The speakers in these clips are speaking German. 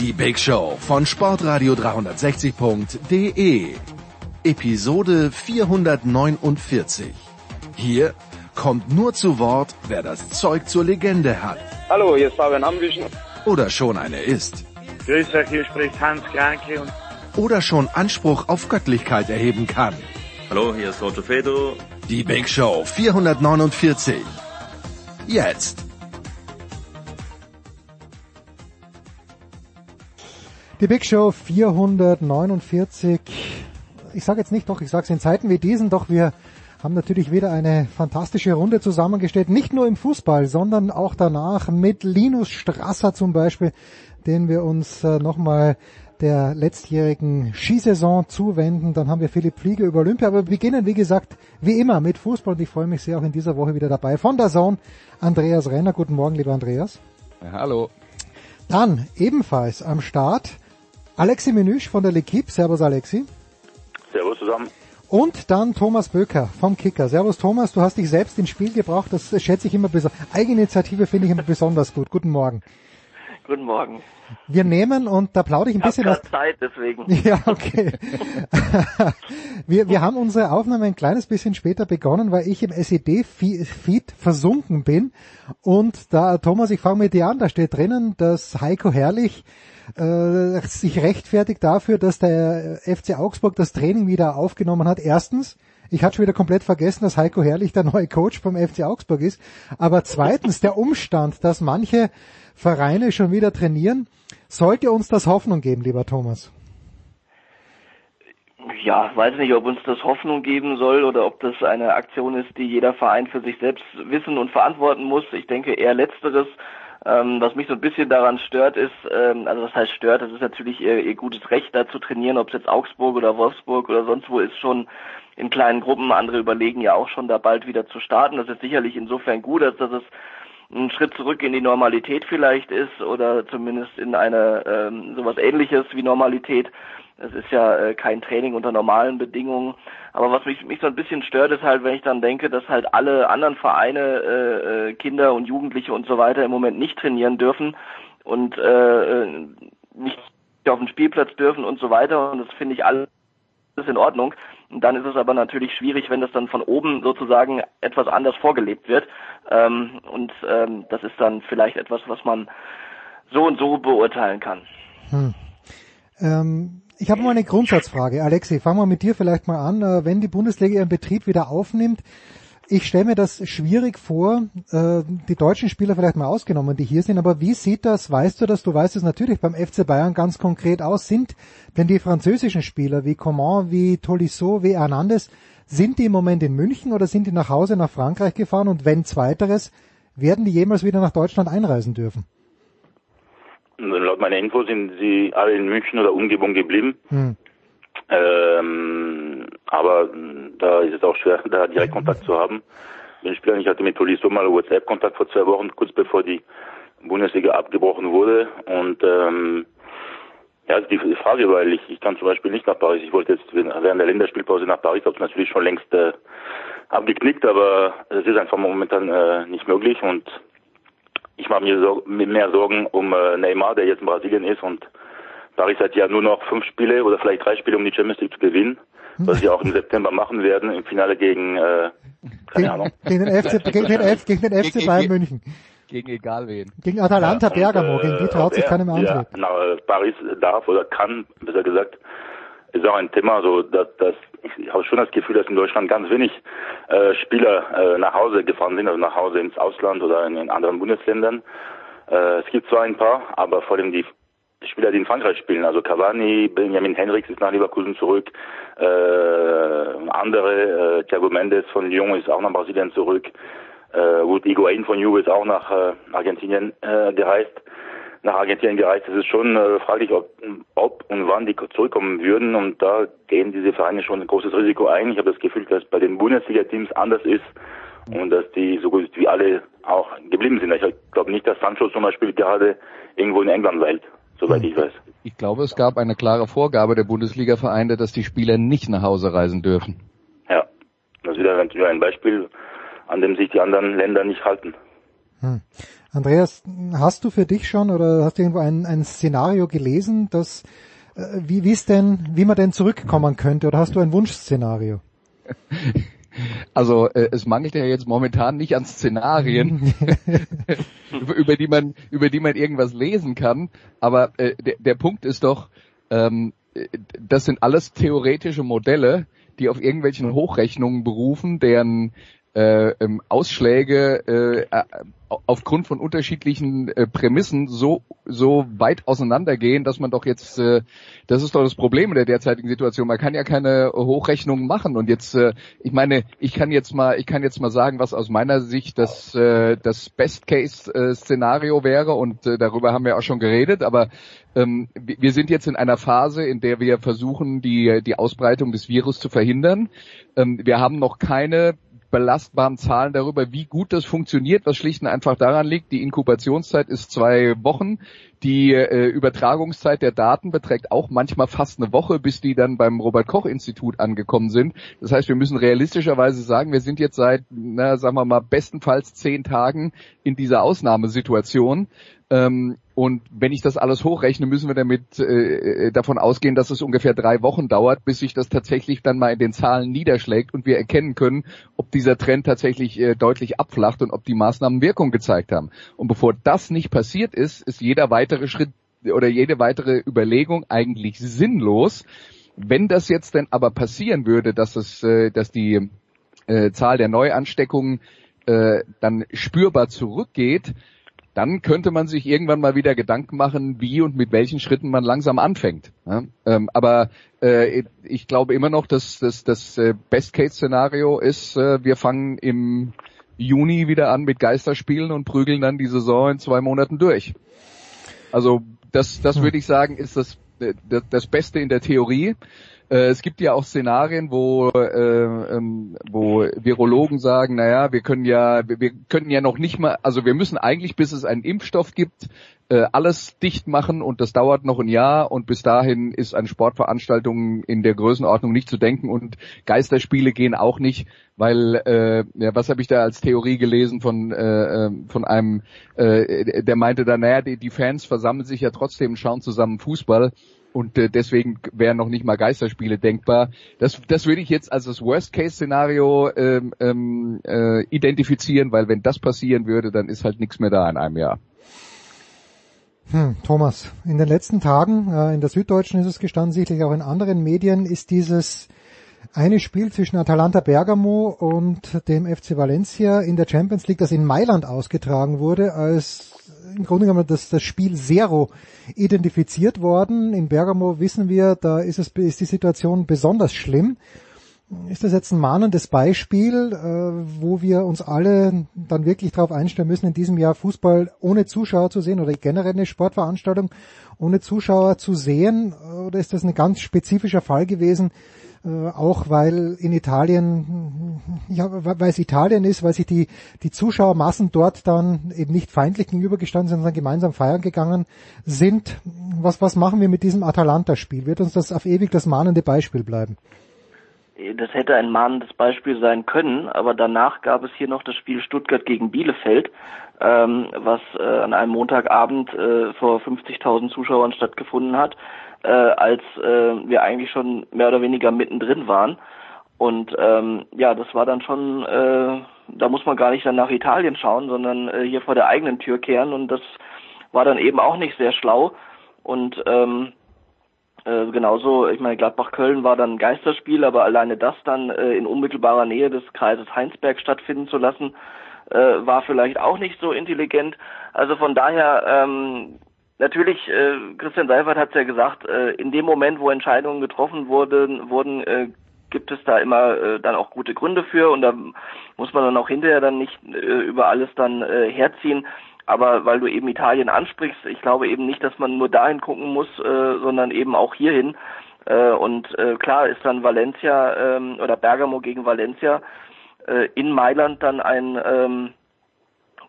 die Big Show von Sportradio 360.de. Episode 449. Hier kommt nur zu Wort, wer das Zeug zur Legende hat. Hallo, hier ist Fabian Ambüchen. Oder schon eine ist. Grüß euch, hier spricht Hans Kranke und Oder schon Anspruch auf Göttlichkeit erheben kann. Hallo, hier ist Roger Fedor. Die Big Show 449. Jetzt. Die Big Show 449. Ich sage jetzt nicht doch, ich sage es in Zeiten wie diesen, doch wir haben natürlich wieder eine fantastische Runde zusammengestellt. Nicht nur im Fußball, sondern auch danach mit Linus Strasser zum Beispiel, den wir uns äh, nochmal der letztjährigen Skisaison zuwenden. Dann haben wir Philipp Flieger über Olympia. Aber wir beginnen, wie gesagt, wie immer mit Fußball und ich freue mich sehr auch in dieser Woche wieder dabei. Von der Zone, Andreas Renner. Guten Morgen, lieber Andreas. Ja, hallo. Dann ebenfalls am Start Alexi Menüsch von der L'Equipe. Servus Alexi. Servus zusammen. Und dann Thomas Böker vom Kicker. Servus Thomas, du hast dich selbst ins Spiel gebracht. Das schätze ich immer besonders. Eigeninitiative finde ich immer besonders gut. Guten Morgen. guten Morgen. Wir nehmen, und da plaudere ich ein Ich bisschen habe was. Zeit, deswegen. Ja, okay. wir, wir haben unsere Aufnahme ein kleines bisschen später begonnen, weil ich im SED-Feed versunken bin. Und da, Thomas, ich fange mit dir an, da steht drinnen, dass Heiko Herrlich äh, sich rechtfertigt dafür, dass der FC Augsburg das Training wieder aufgenommen hat. Erstens, ich hatte schon wieder komplett vergessen, dass Heiko Herrlich der neue Coach vom FC Augsburg ist. Aber zweitens, der Umstand, dass manche Vereine schon wieder trainieren, sollte uns das Hoffnung geben, lieber Thomas. Ja, weiß nicht, ob uns das Hoffnung geben soll oder ob das eine Aktion ist, die jeder Verein für sich selbst wissen und verantworten muss. Ich denke eher letzteres. Ähm, was mich so ein bisschen daran stört ist, ähm, also was heißt stört, das ist natürlich ihr, ihr gutes Recht da zu trainieren, ob es jetzt Augsburg oder Wolfsburg oder sonst wo ist schon in kleinen Gruppen. Andere überlegen ja auch schon da bald wieder zu starten. Das ist sicherlich insofern gut, als dass es ein Schritt zurück in die Normalität vielleicht ist oder zumindest in eine ähm, sowas ähnliches wie Normalität. Es ist ja äh, kein Training unter normalen Bedingungen. Aber was mich, mich so ein bisschen stört, ist halt, wenn ich dann denke, dass halt alle anderen Vereine, äh, äh, Kinder und Jugendliche und so weiter im Moment nicht trainieren dürfen und äh, äh, nicht auf den Spielplatz dürfen und so weiter. Und das finde ich alles in Ordnung. Und dann ist es aber natürlich schwierig, wenn das dann von oben sozusagen etwas anders vorgelebt wird. Ähm, und ähm, das ist dann vielleicht etwas, was man so und so beurteilen kann. Hm. Ähm, ich habe mal eine Grundsatzfrage. Alexi, fangen wir mit dir vielleicht mal an. Äh, Wenn die Bundesliga ihren Betrieb wieder aufnimmt, ich stelle mir das schwierig vor, äh, die deutschen Spieler vielleicht mal ausgenommen, die hier sind, aber wie sieht das, weißt du das, du weißt es natürlich beim FC Bayern ganz konkret aus, sind denn die französischen Spieler wie Coman, wie Tolisso, wie Hernandez, sind die im Moment in München oder sind die nach Hause nach Frankreich gefahren und wenn zweiteres, werden die jemals wieder nach Deutschland einreisen dürfen? Laut meiner Info sind sie alle in München oder Umgebung geblieben. Hm. Ähm, aber da ist es auch schwer, da direkt Kontakt zu haben. Den Spieler, ich hatte mit Tolisso mal WhatsApp-Kontakt vor zwei Wochen, kurz bevor die Bundesliga abgebrochen wurde. Und ähm, ja, die Frage, weil ich, ich kann zum Beispiel nicht nach Paris. Ich wollte jetzt während der Länderspielpause nach Paris, habe es natürlich schon längst äh, abgeknickt, aber es ist einfach momentan äh, nicht möglich und ich mache mir mehr Sorgen um äh, Neymar, der jetzt in Brasilien ist und Paris hat ja nur noch fünf Spiele oder vielleicht drei Spiele, um die Champions League zu gewinnen, was sie auch im September machen werden im Finale gegen äh, keine Ahnung. Gegen den FC, gegen den, F, gegen den FC Bayern München. Gegen egal wen. Gegen Atalanta Und, Bergamo, gegen die traut sich ja, keiner mehr ja, na, äh, Paris darf oder kann, besser gesagt, ist auch ein Thema, so dass, dass ich habe schon das Gefühl, dass in Deutschland ganz wenig äh, Spieler äh, nach Hause gefahren sind, also nach Hause ins Ausland oder in, in anderen Bundesländern. Äh, es gibt zwar ein paar, aber vor allem die Spieler, die in Frankreich spielen, also Cavani, Benjamin Henriks ist nach Leverkusen zurück, äh, andere, äh, Thiago Mendes von Lyon ist auch nach Brasilien zurück, äh, gut, Higuain von Juve ist auch nach äh, Argentinien äh, gereist. Nach Argentinien gereist. Es ist schon äh, fraglich, ob, ob und wann die zurückkommen würden. Und da gehen diese Vereine schon ein großes Risiko ein. Ich habe das Gefühl, dass es bei den Bundesliga-Teams anders ist und dass die so gut wie alle auch geblieben sind. Ich glaube nicht, dass Sancho zum Beispiel gerade irgendwo in England weilt, soweit ich weiß. Ich glaube, es gab eine klare Vorgabe der Bundesliga-Vereine, dass die Spieler nicht nach Hause reisen dürfen. Ja, das ist wieder ein Beispiel, an dem sich die anderen Länder nicht halten. Hm. Andreas, hast du für dich schon oder hast du irgendwo ein, ein Szenario gelesen, dass äh, wie wie es denn, wie man denn zurückkommen könnte, oder hast du ein Wunschszenario? Also äh, es mangelt ja jetzt momentan nicht an Szenarien, über, über, die man über die man irgendwas lesen kann. Aber äh, der, der Punkt ist doch, ähm, das sind alles theoretische Modelle, die auf irgendwelchen Hochrechnungen berufen, deren äh, ähm, Ausschläge äh, äh, aufgrund von unterschiedlichen äh, Prämissen so so weit auseinandergehen, dass man doch jetzt äh, das ist doch das Problem in der derzeitigen Situation. Man kann ja keine Hochrechnungen machen und jetzt äh, ich meine, ich kann jetzt mal ich kann jetzt mal sagen, was aus meiner Sicht das äh, das Best Case Szenario wäre und äh, darüber haben wir auch schon geredet, aber ähm, wir sind jetzt in einer Phase, in der wir versuchen, die die Ausbreitung des Virus zu verhindern. Ähm, wir haben noch keine belastbaren Zahlen darüber, wie gut das funktioniert, was schlicht und einfach daran liegt, die Inkubationszeit ist zwei Wochen. Die äh, Übertragungszeit der Daten beträgt auch manchmal fast eine Woche, bis die dann beim Robert Koch Institut angekommen sind. Das heißt, wir müssen realistischerweise sagen, wir sind jetzt seit, na, sagen wir mal, bestenfalls zehn Tagen in dieser Ausnahmesituation. Ähm, und wenn ich das alles hochrechne, müssen wir damit äh, äh, davon ausgehen, dass es ungefähr drei Wochen dauert, bis sich das tatsächlich dann mal in den Zahlen niederschlägt und wir erkennen können, ob dieser Trend tatsächlich äh, deutlich abflacht und ob die Maßnahmen Wirkung gezeigt haben. Und bevor das nicht passiert ist, ist jeder weitere Schritt oder jede weitere Überlegung eigentlich sinnlos. Wenn das jetzt denn aber passieren würde, dass es, äh, dass die äh, Zahl der Neuansteckungen äh, dann spürbar zurückgeht, dann könnte man sich irgendwann mal wieder Gedanken machen, wie und mit welchen Schritten man langsam anfängt. Ja? Ähm, aber ich glaube immer noch, dass, dass das Best-Case-Szenario ist, wir fangen im Juni wieder an mit Geisterspielen und prügeln dann die Saison in zwei Monaten durch. Also das, das hm. würde ich sagen, ist äh, das, das Beste in der Theorie. Äh, es gibt ja auch Szenarien, wo, äh, ähm, wo Virologen sagen, naja, wir können ja, wir, wir können ja noch nicht mal, also wir müssen eigentlich, bis es einen Impfstoff gibt, äh, alles dicht machen und das dauert noch ein Jahr und bis dahin ist an Sportveranstaltungen in der Größenordnung nicht zu denken und Geisterspiele gehen auch nicht, weil äh, ja, was habe ich da als Theorie gelesen von äh, ähm, von einem, äh, der meinte da, naja, die, die Fans versammeln sich ja trotzdem und schauen zusammen Fußball und äh, deswegen wären noch nicht mal Geisterspiele denkbar. Das, das würde ich jetzt als das Worst-Case-Szenario ähm, ähm, äh, identifizieren, weil wenn das passieren würde, dann ist halt nichts mehr da in einem Jahr. Hm, Thomas, in den letzten Tagen, äh, in der Süddeutschen ist es gestanden, sicherlich auch in anderen Medien, ist dieses eine Spiel zwischen Atalanta Bergamo und dem FC Valencia in der Champions League, das in Mailand ausgetragen wurde, als im Grunde genommen das, das Spiel Zero identifiziert worden. In Bergamo wissen wir, da ist, es, ist die Situation besonders schlimm. Ist das jetzt ein mahnendes Beispiel, äh, wo wir uns alle dann wirklich darauf einstellen müssen, in diesem Jahr Fußball ohne Zuschauer zu sehen oder generell eine Sportveranstaltung ohne Zuschauer zu sehen? Oder ist das ein ganz spezifischer Fall gewesen, auch weil in Italien, ja, weil es Italien ist, weil sich die, die Zuschauermassen dort dann eben nicht feindlich gegenübergestanden sind, sondern gemeinsam feiern gegangen sind. Was, was machen wir mit diesem Atalanta-Spiel? Wird uns das auf ewig das mahnende Beispiel bleiben? Das hätte ein mahnendes Beispiel sein können, aber danach gab es hier noch das Spiel Stuttgart gegen Bielefeld, ähm, was äh, an einem Montagabend äh, vor 50.000 Zuschauern stattgefunden hat äh, als äh, wir eigentlich schon mehr oder weniger mittendrin waren. Und ähm, ja, das war dann schon, äh, da muss man gar nicht dann nach Italien schauen, sondern äh, hier vor der eigenen Tür kehren. Und das war dann eben auch nicht sehr schlau. Und ähm, äh, genauso, ich meine, Gladbach-Köln war dann ein Geisterspiel, aber alleine das dann äh, in unmittelbarer Nähe des Kreises Heinsberg stattfinden zu lassen, äh, war vielleicht auch nicht so intelligent. Also von daher ähm, Natürlich, äh, Christian Seifert hat es ja gesagt, äh, in dem Moment, wo Entscheidungen getroffen wurden, wurden äh, gibt es da immer äh, dann auch gute Gründe für und da muss man dann auch hinterher dann nicht äh, über alles dann äh, herziehen. Aber weil du eben Italien ansprichst, ich glaube eben nicht, dass man nur dahin gucken muss, äh, sondern eben auch hierhin. Äh, und äh, klar ist dann Valencia ähm, oder Bergamo gegen Valencia äh, in Mailand dann ein ähm,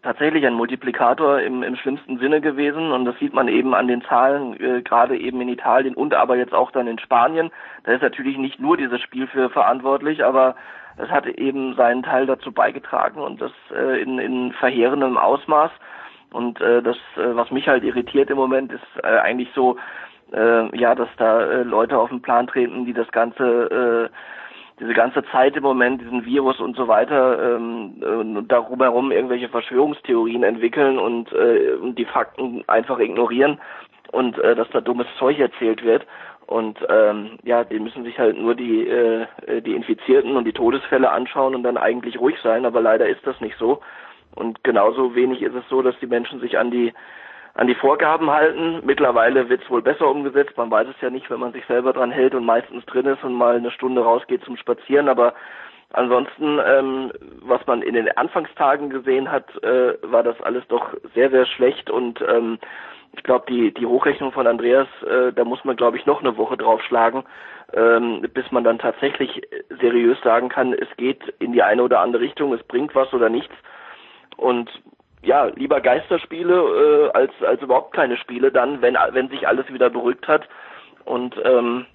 tatsächlich ein Multiplikator im, im schlimmsten Sinne gewesen und das sieht man eben an den Zahlen, äh, gerade eben in Italien und aber jetzt auch dann in Spanien. Da ist natürlich nicht nur dieses Spiel für verantwortlich, aber es hat eben seinen Teil dazu beigetragen und das äh, in, in verheerendem Ausmaß. Und äh, das, äh, was mich halt irritiert im Moment, ist äh, eigentlich so, äh, ja, dass da äh, Leute auf den Plan treten, die das Ganze, äh, diese ganze Zeit im Moment, diesen Virus und so weiter, ähm, äh, darum herum irgendwelche Verschwörungstheorien entwickeln und, äh, und die Fakten einfach ignorieren und äh, dass da dummes Zeug erzählt wird. Und ähm, ja, die müssen sich halt nur die, äh, die Infizierten und die Todesfälle anschauen und dann eigentlich ruhig sein, aber leider ist das nicht so. Und genauso wenig ist es so, dass die Menschen sich an die an die Vorgaben halten. Mittlerweile wird es wohl besser umgesetzt. Man weiß es ja nicht, wenn man sich selber dran hält und meistens drin ist und mal eine Stunde rausgeht zum Spazieren. Aber ansonsten, ähm, was man in den Anfangstagen gesehen hat, äh, war das alles doch sehr, sehr schlecht. Und ähm, ich glaube, die, die Hochrechnung von Andreas, äh, da muss man, glaube ich, noch eine Woche draufschlagen, ähm, bis man dann tatsächlich seriös sagen kann, es geht in die eine oder andere Richtung, es bringt was oder nichts. Und ja, lieber Geisterspiele äh, als als überhaupt keine Spiele dann, wenn wenn sich alles wieder beruhigt hat. Und ähm,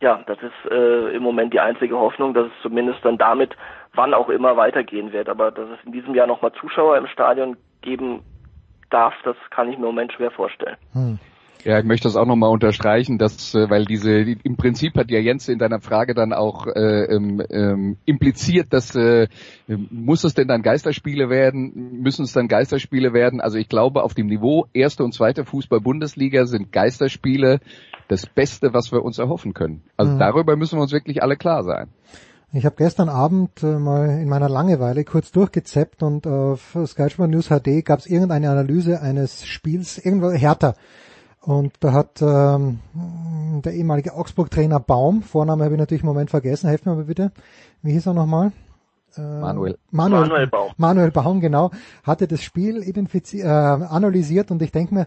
ja, das ist äh, im Moment die einzige Hoffnung, dass es zumindest dann damit, wann auch immer, weitergehen wird. Aber dass es in diesem Jahr nochmal Zuschauer im Stadion geben darf, das kann ich mir im Moment schwer vorstellen. Hm. Ja, ich möchte das auch nochmal unterstreichen, dass, äh, weil diese, im Prinzip hat ja Jens in deiner Frage dann auch äh, ähm, ähm, impliziert, dass äh, muss es denn dann Geisterspiele werden, müssen es dann Geisterspiele werden? Also ich glaube, auf dem Niveau erste und zweite Fußball-Bundesliga sind Geisterspiele das Beste, was wir uns erhoffen können. Also mhm. darüber müssen wir uns wirklich alle klar sein. Ich habe gestern Abend äh, mal in meiner Langeweile kurz durchgezeppt und auf Sky Sport News HD gab es irgendeine Analyse eines Spiels, irgendwo härter und da hat ähm, der ehemalige Augsburg-Trainer Baum, Vorname habe ich natürlich im Moment vergessen, helft mir mal bitte. Wie hieß er nochmal? Äh, Manuel. Manuel. Manuel Baum. Manuel Baum, genau, hatte das Spiel identifiziert, äh, analysiert und ich denke mir,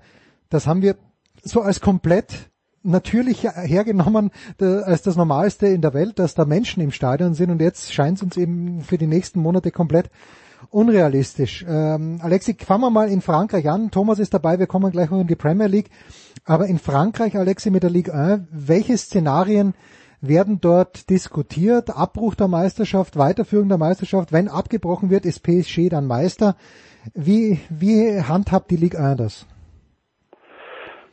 das haben wir so als komplett natürlich hergenommen als das Normalste in der Welt, dass da Menschen im Stadion sind und jetzt scheint es uns eben für die nächsten Monate komplett unrealistisch. Ähm, Alexi, fangen wir mal in Frankreich an. Thomas ist dabei, wir kommen gleich noch in die Premier League. Aber in Frankreich, Alexi, mit der Ligue 1, welche Szenarien werden dort diskutiert? Abbruch der Meisterschaft, Weiterführung der Meisterschaft. Wenn abgebrochen wird, ist PSG dann Meister. Wie, wie handhabt die Ligue 1 das?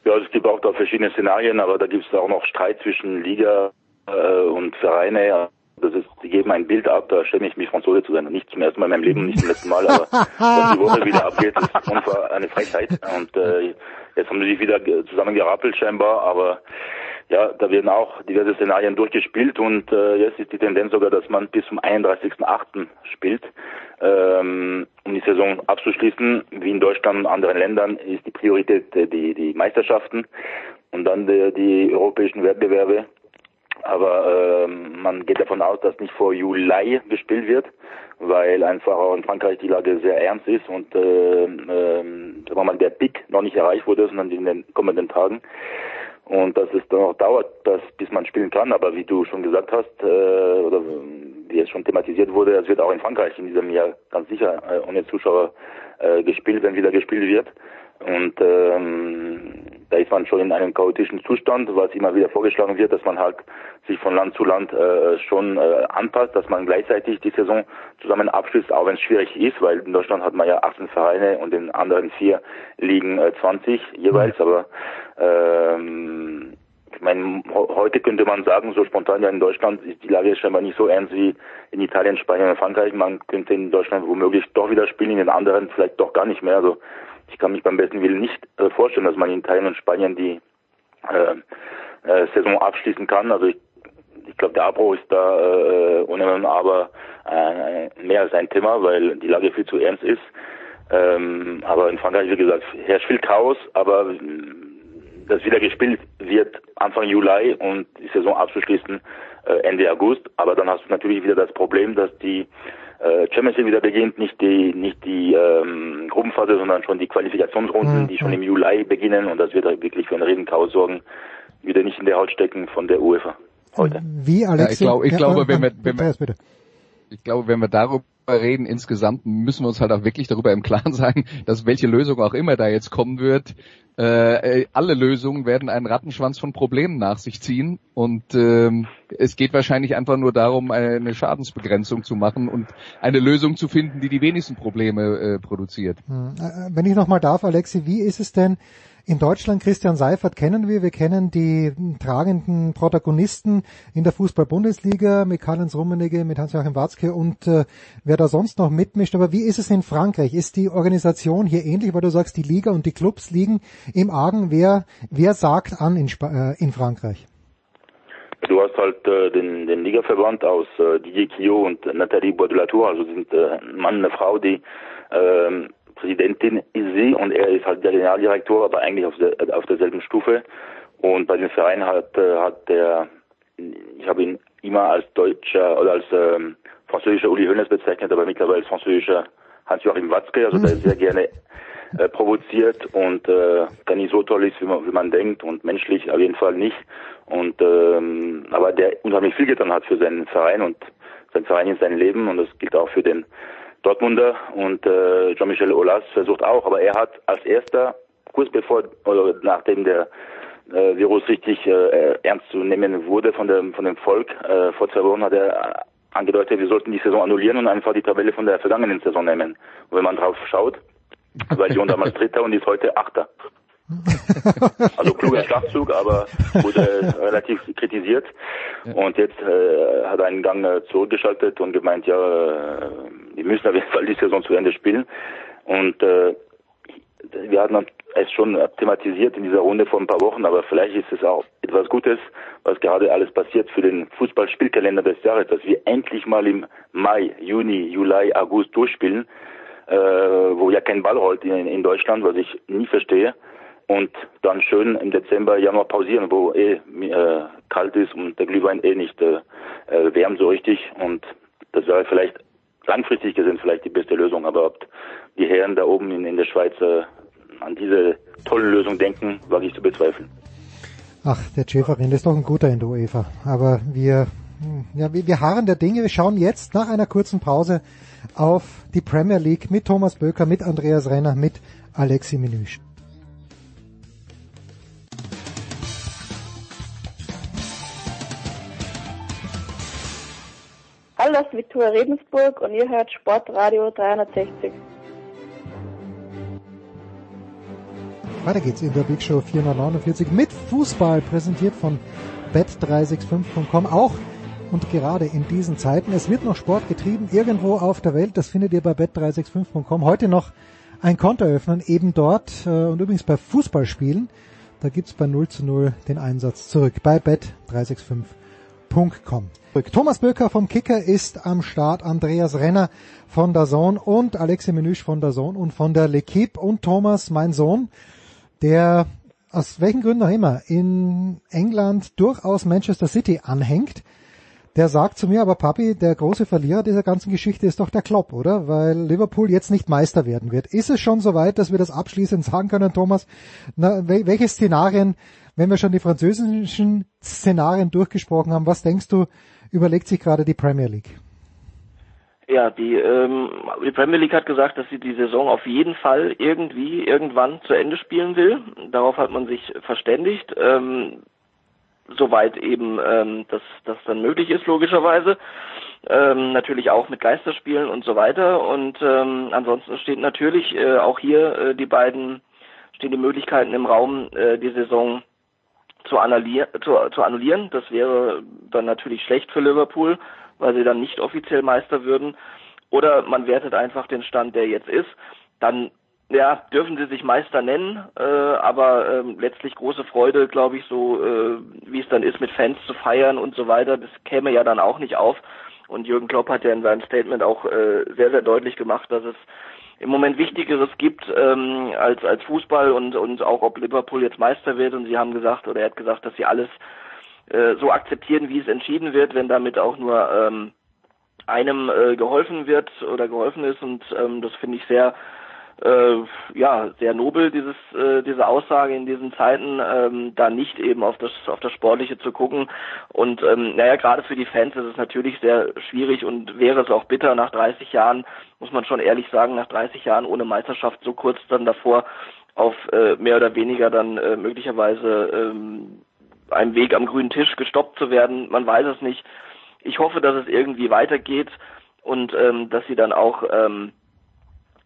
Ja, es gibt auch da verschiedene Szenarien, aber da gibt es auch noch Streit zwischen Liga äh, und Vereine. Das ist, sie geben ein Bild ab, da schäme ich mich Franzose zu sein. Nicht zum ersten Mal in meinem Leben, nicht zum letzten Mal, aber was die Woche wieder abgeht, ist einfach eine Frechheit. Und äh, jetzt haben sie sich wieder zusammengerappelt scheinbar, aber ja, da werden auch diverse Szenarien durchgespielt und äh, jetzt ist die Tendenz sogar, dass man bis zum 31.8. spielt, ähm, um die Saison abzuschließen. Wie in Deutschland und anderen Ländern ist die Priorität äh, die, die Meisterschaften und dann die, die europäischen Wettbewerbe aber ähm, man geht davon aus, dass nicht vor Juli gespielt wird, weil einfach auch in Frankreich die Lage sehr ernst ist und äh, äh, mal, der Pick noch nicht erreicht wurde, sondern in den kommenden Tagen. Und dass es dann noch dauert, dass, bis man spielen kann. Aber wie du schon gesagt hast, äh, oder wie es schon thematisiert wurde, es wird auch in Frankreich in diesem Jahr ganz sicher äh, ohne Zuschauer äh, gespielt, wenn wieder gespielt wird. Und ähm, da ist man schon in einem chaotischen Zustand, was immer wieder vorgeschlagen wird, dass man halt sich von Land zu Land äh, schon äh, anpasst, dass man gleichzeitig die Saison zusammen abschließt, auch wenn es schwierig ist, weil in Deutschland hat man ja 18 Vereine und in anderen vier liegen äh, 20 jeweils, aber ähm, ich meine, heute könnte man sagen, so spontan ja in Deutschland ist die Lage scheinbar nicht so ernst wie in Italien, Spanien und Frankreich. Man könnte in Deutschland womöglich doch wieder spielen, in den anderen vielleicht doch gar nicht mehr. Also ich kann mich beim besten Willen nicht äh, vorstellen, dass man in Italien und Spanien die äh, äh, Saison abschließen kann. Also ich, ich glaube, der Abbruch ist da äh, ohne aber äh, mehr als ein Thema, weil die Lage viel zu ernst ist. Ähm, aber in Frankreich, wie gesagt, herrscht viel Chaos, aber äh, das wieder gespielt wird Anfang Juli und die Saison abzuschließen äh, Ende August. Aber dann hast du natürlich wieder das Problem, dass die äh, Champions League wieder beginnt, nicht die nicht die ähm, Gruppenphase, sondern schon die Qualifikationsrunden, mhm. die schon im Juli beginnen und das wird wirklich für einen Riesenchaos sorgen, wieder nicht in der Haut stecken von der UEFA heute. Wie Alex? Ja, ich, glaub, ich ja, glaube, wenn wir, wenn wir, ich glaube, wenn wir darüber reden insgesamt, müssen wir uns halt auch wirklich darüber im Klaren sein, dass welche Lösung auch immer da jetzt kommen wird, äh, alle Lösungen werden einen Rattenschwanz von Problemen nach sich ziehen und ähm, es geht wahrscheinlich einfach nur darum, eine Schadensbegrenzung zu machen und eine Lösung zu finden, die die wenigsten Probleme äh, produziert. Hm. Äh, wenn ich nochmal darf, Alexi, wie ist es denn, in Deutschland Christian Seifert kennen wir. Wir kennen die tragenden Protagonisten in der Fußball-Bundesliga mit Karl-Heinz Rummenigge, mit Hans-Joachim Watzke und äh, wer da sonst noch mitmischt. Aber wie ist es in Frankreich? Ist die Organisation hier ähnlich, weil du sagst, die Liga und die Clubs liegen im Argen? Wer, wer sagt an in, Sp äh, in Frankreich? Du hast halt äh, den, den Ligaverband aus äh, Didier Quillot und Nathalie Bois de la Tour, also sind äh, ein Mann, eine Frau, die äh, Präsidentin ist sie und er ist halt der Generaldirektor, aber eigentlich auf, der, auf derselben Stufe. Und bei dem Verein hat, äh, hat der, ich habe ihn immer als deutscher oder als ähm, französischer Uli Hoeneß bezeichnet, aber mittlerweile als französischer Hans-Joachim Watzke, also der sehr gerne äh, provoziert und äh, gar nicht so toll ist, wie man, wie man denkt und menschlich auf jeden Fall nicht. Und ähm, aber der unheimlich viel getan hat für seinen Verein und sein Verein ist sein Leben und das gilt auch für den Dortmunder und äh, Jean-Michel Aulas versucht auch, aber er hat als erster, kurz bevor oder nachdem der äh, Virus richtig äh, ernst zu nehmen wurde von dem von dem Volk, äh, vor zwei Wochen hat er angedeutet, wir sollten die Saison annullieren und einfach die Tabelle von der vergangenen Saison nehmen. Und wenn man drauf schaut, war Lyon damals Dritter und ist heute Achter. also kluger Schachzug, aber wurde relativ kritisiert. Und jetzt äh, hat er einen Gang äh, zurückgeschaltet und gemeint, ja, äh, wir müssen auf jeden Fall die Saison zu Ende spielen. Und äh, wir hatten es schon thematisiert in dieser Runde vor ein paar Wochen, aber vielleicht ist es auch etwas Gutes, was gerade alles passiert für den Fußballspielkalender des Jahres, dass wir endlich mal im Mai, Juni, Juli, August durchspielen, äh, wo ja kein Ball rollt in, in Deutschland, was ich nie verstehe und dann schön im Dezember, Januar pausieren, wo eh äh, kalt ist und der Glühwein eh nicht äh, äh, wärmt so richtig und das wäre vielleicht langfristig gesehen vielleicht die beste Lösung, aber ob die Herren da oben in, in der Schweiz äh, an diese tolle Lösung denken, wage ich zu bezweifeln. Ach, der Schäferin ist doch ein guter in der UEFA, aber wir ja, wir, wir harren der Dinge. Wir schauen jetzt nach einer kurzen Pause auf die Premier League mit Thomas Böker, mit Andreas Renner, mit Alexi Menüsch. Das ist Viktoria Redensburg und ihr hört Sportradio 360. Weiter geht's in der Big Show 449 mit Fußball, präsentiert von bet365.com. Auch und gerade in diesen Zeiten. Es wird noch Sport getrieben irgendwo auf der Welt. Das findet ihr bei bet365.com. Heute noch ein Konto öffnen, eben dort äh, und übrigens bei Fußballspielen. Da gibt's bei 0 zu 0 den Einsatz zurück bei bet365.com. Thomas Böker vom Kicker ist am Start, Andreas Renner von der Zone und Alexi Menüsch von der Zone und von der L'Equipe und Thomas, mein Sohn, der aus welchen Gründen auch immer in England durchaus Manchester City anhängt, der sagt zu mir, aber Papi, der große Verlierer dieser ganzen Geschichte ist doch der Klopp, oder? Weil Liverpool jetzt nicht Meister werden wird. Ist es schon soweit, dass wir das abschließend sagen können, Thomas? Na, welche Szenarien, wenn wir schon die französischen Szenarien durchgesprochen haben, was denkst du, überlegt sich gerade die Premier League? Ja, die, ähm, die Premier League hat gesagt, dass sie die Saison auf jeden Fall irgendwie irgendwann zu Ende spielen will. Darauf hat man sich verständigt. Ähm, soweit eben ähm, das, das dann möglich ist, logischerweise. Ähm, natürlich auch mit Geisterspielen und so weiter. Und ähm, ansonsten steht natürlich äh, auch hier äh, die beiden, stehen die Möglichkeiten im Raum, äh, die Saison zu, zu, zu annullieren. Das wäre dann natürlich schlecht für Liverpool, weil sie dann nicht offiziell Meister würden. Oder man wertet einfach den Stand, der jetzt ist. Dann ja, dürfen sie sich Meister nennen, äh, aber äh, letztlich große Freude, glaube ich, so äh, wie es dann ist, mit Fans zu feiern und so weiter, das käme ja dann auch nicht auf. Und Jürgen Klopp hat ja in seinem Statement auch äh, sehr, sehr deutlich gemacht, dass es im Moment Wichtigeres gibt ähm, als als Fußball und und auch ob Liverpool jetzt Meister wird. Und sie haben gesagt oder er hat gesagt, dass sie alles äh, so akzeptieren, wie es entschieden wird, wenn damit auch nur ähm, einem äh, geholfen wird oder geholfen ist. Und ähm, das finde ich sehr äh, ja sehr nobel dieses äh, diese Aussage in diesen Zeiten ähm, da nicht eben auf das auf das sportliche zu gucken. Und ähm, naja gerade für die Fans ist es natürlich sehr schwierig und wäre es auch bitter nach 30 Jahren muss man schon ehrlich sagen nach 30 Jahren ohne Meisterschaft so kurz dann davor auf äh, mehr oder weniger dann äh, möglicherweise ähm, einem Weg am grünen Tisch gestoppt zu werden. Man weiß es nicht. Ich hoffe dass es irgendwie weitergeht und ähm, dass sie dann auch ähm,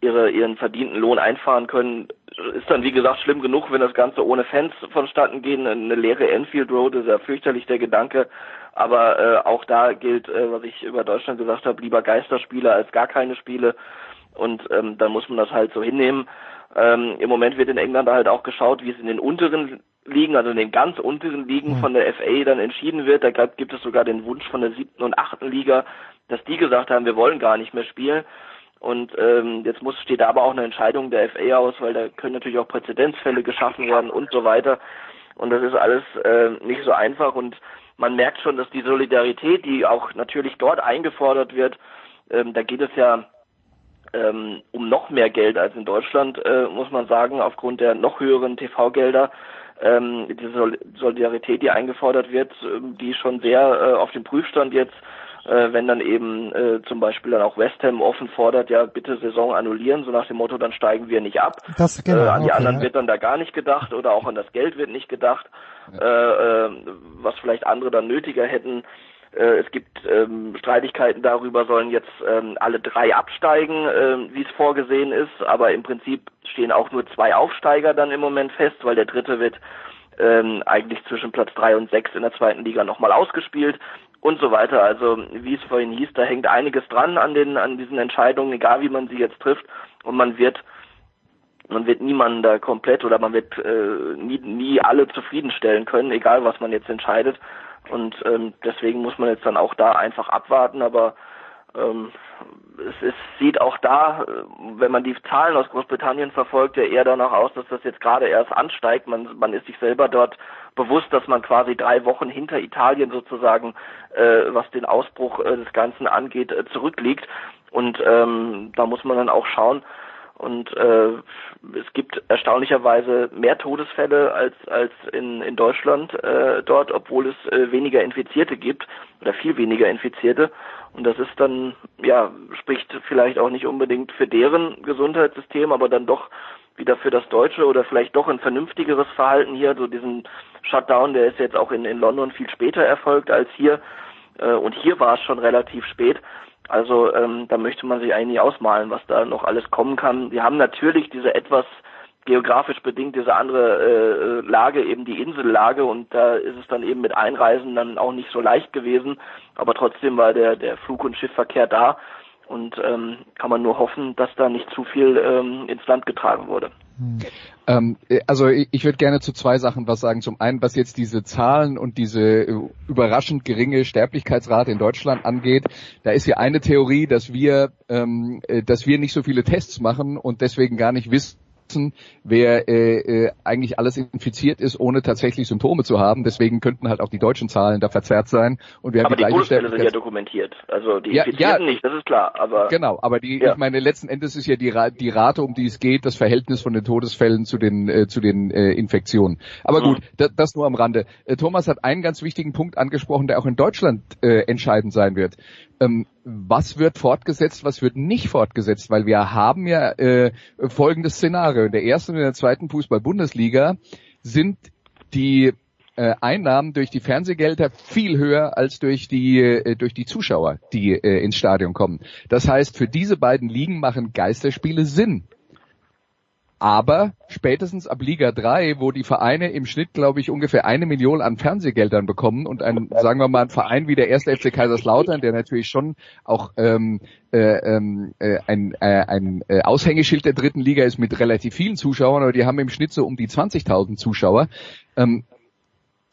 ihre, ihren verdienten Lohn einfahren können. Ist dann, wie gesagt, schlimm genug, wenn das Ganze ohne Fans vonstatten gehen. Eine leere Enfield Road ist ja fürchterlich der Gedanke. Aber äh, auch da gilt, äh, was ich über Deutschland gesagt habe, lieber Geisterspiele als gar keine Spiele. Und ähm, dann muss man das halt so hinnehmen. Ähm, Im Moment wird in England halt auch geschaut, wie es in den unteren Ligen, also in den ganz unteren Ligen von der FA dann entschieden wird. Da gibt es sogar den Wunsch von der siebten und achten Liga, dass die gesagt haben, wir wollen gar nicht mehr spielen. Und ähm, jetzt muss steht da aber auch eine Entscheidung der FA aus, weil da können natürlich auch Präzedenzfälle geschaffen werden und so weiter. Und das ist alles äh, nicht so einfach und man merkt schon, dass die Solidarität, die auch natürlich dort eingefordert wird, ähm, da geht es ja ähm, um noch mehr Geld als in Deutschland, äh, muss man sagen, aufgrund der noch höheren TV-Gelder. Ähm, diese Solidarität, die eingefordert wird, äh, die schon sehr äh, auf dem Prüfstand jetzt äh, wenn dann eben äh, zum Beispiel dann auch West Ham offen fordert, ja bitte Saison annullieren, so nach dem Motto, dann steigen wir nicht ab. Das, genau, äh, an die okay, anderen ja. wird dann da gar nicht gedacht oder auch an das Geld wird nicht gedacht, äh, äh, was vielleicht andere dann nötiger hätten. Äh, es gibt ähm, Streitigkeiten darüber, sollen jetzt ähm, alle drei absteigen, äh, wie es vorgesehen ist, aber im Prinzip stehen auch nur zwei Aufsteiger dann im Moment fest, weil der dritte wird ähm, eigentlich zwischen Platz drei und sechs in der zweiten Liga nochmal ausgespielt und so weiter. Also wie es vorhin hieß, da hängt einiges dran an den an diesen Entscheidungen, egal wie man sie jetzt trifft, und man wird man wird niemanden da komplett oder man wird äh, nie, nie alle zufriedenstellen können, egal was man jetzt entscheidet. Und ähm, deswegen muss man jetzt dann auch da einfach abwarten, aber ähm, es, es sieht auch da, äh, wenn man die Zahlen aus Großbritannien verfolgt, ja eher danach aus, dass das jetzt gerade erst ansteigt. Man, man ist sich selber dort bewusst, dass man quasi drei Wochen hinter Italien sozusagen, äh, was den Ausbruch äh, des Ganzen angeht, äh, zurückliegt. Und ähm, da muss man dann auch schauen. Und äh, es gibt erstaunlicherweise mehr Todesfälle als als in in Deutschland äh, dort, obwohl es weniger Infizierte gibt oder viel weniger Infizierte. Und das ist dann, ja, spricht vielleicht auch nicht unbedingt für deren Gesundheitssystem, aber dann doch wieder für das Deutsche oder vielleicht doch ein vernünftigeres Verhalten hier. So diesen Shutdown, der ist jetzt auch in, in London viel später erfolgt als hier. Äh, und hier war es schon relativ spät. Also ähm, da möchte man sich eigentlich ausmalen, was da noch alles kommen kann. Wir haben natürlich diese etwas geografisch bedingt diese andere äh, Lage, eben die Insellage und da ist es dann eben mit Einreisen dann auch nicht so leicht gewesen, aber trotzdem war der der Flug- und Schiffverkehr da und ähm, kann man nur hoffen, dass da nicht zu viel ähm, ins Land getragen wurde. Ähm, also ich, ich würde gerne zu zwei Sachen was sagen. Zum einen, was jetzt diese Zahlen und diese äh, überraschend geringe Sterblichkeitsrate in Deutschland angeht. Da ist ja eine Theorie, dass wir, ähm, äh, dass wir nicht so viele Tests machen und deswegen gar nicht wissen, wer äh, äh, eigentlich alles infiziert ist, ohne tatsächlich Symptome zu haben. Deswegen könnten halt auch die deutschen Zahlen da verzerrt sein. Und wir aber haben die, die gleiche Todesfälle sind ja dokumentiert. Also die Ja, Infizierten ja. nicht, das ist klar. Aber Genau, aber die, Ja. ich meine, letzten Endes ist ja die, Ra die Rate, um die es geht, das Verhältnis von den Todesfällen zu den äh, zu den äh, Infektionen. Aber Mhm. gut, da, das nur am Rande. Äh, Thomas hat einen ganz wichtigen Punkt angesprochen, der auch in Deutschland äh, entscheidend sein wird. Ähm, was wird fortgesetzt, was wird nicht fortgesetzt? Weil wir haben ja äh, folgendes Szenario. In der ersten und in der zweiten Fußball-Bundesliga sind die äh, Einnahmen durch die Fernsehgelder viel höher als durch die äh, durch die Zuschauer, die äh, ins Stadion kommen. Das heißt, für diese beiden Ligen machen Geisterspiele Sinn. Aber spätestens ab Liga 3, wo die Vereine im Schnitt, glaube ich, ungefähr eine Million an Fernsehgeldern bekommen und ein, sagen wir mal, ein Verein wie der erste FC Kaiserslautern, der natürlich schon auch ähm, äh, ähm, äh, ein, äh, ein äh, Aushängeschild der dritten Liga ist mit relativ vielen Zuschauern, aber die haben im Schnitt so um die 20.000 Zuschauer. Ähm,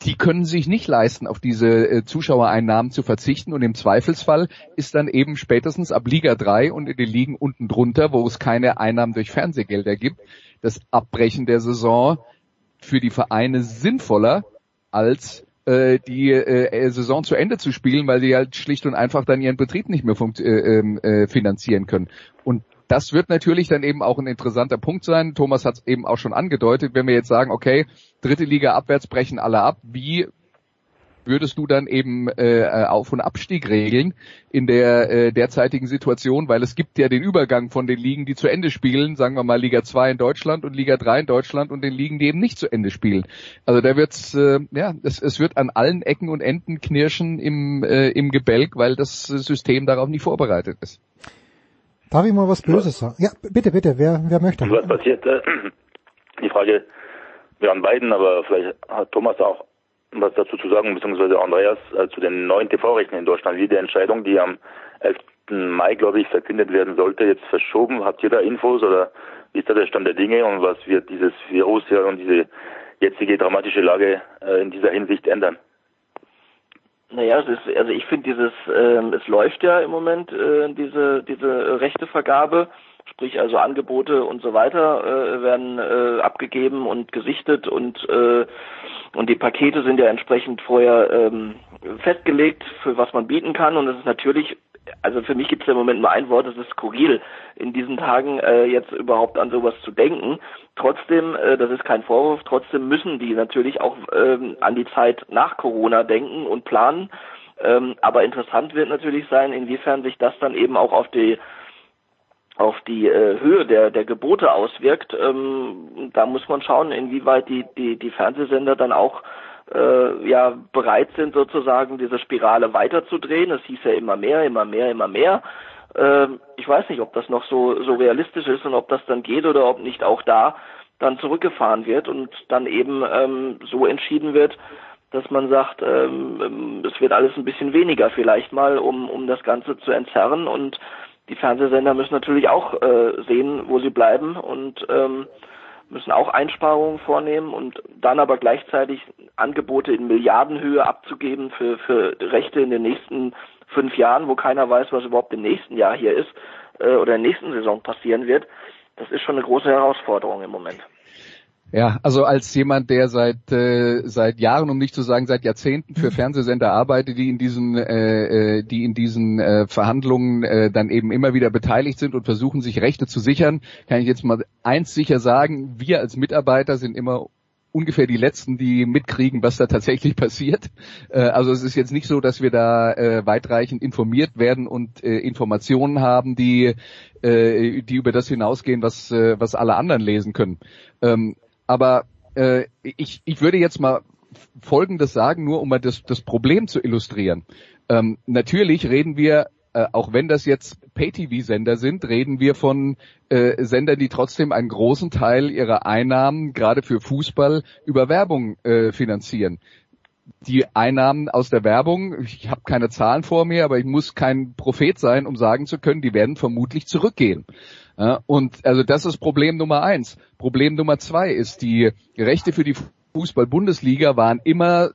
die können sich nicht leisten, auf diese äh, Zuschauereinnahmen zu verzichten und im Zweifelsfall ist dann eben spätestens ab Liga 3 und in den Ligen unten drunter, wo es keine Einnahmen durch Fernsehgelder gibt, das Abbrechen der Saison für die Vereine sinnvoller als äh, die äh, Saison zu Ende zu spielen, weil sie halt schlicht und einfach dann ihren Betrieb nicht mehr äh, ähm, äh, finanzieren können. Und das wird natürlich dann eben auch ein interessanter Punkt sein. Thomas hat es eben auch schon angedeutet, wenn wir jetzt sagen, okay, dritte Liga abwärts brechen alle ab, wie würdest du dann eben äh, Auf- und Abstieg regeln in der äh, derzeitigen Situation, weil es gibt ja den Übergang von den Ligen, die zu Ende spielen, sagen wir mal Liga 2 in Deutschland und Liga 3 in Deutschland und den Ligen, die eben nicht zu Ende spielen. Also da wird's äh, ja, es, es wird an allen Ecken und Enden knirschen im äh, im Gebälk, weil das System darauf nicht vorbereitet ist. Darf ich mal was Böses sagen? Ja, bitte, bitte, wer, wer möchte? Was passiert? Äh, die Frage wir an beiden, aber vielleicht hat Thomas auch was dazu zu sagen, beziehungsweise Andreas, äh, zu den neuen TV-Rechten in Deutschland, wie die Entscheidung, die am 11. Mai, glaube ich, verkündet werden sollte, jetzt verschoben. Habt ihr da Infos oder wie ist da der Stand der Dinge und was wird dieses Virus ja und diese jetzige dramatische Lage äh, in dieser Hinsicht ändern? Naja, es ist, also ich finde dieses, ähm, es läuft ja im Moment äh, diese diese Rechtevergabe, sprich also Angebote und so weiter äh, werden äh, abgegeben und gesichtet und äh, und die Pakete sind ja entsprechend vorher ähm, festgelegt, für was man bieten kann und es ist natürlich also für mich gibt es im Moment nur ein Wort, es ist skurril, in diesen Tagen äh, jetzt überhaupt an sowas zu denken. Trotzdem, äh, das ist kein Vorwurf, trotzdem müssen die natürlich auch ähm, an die Zeit nach Corona denken und planen. Ähm, aber interessant wird natürlich sein, inwiefern sich das dann eben auch auf die auf die äh, Höhe der, der Gebote auswirkt. Ähm, da muss man schauen, inwieweit die, die, die Fernsehsender dann auch äh, ja bereit sind sozusagen diese Spirale weiterzudrehen. Es hieß ja immer mehr, immer mehr, immer mehr. Ähm, ich weiß nicht, ob das noch so so realistisch ist und ob das dann geht oder ob nicht auch da dann zurückgefahren wird und dann eben ähm, so entschieden wird, dass man sagt, ähm, es wird alles ein bisschen weniger vielleicht mal, um um das Ganze zu entzerren und die Fernsehsender müssen natürlich auch äh, sehen, wo sie bleiben und ähm, müssen auch Einsparungen vornehmen und dann aber gleichzeitig Angebote in Milliardenhöhe abzugeben für, für Rechte in den nächsten fünf Jahren, wo keiner weiß, was überhaupt im nächsten Jahr hier ist äh, oder in der nächsten Saison passieren wird. Das ist schon eine große Herausforderung im Moment. Ja, also als jemand, der seit äh, seit Jahren, um nicht zu sagen seit Jahrzehnten für Fernsehsender arbeitet, die in diesen äh, äh, die in diesen äh, Verhandlungen äh, dann eben immer wieder beteiligt sind und versuchen, sich Rechte zu sichern, kann ich jetzt mal eins sicher sagen: Wir als Mitarbeiter sind immer ungefähr die letzten, die mitkriegen, was da tatsächlich passiert. Äh, also es ist jetzt nicht so, dass wir da äh, weitreichend informiert werden und äh, Informationen haben, die äh, die über das hinausgehen, was äh, was alle anderen lesen können. Ähm, aber äh, ich, ich würde jetzt mal Folgendes sagen, nur um mal das, das Problem zu illustrieren. Ähm, natürlich reden wir, äh, auch wenn das jetzt Pay-TV-Sender sind, reden wir von äh, Sendern, die trotzdem einen großen Teil ihrer Einnahmen, gerade für Fußball, über Werbung äh, finanzieren die Einnahmen aus der Werbung, ich habe keine Zahlen vor mir, aber ich muss kein Prophet sein, um sagen zu können, die werden vermutlich zurückgehen. Ja, und also das ist Problem Nummer eins. Problem Nummer zwei ist, die Rechte für die Fußball-Bundesliga waren immer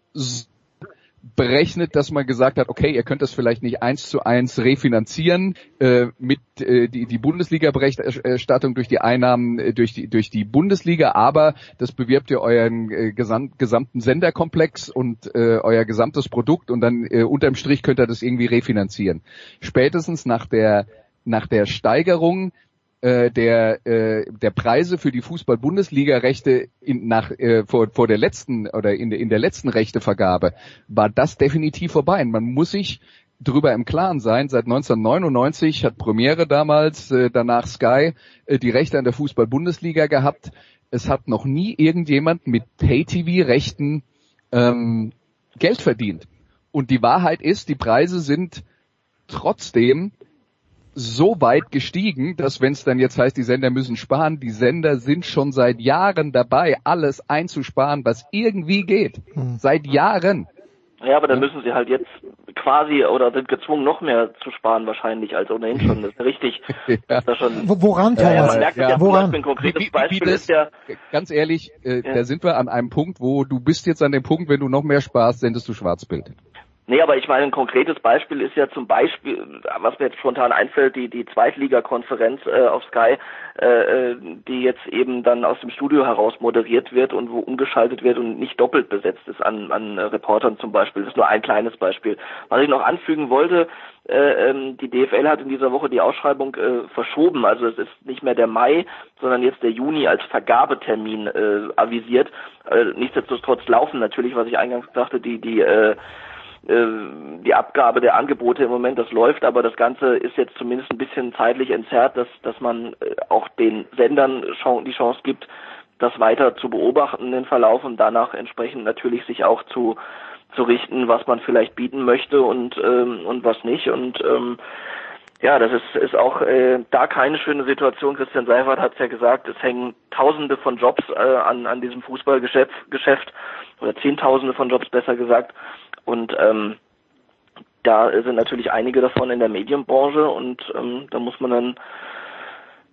berechnet, dass man gesagt hat, okay, ihr könnt das vielleicht nicht eins zu eins refinanzieren äh, mit äh, die, die Bundesliga-Berichterstattung durch die Einnahmen äh, durch die durch die Bundesliga, aber das bewirbt ihr euren äh, gesamt, gesamten Senderkomplex und äh, euer gesamtes Produkt und dann äh, unterm Strich könnt ihr das irgendwie refinanzieren. Spätestens nach der nach der Steigerung äh, der äh, der Preise für die Fußball-Bundesliga-Rechte nach äh, vor, vor der letzten oder in in der letzten Rechtevergabe war das definitiv vorbei. Und man muss sich drüber im Klaren sein. Seit 1999 hat Premiere damals, äh, danach Sky, äh, die Rechte an der Fußball-Bundesliga gehabt. Es hat noch nie irgendjemand mit Pay-TV-Rechten ähm, Geld verdient. Und die Wahrheit ist, die Preise sind trotzdem so weit gestiegen, dass wenn es dann jetzt heißt, die Sender müssen sparen, die Sender sind schon seit Jahren dabei, alles einzusparen, was irgendwie geht. Mhm. Seit Jahren. Ja, aber dann müssen sie halt jetzt quasi oder sind gezwungen, noch mehr zu sparen wahrscheinlich als ohnehin schon. Das ist richtig. ja. da schon, Woran, Thomas? Ja, man merkt ja, ja woran? Ein konkretes wie, wie, Beispiel wie das, ist ja, ganz ehrlich, äh, ja. da sind wir an einem Punkt, wo du bist jetzt an dem Punkt, wenn du noch mehr sparst, sendest du Schwarzbild. Nee, aber ich meine, ein konkretes Beispiel ist ja zum Beispiel, was mir jetzt spontan einfällt, die, die Zweitligakonferenz äh, auf Sky, äh, äh, die jetzt eben dann aus dem Studio heraus moderiert wird und wo umgeschaltet wird und nicht doppelt besetzt ist an, an äh, Reportern zum Beispiel. Das ist nur ein kleines Beispiel. Was ich noch anfügen wollte, äh, ähm, die DFL hat in dieser Woche die Ausschreibung äh, verschoben. Also es ist nicht mehr der Mai, sondern jetzt der Juni als Vergabetermin äh, avisiert. Äh, nichtsdestotrotz laufen natürlich, was ich eingangs sagte, die, die äh, die Abgabe der Angebote im Moment, das läuft, aber das Ganze ist jetzt zumindest ein bisschen zeitlich entzerrt, dass, dass man äh, auch den Sendern die Chance gibt, das weiter zu beobachten, den Verlauf und danach entsprechend natürlich sich auch zu, zu richten, was man vielleicht bieten möchte und, ähm, und was nicht. Und ähm, ja, das ist, ist auch äh, da keine schöne Situation. Christian Seifert hat es ja gesagt, es hängen Tausende von Jobs äh, an, an diesem Fußballgeschäft Geschäft, oder Zehntausende von Jobs besser gesagt. Und ähm, da sind natürlich einige davon in der Medienbranche und ähm, da muss man dann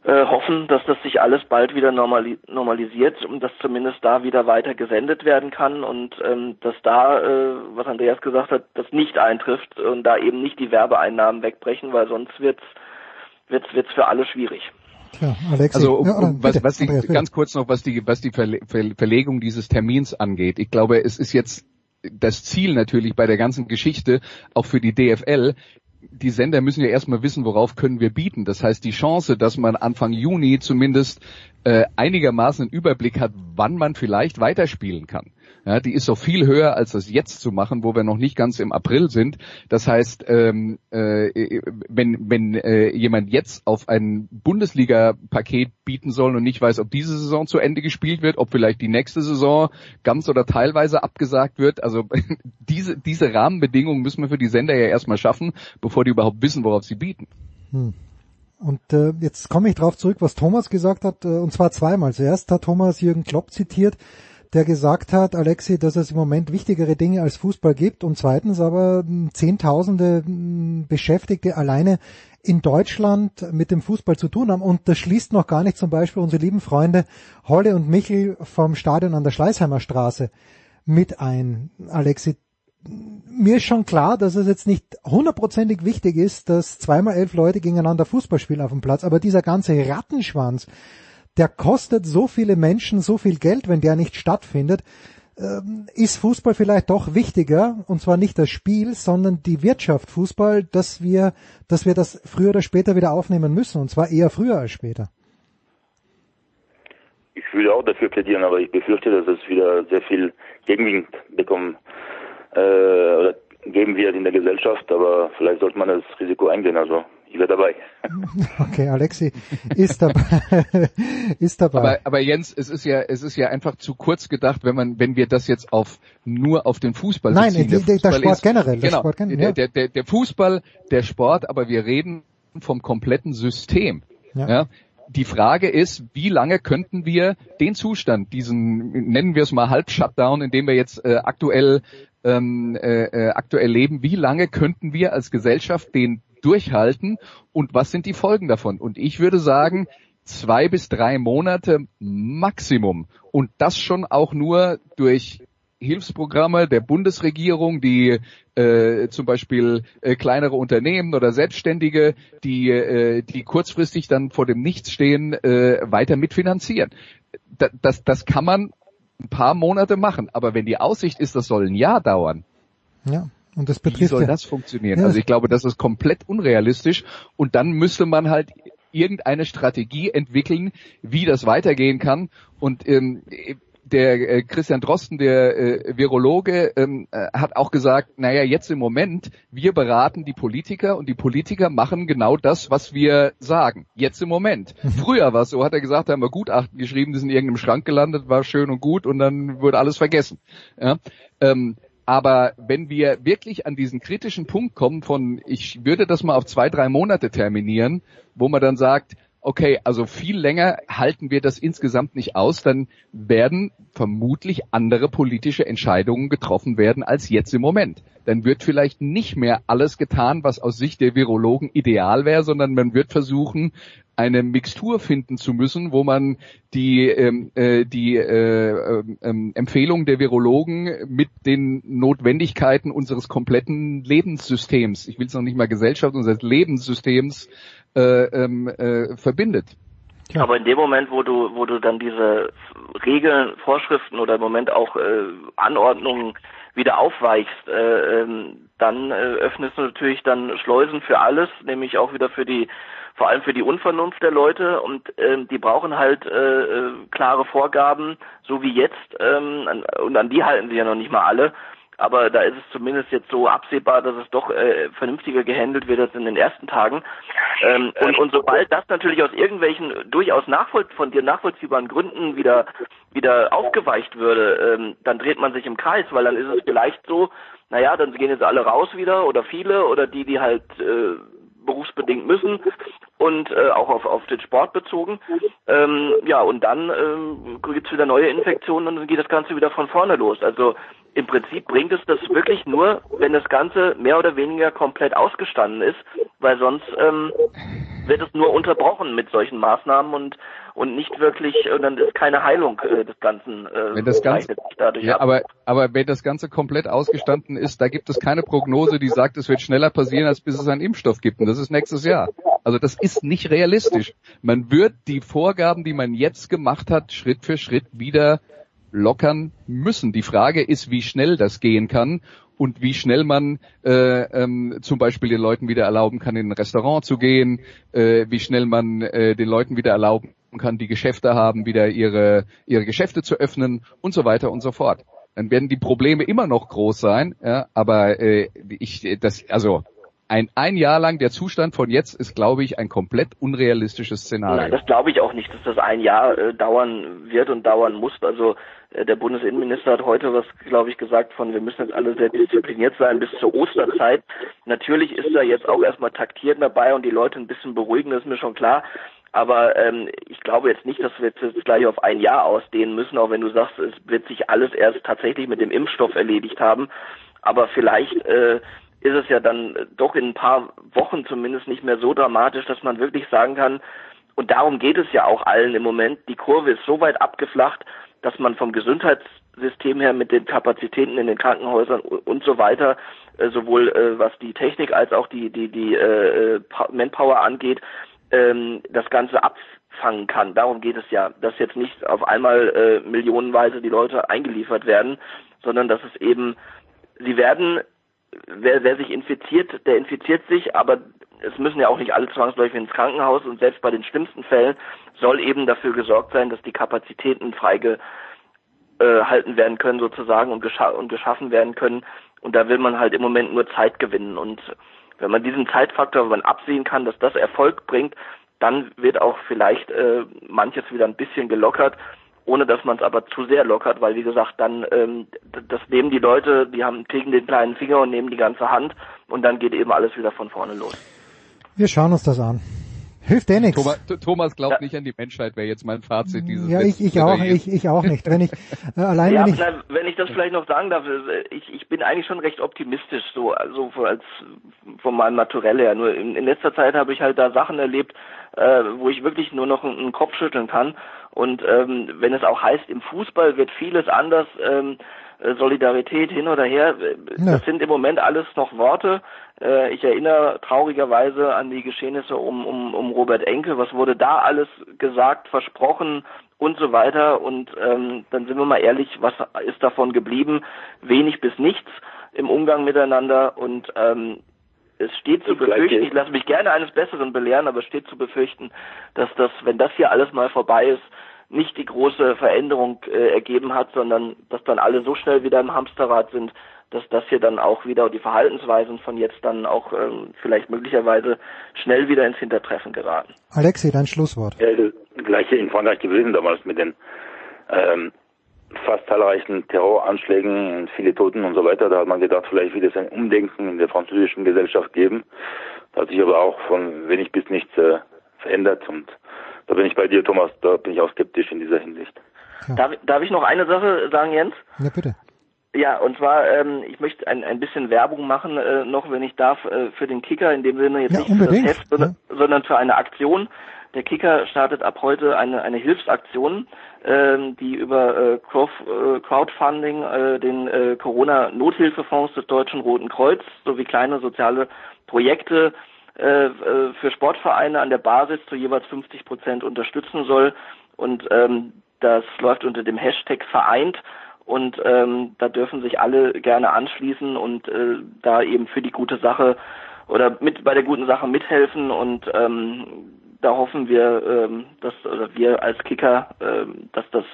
äh, hoffen, dass das sich alles bald wieder normali normalisiert und dass zumindest da wieder weiter gesendet werden kann und ähm, dass da, äh, was Andreas gesagt hat, das nicht eintrifft und da eben nicht die Werbeeinnahmen wegbrechen, weil sonst wird's wird's wird's für alle schwierig. Tja, Alexi. Also ja, was, was die, ganz kurz noch, was die was die Verlegung dieses Termins angeht. Ich glaube, es ist jetzt das Ziel natürlich bei der ganzen Geschichte, auch für die DFL, die Sender müssen ja erstmal wissen, worauf können wir bieten. Das heißt, die Chance, dass man Anfang Juni zumindest äh, einigermaßen einen Überblick hat, wann man vielleicht weiterspielen kann. Ja, die ist so viel höher, als das jetzt zu machen, wo wir noch nicht ganz im April sind. Das heißt, ähm, äh, wenn, wenn äh, jemand jetzt auf ein Bundesliga-Paket bieten soll und nicht weiß, ob diese Saison zu Ende gespielt wird, ob vielleicht die nächste Saison ganz oder teilweise abgesagt wird, also diese, diese Rahmenbedingungen müssen wir für die Sender ja erstmal schaffen, bevor die überhaupt wissen, worauf sie bieten. Hm. Und äh, jetzt komme ich darauf zurück, was Thomas gesagt hat, äh, und zwar zweimal. Zuerst hat Thomas Jürgen Klopp zitiert, der gesagt hat, Alexi, dass es im Moment wichtigere Dinge als Fußball gibt und zweitens aber hm, Zehntausende hm, Beschäftigte alleine in Deutschland mit dem Fußball zu tun haben. Und das schließt noch gar nicht zum Beispiel unsere lieben Freunde Holle und Michel vom Stadion an der Schleißheimer Straße mit ein. Alexi, mir ist schon klar, dass es jetzt nicht hundertprozentig wichtig ist, dass zweimal elf Leute gegeneinander Fußball spielen auf dem Platz, aber dieser ganze Rattenschwanz, der kostet so viele Menschen so viel Geld, wenn der nicht stattfindet, ähm, ist Fußball vielleicht doch wichtiger, und zwar nicht das Spiel, sondern die Wirtschaft Fußball, dass wir, dass wir das früher oder später wieder aufnehmen müssen, und zwar eher früher als später. Ich würde auch dafür plädieren, aber ich befürchte, dass es wieder sehr viel Gegenwind bekommen äh, oder geben wird in der Gesellschaft, aber vielleicht sollte man das Risiko eingehen. Also ich wäre dabei. Okay, Alexi ist dabei. ist dabei. Aber, aber Jens, es ist ja, es ist ja einfach zu kurz gedacht, wenn man, wenn wir das jetzt auf nur auf den Fußball Nein, beziehen. Der, der, Fußball der Sport ist, generell. Der genau, Sport generell, ja. der, der, der Fußball, der Sport, aber wir reden vom kompletten System. Ja. ja. Die Frage ist, wie lange könnten wir den Zustand, diesen, nennen wir es mal Halb-Shutdown, in dem wir jetzt äh, aktuell ähm, äh, äh, aktuell leben, wie lange könnten wir als Gesellschaft den durchhalten und was sind die Folgen davon? Und ich würde sagen, zwei bis drei Monate Maximum. Und das schon auch nur durch Hilfsprogramme der Bundesregierung, die äh, zum Beispiel äh, kleinere Unternehmen oder Selbstständige, die, äh, die kurzfristig dann vor dem Nichts stehen, äh, weiter mitfinanzieren. Das, das, das kann man ein paar Monate machen, aber wenn die Aussicht ist, das soll ein Jahr dauern, ja. Und das betrifft Wie soll das funktionieren? Ja. Also ich glaube, das ist komplett unrealistisch und dann müsste man halt irgendeine Strategie entwickeln, wie das weitergehen kann. Und ähm, der äh, Christian Drosten, der äh, Virologe, ähm, äh, hat auch gesagt, naja, jetzt im Moment, wir beraten die Politiker und die Politiker machen genau das, was wir sagen. Jetzt im Moment. Mhm. Früher war es so, hat er gesagt, da haben wir Gutachten geschrieben, die sind in irgendeinem Schrank gelandet, war schön und gut und dann wurde alles vergessen. Ja? Ähm, aber wenn wir wirklich an diesen kritischen Punkt kommen von, ich würde das mal auf zwei, drei Monate terminieren, wo man dann sagt, okay, also viel länger halten wir das insgesamt nicht aus, dann werden vermutlich andere politische Entscheidungen getroffen werden als jetzt im Moment. Dann wird vielleicht nicht mehr alles getan, was aus Sicht der Virologen ideal wäre, sondern man wird versuchen, eine Mixtur finden zu müssen, wo man die, ähm, äh, die äh, äh, Empfehlung der Virologen mit den Notwendigkeiten unseres kompletten Lebenssystems, ich will es noch nicht mal Gesellschaft, unseres Lebenssystems äh, ähm, äh, verbindet. Ja. Aber in dem Moment, wo du, wo du dann diese Regeln, Vorschriften oder im Moment auch äh, Anordnungen wieder aufweichst, äh, ähm, dann äh, öffnest du natürlich dann Schleusen für alles, nämlich auch wieder für die, vor allem für die Unvernunft der Leute. Und äh, die brauchen halt äh, äh, klare Vorgaben, so wie jetzt, ähm, und an die halten sie ja noch nicht mal alle. Aber da ist es zumindest jetzt so absehbar, dass es doch äh, vernünftiger gehandelt wird als in den ersten Tagen. Ähm, und, und sobald das natürlich aus irgendwelchen durchaus nachvoll von dir nachvollziehbaren Gründen wieder wieder aufgeweicht würde, ähm, dann dreht man sich im Kreis, weil dann ist es vielleicht so, naja, dann gehen jetzt alle raus wieder oder viele oder die, die halt äh, berufsbedingt müssen und äh, auch auf, auf den Sport bezogen. Ähm, ja, und dann ähm, gibt wieder neue Infektionen und dann geht das Ganze wieder von vorne los. Also im Prinzip bringt es das wirklich nur, wenn das Ganze mehr oder weniger komplett ausgestanden ist, weil sonst ähm, wird es nur unterbrochen mit solchen Maßnahmen und und nicht wirklich und dann ist keine Heilung äh, des Ganzen äh, wenn das Ganze, dadurch ja, ab. aber aber wenn das Ganze komplett ausgestanden ist, da gibt es keine Prognose, die sagt, es wird schneller passieren, als bis es einen Impfstoff gibt und das ist nächstes Jahr. Also das ist nicht realistisch. Man wird die Vorgaben, die man jetzt gemacht hat, Schritt für Schritt wieder lockern müssen. Die Frage ist, wie schnell das gehen kann und wie schnell man äh, ähm, zum Beispiel den Leuten wieder erlauben kann, in ein Restaurant zu gehen, äh, wie schnell man äh, den Leuten wieder erlauben kann, die Geschäfte haben, wieder ihre, ihre Geschäfte zu öffnen und so weiter und so fort. Dann werden die Probleme immer noch groß sein, ja, aber äh, ich das also ein, ein Jahr lang der Zustand von jetzt ist, glaube ich, ein komplett unrealistisches Szenario. Nein, das glaube ich auch nicht, dass das ein Jahr äh, dauern wird und dauern muss. Also äh, der Bundesinnenminister hat heute was, glaube ich, gesagt von, wir müssen jetzt alle sehr diszipliniert sein bis zur Osterzeit. Natürlich ist er jetzt auch erstmal taktiert dabei und die Leute ein bisschen beruhigen, das ist mir schon klar. Aber ähm, ich glaube jetzt nicht, dass wir jetzt gleich auf ein Jahr ausdehnen müssen, auch wenn du sagst, es wird sich alles erst tatsächlich mit dem Impfstoff erledigt haben. Aber vielleicht äh, ist es ja dann doch in ein paar Wochen zumindest nicht mehr so dramatisch, dass man wirklich sagen kann, und darum geht es ja auch allen im Moment, die Kurve ist so weit abgeflacht, dass man vom Gesundheitssystem her mit den Kapazitäten in den Krankenhäusern und so weiter, äh, sowohl äh, was die Technik als auch die, die, die äh, Manpower angeht, ähm, das Ganze abfangen kann. Darum geht es ja, dass jetzt nicht auf einmal millionenweise die Leute eingeliefert werden, sondern dass es eben, sie werden wer, wer sich infiziert, der infiziert sich, aber es müssen ja auch nicht alle zwangsläufig ins Krankenhaus und selbst bei den schlimmsten Fällen soll eben dafür gesorgt sein, dass die Kapazitäten freigehalten äh, werden können sozusagen und, gescha und geschaffen werden können. Und da will man halt im Moment nur Zeit gewinnen. Und wenn man diesen Zeitfaktor, wenn man absehen kann, dass das Erfolg bringt, dann wird auch vielleicht äh, manches wieder ein bisschen gelockert ohne dass man es aber zu sehr lockert, weil wie gesagt, dann ähm, das nehmen die Leute, die haben kriegen den kleinen Finger und nehmen die ganze Hand und dann geht eben alles wieder von vorne los. Wir schauen uns das an. Hilft eh nichts. Thomas, Thomas glaubt ja. nicht an die Menschheit, wäre jetzt mein Fazit dieses Ja, ich, ich auch, ich, ich auch nicht. Wenn ich äh, allein ja, wenn, ich, na, wenn ich das vielleicht noch sagen darf, äh, ich, ich bin eigentlich schon recht optimistisch, so also als von meinem Naturell her. Nur in, in letzter Zeit habe ich halt da Sachen erlebt, äh, wo ich wirklich nur noch einen Kopf schütteln kann. Und ähm, wenn es auch heißt, im Fußball wird vieles anders. Ähm, äh, Solidarität hin oder her, äh, das ja. sind im Moment alles noch Worte. Äh, ich erinnere traurigerweise an die Geschehnisse um, um, um Robert Enke. Was wurde da alles gesagt, versprochen und so weiter? Und ähm, dann sind wir mal ehrlich, was ist davon geblieben? Wenig bis nichts im Umgang miteinander und ähm, es steht zu befürchten, ich lasse mich gerne eines Besseren belehren, aber es steht zu befürchten, dass das, wenn das hier alles mal vorbei ist, nicht die große Veränderung äh, ergeben hat, sondern dass dann alle so schnell wieder im Hamsterrad sind, dass das hier dann auch wieder die Verhaltensweisen von jetzt dann auch ähm, vielleicht möglicherweise schnell wieder ins Hintertreffen geraten. Alexi, dein Schlusswort. Ja, das gleiche in Frankreich gewesen damals mit den ähm, fast zahlreichen Terroranschlägen und viele Toten und so weiter. Da hat man gedacht, vielleicht wird es ein Umdenken in der französischen Gesellschaft geben. Da hat sich aber auch von wenig bis nichts äh, verändert und da bin ich bei dir, Thomas, da bin ich auch skeptisch in dieser Hinsicht. Ja. Darf, darf ich noch eine Sache sagen, Jens? Ja, bitte. Ja, und zwar, ähm, ich möchte ein, ein bisschen Werbung machen, äh, noch wenn ich darf, äh, für den Kicker, in dem Sinne jetzt ja, nicht unbedingt. für das Heft, sondern, ja. sondern für eine Aktion, Der Kicker startet ab heute eine, eine Hilfsaktion, ähm, die über äh, äh, Crowdfunding äh, den äh, Corona-Nothilfefonds des Deutschen Roten Kreuz sowie kleine soziale Projekte äh, äh, für Sportvereine an der Basis zu jeweils 50 Prozent unterstützen soll. Und ähm, das läuft unter dem Hashtag vereint und ähm, da dürfen sich alle gerne anschließen und äh, da eben für die gute Sache oder mit bei der guten Sache mithelfen und ähm, da hoffen wir, ähm, dass oder wir als Kicker, ähm, dass das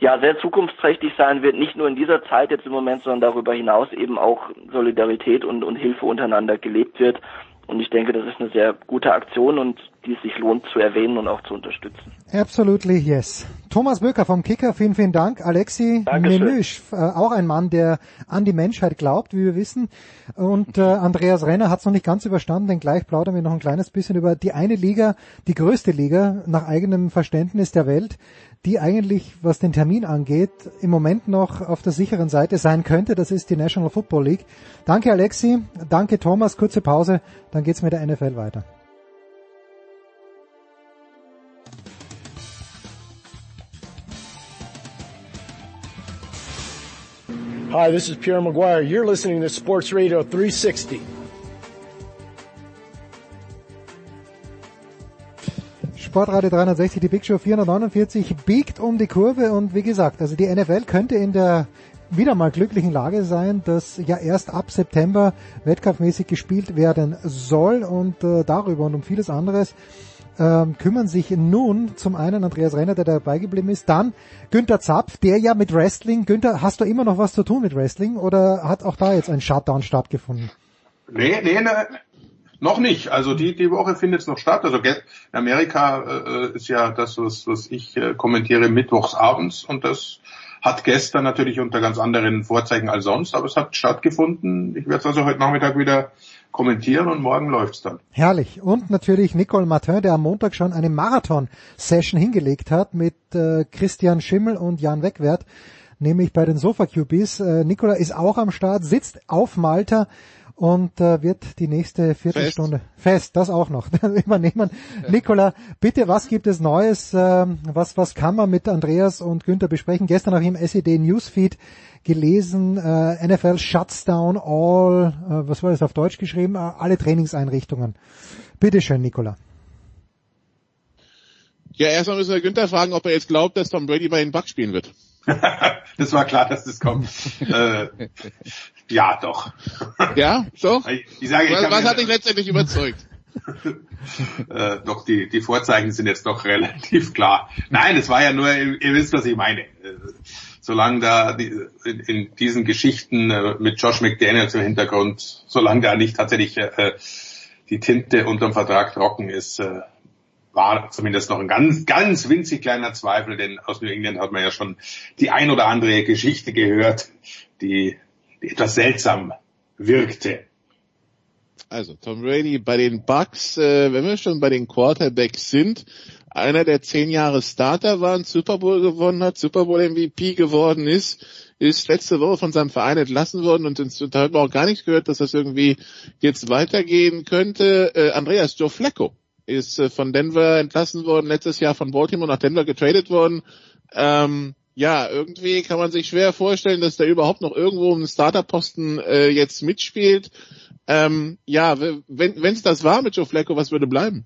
ja sehr zukunftsträchtig sein wird, nicht nur in dieser Zeit jetzt im Moment, sondern darüber hinaus eben auch Solidarität und, und Hilfe untereinander gelebt wird. Und ich denke, das ist eine sehr gute Aktion und die es sich lohnt zu erwähnen und auch zu unterstützen. Absolutely yes. Thomas Böker vom Kicker, vielen, vielen Dank. Alexi Memüsch, äh, auch ein Mann, der an die Menschheit glaubt, wie wir wissen. Und äh, Andreas Renner hat es noch nicht ganz überstanden, denn gleich plaudern wir noch ein kleines bisschen über die eine Liga, die größte Liga nach eigenem Verständnis der Welt, die eigentlich, was den Termin angeht, im Moment noch auf der sicheren Seite sein könnte. Das ist die National Football League. Danke Alexi, danke Thomas, kurze Pause, dann geht's mit der NFL weiter. Hi, this is Pierre Maguire. You're listening to Sports Radio 360. Sportradio 360, die Big Show 449 biegt um die Kurve und wie gesagt, also die NFL könnte in der wieder mal glücklichen Lage sein, dass ja erst ab September wettkampfmäßig gespielt werden soll und äh, darüber und um vieles anderes ähm, kümmern sich nun zum einen Andreas Renner, der dabei geblieben ist, dann Günther Zapf, der ja mit Wrestling, Günther, hast du immer noch was zu tun mit Wrestling oder hat auch da jetzt ein Shutdown stattgefunden? Nee, nee, ne, noch nicht. Also die, die Woche findet es noch statt. Also in Amerika äh, ist ja das, was, was ich äh, kommentiere, mittwochs abends und das hat gestern natürlich unter ganz anderen Vorzeichen als sonst, aber es hat stattgefunden. Ich werde es also heute Nachmittag wieder kommentieren und morgen läuft's dann. Herrlich. Und natürlich Nicole Martin, der am Montag schon eine Marathon-Session hingelegt hat mit äh, Christian Schimmel und Jan Wegwert, nämlich bei den Sofa QBs. Äh, Nicola ist auch am Start, sitzt auf Malta und äh, wird die nächste Viertelstunde fest, fest das auch noch übernehmen. Ja. Nicola, bitte, was gibt es Neues? Äh, was was kann man mit Andreas und Günther besprechen? Gestern auch im SED Newsfeed gelesen, äh, NFL shuts down all, äh, was war das auf Deutsch geschrieben? Äh, alle Trainingseinrichtungen. Bitte schön, Nicola. Ja, erstmal müssen wir Günther fragen, ob er jetzt glaubt, dass Tom Brady bei den Bucks spielen wird. das war klar, dass das kommt. äh, ja, doch. Ja, doch? Ich, ich sage, was, was hat dich letztendlich überzeugt? äh, doch, die, die Vorzeichen sind jetzt doch relativ klar. Nein, es war ja nur, ihr wisst, was ich meine. Äh, solange da die, in, in, diesen Geschichten äh, mit Josh McDaniels im Hintergrund, solange da nicht tatsächlich äh, die Tinte unterm Vertrag trocken ist, äh, war zumindest noch ein ganz, ganz winzig kleiner Zweifel, denn aus New England hat man ja schon die ein oder andere Geschichte gehört, die etwas seltsam wirkte. Also Tom Brady bei den Bucks, äh, wenn wir schon bei den Quarterbacks sind, einer der zehn Jahre Starter war, ein Super Bowl gewonnen hat, Super Bowl MVP geworden ist, ist letzte Woche von seinem Verein entlassen worden und da hat man auch gar nichts gehört, dass das irgendwie jetzt weitergehen könnte. Äh, Andreas Joe Flacco ist äh, von Denver entlassen worden, letztes Jahr von Baltimore nach Denver getradet worden. Ähm, ja, irgendwie kann man sich schwer vorstellen, dass der überhaupt noch irgendwo einen Starterposten äh, jetzt mitspielt. Ähm, ja, wenn es das war mit Joe Flacco, was würde bleiben?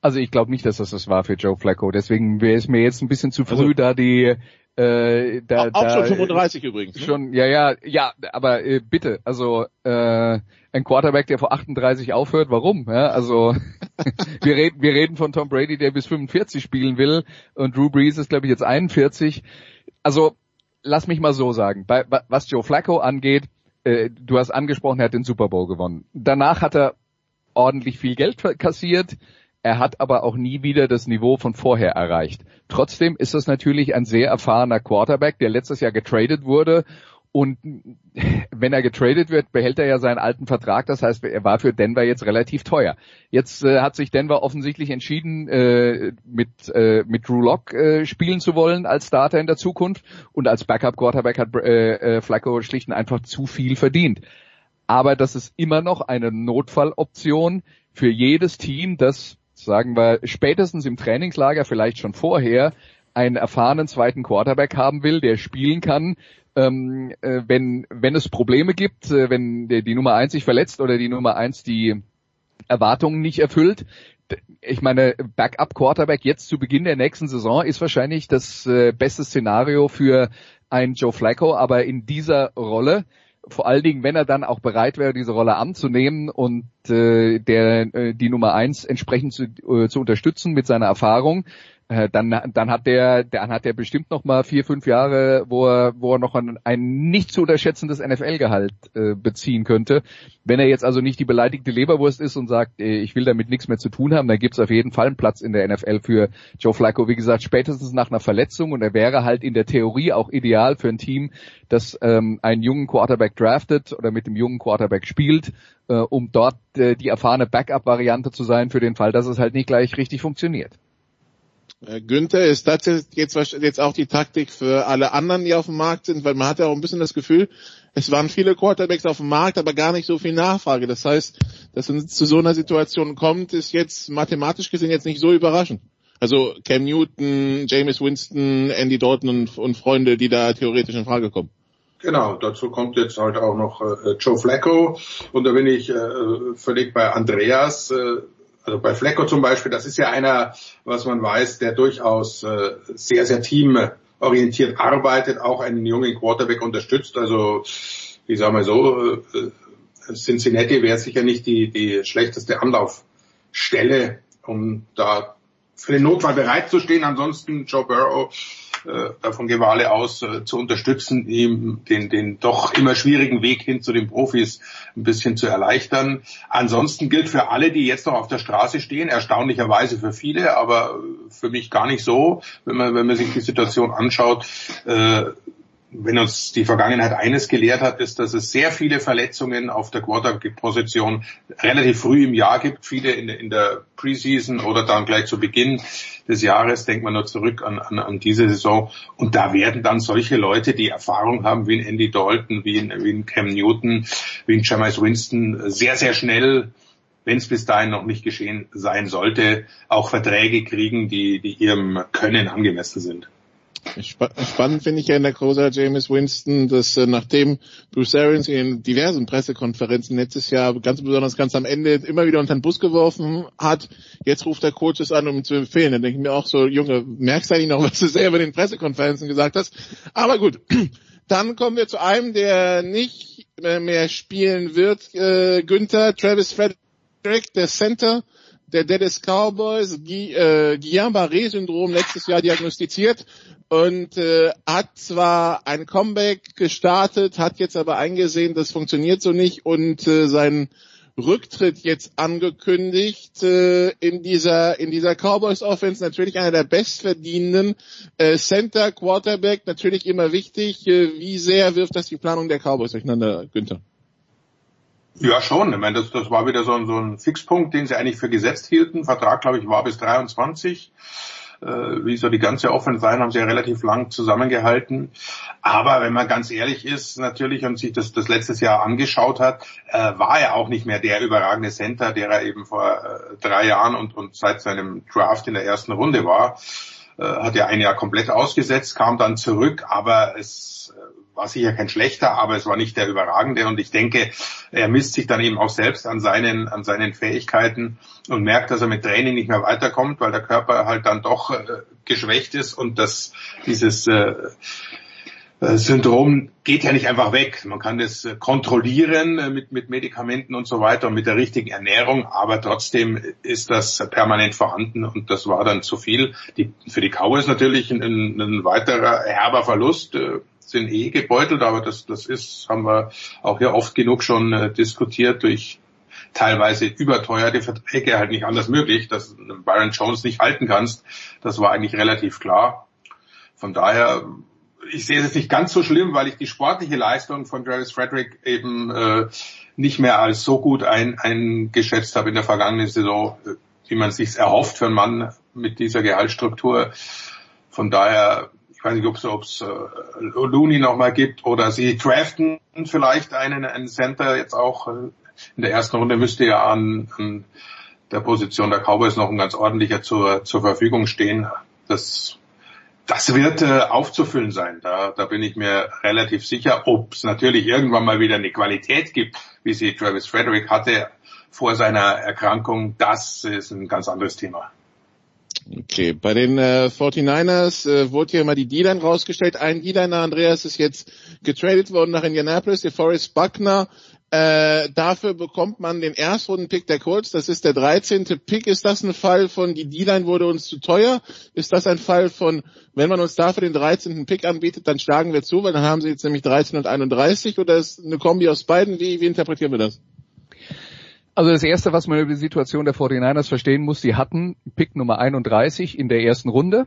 Also ich glaube nicht, dass das das war für Joe Flacco. Deswegen wäre es mir jetzt ein bisschen zu früh, also, da die äh, da, auch da, schon 35 übrigens. Ne? Schon, ja, ja, ja, aber äh, bitte, also äh, ein Quarterback, der vor 38 aufhört, warum? Ja, also wir reden, wir reden von Tom Brady, der bis 45 spielen will und Drew Brees ist, glaube ich, jetzt 41. Also lass mich mal so sagen, bei, was Joe Flacco angeht, äh, du hast angesprochen, er hat den Super Bowl gewonnen. Danach hat er ordentlich viel Geld kassiert. Er hat aber auch nie wieder das Niveau von vorher erreicht. Trotzdem ist das natürlich ein sehr erfahrener Quarterback, der letztes Jahr getradet wurde und wenn er getradet wird, behält er ja seinen alten Vertrag. Das heißt, er war für Denver jetzt relativ teuer. Jetzt äh, hat sich Denver offensichtlich entschieden, äh, mit, äh, mit Drew Lock äh, spielen zu wollen als Starter in der Zukunft. Und als Backup Quarterback hat äh, äh, Flacco schlicht und einfach zu viel verdient. Aber das ist immer noch eine Notfalloption für jedes Team, das sagen wir, spätestens im Trainingslager, vielleicht schon vorher, einen erfahrenen zweiten Quarterback haben will, der spielen kann, ähm, äh, wenn, wenn es Probleme gibt, äh, wenn der, die Nummer eins sich verletzt oder die Nummer eins die Erwartungen nicht erfüllt. Ich meine, Backup Quarterback jetzt zu Beginn der nächsten Saison ist wahrscheinlich das äh, beste Szenario für ein Joe Flacco, aber in dieser Rolle vor allen Dingen, wenn er dann auch bereit wäre, diese Rolle anzunehmen und äh, der äh, die Nummer eins entsprechend zu, äh, zu unterstützen mit seiner Erfahrung, äh, dann, dann hat der, dann hat der bestimmt noch mal vier, fünf Jahre, wo er, wo er noch ein, ein nicht zu unterschätzendes NFL-Gehalt äh, beziehen könnte. Wenn er jetzt also nicht die beleidigte Leberwurst ist und sagt, äh, ich will damit nichts mehr zu tun haben, dann gibt es auf jeden Fall einen Platz in der NFL für Joe Flacco. Wie gesagt, spätestens nach einer Verletzung und er wäre halt in der Theorie auch ideal für ein Team, das ähm, einen jungen Quarterback draftet oder mit dem jungen Quarterback spielt, äh, um dort äh, die erfahrene Backup-Variante zu sein für den Fall, dass es halt nicht gleich richtig funktioniert. Äh, Günther, ist das jetzt, jetzt auch die Taktik für alle anderen, die auf dem Markt sind? Weil man hat ja auch ein bisschen das Gefühl, es waren viele Quarterbacks auf dem Markt, aber gar nicht so viel Nachfrage. Das heißt, dass es zu so einer Situation kommt, ist jetzt mathematisch gesehen jetzt nicht so überraschend. Also Cam Newton, James Winston, Andy Dalton und, und Freunde, die da theoretisch in Frage kommen. Genau, dazu kommt jetzt halt auch noch äh, Joe Flacco und da bin ich äh, völlig bei Andreas. Äh, also bei Flecko zum Beispiel, das ist ja einer, was man weiß, der durchaus äh, sehr, sehr teamorientiert arbeitet, auch einen jungen Quarterback unterstützt. Also ich sage mal so, äh, Cincinnati wäre sicher nicht die, die schlechteste Anlaufstelle, um da für den Notfall bereit zu stehen. Ansonsten Joe Burrow äh, davon gehe alle aus, äh, zu unterstützen, ihm den, den doch immer schwierigen Weg hin zu den Profis ein bisschen zu erleichtern. Ansonsten gilt für alle, die jetzt noch auf der Straße stehen, erstaunlicherweise für viele, aber für mich gar nicht so, wenn man, wenn man sich die Situation anschaut, äh, wenn uns die Vergangenheit eines gelehrt hat, ist, dass es sehr viele Verletzungen auf der Quarterback-Position relativ früh im Jahr gibt, viele in, in, der Preseason oder dann gleich zu Beginn des Jahres, denkt man nur zurück an, an, an diese Saison. Und da werden dann solche Leute, die Erfahrung haben, wie ein Andy Dalton, wie ein, wie ein Cam Newton, wie ein Jameis Winston, sehr, sehr schnell wenn es bis dahin noch nicht geschehen sein sollte, auch Verträge kriegen, die, die ihrem Können angemessen sind. Spannend finde ich ja in der Closer James Winston, dass äh, nachdem Bruce Arians in diversen Pressekonferenzen letztes Jahr ganz besonders ganz am Ende immer wieder unter den Bus geworfen hat, jetzt ruft der Coach es an, um ihm zu empfehlen. Dann denke ich mir auch so, Junge, merkst du eigentlich noch, was du selber in den Pressekonferenzen gesagt hast? Aber gut, dann kommen wir zu einem, der nicht mehr spielen wird. Äh, Günther, Travis Frederick, der Center der Dallas Cowboys, äh, Guillain-Barré-Syndrom letztes Jahr diagnostiziert und äh, hat zwar ein Comeback gestartet, hat jetzt aber eingesehen, das funktioniert so nicht und äh, seinen Rücktritt jetzt angekündigt äh, in dieser in dieser Cowboys Offense natürlich einer der bestverdienenden äh, Center Quarterback natürlich immer wichtig. Äh, wie sehr wirft das die Planung der Cowboys durcheinander, Günther? Ja, schon. Ich meine, das, das war wieder so ein, so ein Fixpunkt, den sie eigentlich für gesetzt hielten. Vertrag, glaube ich, war bis 23 äh, wie so die ganze Offense sein, haben sie ja relativ lang zusammengehalten. Aber wenn man ganz ehrlich ist, natürlich und sich das, das letztes Jahr angeschaut hat, äh, war er auch nicht mehr der überragende Center, der er eben vor äh, drei Jahren und, und seit seinem Draft in der ersten Runde war. Äh, hat er ein Jahr komplett ausgesetzt, kam dann zurück, aber es äh, war sicher kein schlechter, aber es war nicht der überragende und ich denke, er misst sich dann eben auch selbst an seinen, an seinen Fähigkeiten und merkt, dass er mit Training nicht mehr weiterkommt, weil der Körper halt dann doch äh, geschwächt ist und dass dieses äh, äh Syndrom geht ja nicht einfach weg. Man kann das äh, kontrollieren äh, mit, mit Medikamenten und so weiter und mit der richtigen Ernährung, aber trotzdem ist das permanent vorhanden und das war dann zu viel. Die, für die Cowboys natürlich ein, ein weiterer herber Verlust sind eh gebeutelt, aber das, das ist, haben wir auch hier oft genug schon äh, diskutiert durch teilweise überteuerte Verträge halt nicht anders möglich, dass du Byron Jones nicht halten kannst. Das war eigentlich relativ klar. Von daher, ich sehe es nicht ganz so schlimm, weil ich die sportliche Leistung von Travis Frederick eben äh, nicht mehr als so gut ein, eingeschätzt habe in der vergangenen Saison, äh, wie man sich erhofft für einen Mann mit dieser Gehaltsstruktur. Von daher ich weiß nicht, ob es äh, Looney nochmal gibt oder sie draften vielleicht einen, einen Center jetzt auch. Äh, in der ersten Runde müsste ja an, an der Position der Cowboys noch ein ganz ordentlicher zur, zur Verfügung stehen. Das, das wird äh, aufzufüllen sein. Da, da bin ich mir relativ sicher. Ob es natürlich irgendwann mal wieder eine Qualität gibt, wie sie Travis Frederick hatte vor seiner Erkrankung, das ist ein ganz anderes Thema. Okay, bei den äh, 49ers äh, wurde hier mal die D-Line rausgestellt. Ein D-Liner, Andreas, ist jetzt getradet worden nach Indianapolis, der Forrest Buckner. Äh, dafür bekommt man den Erstrunden-Pick der Colts. Das ist der 13. Pick. Ist das ein Fall von, die D-Line wurde uns zu teuer? Ist das ein Fall von, wenn man uns dafür den 13. Pick anbietet, dann schlagen wir zu, weil dann haben sie jetzt nämlich 13 und 31 oder ist eine Kombi aus beiden? Wie, wie interpretieren wir das? Also das Erste, was man über die Situation der 49ers verstehen muss, die hatten Pick Nummer 31 in der ersten Runde.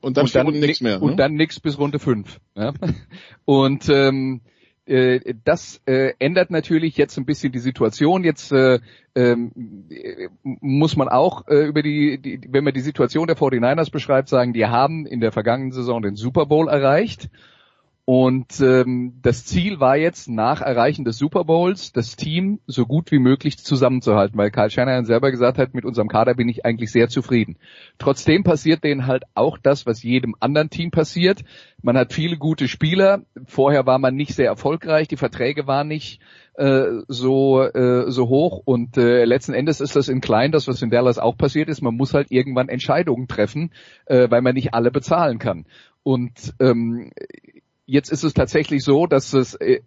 Und dann, und dann nichts mehr. Ne? Und dann nichts bis Runde 5. Ja? Und ähm, äh, das äh, ändert natürlich jetzt ein bisschen die Situation. Jetzt äh, ähm, muss man auch äh, über die, die, wenn man die Situation der 49ers beschreibt, sagen, die haben in der vergangenen Saison den Super Bowl erreicht und ähm, das Ziel war jetzt nach Erreichen des Super Bowls, das Team so gut wie möglich zusammenzuhalten, weil Karl Shanahan selber gesagt hat, mit unserem Kader bin ich eigentlich sehr zufrieden. Trotzdem passiert denen halt auch das, was jedem anderen Team passiert. Man hat viele gute Spieler. Vorher war man nicht sehr erfolgreich, die Verträge waren nicht äh, so äh, so hoch und äh, letzten Endes ist das in klein, das was in Dallas auch passiert ist. Man muss halt irgendwann Entscheidungen treffen, äh, weil man nicht alle bezahlen kann. Und ähm, Jetzt ist es tatsächlich so, dass es äh,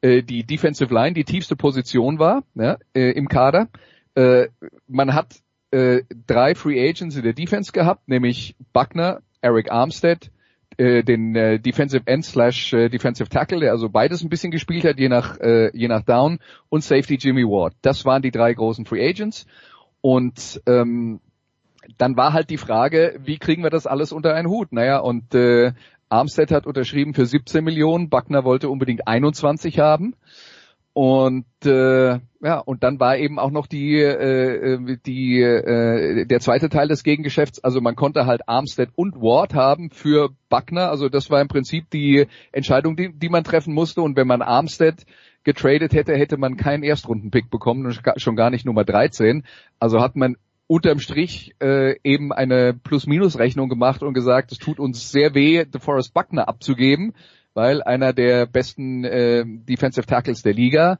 äh, die Defensive Line die tiefste Position war ja, äh, im Kader. Äh, man hat äh, drei Free Agents in der Defense gehabt, nämlich Buckner, Eric Armstead, äh, den äh, Defensive End slash äh, Defensive Tackle, der also beides ein bisschen gespielt hat, je nach, äh, je nach Down, und Safety Jimmy Ward. Das waren die drei großen Free Agents. Und ähm, dann war halt die Frage, wie kriegen wir das alles unter einen Hut? Naja, und äh, Armstead hat unterschrieben für 17 Millionen, Buckner wollte unbedingt 21 haben. Und äh, ja, und dann war eben auch noch die äh, äh, die äh, der zweite Teil des Gegengeschäfts. Also man konnte halt Armstead und Ward haben für Buckner. Also das war im Prinzip die Entscheidung, die, die man treffen musste. Und wenn man Armstead getradet hätte, hätte man keinen Erstrundenpick bekommen und schon gar nicht Nummer 13. Also hat man unterm Strich äh, eben eine Plus-Minus-Rechnung gemacht und gesagt, es tut uns sehr weh, DeForest Buckner abzugeben, weil einer der besten äh, Defensive Tackles der Liga.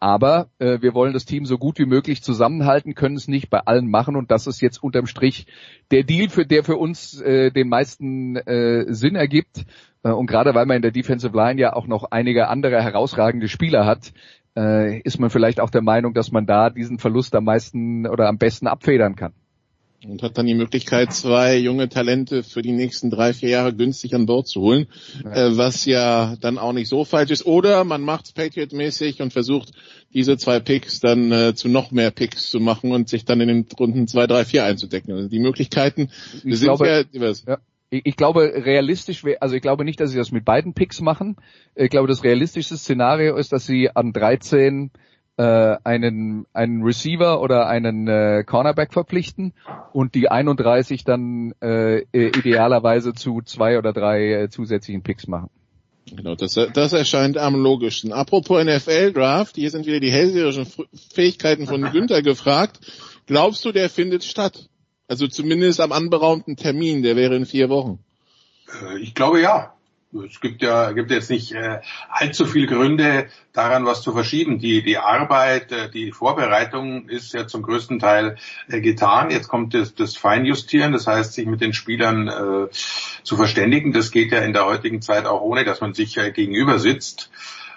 Aber äh, wir wollen das Team so gut wie möglich zusammenhalten, können es nicht bei allen machen und das ist jetzt unterm Strich der Deal, für der für uns äh, den meisten äh, Sinn ergibt. Äh, und gerade weil man in der Defensive Line ja auch noch einige andere herausragende Spieler hat, äh, ist man vielleicht auch der Meinung, dass man da diesen Verlust am meisten oder am besten abfedern kann. Und hat dann die Möglichkeit, zwei junge Talente für die nächsten drei, vier Jahre günstig an Bord zu holen, ja. Äh, was ja dann auch nicht so falsch ist. Oder man macht es Patriot-mäßig und versucht, diese zwei Picks dann äh, zu noch mehr Picks zu machen und sich dann in den Runden zwei, drei, vier einzudecken. Also die Möglichkeiten ich sind glaube, ja. Ja ich glaube, realistisch wäre, also ich glaube nicht, dass sie das mit beiden Picks machen. Ich glaube, das realistischste Szenario ist, dass sie an 13 äh, einen, einen Receiver oder einen äh, Cornerback verpflichten und die 31 dann äh, idealerweise zu zwei oder drei äh, zusätzlichen Picks machen. Genau, das, das erscheint am logischsten. Apropos NFL-Draft, hier sind wieder die hellseherischen Fähigkeiten von Günther gefragt. Glaubst du, der findet statt? Also zumindest am anberaumten Termin, der wäre in vier Wochen. Äh, ich glaube ja. Es gibt ja gibt jetzt nicht äh, allzu viele Gründe daran, was zu verschieben. Die die Arbeit, äh, die Vorbereitung ist ja zum größten Teil äh, getan. Jetzt kommt das, das Feinjustieren, das heißt, sich mit den Spielern äh, zu verständigen. Das geht ja in der heutigen Zeit auch ohne, dass man sich äh, gegenüber sitzt.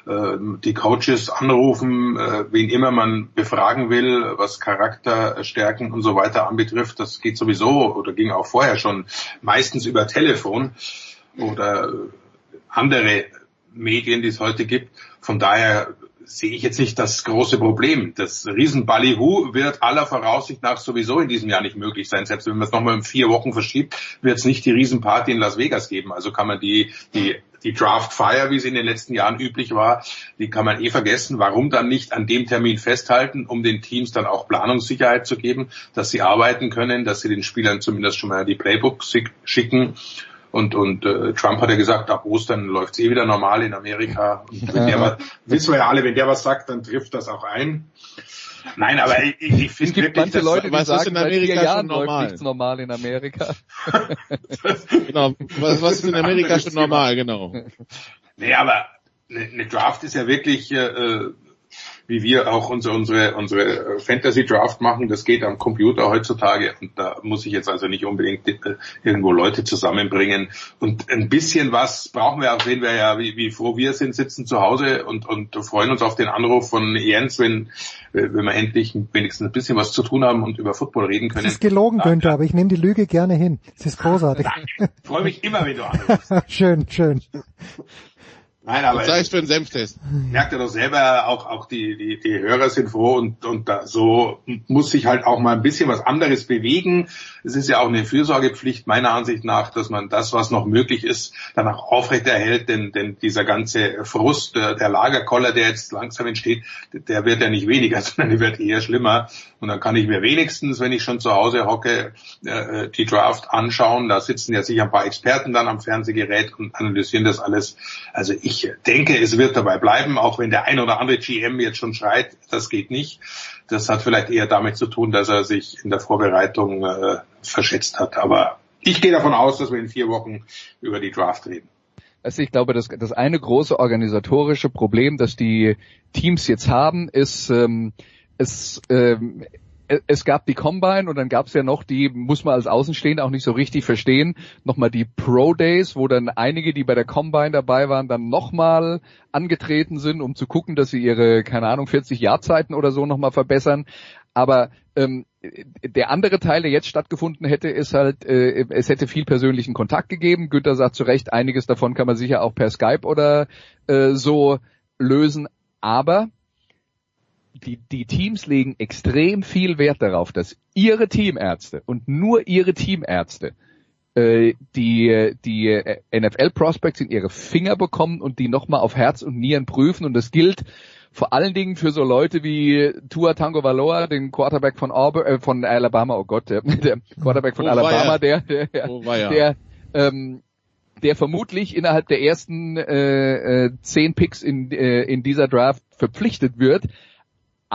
Äh, die Coaches anrufen, äh, wen immer man befragen will, was Charakterstärken und so weiter anbetrifft. Das geht sowieso oder ging auch vorher schon meistens über Telefon oder andere Medien, die es heute gibt. Von daher sehe ich jetzt nicht das große Problem. Das Riesenballyhoo wird aller Voraussicht nach sowieso in diesem Jahr nicht möglich sein. Selbst wenn man es nochmal in vier Wochen verschiebt, wird es nicht die Riesenparty in Las Vegas geben. Also kann man die, die, die Draft Fire, wie sie in den letzten Jahren üblich war, die kann man eh vergessen. Warum dann nicht an dem Termin festhalten, um den Teams dann auch Planungssicherheit zu geben, dass sie arbeiten können, dass sie den Spielern zumindest schon mal die Playbooks schicken und, und äh, Trump hat ja gesagt, ab Ostern läuft's eh wieder normal in Amerika. Und wenn der was, wissen wir ja alle, wenn der was sagt, dann trifft das auch ein. Nein, aber ich, ich finde Es gibt manche Leute, die was ist sagen, in Amerika Jahren schon läuft normal? nichts normal in Amerika. Genau. Was, was ist in Amerika schon normal, genau. Nee, aber eine, eine Draft ist ja wirklich, äh, äh, wie wir auch unsere, unsere, unsere Fantasy Draft machen, das geht am Computer heutzutage und da muss ich jetzt also nicht unbedingt äh, irgendwo Leute zusammenbringen und ein bisschen was brauchen wir auch, sehen wir ja, wie, wie froh wir sind, sitzen zu Hause und, und freuen uns auf den Anruf von Jens, wenn, wenn wir endlich wenigstens ein bisschen was zu tun haben und über Football reden können. Es ist gelogen, Günther, aber ich nehme die Lüge gerne hin. Es ist großartig. Ich freue mich immer, wenn du anrufst. schön, schön. Nein, aber Was heißt für einen Senftest? merkt ihr doch selber, auch, auch die, die, die Hörer sind froh und, und da, so muss sich halt auch mal ein bisschen was anderes bewegen. Es ist ja auch eine Fürsorgepflicht meiner Ansicht nach, dass man das, was noch möglich ist, dann auch aufrechterhält, denn, denn dieser ganze Frust, der, der Lagerkoller, der jetzt langsam entsteht, der wird ja nicht weniger, sondern der wird eher schlimmer. Und dann kann ich mir wenigstens, wenn ich schon zu Hause hocke, äh, die Draft anschauen. Da sitzen ja sicher ein paar Experten dann am Fernsehgerät und analysieren das alles. Also ich denke, es wird dabei bleiben, auch wenn der ein oder andere GM jetzt schon schreit, das geht nicht. Das hat vielleicht eher damit zu tun, dass er sich in der Vorbereitung äh, verschätzt hat. Aber ich gehe davon aus, dass wir in vier Wochen über die Draft reden. Also ich glaube, das, das eine große organisatorische Problem, das die Teams jetzt haben, ist, ähm, es, ähm, es- es gab die Combine und dann gab es ja noch die, muss man als Außenstehender auch nicht so richtig verstehen, nochmal die Pro Days, wo dann einige, die bei der Combine dabei waren, dann nochmal angetreten sind, um zu gucken, dass sie ihre, keine Ahnung, 40 Jahrzeiten oder so nochmal verbessern. Aber ähm, der andere Teil, der jetzt stattgefunden hätte, ist halt, äh, es hätte viel persönlichen Kontakt gegeben. Günther sagt zu Recht, einiges davon kann man sicher auch per Skype oder äh, so lösen. Aber die, die Teams legen extrem viel Wert darauf, dass ihre Teamärzte und nur ihre Teamärzte äh, die, die NFL-Prospects in ihre Finger bekommen und die nochmal auf Herz und Nieren prüfen. Und das gilt vor allen Dingen für so Leute wie Tua Tango Valoa, den Quarterback von, Auburn, äh, von Alabama, oh Gott, der, der Quarterback von Oh, Alabama, der, der, Oh, der ähm, der vermutlich innerhalb der ersten äh, äh, zehn Picks in, äh, in dieser Draft verpflichtet wird,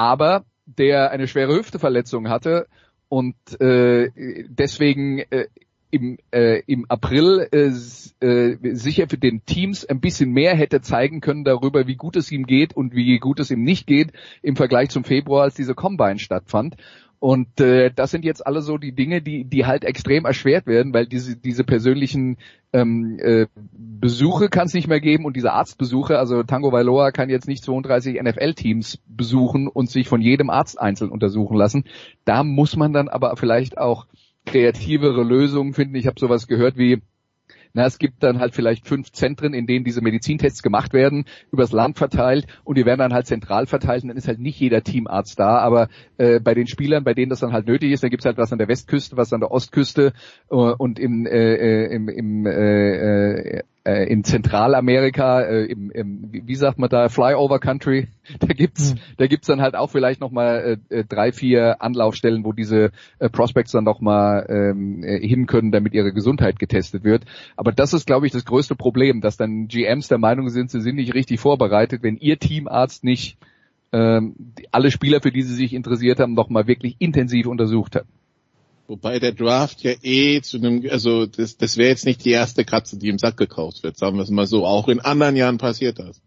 aber der eine schwere Hüfteverletzung hatte und äh, deswegen äh, im, äh, im April äh, äh, sicher für den Teams ein bisschen mehr hätte zeigen können darüber, wie gut es ihm geht und wie gut es ihm nicht geht im Vergleich zum Februar, als diese Combine stattfand. Und äh, das sind jetzt alle so die Dinge, die, die halt extrem erschwert werden, weil diese, diese persönlichen ähm, äh, Besuche kann es nicht mehr geben und diese Arztbesuche, also Tango Vailoa kann jetzt nicht 32 NFL-Teams besuchen und sich von jedem Arzt einzeln untersuchen lassen. Da muss man dann aber vielleicht auch kreativere Lösungen finden. Ich habe sowas gehört wie, na, es gibt dann halt vielleicht fünf Zentren, in denen diese Medizintests gemacht werden, übers Land verteilt und die werden dann halt zentral verteilt und dann ist halt nicht jeder Teamarzt da, aber äh, bei den Spielern, bei denen das dann halt nötig ist, dann gibt's halt was an der Westküste, was an der Ostküste äh, und im, äh, äh, im, im äh, äh, in Zentralamerika, äh, im, im, wie sagt man da, Flyover Country, da gibt's, da gibt's dann halt auch vielleicht noch mal äh, äh, drei, vier Anlaufstellen, wo diese äh, Prospects dann noch mal ähm, äh, hin können, damit ihre Gesundheit getestet wird. Aber das ist, glaube ich, das größte Problem, dass dann GMs der Meinung sind, sie sind nicht richtig vorbereitet, wenn ihr Teamarzt nicht ähm, alle Spieler, für die sie sich interessiert haben, noch mal wirklich intensiv untersucht hat. Wobei der Draft ja eh zu einem, also das, das wäre jetzt nicht die erste Katze, die im Sack gekauft wird, sagen wir es mal so. Auch in anderen Jahren passiert das.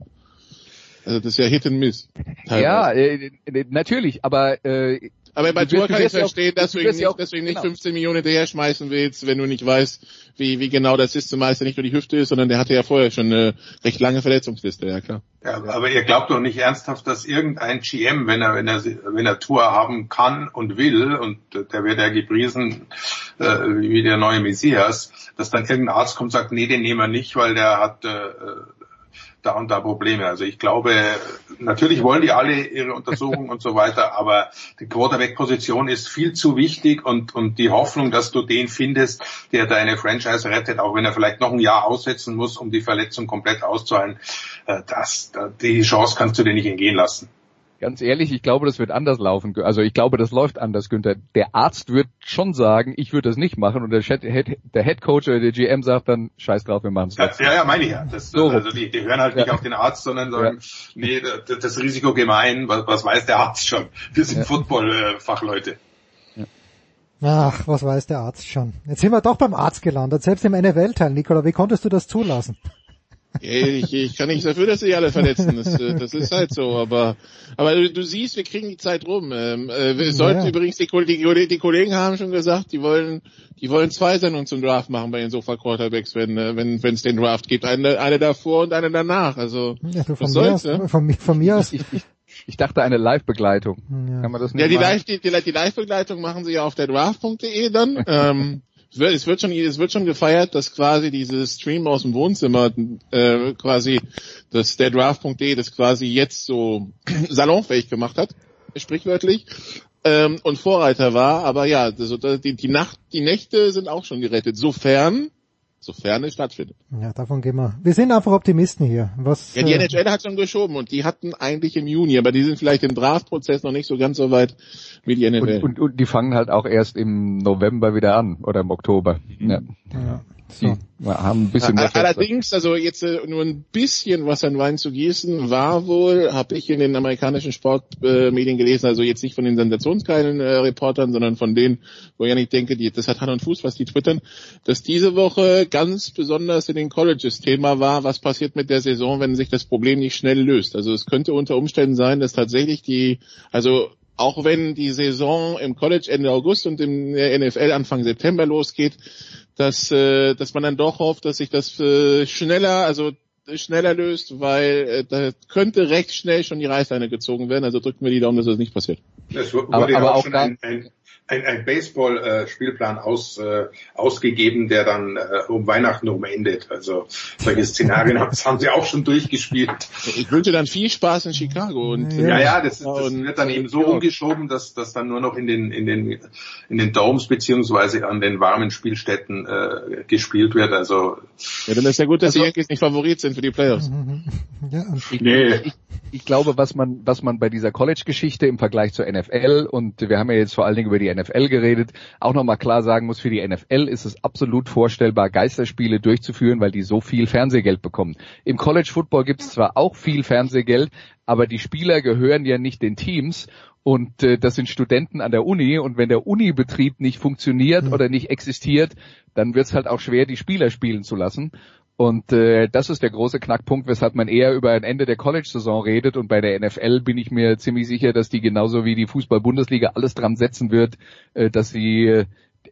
Also das ist ja Hit and Miss. teilweise. Ja, äh, äh, natürlich, aber äh, Aber bei du kann ich verstehen, dass du, du ihn nicht, auch- deswegen nicht genau. 15 Millionen hinterher schmeißen willst, wenn du nicht weißt, wie, wie genau das ist, zumal es ja nicht nur die Hüfte ist, sondern der hatte ja vorher schon eine recht lange Verletzungsliste, ja klar. Ja, aber ihr glaubt doch nicht ernsthaft, dass irgendein GM, wenn er, wenn er, wenn er Tour haben kann und will, und der wird ja gepriesen äh, wie der neue Messias, dass dann irgendein Arzt kommt und sagt, nee, den nehmen wir nicht, weil der hat äh, da und da Probleme. Also ich glaube, natürlich wollen die alle ihre Untersuchungen und so weiter, aber die Quarterback-Position ist viel zu wichtig und, und die Hoffnung, dass du den findest, der deine Franchise rettet, auch wenn er vielleicht noch ein Jahr aussetzen muss, um die Verletzung komplett auszuheilen, äh, das, da- die Chance kannst du dir nicht entgehen lassen. Ganz ehrlich, ich glaube, das wird anders laufen. Also ich glaube, das läuft anders, Günther. Der Arzt wird schon sagen, ich würde das nicht machen und der Head, der Head Coach oder der GM sagt dann, scheiß drauf, wir machen es. Ja, ja, ja, meine ich ja. Das, so. Also die, die hören halt nicht ja. auf den Arzt, sondern sagen, ja. nee, das, das Risiko gemein, was, was weiß der Arzt schon? Wir sind ja. Football-Fachleute. Ach, was weiß der Arzt schon. Jetzt sind wir doch beim Arzt gelandet, selbst im NFL-Teil, Nikola. Wie konntest du das zulassen? Ich, ich kann nicht dafür, dass sie alle verletzen. Das, äh, das ist halt so. Aber, aber du, du siehst, wir kriegen die Zeit rum. Ähm, äh, wir sollten ja. übrigens die, die, die, Kollegen haben schon gesagt, die wollen, die wollen zwei Sendungen zum Draft machen bei den Sofa Quarterbacks, wenn äh, wenn wenn es den Draft gibt, eine, eine davor und eine danach. Also ja, du, von, mir aus, ne? von, von mir aus. Ich, dachte eine Live-Begleitung. Ja. Kann man das nicht Ja, die Live, die, die, Live-Begleitung machen sie ja auf der Draft.de dann. ähm, es wird, schon, es wird schon gefeiert, dass quasi dieses Stream aus dem Wohnzimmer, äh, quasi, dass der Draft.de das quasi jetzt so salonfähig gemacht hat, sprichwörtlich, ähm, und Vorreiter war. Aber ja, also die, die Nacht, die Nächte sind auch schon gerettet. Sofern sofern es stattfindet. Ja, davon gehen wir. Wir sind einfach Optimisten hier. Was, ja, die äh, NHL hat schon geschoben und die hatten eigentlich im Juni, aber die sind vielleicht im Draftprozess noch nicht so ganz so weit wie die NHL. Und, und, und die fangen halt auch erst im November wieder an oder im Oktober. Mhm. Ja. ja. So. Die haben ein bisschen mehr Allerdings, also jetzt äh, nur ein bisschen was an Wein zu gießen, war wohl, habe ich in den amerikanischen Sportmedien äh, gelesen, also jetzt nicht von den sensationsgeilen äh, Reportern, sondern von denen, wo ich ja nicht denke, die, das hat Hand und Fuß, was die twittern, dass diese Woche ganz besonders in den Colleges Thema war, was passiert mit der Saison, wenn sich das Problem nicht schnell löst. Also es könnte unter Umständen sein, dass tatsächlich die, also auch wenn die Saison im College Ende August und im NFL Anfang September losgeht, dass, äh, dass man dann doch hofft, dass sich das äh, schneller, also schneller löst, weil äh, da könnte recht schnell schon die Reißleine gezogen werden. Also drücken wir die Daumen, dass das nicht passiert. Es wurde aber, aber auch, auch schon ein, ein, ein, ein Baseball-Spielplan aus, äh, ausgegeben, der dann äh, um Weihnachten rum endet. Also solche Szenarien haben sie auch schon durchgespielt. Ich wünsche dann viel Spaß in Chicago. Und, ja, ja, das, das wird dann eben so umgeschoben, dass das dann nur noch in den in den in den Domes beziehungsweise an den warmen Spielstätten äh, gespielt wird. Also ja, dann ist ja gut, dass also, die Yankees nicht Favorit sind für die Playoffs. Ja, ich, nee. ich, ich glaube, was man was man bei dieser College-Geschichte im Vergleich zur NFL und wir haben ja jetzt vor allen Dingen über die NFL geredet, auch nochmal klar sagen muss, für die NFL ist es absolut vorstellbar, Geisterspiele durchzuführen, weil die so viel Fernsehgeld bekommen. Im College Football gibt es zwar auch viel Fernsehgeld, aber die Spieler gehören ja nicht den Teams und äh, das sind Studenten an der Uni und wenn der Unibetrieb nicht funktioniert mhm. oder nicht existiert, dann wird es halt auch schwer, die Spieler spielen zu lassen. Und äh, das ist der große Knackpunkt, weshalb man eher über ein Ende der College-Saison redet. Und bei der NFL bin ich mir ziemlich sicher, dass die genauso wie die Fußball-Bundesliga alles dran setzen wird, äh, dass sie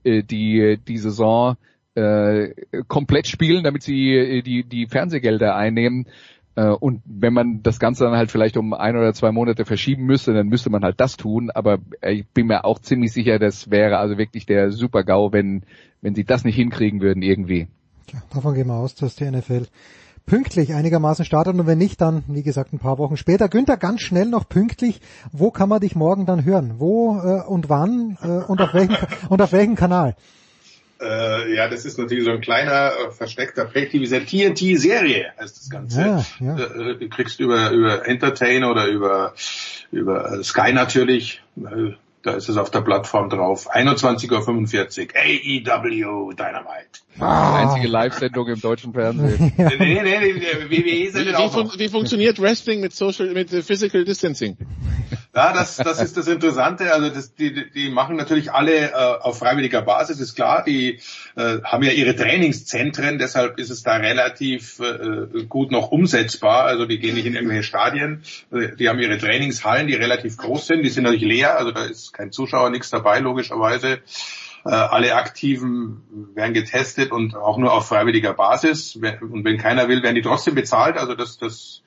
äh, die die Saison äh, komplett spielen, damit sie äh, die die Fernsehgelder einnehmen. Äh, und wenn man das Ganze dann halt vielleicht um ein oder zwei Monate verschieben müsste, dann müsste man halt das tun. Aber ich bin mir auch ziemlich sicher, das wäre also wirklich der Super-GAU, wenn wenn sie das nicht hinkriegen würden irgendwie. Ja, davon gehen wir aus, dass die NFL pünktlich einigermaßen startet und wenn nicht, dann, wie gesagt, ein paar Wochen später. Günther, ganz schnell noch pünktlich, wo kann man dich morgen dann hören? Wo äh, und wann äh, und, auf welchen, und auf welchem Kanal? Äh, ja, das ist natürlich so ein kleiner, äh, versteckter Projekt, diese TNT-Serie heißt das Ganze. Ja, ja. Äh, du kriegst über, über Entertain oder über, über äh, Sky natürlich, äh, da ist es auf der Plattform drauf. 21.45 Uhr. AEW Dynamite. Ah. Einzige Live-Sendung im deutschen Fernsehen. ja. Nee, nee, nee, WWE wie, wie, fun wie funktioniert Wrestling mit Social, mit Physical Distancing? Ja, das, das ist das Interessante. Also das, die, die machen natürlich alle äh, auf freiwilliger Basis, ist klar. Die äh, haben ja ihre Trainingszentren, deshalb ist es da relativ äh, gut noch umsetzbar. Also die gehen nicht in irgendwelche Stadien. Die haben ihre Trainingshallen, die relativ groß sind. Die sind natürlich leer, also da ist kein Zuschauer, nichts dabei, logischerweise. Äh, alle Aktiven werden getestet und auch nur auf freiwilliger Basis. Und wenn keiner will, werden die trotzdem bezahlt. Also das, das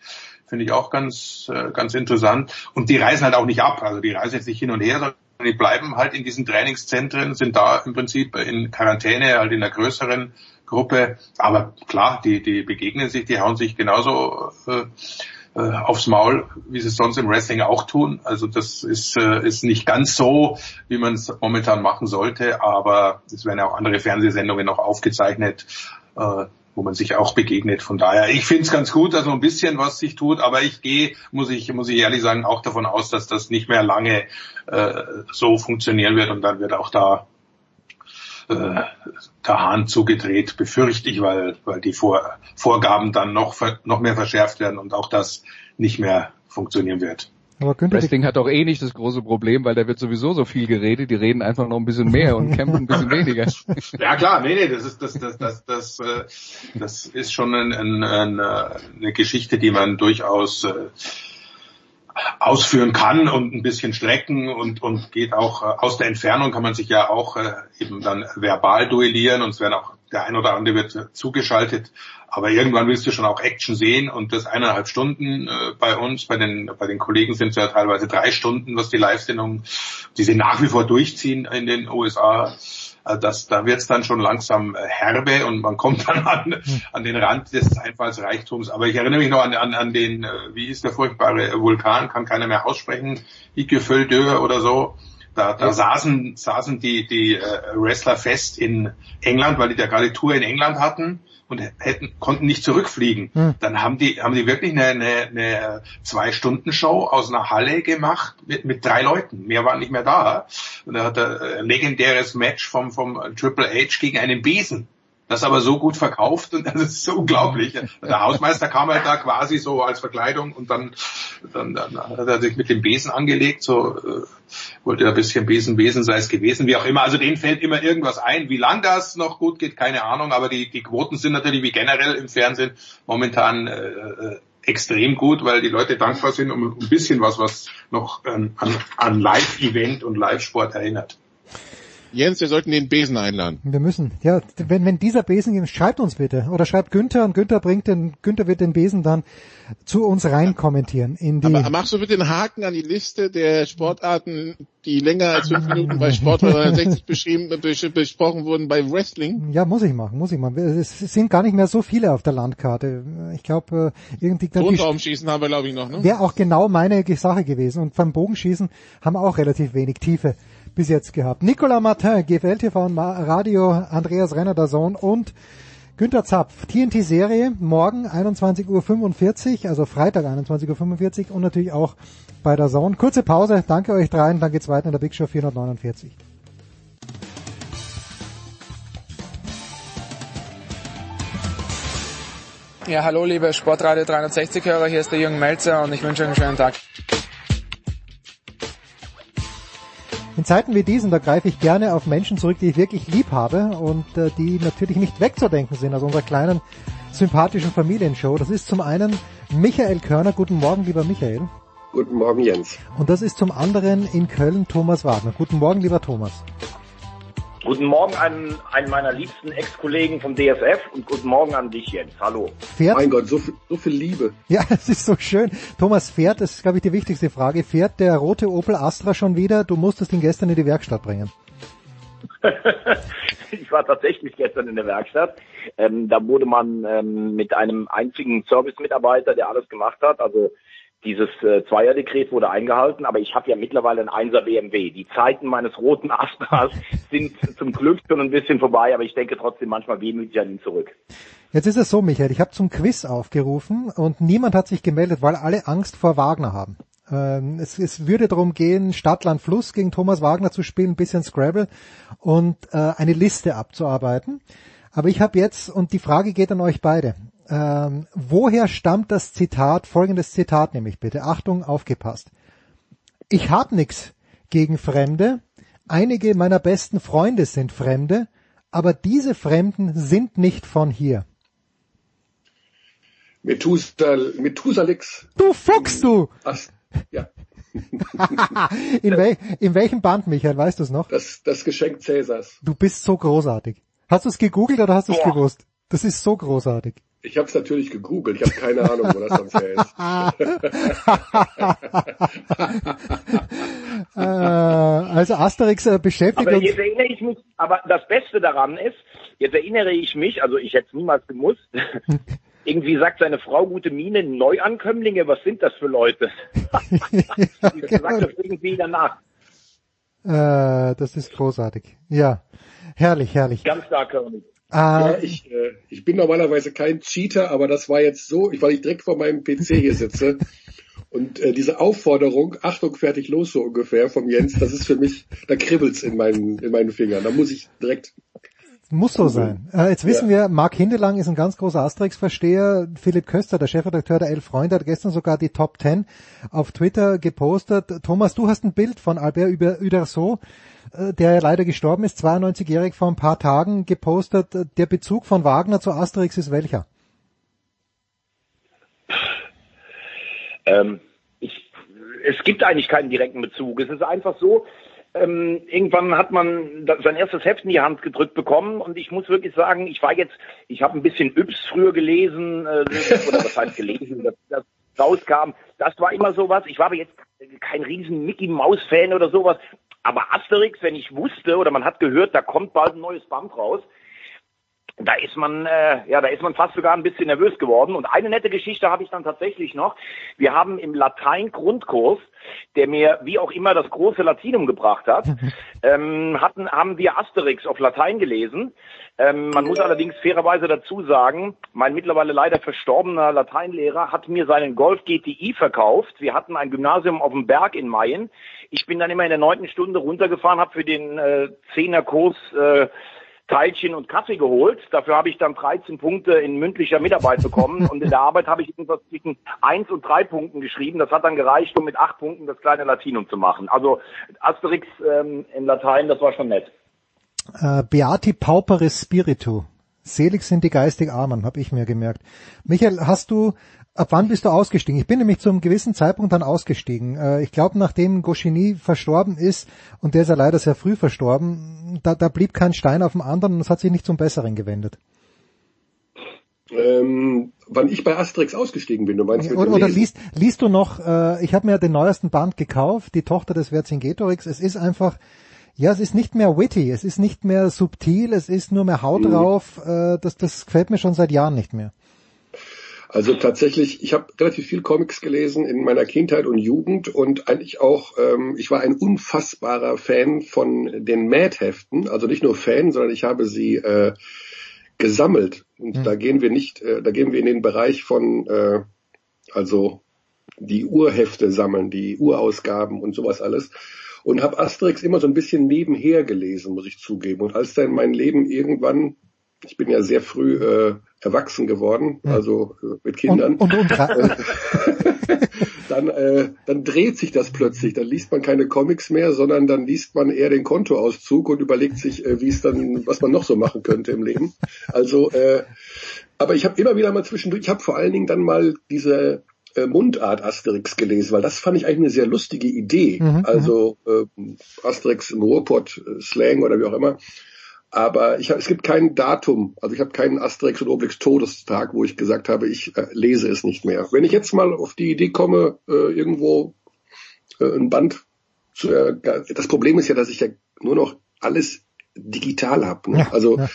finde ich auch ganz, äh, ganz interessant. Und die reisen halt auch nicht ab. Also die reisen jetzt nicht hin und her, sondern die bleiben halt in diesen Trainingszentren, sind da im Prinzip in Quarantäne, halt in einer größeren Gruppe. Aber klar, die, die begegnen sich, die hauen sich genauso äh, äh, aufs Maul, wie sie es sonst im Wrestling auch tun. Also das ist, äh, ist nicht ganz so, wie man es momentan machen sollte, aber es werden auch andere Fernsehsendungen noch aufgezeichnet. Äh, wo man sich auch begegnet. Von daher, ich finde es ganz gut, dass noch ein bisschen was sich tut, aber ich gehe, muss ich, muss ich ehrlich sagen, auch davon aus, dass das nicht mehr lange äh, so funktionieren wird und dann wird auch da äh, der Hahn zugedreht, befürchte ich, weil, weil die Vor Vorgaben dann noch, noch mehr verschärft werden und auch das nicht mehr funktionieren wird. Aber Wrestling hat doch eh nicht das große Problem, weil da wird sowieso so viel geredet, die reden einfach noch ein bisschen mehr und kämpfen ein bisschen weniger. Ja klar, nee, nee, das ist das das das das, äh, das ist schon ein, ein, ein, eine Geschichte, die man durchaus äh, ausführen kann und ein bisschen strecken und, und geht auch äh, aus der Entfernung kann man sich ja auch äh, eben dann verbal duellieren und es werden auch der ein oder andere wird zugeschaltet, aber irgendwann willst du schon auch Action sehen und das eineinhalb Stunden äh, bei uns, bei den bei den Kollegen sind es ja teilweise drei Stunden, was die Live-Sendung, die sie nach wie vor durchziehen in den USA also das, da wird es dann schon langsam äh, herbe und man kommt dann an, an den Rand des Einfallsreichtums. Aber ich erinnere mich noch an, an, an den, äh, wie hieß der furchtbare Vulkan, kann keiner mehr aussprechen, Ikeföldö oder so. Da, da saßen, saßen die, die äh, Wrestler fest in England, weil die da gerade Tour in England hatten und hätten, konnten nicht zurückfliegen. Hm. Dann haben die, haben die wirklich eine, eine, eine Zwei-Stunden-Show aus einer Halle gemacht mit, mit drei Leuten. Mehr waren nicht mehr da. Und da hat er ein legendäres Match vom, vom Triple H gegen einen Besen das aber so gut verkauft und das ist so unglaublich. Der Hausmeister kam halt da quasi so als Verkleidung und dann, dann, dann hat er sich mit dem Besen angelegt, so äh, wollte er ein bisschen Besen, Besen sei es gewesen, wie auch immer. Also denen fällt immer irgendwas ein. Wie lang das noch gut geht, keine Ahnung, aber die, die Quoten sind natürlich wie generell im Fernsehen momentan äh, äh extrem gut, weil die Leute dankbar sind um ein bisschen was, was noch ähm, an, an Live-Event und Live-Sport erinnert. Jens, wir sollten den Besen einladen. Wir müssen. Ja, wenn, wenn dieser Besen gibt, schreibt uns bitte. Oder schreibt Günther und Günther bringt den, Günther wird den Besen dann zu uns rein kommentieren. In die Aber machst du bitte einen Haken an die Liste der Sportarten, die länger als fünf Minuten bei Sport 360 beschrieben, besprochen wurden bei Wrestling? Ja, muss ich machen, muss ich machen. Es sind gar nicht mehr so viele auf der Landkarte. Ich glaube, äh, irgendwie... Grundraumschießen haben wir, glaube ich, noch, ne? Wäre auch genau meine Sache gewesen. Und beim Bogenschießen haben wir auch relativ wenig Tiefe bis jetzt gehabt. Nicolas Martin, GFL TV und Radio, Andreas Renner, der Sohn und Günter Zapf, TNT-Serie, morgen 21.45 Uhr, also Freitag 21.45 Uhr und natürlich auch bei der Zone. Kurze Pause, danke euch dreien, dann geht's weiter in der Big Show 449. Ja, hallo liebe Sportradio 360 Hörer, hier ist der Jürgen Melzer und ich wünsche euch einen schönen Tag. In Zeiten wie diesen, da greife ich gerne auf Menschen zurück, die ich wirklich lieb habe und äh, die natürlich nicht wegzudenken sind aus unserer kleinen sympathischen Familienshow. Das ist zum einen Michael Körner. Guten Morgen, lieber Michael. Guten Morgen, Jens. Und das ist zum anderen in Köln Thomas Wagner. Guten Morgen, lieber Thomas. Guten Morgen an einen meiner liebsten Ex-Kollegen vom DSF und guten Morgen an dich, Jens. Hallo. Fährt, mein Gott, so viel, so viel Liebe. Ja, es ist so schön. Thomas, fährt, das ist, glaube ich, die wichtigste Frage, fährt der rote Opel Astra schon wieder? Du musstest ihn gestern in die Werkstatt bringen. ich war tatsächlich gestern in der Werkstatt. Ähm, da wurde man ähm, mit einem einzigen Service-Mitarbeiter, der alles gemacht hat, also dieses äh, Zweierdekret wurde eingehalten, aber ich habe ja mittlerweile ein 1er BMW. Die Zeiten meines roten Astras sind zum Glück schon ein bisschen vorbei, aber ich denke trotzdem manchmal wehmütig an ihn zurück. Jetzt ist es so, Michael, ich habe zum Quiz aufgerufen und niemand hat sich gemeldet, weil alle Angst vor Wagner haben. Ähm, es, es würde darum gehen, Stadt, Land, Fluss gegen Thomas Wagner zu spielen, ein bisschen Scrabble und äh, eine Liste abzuarbeiten. Aber ich habe jetzt, und die Frage geht an euch beide, ähm, woher stammt das Zitat, folgendes Zitat nämlich bitte, Achtung, aufgepasst. Ich hab nix gegen Fremde, einige meiner besten Freunde sind Fremde, aber diese Fremden sind nicht von hier. Methusal, Methusalix. Du Fuchs, du! Ach, ja. in, wel, in welchem Band, Michael, weißt du es noch? Das, das Geschenk Cäsars. Du bist so großartig. Hast du es gegoogelt oder hast du es gewusst? Das ist so großartig. Ich habe es natürlich gegoogelt. Ich habe keine Ahnung, wo das sonst her ist. äh, also Asterix äh, beschäftigt aber jetzt erinnere ich mich, aber das Beste daran ist, jetzt erinnere ich mich, also ich hätte es niemals gemusst, irgendwie sagt seine Frau gute Miene, Neuankömmlinge, was sind das für Leute? ja, genau. sagt das irgendwie danach. Äh, das ist großartig. Ja, herrlich, herrlich. Ganz stark, König. Ja, ich, äh, ich bin normalerweise kein Cheater, aber das war jetzt so, weil ich direkt vor meinem PC hier sitze. Und äh, diese Aufforderung, Achtung, fertig, los so ungefähr vom Jens, das ist für mich, da kribbelt's in meinen, in meinen Fingern. Da muss ich direkt muss so sein. Äh, jetzt wissen ja. wir, Marc Hindelang ist ein ganz großer Asterix-Versteher. Philipp Köster, der Chefredakteur der Elf Freunde, hat gestern sogar die Top Ten auf Twitter gepostet. Thomas, du hast ein Bild von Albert Uderso, äh, der leider gestorben ist, 92-jährig vor ein paar Tagen gepostet. Der Bezug von Wagner zu Asterix ist welcher? Ähm, ich, es gibt eigentlich keinen direkten Bezug. Es ist einfach so, ähm, irgendwann hat man sein erstes Heft in die Hand gedrückt bekommen und ich muss wirklich sagen, ich war jetzt, ich habe ein bisschen Yps früher gelesen, äh, oder was heißt gelesen, dass das rauskam. Das war immer sowas. Ich war aber jetzt kein riesen Mickey Maus Fan oder sowas. Aber Asterix, wenn ich wusste oder man hat gehört, da kommt bald ein neues Band raus, da ist man, äh, ja, da ist man fast sogar ein bisschen nervös geworden. Und eine nette Geschichte habe ich dann tatsächlich noch. Wir haben im Latein-Grundkurs, der mir wie auch immer das große Latinum gebracht hat, ähm, hatten, haben wir Asterix auf Latein gelesen. Ähm, man muss allerdings fairerweise dazu sagen, mein mittlerweile leider verstorbener Lateinlehrer hat mir seinen Golf GTI verkauft. Wir hatten ein Gymnasium auf dem Berg in Mayen. Ich bin dann immer in der neunten Stunde runtergefahren, habe für den äh, Zehnerkurs äh, Teilchen und Kaffee geholt. Dafür habe ich dann 13 Punkte in mündlicher Mitarbeit bekommen und in der Arbeit habe ich irgendwas zwischen 1 und 3 Punkten geschrieben. Das hat dann gereicht, um mit 8 Punkten das kleine Latinum zu machen. Also Asterix ähm, in Latein, das war schon nett. Äh, Beati pauperis spiritu. Selig sind die geistig Armen, habe ich mir gemerkt. Michael, hast du Ab wann bist du ausgestiegen? Ich bin nämlich zu einem gewissen Zeitpunkt dann ausgestiegen. Äh, ich glaube, nachdem Goscinny verstorben ist, und der ist ja leider sehr früh verstorben, da, da blieb kein Stein auf dem anderen und es hat sich nicht zum Besseren gewendet. Ähm, wann ich bei Asterix ausgestiegen bin, du meinst Oder, oder liest, liest du noch, äh, ich habe mir den neuesten Band gekauft, die Tochter des Vercingetorix, es ist einfach, ja, es ist nicht mehr witty, es ist nicht mehr subtil, es ist nur mehr Haut mhm. drauf, äh, das, das gefällt mir schon seit Jahren nicht mehr. Also tatsächlich, ich habe relativ viel Comics gelesen in meiner Kindheit und Jugend und eigentlich auch, ähm, ich war ein unfassbarer Fan von den Mad-Heften. Also nicht nur Fan, sondern ich habe sie äh, gesammelt. Und mhm. da gehen wir nicht, äh, da gehen wir in den Bereich von, äh, also die Urhefte sammeln, die Urausgaben und sowas alles. Und habe Asterix immer so ein bisschen nebenher gelesen, muss ich zugeben. Und als dann mein Leben irgendwann ich bin ja sehr früh äh, erwachsen geworden, also äh, mit Kindern. Und, und, und dann, äh, dann dreht sich das plötzlich. Dann liest man keine Comics mehr, sondern dann liest man eher den Kontoauszug und überlegt sich, äh, wie es dann, was man noch so machen könnte im Leben. Also, äh, aber ich habe immer wieder mal zwischendurch, ich habe vor allen Dingen dann mal diese äh, Mundart Asterix gelesen, weil das fand ich eigentlich eine sehr lustige Idee. Mhm, also äh, Asterix im Ruhrpott, äh, Slang oder wie auch immer. Aber ich hab, es gibt kein Datum, also ich habe keinen Asterix und Obelix Todestag, wo ich gesagt habe, ich äh, lese es nicht mehr. Wenn ich jetzt mal auf die Idee komme, äh, irgendwo äh, ein Band zu, äh, das Problem ist ja, dass ich ja nur noch alles digital habe. Ne? Ja, also ja.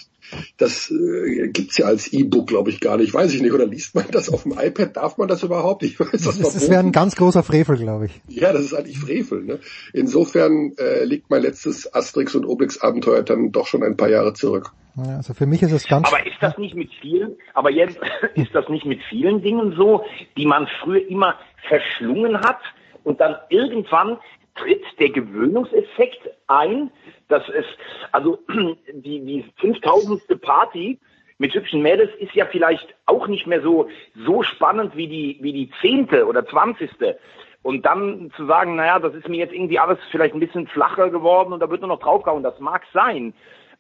das äh, gibt's ja als E-Book, glaube ich, gar nicht. Weiß ich nicht. Oder liest man das auf dem iPad? Darf man das überhaupt? Ich weiß das, das, das wäre ein ganz großer Frevel, glaube ich. Ja, das ist eigentlich Frevel. Ne? Insofern äh, liegt mein letztes Asterix und Obelix Abenteuer dann doch schon ein paar Jahre zurück. Ja, also für mich ist es ganz. Aber ist das nicht mit vielen? Aber jetzt ist das nicht mit vielen Dingen so, die man früher immer verschlungen hat und dann irgendwann tritt der Gewöhnungseffekt ein, dass es, also die, die 5000. Party mit hübschen Mädels ist ja vielleicht auch nicht mehr so, so spannend wie die, wie die zehnte oder zwanzigste. Und dann zu sagen, naja, das ist mir jetzt irgendwie alles vielleicht ein bisschen flacher geworden und da wird nur noch draufgehauen, das mag sein.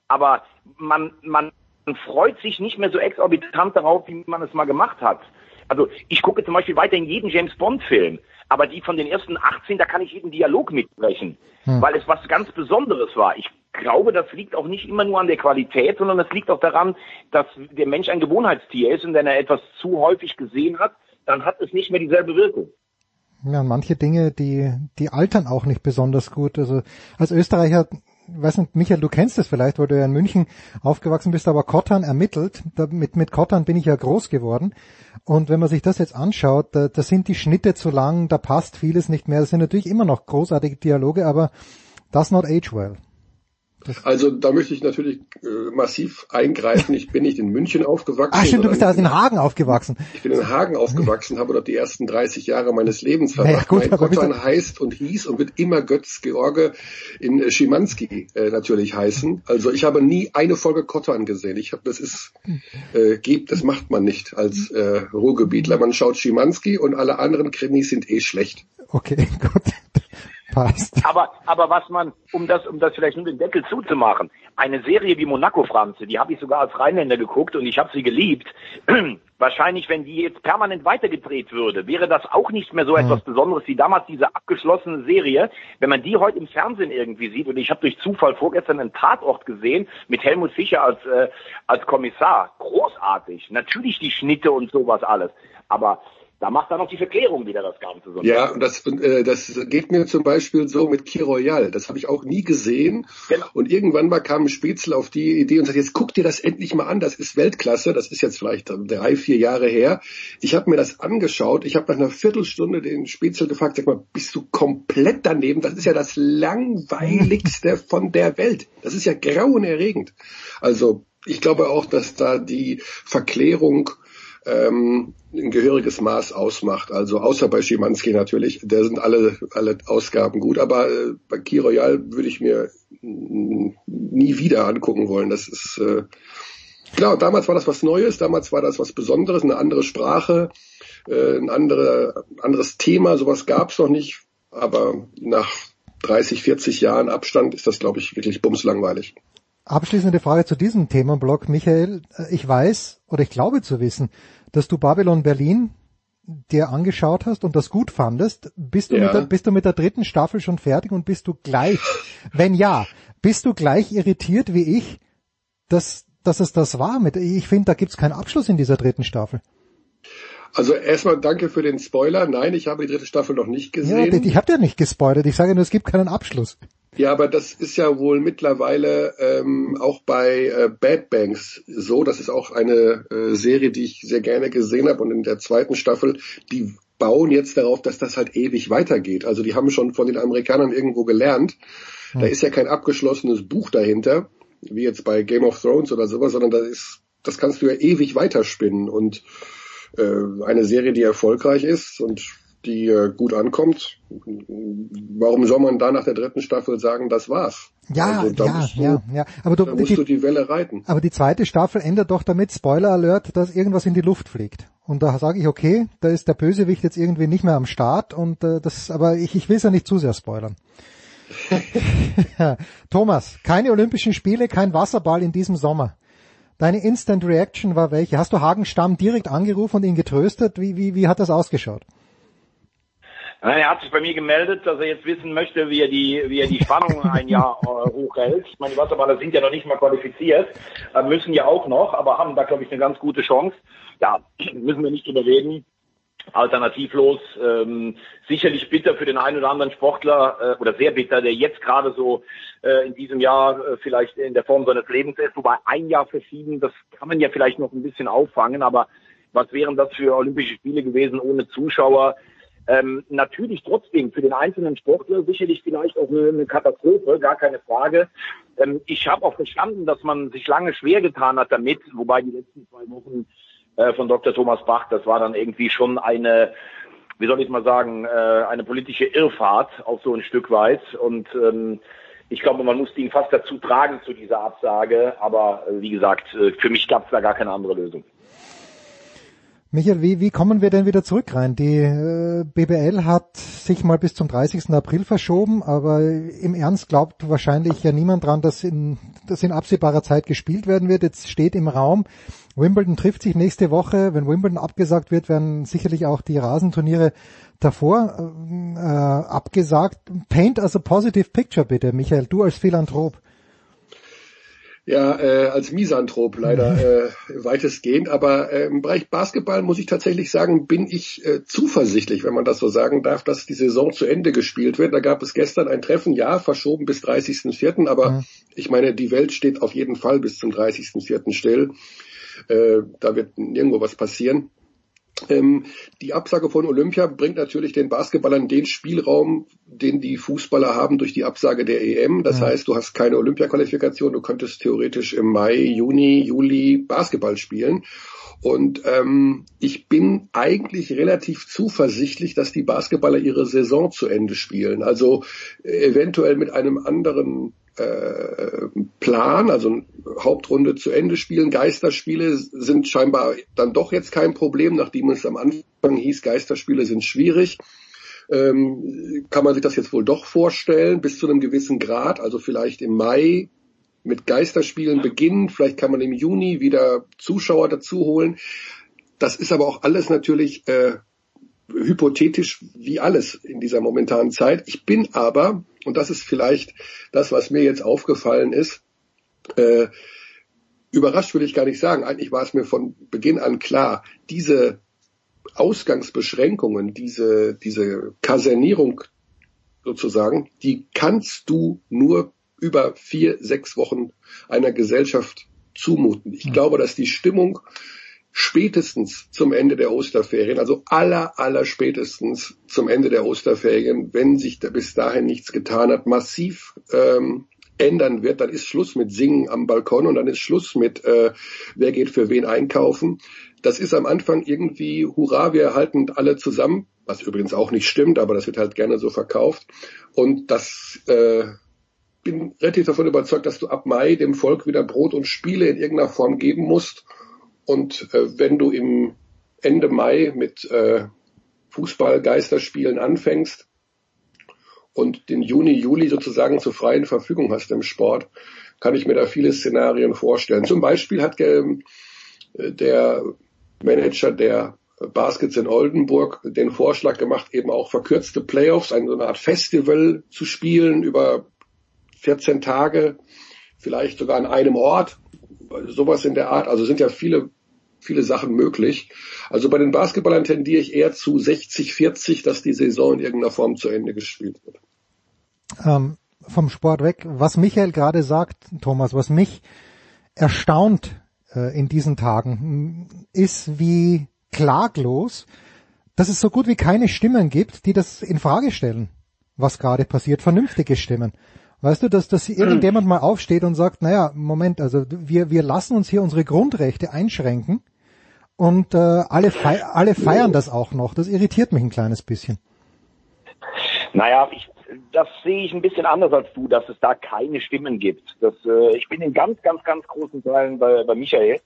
Aber man, man freut sich nicht mehr so exorbitant darauf, wie man es mal gemacht hat. Also ich gucke zum Beispiel weiterhin jeden James Bond Film, aber die von den ersten 18, da kann ich jeden Dialog mitbrechen, hm. weil es was ganz Besonderes war. Ich glaube, das liegt auch nicht immer nur an der Qualität, sondern es liegt auch daran, dass der Mensch ein Gewohnheitstier ist und wenn er etwas zu häufig gesehen hat, dann hat es nicht mehr dieselbe Wirkung. Ja, manche Dinge, die, die altern auch nicht besonders gut. Also als Österreicher weiß nicht, Michael, du kennst es vielleicht, weil du ja in München aufgewachsen bist, aber Kottan ermittelt. Da, mit, mit Kottan bin ich ja groß geworden. Und wenn man sich das jetzt anschaut, da, da sind die Schnitte zu lang, da passt vieles nicht mehr. Das sind natürlich immer noch großartige Dialoge, aber das not age well. Also da möchte ich natürlich äh, massiv eingreifen. Ich bin nicht in München aufgewachsen. Ah, stimmt, du bist ja in Hagen aufgewachsen. Ich bin in Hagen aufgewachsen, habe dort die ersten 30 Jahre meines Lebens verbracht. Naja, gut, mein Kottan heißt und hieß und wird immer Götz George in äh, Schimanski äh, natürlich heißen. Also ich habe nie eine Folge Kottan gesehen. Ich habe, das ist, äh, gibt, das macht man nicht als äh, Ruhrgebietler. Man schaut Schimanski und alle anderen Krimis sind eh schlecht. Okay, gut. Passt. Aber, aber was man, um das, um das vielleicht nur den Deckel zuzumachen, eine Serie wie Monaco Franze, die habe ich sogar als Rheinländer geguckt und ich habe sie geliebt. Wahrscheinlich, wenn die jetzt permanent weitergedreht würde, wäre das auch nicht mehr so mhm. etwas Besonderes wie damals diese abgeschlossene Serie. Wenn man die heute im Fernsehen irgendwie sieht, und ich habe durch Zufall vorgestern einen Tatort gesehen mit Helmut Fischer als, äh, als Kommissar, großartig. Natürlich die Schnitte und sowas alles. Aber da macht dann auch die Verklärung wieder das Ganze. So ja, und das, äh, das geht mir zum Beispiel so mit Key Royal. Das habe ich auch nie gesehen. Genau. Und irgendwann mal kam Spätzle auf die Idee und sagte, jetzt guck dir das endlich mal an. Das ist Weltklasse. Das ist jetzt vielleicht drei, vier Jahre her. Ich habe mir das angeschaut. Ich habe nach einer Viertelstunde den Spätzle gefragt, sag mal, bist du komplett daneben? Das ist ja das langweiligste von der Welt. Das ist ja grauenerregend. Also ich glaube auch, dass da die Verklärung ähm, ein gehöriges Maß ausmacht. Also außer bei Schimanski natürlich, da sind alle, alle Ausgaben gut, aber äh, bei Key Royal würde ich mir nie wieder angucken wollen. Das ist äh, klar, damals war das was Neues, damals war das was Besonderes, eine andere Sprache, äh, ein andere, anderes Thema, sowas gab es noch nicht, aber nach 30, 40 Jahren Abstand ist das, glaube ich, wirklich bumslangweilig. Abschließende Frage zu diesem Themenblock, Michael. Ich weiß oder ich glaube zu wissen, dass du Babylon Berlin dir angeschaut hast und das gut fandest. Bist du, ja. mit der, bist du mit der dritten Staffel schon fertig und bist du gleich, wenn ja, bist du gleich irritiert wie ich, dass, dass es das war? Mit, ich finde, da gibt's keinen Abschluss in dieser dritten Staffel. Also erstmal danke für den Spoiler. Nein, ich habe die dritte Staffel noch nicht gesehen. Ja, ich habe ja nicht gespoilert. Ich sage nur, es gibt keinen Abschluss. Ja, aber das ist ja wohl mittlerweile ähm, auch bei äh, Bad Banks so. Das ist auch eine äh, Serie, die ich sehr gerne gesehen habe. Und in der zweiten Staffel, die bauen jetzt darauf, dass das halt ewig weitergeht. Also die haben schon von den Amerikanern irgendwo gelernt. Hm. Da ist ja kein abgeschlossenes Buch dahinter, wie jetzt bei Game of Thrones oder sowas, sondern das ist, das kannst du ja ewig weiterspinnen. Und äh, eine Serie, die erfolgreich ist und die äh, gut ankommt, warum soll man da nach der dritten Staffel sagen, das war's? Ja, also, ja, du, ja, ja. Aber du, da musst die, du die Welle reiten. Aber die zweite Staffel ändert doch damit, Spoiler Alert, dass irgendwas in die Luft fliegt. Und da sage ich, okay, da ist der Bösewicht jetzt irgendwie nicht mehr am Start und äh, das, aber ich, ich will es ja nicht zu sehr spoilern. Thomas, keine Olympischen Spiele, kein Wasserball in diesem Sommer. Deine Instant Reaction war welche? Hast du Hagen Stamm direkt angerufen und ihn getröstet? Wie, wie, wie hat das ausgeschaut? Er hat sich bei mir gemeldet, dass er jetzt wissen möchte, wie er die, wie er die Spannung ein Jahr äh, hochhält. Ich meine, die Wasserballer sind ja noch nicht mal qualifiziert, äh, müssen ja auch noch, aber haben da, glaube ich, eine ganz gute Chance. Ja, müssen wir nicht drüber reden. Alternativlos, ähm, sicherlich bitter für den einen oder anderen Sportler äh, oder sehr bitter, der jetzt gerade so äh, in diesem Jahr äh, vielleicht in der Form seines Lebens ist. Wobei ein Jahr verschieben, das kann man ja vielleicht noch ein bisschen auffangen, aber was wären das für Olympische Spiele gewesen ohne Zuschauer? Ähm, natürlich trotzdem für den einzelnen Sportler sicherlich vielleicht auch eine, eine Katastrophe, gar keine Frage. Ähm, ich habe auch verstanden, dass man sich lange schwer getan hat damit, wobei die letzten zwei Wochen äh, von Dr. Thomas Bach, das war dann irgendwie schon eine, wie soll ich mal sagen, äh, eine politische Irrfahrt, auch so ein Stück weit. Und ähm, ich glaube, man musste ihn fast dazu tragen zu dieser Absage. Aber äh, wie gesagt, äh, für mich gab es da gar keine andere Lösung. Michael, wie, wie kommen wir denn wieder zurück rein? Die äh, BBL hat sich mal bis zum 30. April verschoben, aber im Ernst glaubt wahrscheinlich ja niemand dran, dass in, dass in absehbarer Zeit gespielt werden wird. Jetzt steht im Raum, Wimbledon trifft sich nächste Woche. Wenn Wimbledon abgesagt wird, werden sicherlich auch die Rasenturniere davor äh, abgesagt. Paint as a positive picture bitte, Michael, du als Philanthrop. Ja, äh, als Misanthrop leider äh, weitestgehend. Aber äh, im Bereich Basketball muss ich tatsächlich sagen, bin ich äh, zuversichtlich, wenn man das so sagen darf, dass die Saison zu Ende gespielt wird. Da gab es gestern ein Treffen, ja, verschoben bis 30.04., aber mhm. ich meine, die Welt steht auf jeden Fall bis zum 30.04. still. Äh, da wird nirgendwo was passieren. Ähm, die Absage von Olympia bringt natürlich den Basketballern den Spielraum, den die Fußballer haben durch die Absage der EM. Das ja. heißt, du hast keine Olympia-Qualifikation, du könntest theoretisch im Mai, Juni, Juli Basketball spielen. Und ähm, ich bin eigentlich relativ zuversichtlich, dass die Basketballer ihre Saison zu Ende spielen. Also eventuell mit einem anderen äh, Plan, also Hauptrunde zu Ende spielen. Geisterspiele sind scheinbar dann doch jetzt kein Problem, nachdem es am Anfang hieß, Geisterspiele sind schwierig. Ähm, kann man sich das jetzt wohl doch vorstellen, bis zu einem gewissen Grad, also vielleicht im Mai mit Geisterspielen beginnen, vielleicht kann man im Juni wieder Zuschauer dazu holen. Das ist aber auch alles natürlich äh, hypothetisch wie alles in dieser momentanen Zeit. Ich bin aber, und das ist vielleicht das, was mir jetzt aufgefallen ist, äh, überrascht würde ich gar nicht sagen. Eigentlich war es mir von Beginn an klar, diese Ausgangsbeschränkungen, diese, diese Kasernierung sozusagen, die kannst du nur über vier, sechs Wochen einer Gesellschaft zumuten. Ich hm. glaube, dass die Stimmung spätestens zum Ende der Osterferien, also aller, aller spätestens zum Ende der Osterferien, wenn sich da bis dahin nichts getan hat, massiv ähm, ändern wird, dann ist Schluss mit Singen am Balkon und dann ist Schluss mit, äh, wer geht für wen einkaufen. Das ist am Anfang irgendwie, hurra, wir halten alle zusammen, was übrigens auch nicht stimmt, aber das wird halt gerne so verkauft. Und das äh, bin relativ davon überzeugt, dass du ab Mai dem Volk wieder Brot und Spiele in irgendeiner Form geben musst und äh, wenn du im Ende Mai mit äh, Fußballgeisterspielen anfängst und den Juni, Juli sozusagen zur freien Verfügung hast im Sport, kann ich mir da viele Szenarien vorstellen. Zum Beispiel hat äh, der Manager der Baskets in Oldenburg den Vorschlag gemacht, eben auch verkürzte Playoffs, eine, so eine Art Festival zu spielen über 14 Tage, vielleicht sogar an einem Ort, sowas in der Art. Also sind ja viele viele Sachen möglich. Also bei den Basketballern tendiere ich eher zu 60-40, dass die Saison in irgendeiner Form zu Ende gespielt wird. Ähm, vom Sport weg, was Michael gerade sagt, Thomas, was mich erstaunt äh, in diesen Tagen, ist wie klaglos, dass es so gut wie keine Stimmen gibt, die das in Frage stellen, was gerade passiert, vernünftige Stimmen. Weißt du, dass, dass irgendjemand mal aufsteht und sagt, naja, Moment, also wir, wir lassen uns hier unsere Grundrechte einschränken und äh, alle, fei alle feiern das auch noch. Das irritiert mich ein kleines bisschen. Naja, ich, das sehe ich ein bisschen anders als du, dass es da keine Stimmen gibt. Das, äh, ich bin in ganz, ganz, ganz großen Teilen bei, bei Michael.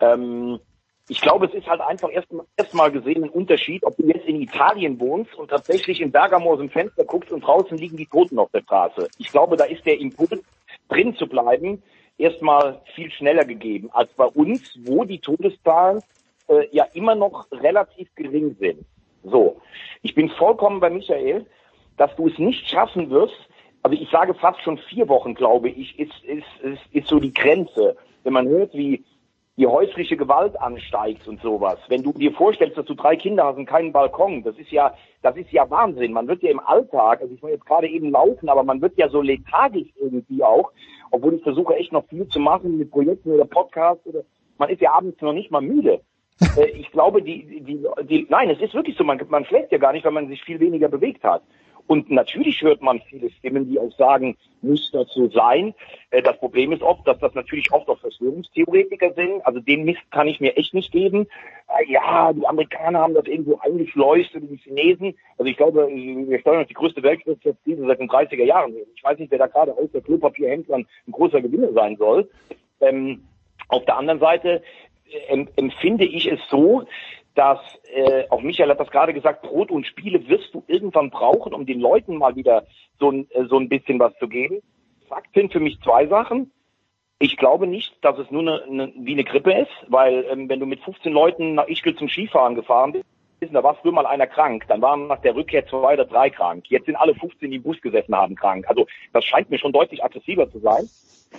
Ähm, ich glaube, es ist halt einfach erst, erst mal gesehen ein Unterschied, ob du jetzt in Italien wohnst und tatsächlich in Bergamo aus dem Fenster guckst und draußen liegen die Toten auf der Straße. Ich glaube, da ist der Impuls, drin zu bleiben, erstmal viel schneller gegeben als bei uns, wo die Todeszahlen äh, ja immer noch relativ gering sind. So, ich bin vollkommen bei Michael, dass du es nicht schaffen wirst. Also ich sage fast schon vier Wochen, glaube ich, ist, ist, ist, ist so die Grenze. Wenn man hört, wie die häusliche Gewalt ansteigt und sowas. Wenn du dir vorstellst, dass du drei Kinder hast und keinen Balkon, das ist ja, das ist ja Wahnsinn. Man wird ja im Alltag, also ich will jetzt gerade eben laufen, aber man wird ja so lethargisch irgendwie auch, obwohl ich versuche echt noch viel zu machen mit Projekten oder Podcasts oder, man ist ja abends noch nicht mal müde. Äh, ich glaube, die, die, die, nein, es ist wirklich so, man, man schläft ja gar nicht, weil man sich viel weniger bewegt hat. Und natürlich hört man viele Stimmen, die auch sagen, muss das so sein. Äh, das Problem ist oft, dass das natürlich oft auch Verschwörungstheoretiker sind. Also den Mist kann ich mir echt nicht geben. Äh, ja, die Amerikaner haben das irgendwo eingeschleust oder die Chinesen. Also ich glaube, wir steuern auf die größte Weltwirtschaftskrise seit den 30er Jahren. Ich weiß nicht, wer da gerade aus der Klopapierhändlern ein großer Gewinner sein soll. Ähm, auf der anderen Seite empfinde ich es so, dass, äh, auch Michael hat das gerade gesagt, Brot und Spiele wirst du irgendwann brauchen, um den Leuten mal wieder so ein, äh, so ein bisschen was zu geben. Fakt sind für mich zwei Sachen. Ich glaube nicht, dass es nur eine, eine, wie eine Grippe ist, weil ähm, wenn du mit 15 Leuten nach Ischgl zum Skifahren gefahren bist, da war früher mal einer krank, dann waren nach der Rückkehr zwei oder drei krank. Jetzt sind alle 15, die im Bus gesessen haben, krank. Also das scheint mir schon deutlich aggressiver zu sein.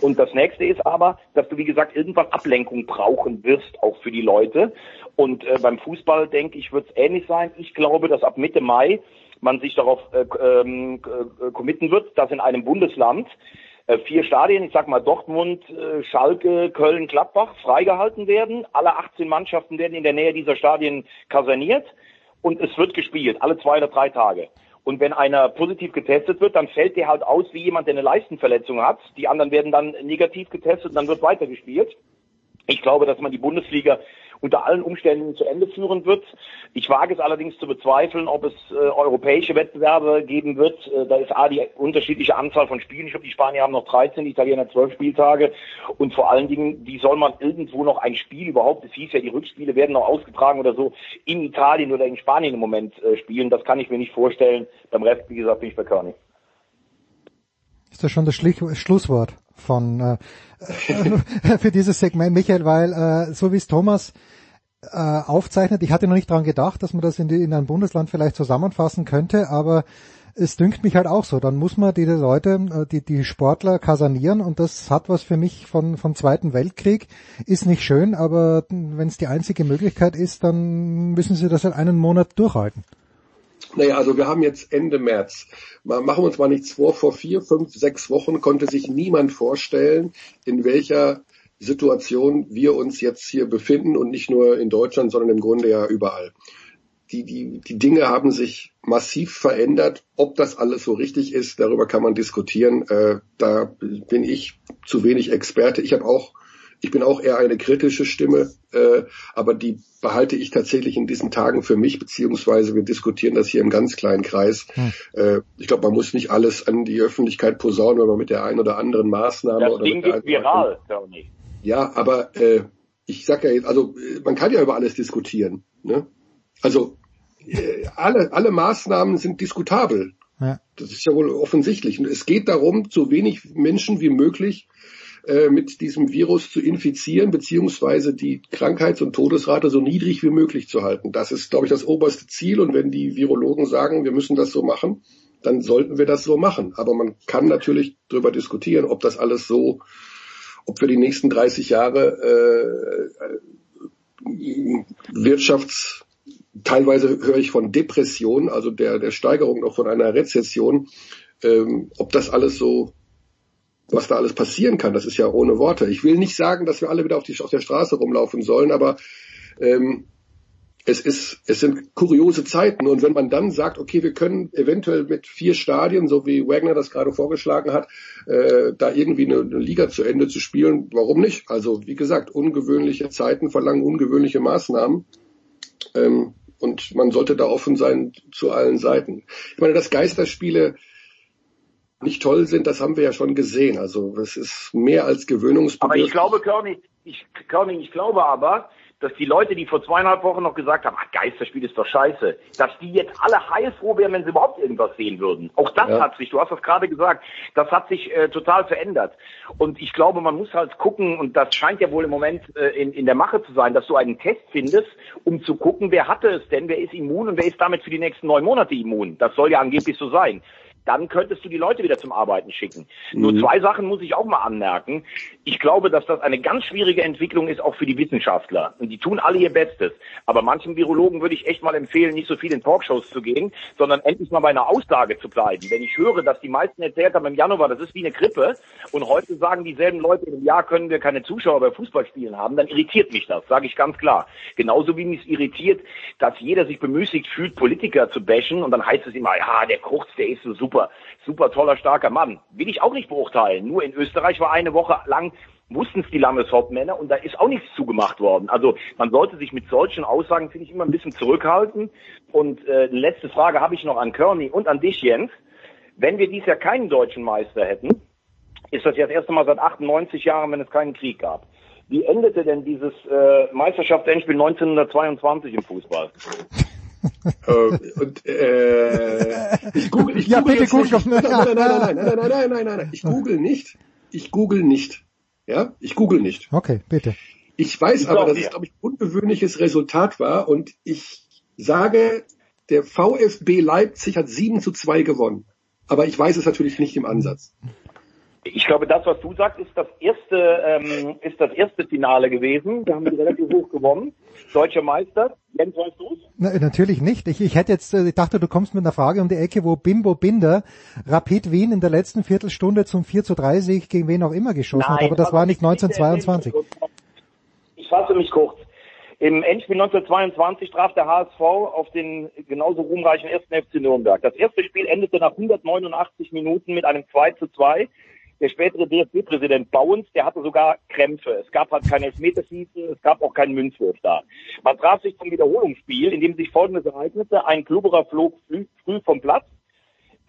Und das nächste ist aber, dass du, wie gesagt, irgendwann Ablenkung brauchen wirst, auch für die Leute. Und äh, beim Fußball, denke ich, wird es ähnlich sein. Ich glaube, dass ab Mitte Mai man sich darauf äh, ähm, äh, committen wird, dass in einem Bundesland vier Stadien, ich sag mal Dortmund, äh, Schalke, Köln, Gladbach, freigehalten werden. Alle 18 Mannschaften werden in der Nähe dieser Stadien kaserniert und es wird gespielt, alle zwei oder drei Tage. Und wenn einer positiv getestet wird, dann fällt der halt aus wie jemand, der eine Leistenverletzung hat. Die anderen werden dann negativ getestet und dann wird weitergespielt. Ich glaube, dass man die Bundesliga unter allen Umständen zu Ende führen wird. Ich wage es allerdings zu bezweifeln, ob es äh, europäische Wettbewerbe geben wird. Äh, da ist A die unterschiedliche Anzahl von Spielen. Ich glaube, die Spanier haben noch 13, die Italiener 12 Spieltage. Und vor allen Dingen, wie soll man irgendwo noch ein Spiel überhaupt, es hieß ja, die Rückspiele werden noch ausgetragen oder so, in Italien oder in Spanien im Moment äh, spielen. Das kann ich mir nicht vorstellen. Beim Rest, wie gesagt, bin ich bei Körny. Ist das schon das Schlusswort von äh, für dieses Segment, Michael, weil äh, so wie es Thomas äh, aufzeichnet, ich hatte noch nicht daran gedacht, dass man das in, die, in einem Bundesland vielleicht zusammenfassen könnte, aber es dünkt mich halt auch so. Dann muss man diese Leute, äh, die, die Sportler kasernieren und das hat was für mich von, vom Zweiten Weltkrieg. Ist nicht schön, aber wenn es die einzige Möglichkeit ist, dann müssen sie das halt einen Monat durchhalten. Naja, also wir haben jetzt Ende März. Machen wir uns mal nichts vor. Vor vier, fünf, sechs Wochen konnte sich niemand vorstellen, in welcher Situation wir uns jetzt hier befinden und nicht nur in Deutschland, sondern im Grunde ja überall. Die, die, die Dinge haben sich massiv verändert. Ob das alles so richtig ist, darüber kann man diskutieren. Äh, da bin ich zu wenig Experte. Ich habe auch ich bin auch eher eine kritische Stimme, äh, aber die behalte ich tatsächlich in diesen Tagen für mich, beziehungsweise wir diskutieren das hier im ganz kleinen Kreis. Hm. Äh, ich glaube, man muss nicht alles an die Öffentlichkeit posaunen, wenn man mit der einen oder anderen Maßnahme das oder Ding mit geht viral, Tony. Ja, aber äh, ich sag ja jetzt, also man kann ja über alles diskutieren. Ne? Also äh, alle, alle Maßnahmen sind diskutabel. Ja. Das ist ja wohl offensichtlich. Und es geht darum, so wenig Menschen wie möglich äh, mit diesem Virus zu infizieren, beziehungsweise die Krankheits- und Todesrate so niedrig wie möglich zu halten. Das ist, glaube ich, das oberste Ziel. Und wenn die Virologen sagen, wir müssen das so machen, dann sollten wir das so machen. Aber man kann natürlich darüber diskutieren, ob das alles so, ob wir die nächsten 30 Jahre äh, Wirtschafts teilweise höre ich von Depression, also der, der Steigerung noch von einer Rezession, ähm, ob das alles so was da alles passieren kann, das ist ja ohne Worte. Ich will nicht sagen, dass wir alle wieder auf, die, auf der Straße rumlaufen sollen, aber ähm, es ist, es sind kuriose Zeiten und wenn man dann sagt, okay, wir können eventuell mit vier Stadien, so wie Wagner das gerade vorgeschlagen hat, äh, da irgendwie eine, eine Liga zu Ende zu spielen, warum nicht? Also wie gesagt, ungewöhnliche Zeiten verlangen ungewöhnliche Maßnahmen. Ähm, und man sollte da offen sein zu allen Seiten. Ich meine, dass Geisterspiele nicht toll sind, das haben wir ja schon gesehen. Also es ist mehr als gewöhnungsbedürftig. Aber ich glaube, Körny, ich, Körny, ich glaube aber, dass die Leute, die vor zweieinhalb Wochen noch gesagt haben, ach, Geisterspiel ist doch scheiße, dass die jetzt alle heilfroh wären, wenn sie überhaupt irgendwas sehen würden. Auch das ja. hat sich, du hast das gerade gesagt, das hat sich äh, total verändert. Und ich glaube, man muss halt gucken, und das scheint ja wohl im Moment äh, in, in der Mache zu sein, dass du einen Test findest, um zu gucken, wer hatte es denn, wer ist immun und wer ist damit für die nächsten neun Monate immun. Das soll ja angeblich so sein dann könntest du die Leute wieder zum Arbeiten schicken. Mhm. Nur zwei Sachen muss ich auch mal anmerken. Ich glaube, dass das eine ganz schwierige Entwicklung ist, auch für die Wissenschaftler. Und die tun alle ihr Bestes. Aber manchen Virologen würde ich echt mal empfehlen, nicht so viel in Talkshows zu gehen, sondern endlich mal bei einer Aussage zu bleiben. Wenn ich höre, dass die meisten erzählt haben im Januar, das ist wie eine Grippe, und heute sagen dieselben Leute, im Jahr können wir keine Zuschauer bei Fußballspielen haben, dann irritiert mich das, sage ich ganz klar. Genauso wie mich irritiert, dass jeder sich bemüßigt fühlt, Politiker zu bashen, und dann heißt es immer, ja, der Kurz, der ist so super super, super toller, starker Mann. Will ich auch nicht beurteilen. Nur in Österreich war eine Woche lang wussten es die Landeshauptmänner und da ist auch nichts zugemacht worden. Also man sollte sich mit solchen Aussagen, finde ich, immer ein bisschen zurückhalten. Und äh, eine letzte Frage habe ich noch an Körny und an dich, Jens. Wenn wir dies Jahr keinen deutschen Meister hätten, ist das ja das erste Mal seit 98 Jahren, wenn es keinen Krieg gab. Wie endete denn dieses äh, Meisterschaftsendspiel 1922 im Fußball? äh, und, äh, ich google, ich ja, google bitte google. Nein, nein, nein, nein, nein, nein, nein, nein, nein, nein, nein, ich google nicht. Ich google nicht. Ja, ich google nicht. Okay, bitte. Ich weiß ich aber, dass es, glaube ich, ein ungewöhnliches Resultat war und ich sage, der VfB Leipzig hat 7 zu 2 gewonnen. Aber ich weiß es natürlich nicht im Ansatz. Ich glaube, das, was du sagst, ist das erste, ähm, ist das erste Finale gewesen. Da haben wir relativ hoch gewonnen. Deutscher Meister. Jens, weißt du's? Na, natürlich nicht. Ich, ich hätte jetzt, äh, ich dachte, du kommst mit einer Frage um die Ecke, wo Bimbo Binder Rapid Wien in der letzten Viertelstunde zum 4 zu 3 Sieg gegen wen auch immer geschossen Nein, hat, aber das war nicht 1922. Ich fasse mich kurz. Im Endspiel 1922 traf der HSV auf den genauso ruhmreichen ersten FC Nürnberg. Das erste Spiel endete nach 189 Minuten mit einem 2 zu 2 der spätere DFB-Präsident Bauens, der hatte sogar Krämpfe. Es gab halt kein Elfmeterschießen, es gab auch keinen Münzwurf da. Man traf sich zum Wiederholungsspiel, in dem sich folgendes ereignete. Ein Klubberer flog früh vom Platz.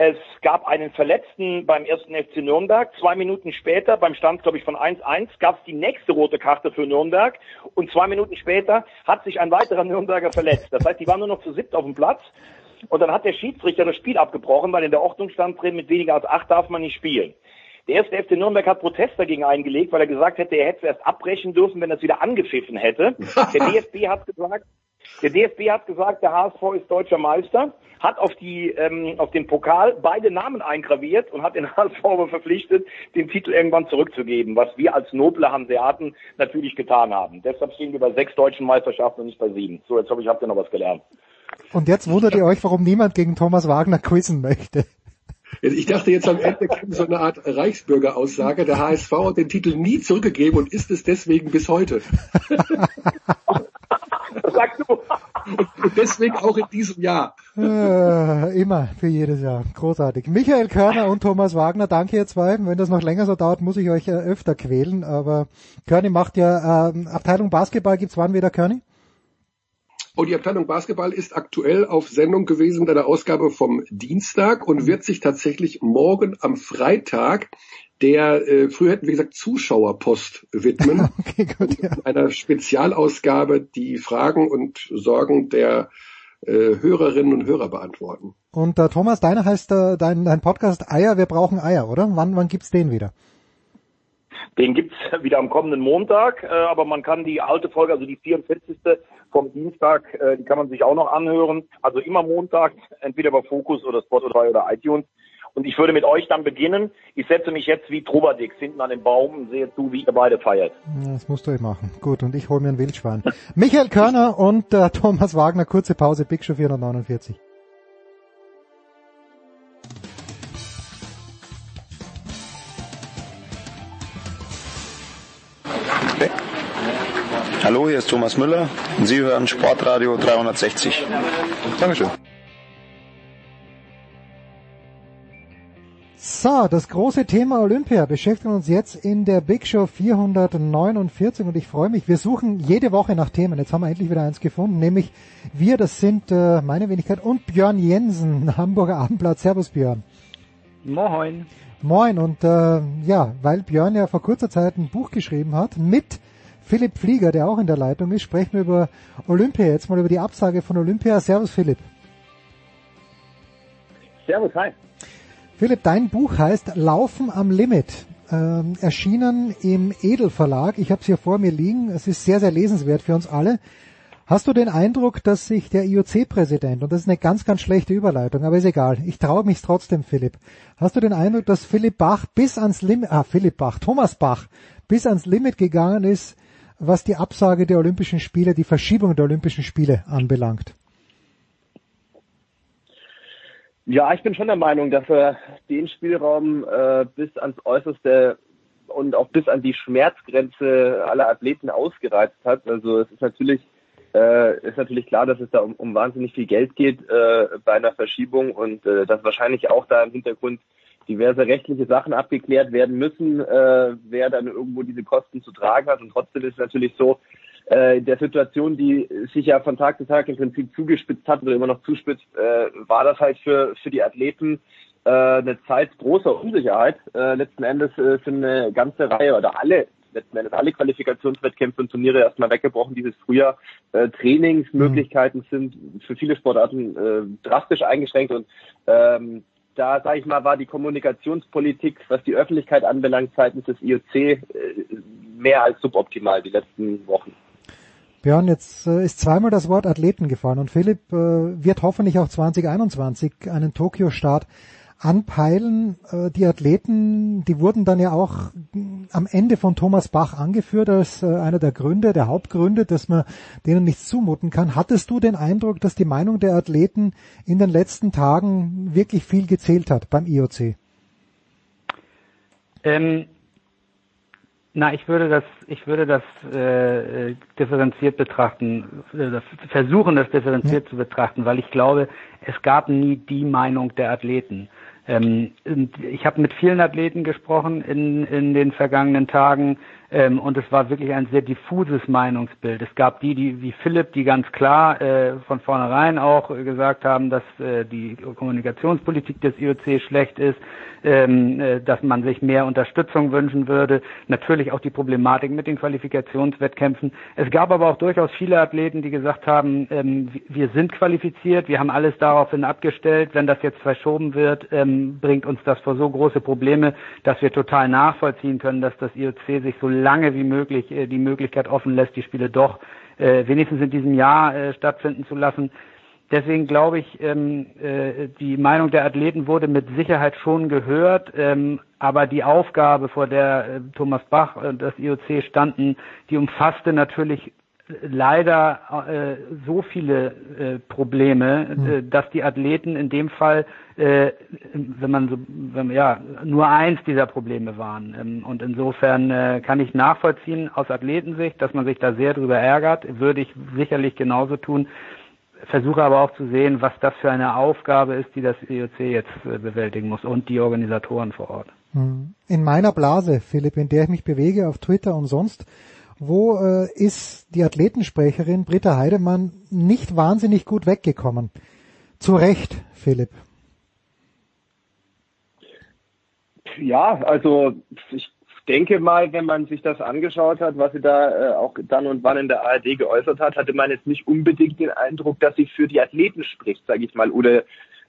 Es gab einen Verletzten beim ersten FC Nürnberg. Zwei Minuten später, beim Stand, glaube ich, von 1-1, gab es die nächste rote Karte für Nürnberg. Und zwei Minuten später hat sich ein weiterer Nürnberger verletzt. Das heißt, die waren nur noch zu siebt auf dem Platz. Und dann hat der Schiedsrichter das Spiel abgebrochen, weil in der Ordnung stand drin, mit weniger als acht darf man nicht spielen. Der erste FC Nürnberg hat Protest dagegen eingelegt, weil er gesagt hätte, er hätte erst abbrechen dürfen, wenn er es wieder angepfiffen hätte. Der DFB hat gesagt, der DFB hat gesagt, der HSV ist deutscher Meister, hat auf die ähm, auf den Pokal beide Namen eingraviert und hat den HSV aber verpflichtet, den Titel irgendwann zurückzugeben, was wir als noble Hanseaten natürlich getan haben. Deshalb stehen wir bei sechs deutschen Meisterschaften und nicht bei sieben. So, jetzt hoffe ich, habt ihr noch was gelernt. Und jetzt wundert ihr euch, warum niemand gegen Thomas Wagner quizzen möchte. Ich dachte jetzt am Ende kommt so eine Art Reichsbürgeraussage. Der HSV hat den Titel nie zurückgegeben und ist es deswegen bis heute. Sagst du? Und deswegen auch in diesem Jahr. Äh, immer, für jedes Jahr. Großartig. Michael Körner und Thomas Wagner, danke ihr zwei. Wenn das noch länger so dauert, muss ich euch öfter quälen. Aber Körny macht ja, äh, Abteilung Basketball gibt's wann wieder, Körny? Und die Abteilung Basketball ist aktuell auf Sendung gewesen bei der Ausgabe vom Dienstag und wird sich tatsächlich morgen am Freitag der, äh, früher hätten wir gesagt, Zuschauerpost widmen. Okay, gut, ja. Einer Spezialausgabe, die Fragen und Sorgen der äh, Hörerinnen und Hörer beantworten. Und äh, Thomas, deiner heißt äh, dein, dein Podcast Eier, wir brauchen Eier, oder? Wann, wann gibt's den wieder? Den gibt's wieder am kommenden Montag, äh, aber man kann die alte Folge, also die 44 vom Dienstag, äh, die kann man sich auch noch anhören. Also immer Montag, entweder bei Focus oder Spotify oder iTunes. Und ich würde mit euch dann beginnen. Ich setze mich jetzt wie Trubadix hinten an den Baum und sehe zu, wie ihr beide feiert. Das musst du euch machen. Gut, und ich hole mir einen Wildschwein. Michael Körner und äh, Thomas Wagner, kurze Pause, Big Show 449. Hallo, hier ist Thomas Müller und Sie hören Sportradio 360. Dankeschön. So, das große Thema Olympia beschäftigt uns jetzt in der Big Show 449 und ich freue mich. Wir suchen jede Woche nach Themen. Jetzt haben wir endlich wieder eins gefunden, nämlich wir, das sind äh, meine Wenigkeit und Björn Jensen, Hamburger Abendblatt. Servus Björn. Moin. Moin und äh, ja, weil Björn ja vor kurzer Zeit ein Buch geschrieben hat mit Philipp Flieger, der auch in der Leitung ist, sprechen wir über Olympia, jetzt mal über die Absage von Olympia. Servus Philipp. Servus, hi. Philipp, dein Buch heißt Laufen am Limit. Ähm, erschienen im Edelverlag. Ich habe es hier vor mir liegen. Es ist sehr, sehr lesenswert für uns alle. Hast du den Eindruck, dass sich der IOC-Präsident, und das ist eine ganz, ganz schlechte Überleitung, aber ist egal, ich traue mich trotzdem, Philipp. Hast du den Eindruck, dass Philipp Bach bis ans Limit, ah, Philipp Bach, Thomas Bach, bis ans Limit gegangen ist, was die Absage der Olympischen Spiele, die Verschiebung der Olympischen Spiele anbelangt? Ja, ich bin schon der Meinung, dass er den Spielraum äh, bis ans Äußerste und auch bis an die Schmerzgrenze aller Athleten ausgereizt hat. Also es ist natürlich äh, ist natürlich klar, dass es da um, um wahnsinnig viel Geld geht äh, bei einer Verschiebung und äh, dass wahrscheinlich auch da im Hintergrund diverse rechtliche Sachen abgeklärt werden müssen, äh, wer dann irgendwo diese Kosten zu tragen hat. Und trotzdem ist es natürlich so, äh, in der Situation, die sich ja von Tag zu Tag im Prinzip zugespitzt hat oder immer noch zuspitzt, äh, war das halt für, für die Athleten äh, eine Zeit großer Unsicherheit. Äh, letzten Endes äh, sind eine ganze Reihe oder alle letzten Endes alle Qualifikationswettkämpfe und Turniere erstmal weggebrochen dieses Frühjahr. Äh, Trainingsmöglichkeiten mhm. sind für viele Sportarten äh, drastisch eingeschränkt und ähm, da, sage ich mal, war die Kommunikationspolitik, was die Öffentlichkeit anbelangt, seitens des IOC äh, mehr als suboptimal die letzten Wochen. Björn, jetzt äh, ist zweimal das Wort Athleten gefallen und Philipp äh, wird hoffentlich auch 2021 einen Tokio-Start anpeilen. Äh, die Athleten, die wurden dann ja auch am Ende von Thomas Bach angeführt als äh, einer der Gründe, der Hauptgründe, dass man denen nichts zumuten kann. Hattest du den Eindruck, dass die Meinung der Athleten in den letzten Tagen wirklich viel gezählt hat beim IOC? Ähm, na, ich würde das, ich würde das äh, differenziert betrachten, äh, versuchen, das differenziert ja. zu betrachten, weil ich glaube, es gab nie die Meinung der Athleten. Ähm, ich habe mit vielen Athleten gesprochen in, in den vergangenen Tagen ähm, und es war wirklich ein sehr diffuses Meinungsbild. Es gab die, die wie Philipp, die ganz klar äh, von vornherein auch gesagt haben, dass äh, die Kommunikationspolitik des IOC schlecht ist, ähm, äh, dass man sich mehr Unterstützung wünschen würde. Natürlich auch die Problematik mit den Qualifikationswettkämpfen. Es gab aber auch durchaus viele Athleten, die gesagt haben, ähm, wir sind qualifiziert, wir haben alles daraufhin abgestellt. Wenn das jetzt verschoben wird, ähm, bringt uns das vor so große Probleme, dass wir total nachvollziehen können, dass das IOC sich so lange wie möglich äh, die Möglichkeit offen lässt, die Spiele doch äh, wenigstens in diesem Jahr äh, stattfinden zu lassen. Deswegen glaube ich, ähm, äh, die Meinung der Athleten wurde mit Sicherheit schon gehört, ähm, aber die Aufgabe, vor der Thomas Bach und das IOC standen, die umfasste natürlich leider äh, so viele äh, Probleme, mhm. äh, dass die Athleten in dem Fall, äh, wenn man so, wenn, ja, nur eins dieser Probleme waren. Ähm, und insofern äh, kann ich nachvollziehen aus Athletensicht, dass man sich da sehr drüber ärgert, würde ich sicherlich genauso tun. Versuche aber auch zu sehen, was das für eine Aufgabe ist, die das IOC jetzt äh, bewältigen muss und die Organisatoren vor Ort. Mhm. In meiner Blase, Philipp, in der ich mich bewege auf Twitter und sonst, wo äh, ist die Athletensprecherin Britta Heidemann nicht wahnsinnig gut weggekommen. Zu Recht, Philipp. Ja, also ich denke mal, wenn man sich das angeschaut hat, was sie da äh, auch dann und wann in der ARD geäußert hat, hatte man jetzt nicht unbedingt den Eindruck, dass sie für die Athleten spricht, sage ich mal, oder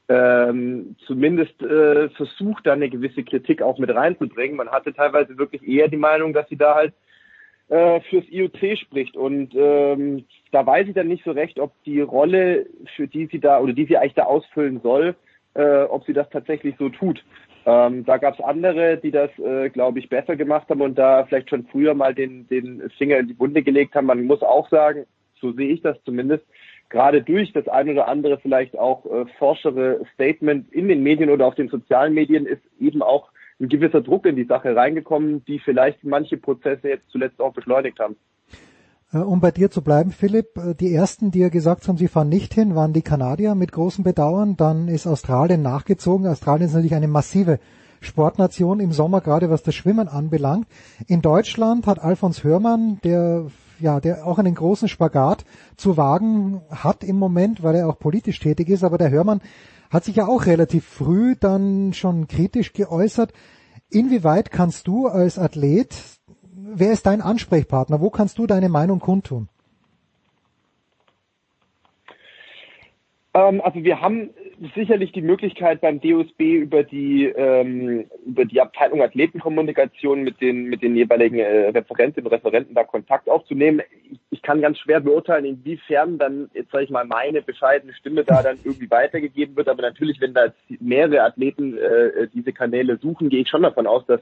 ähm, zumindest äh, versucht, da eine gewisse Kritik auch mit reinzubringen. Man hatte teilweise wirklich eher die Meinung, dass sie da halt äh, fürs IOC spricht. Und ähm, da weiß ich dann nicht so recht, ob die Rolle, für die sie da oder die sie eigentlich da ausfüllen soll, äh, ob sie das tatsächlich so tut. Ähm, da gab es andere, die das, äh, glaube ich, besser gemacht haben und da vielleicht schon früher mal den, den Finger in die Wunde gelegt haben. Man muss auch sagen, so sehe ich das zumindest, gerade durch das ein oder andere vielleicht auch äh, forschere Statement in den Medien oder auf den sozialen Medien ist eben auch ein gewisser Druck in die Sache reingekommen, die vielleicht manche Prozesse jetzt zuletzt auch beschleunigt haben. Äh, um bei dir zu bleiben, Philipp, äh, die ersten, die ja gesagt haben, sie fahren nicht hin, waren die Kanadier mit großem Bedauern. Dann ist Australien nachgezogen. Australien ist natürlich eine massive Sportnation im Sommer, gerade was das Schwimmen anbelangt. In Deutschland hat Alfons Hörmann, der ja, der auch einen großen Spagat zu wagen hat im Moment, weil er auch politisch tätig ist, aber der Hörmann hat sich ja auch relativ früh dann schon kritisch geäußert. Inwieweit kannst du als Athlet, wer ist dein Ansprechpartner? Wo kannst du deine Meinung kundtun? Ähm, also wir haben sicherlich die Möglichkeit beim DOSB über die ähm, über die Abteilung Athletenkommunikation mit den mit den jeweiligen äh, Referentinnen und Referenten da Kontakt aufzunehmen. Ich, ich, kann ganz schwer beurteilen, inwiefern dann jetzt sage ich mal meine bescheidene Stimme da dann irgendwie weitergegeben wird. Aber natürlich, wenn da mehrere Athleten äh, diese Kanäle suchen, gehe ich schon davon aus, dass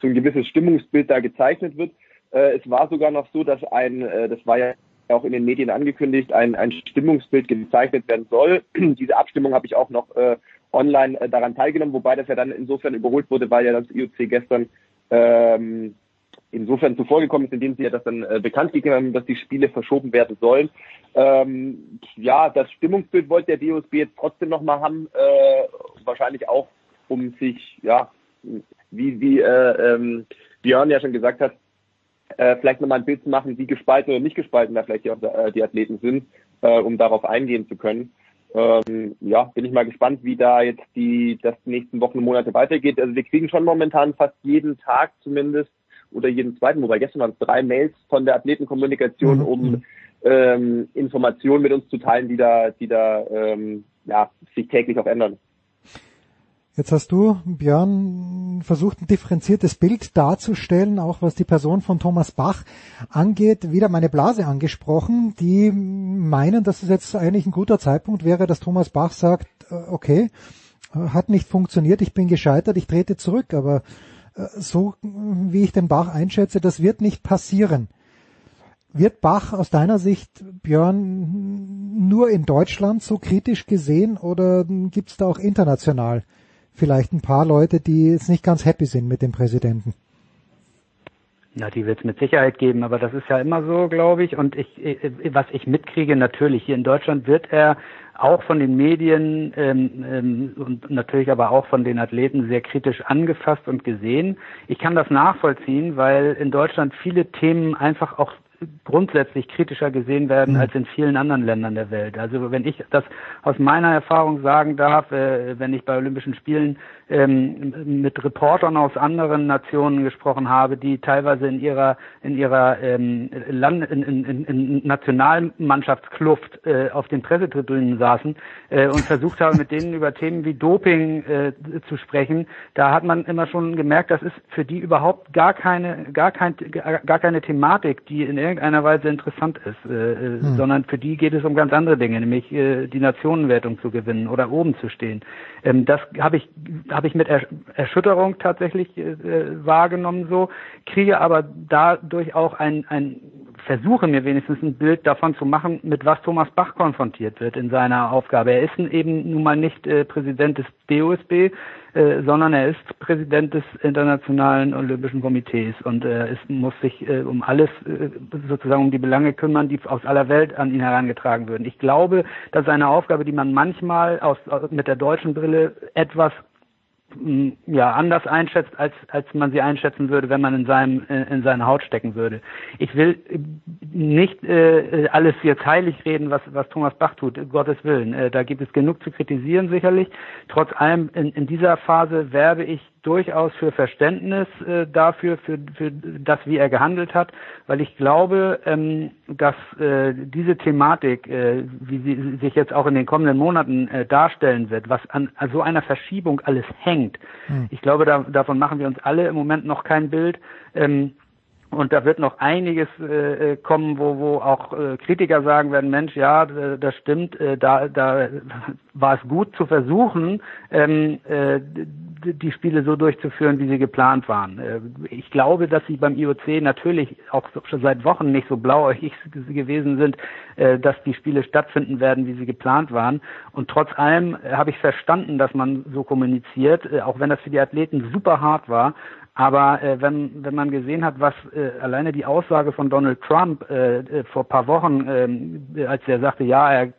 so ein gewisses Stimmungsbild da gezeichnet wird. Äh, es war sogar noch so, dass ein, äh, das war ja auch in den Medien angekündigt, ein, ein Stimmungsbild gezeichnet werden soll. Diese Abstimmung habe ich auch noch äh, online äh, daran teilgenommen, wobei das ja dann insofern überholt wurde, weil ja das IOC gestern ähm, insofern zuvor gekommen ist, indem sie ja das dann äh, bekannt gegeben haben, dass die Spiele verschoben werden sollen. Ähm, ja, das Stimmungsbild wollte der DOSB jetzt trotzdem nochmal haben, äh, wahrscheinlich auch, um sich, ja, wie, wie äh, ähm, Björn ja schon gesagt hat, äh, vielleicht nochmal ein Bild zu machen, wie gespalten oder nicht gespalten da vielleicht die, äh, die Athleten sind, äh, um darauf eingehen zu können. Ähm, ja, bin ich mal gespannt, wie da jetzt die das die nächsten Wochen und Monate weitergeht. Also wir kriegen schon momentan fast jeden Tag zumindest oder jeden zweiten, wobei gestern waren es drei Mails von der Athletenkommunikation, mhm. um ähm, Informationen mit uns zu teilen, die da, die da ähm, ja, sich täglich auch ändern. Jetzt hast du, Björn, versucht ein differenziertes Bild darzustellen, auch was die Person von Thomas Bach angeht. Wieder meine Blase angesprochen, die meinen, dass es jetzt eigentlich ein guter Zeitpunkt wäre, dass Thomas Bach sagt, äh, okay, hat nicht funktioniert, ich bin gescheitert, ich trete zurück, aber äh, so wie ich den Bach einschätze, das wird nicht passieren. Wird Bach aus deiner Sicht, Björn, nur in Deutschland so kritisch gesehen oder gibt es da auch international vielleicht ein paar Leute, die jetzt nicht ganz happy sind mit dem Präsidenten? Ja, die wird es mit Sicherheit geben, aber das ist ja immer so, glaube ich. Und ich, was ich mitkriege, natürlich hier in Deutschland wird er auch von den Medien ähm, ähm, und natürlich aber auch von den Athleten sehr kritisch angefasst und gesehen. Ich kann das nachvollziehen, weil in Deutschland viele Themen einfach auch grundsätzlich kritischer gesehen werden mhm. als in vielen anderen Ländern der Welt. Also wenn ich das aus meiner Erfahrung sagen darf, äh, wenn ich bei Olympischen Spielen ähm, mit Reportern aus anderen Nationen gesprochen habe, die teilweise in ihrer in ihrer ähm, Land in, in, in Nationalmannschaftskluft äh, auf den Pressetribünen saßen äh, und versucht haben, mit denen über Themen wie Doping äh, zu sprechen, da hat man immer schon gemerkt, das ist für die überhaupt gar keine gar kein gar keine Thematik, die in irgendeiner Weise interessant ist, äh, äh hm. sondern für die geht es um ganz andere Dinge, nämlich äh, die Nationenwertung zu gewinnen oder oben zu stehen. Ähm, das habe ich habe ich mit Erschütterung tatsächlich äh, wahrgenommen so, kriege aber dadurch auch ein, ein versuche mir wenigstens ein Bild davon zu machen, mit was Thomas Bach konfrontiert wird in seiner Aufgabe. Er ist eben nun mal nicht äh, Präsident des DOSB, äh, sondern er ist Präsident des Internationalen Olympischen Komitees und äh, es muss sich äh, um alles äh, sozusagen um die Belange kümmern, die aus aller Welt an ihn herangetragen würden. Ich glaube, das ist eine Aufgabe, die man manchmal aus, mit der deutschen Brille etwas ja anders einschätzt, als als man sie einschätzen würde, wenn man in seinem äh, in seine Haut stecken würde. Ich will nicht äh, alles jetzt heilig reden, was was Thomas Bach tut, Gottes Willen. Äh, da gibt es genug zu kritisieren sicherlich. Trotz allem in, in dieser Phase werbe ich durchaus für Verständnis äh, dafür, für, für das, wie er gehandelt hat, weil ich glaube, ähm, dass äh, diese Thematik, äh, wie sie sich jetzt auch in den kommenden Monaten äh, darstellen wird, was an, an so einer Verschiebung alles hängt, mhm. ich glaube, da, davon machen wir uns alle im Moment noch kein Bild. Ähm, und da wird noch einiges äh, äh, kommen, wo, wo auch äh, Kritiker sagen werden, Mensch, ja, das stimmt, äh, da, da war es gut zu versuchen, ähm, äh, die Spiele so durchzuführen, wie sie geplant waren. Äh, ich glaube, dass sie beim IOC natürlich auch schon seit Wochen nicht so blauäugig gewesen sind, äh, dass die Spiele stattfinden werden, wie sie geplant waren. Und trotz allem habe ich verstanden, dass man so kommuniziert, äh, auch wenn das für die Athleten super hart war. Aber äh, wenn, wenn man gesehen hat, was äh, alleine die Aussage von Donald Trump äh, äh, vor paar Wochen, äh, als er sagte, ja, er,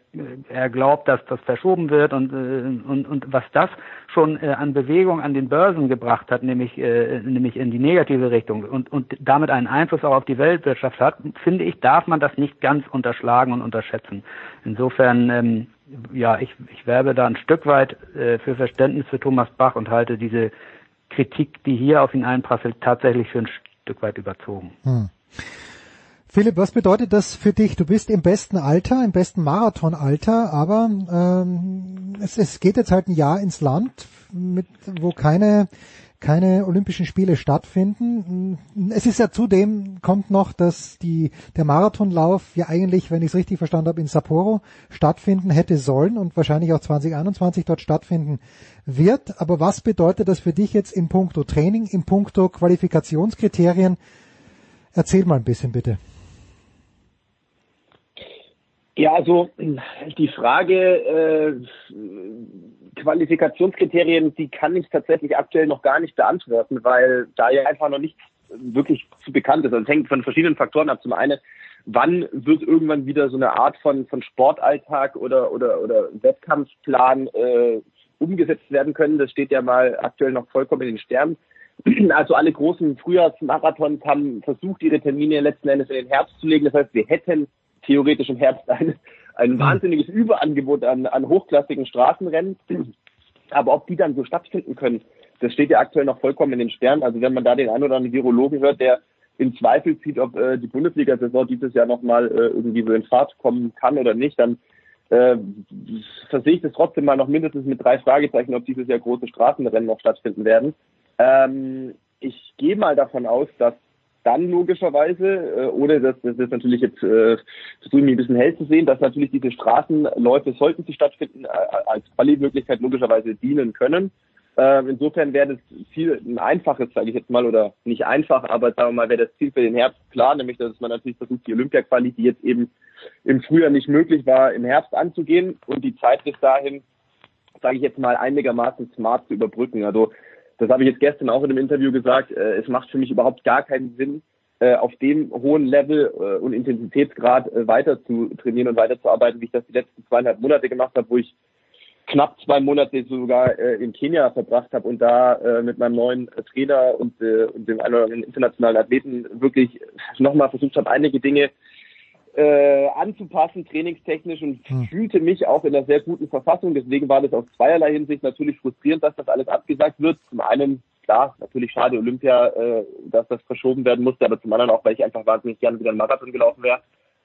er glaubt, dass das verschoben wird und, äh, und, und was das schon äh, an Bewegung an den Börsen gebracht hat, nämlich, äh, nämlich in die negative Richtung und, und damit einen Einfluss auch auf die Weltwirtschaft hat, finde ich, darf man das nicht ganz unterschlagen und unterschätzen. Insofern, ähm, ja, ich, ich werbe da ein Stück weit äh, für Verständnis für Thomas Bach und halte diese Kritik, die hier auf ihn einprasselt, tatsächlich für ein Stück weit überzogen. Hm. Philipp, was bedeutet das für dich? Du bist im besten Alter, im besten Marathonalter, aber ähm, es, es geht jetzt halt ein Jahr ins Land, mit, wo keine keine Olympischen Spiele stattfinden. Es ist ja zudem, kommt noch, dass die, der Marathonlauf ja eigentlich, wenn ich es richtig verstanden habe, in Sapporo stattfinden hätte sollen und wahrscheinlich auch 2021 dort stattfinden wird. Aber was bedeutet das für dich jetzt in puncto Training, in puncto Qualifikationskriterien? Erzähl mal ein bisschen bitte. Ja, also die Frage äh, Qualifikationskriterien, die kann ich tatsächlich aktuell noch gar nicht beantworten, weil da ja einfach noch nichts wirklich zu bekannt ist. Also es hängt von verschiedenen Faktoren ab. Zum einen, wann wird irgendwann wieder so eine Art von, von Sportalltag oder, oder, oder Wettkampfplan äh, umgesetzt werden können. Das steht ja mal aktuell noch vollkommen in den Sternen. Also alle großen Frühjahrsmarathons haben versucht, ihre Termine letzten Endes in den Herbst zu legen. Das heißt, wir hätten theoretisch im Herbst ein, ein hm. wahnsinniges Überangebot an, an hochklassigen Straßenrennen. Aber ob die dann so stattfinden können, das steht ja aktuell noch vollkommen in den Sternen. Also wenn man da den einen oder anderen Virologen hört, der in Zweifel zieht, ob äh, die Bundesliga-Saison dieses Jahr nochmal äh, irgendwie so in Fahrt kommen kann oder nicht, dann äh, versehe ich das trotzdem mal noch mindestens mit drei Fragezeichen, ob dieses Jahr große Straßenrennen noch stattfinden werden. Ähm, ich gehe mal davon aus, dass dann logischerweise, äh, ohne dass das ist natürlich jetzt äh, versuche ich mich ein bisschen hell zu sehen, dass natürlich diese Straßenläufe, sollten sie stattfinden, äh, als Quali-Möglichkeit logischerweise dienen können. Äh, insofern wäre das viel ein einfaches, sage ich jetzt mal, oder nicht einfach, aber sagen wir mal, wäre das Ziel für den Herbst klar, nämlich dass man natürlich versucht, die Olympia-Quali, die jetzt eben im Frühjahr nicht möglich war, im Herbst anzugehen und die Zeit bis dahin, sage ich jetzt mal, einigermaßen smart zu überbrücken. Also das habe ich jetzt gestern auch in einem Interview gesagt, äh, es macht für mich überhaupt gar keinen Sinn, äh, auf dem hohen Level äh, und Intensitätsgrad äh, weiter zu trainieren und weiterzuarbeiten, wie ich das die letzten zweieinhalb Monate gemacht habe, wo ich knapp zwei Monate sogar äh, in Kenia verbracht habe und da äh, mit meinem neuen Trainer und, äh, und dem einen oder anderen internationalen Athleten wirklich nochmal versucht habe, einige Dinge äh, anzupassen, trainingstechnisch und hm. fühlte mich auch in einer sehr guten Verfassung. Deswegen war das aus zweierlei Hinsicht natürlich frustrierend, dass das alles abgesagt wird. Zum einen, klar, natürlich schade Olympia, äh, dass das verschoben werden musste, aber zum anderen auch, weil ich einfach wahnsinnig gerne wieder einen Marathon gelaufen wäre.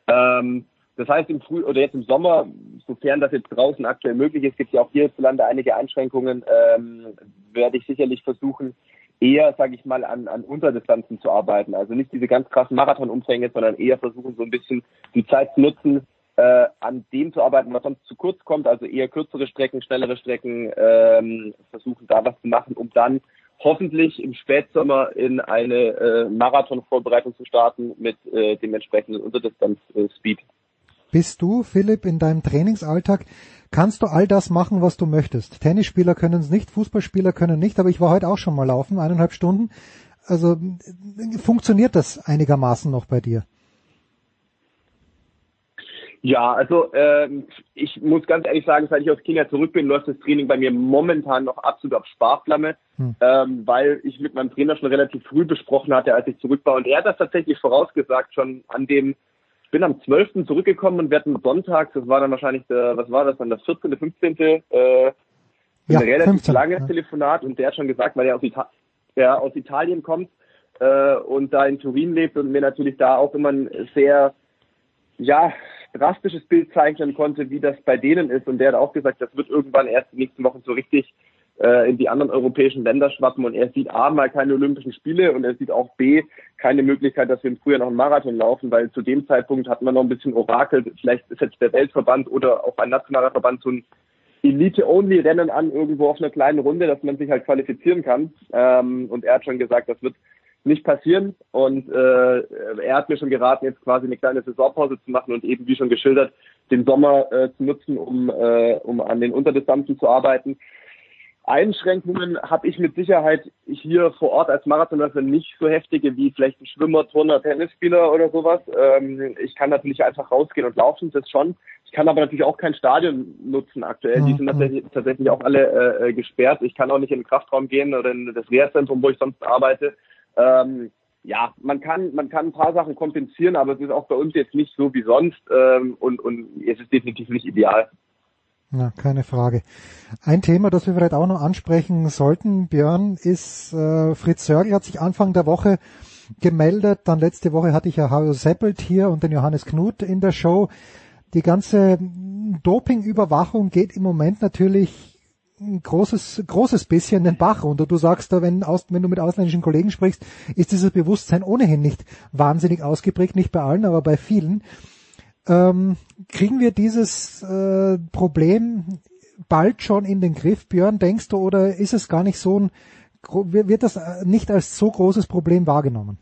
Ähm, das heißt, im Früh oder jetzt im Sommer, sofern das jetzt draußen aktuell möglich ist, gibt es ja auch hierzulande einige Einschränkungen, ähm, werde ich sicherlich versuchen, eher, sage ich mal, an, an Unterdistanzen zu arbeiten. Also nicht diese ganz krassen Marathonumfänge, sondern eher versuchen, so ein bisschen die Zeit zu nutzen, äh, an dem zu arbeiten, was sonst zu kurz kommt, also eher kürzere Strecken, schnellere Strecken, ähm, versuchen da was zu machen, um dann hoffentlich im Spätsommer in eine äh, Marathonvorbereitung zu starten mit äh, dem entsprechenden Unterdistanz-Speed. Äh, bist du, Philipp, in deinem Trainingsalltag, kannst du all das machen, was du möchtest. Tennisspieler können es nicht, Fußballspieler können nicht, aber ich war heute auch schon mal laufen, eineinhalb Stunden. Also funktioniert das einigermaßen noch bei dir? Ja, also ähm, ich muss ganz ehrlich sagen, seit ich aus China zurück bin, läuft das Training bei mir momentan noch absolut auf Sparflamme, hm. ähm, weil ich mit meinem Trainer schon relativ früh besprochen hatte, als ich zurück war. Und er hat das tatsächlich vorausgesagt, schon an dem bin am 12. zurückgekommen und wir hatten Sonntag, das war dann wahrscheinlich der, was war das dann, das 14., 15., äh, ja, ein relativ 15, langes ja. Telefonat und der hat schon gesagt, weil er aus, Ita ja, aus Italien kommt äh, und da in Turin lebt und mir natürlich da auch immer ein sehr, ja, drastisches Bild zeichnen konnte, wie das bei denen ist. Und der hat auch gesagt, das wird irgendwann erst in den nächsten Wochen so richtig in die anderen europäischen Länder schwappen und er sieht A mal keine Olympischen Spiele und er sieht auch B keine Möglichkeit, dass wir im Frühjahr noch einen Marathon laufen, weil zu dem Zeitpunkt hat man noch ein bisschen orakelt, vielleicht ist jetzt der Weltverband oder auch ein nationaler Verband so ein Elite-Only-Rennen an irgendwo auf einer kleinen Runde, dass man sich halt qualifizieren kann. Ähm, und er hat schon gesagt, das wird nicht passieren. Und äh, er hat mir schon geraten, jetzt quasi eine kleine Saisonpause zu machen und eben, wie schon geschildert, den Sommer äh, zu nutzen, um, äh, um an den Unterdistanzen zu arbeiten. Einschränkungen habe ich mit Sicherheit hier vor Ort als Marathonläufer nicht so heftige wie vielleicht ein Schwimmer, Turner, Tennisspieler oder sowas. Ähm, ich kann natürlich einfach rausgehen und laufen, das schon. Ich kann aber natürlich auch kein Stadion nutzen aktuell. Die sind tatsächlich, tatsächlich auch alle äh, gesperrt. Ich kann auch nicht in den Kraftraum gehen oder in das Wehrzentrum, wo ich sonst arbeite. Ähm, ja, man kann, man kann ein paar Sachen kompensieren, aber es ist auch bei uns jetzt nicht so wie sonst ähm, und, und es ist definitiv nicht ideal. Ja, keine Frage. Ein Thema, das wir vielleicht auch noch ansprechen sollten, Björn, ist äh, Fritz Sörgel hat sich Anfang der Woche gemeldet. Dann letzte Woche hatte ich ja Hajo Seppelt hier und den Johannes Knut in der Show. Die ganze Dopingüberwachung geht im Moment natürlich ein großes, großes bisschen den Bach runter. Du sagst da, wenn, aus, wenn du mit ausländischen Kollegen sprichst, ist dieses Bewusstsein ohnehin nicht wahnsinnig ausgeprägt, nicht bei allen, aber bei vielen. Ähm, kriegen wir dieses äh, Problem bald schon in den Griff, Björn, denkst du, oder ist es gar nicht so ein, wird das äh, nicht als so großes Problem wahrgenommen?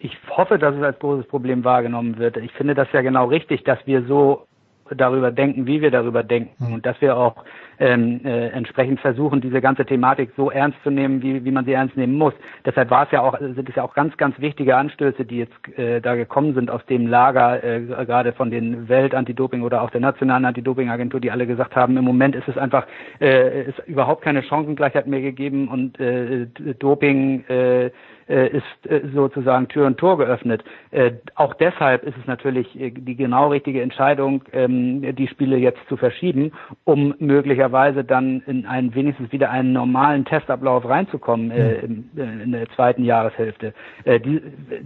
Ich hoffe, dass es als großes Problem wahrgenommen wird. Ich finde das ja genau richtig, dass wir so darüber denken, wie wir darüber denken hm. und dass wir auch ähm, äh, entsprechend versuchen, diese ganze Thematik so ernst zu nehmen, wie, wie man sie ernst nehmen muss. Deshalb war es ja auch, sind es ja auch ganz, ganz wichtige Anstöße, die jetzt äh, da gekommen sind aus dem Lager, äh, gerade von den Welt-Antidoping oder auch der nationalen Antidoping-Agentur, die alle gesagt haben, im Moment ist es einfach, äh, ist überhaupt keine Chancengleichheit mehr gegeben und äh, Doping äh, ist äh, sozusagen Tür und Tor geöffnet. Äh, auch deshalb ist es natürlich die genau richtige Entscheidung, ähm, die Spiele jetzt zu verschieben, um möglicherweise dann in einen wenigstens wieder einen normalen Testablauf reinzukommen äh, in, in der zweiten Jahreshälfte. Äh,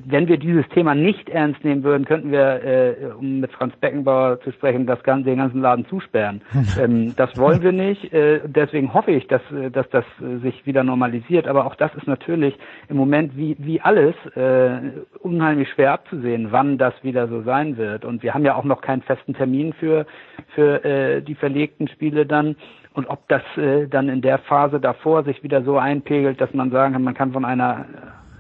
wenn wir dieses Thema nicht ernst nehmen würden, könnten wir, äh, um mit Franz Beckenbauer zu sprechen, das ganze, den ganzen Laden zusperren. ähm, das wollen wir nicht. Äh, deswegen hoffe ich, dass, äh, dass das äh, sich wieder normalisiert. Aber auch das ist natürlich im Moment wie, wie alles äh, unheimlich schwer abzusehen, wann das wieder so sein wird. Und wir haben ja auch noch keinen festen Termin für, für äh, die verlegten Spiele dann. Und ob das äh, dann in der Phase davor sich wieder so einpegelt, dass man sagen kann, man kann von einer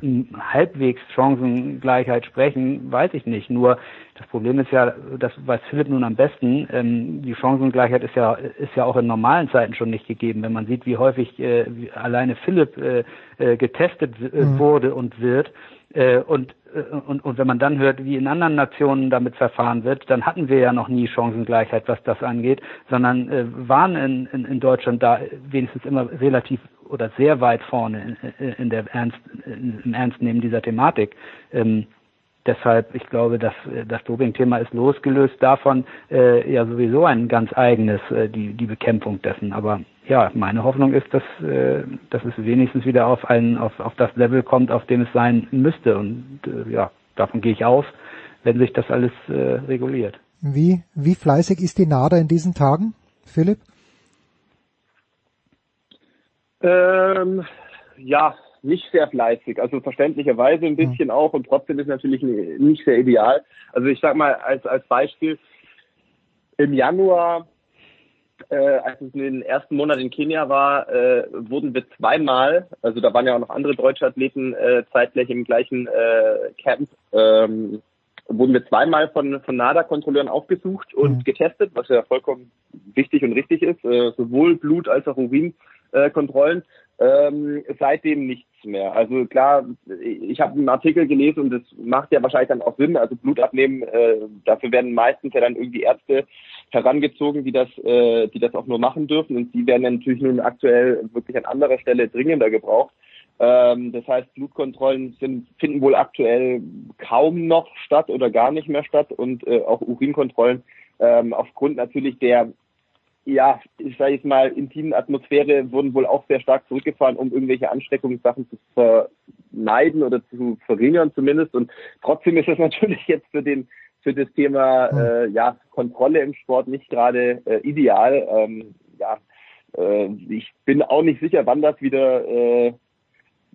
äh, halbwegs Chancengleichheit sprechen, weiß ich nicht. Nur das Problem ist ja, das weiß Philipp nun am besten, ähm, die Chancengleichheit ist ja ist ja auch in normalen Zeiten schon nicht gegeben. Wenn man sieht, wie häufig äh, wie alleine Philipp äh, äh, getestet äh, mhm. wurde und wird, äh, und, äh, und, und wenn man dann hört, wie in anderen Nationen damit verfahren wird, dann hatten wir ja noch nie Chancengleichheit, was das angeht, sondern äh, waren in, in, in Deutschland da wenigstens immer relativ oder sehr weit vorne in, in der Ernst, in, im Ernstnehmen dieser Thematik. Ähm, deshalb, ich glaube, dass das Doping-Thema ist losgelöst davon äh, ja sowieso ein ganz eigenes, äh, die, die Bekämpfung dessen. Aber ja, meine Hoffnung ist, dass, äh, dass es wenigstens wieder auf, ein, auf, auf das Level kommt, auf dem es sein müsste. Und äh, ja, davon gehe ich aus, wenn sich das alles äh, reguliert. Wie, wie fleißig ist die NADA in diesen Tagen, Philipp? Ähm, ja, nicht sehr fleißig, also verständlicherweise ein bisschen auch und trotzdem ist natürlich nicht sehr ideal. Also ich sag mal als, als Beispiel, im Januar äh, als es in den ersten Monaten in Kenia war, äh, wurden wir zweimal, also da waren ja auch noch andere deutsche Athleten äh, zeitgleich im gleichen äh, Camp, ähm, wurden wir zweimal von, von NADA-Kontrolleuren aufgesucht und mhm. getestet, was ja vollkommen wichtig und richtig ist, äh, sowohl Blut- als auch Urinkontrollen. Ähm, seitdem nichts mehr. Also klar, ich habe einen Artikel gelesen und das macht ja wahrscheinlich dann auch Sinn. Also Blut abnehmen, äh, dafür werden meistens ja dann irgendwie Ärzte herangezogen, die das, äh, die das auch nur machen dürfen. Und die werden natürlich nun aktuell wirklich an anderer Stelle dringender gebraucht. Ähm, das heißt, Blutkontrollen sind, finden wohl aktuell kaum noch statt oder gar nicht mehr statt und äh, auch Urinkontrollen ähm, aufgrund natürlich der ja, ich sage jetzt mal, intimen Atmosphäre wurden wohl auch sehr stark zurückgefahren, um irgendwelche Ansteckungssachen zu vermeiden oder zu verringern zumindest. Und trotzdem ist es natürlich jetzt für den für das Thema äh, ja Kontrolle im Sport nicht gerade äh, ideal. Ähm, ja, äh, ich bin auch nicht sicher, wann das wieder äh,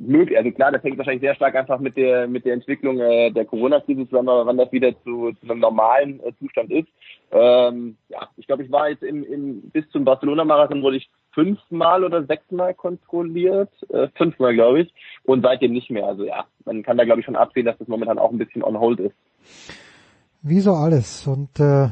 möglich. Also klar, das hängt wahrscheinlich sehr stark einfach mit der mit der Entwicklung äh, der Corona-Krise zusammen, aber wann das wieder zu, zu einem normalen äh, Zustand ist. Ähm, ja, ich glaube, ich war jetzt im, im bis zum Barcelona-Marathon wurde ich fünfmal oder sechsmal kontrolliert, äh, fünfmal glaube ich, und seitdem nicht mehr. Also ja, man kann da glaube ich schon absehen, dass das momentan auch ein bisschen on hold ist. Wie so alles und äh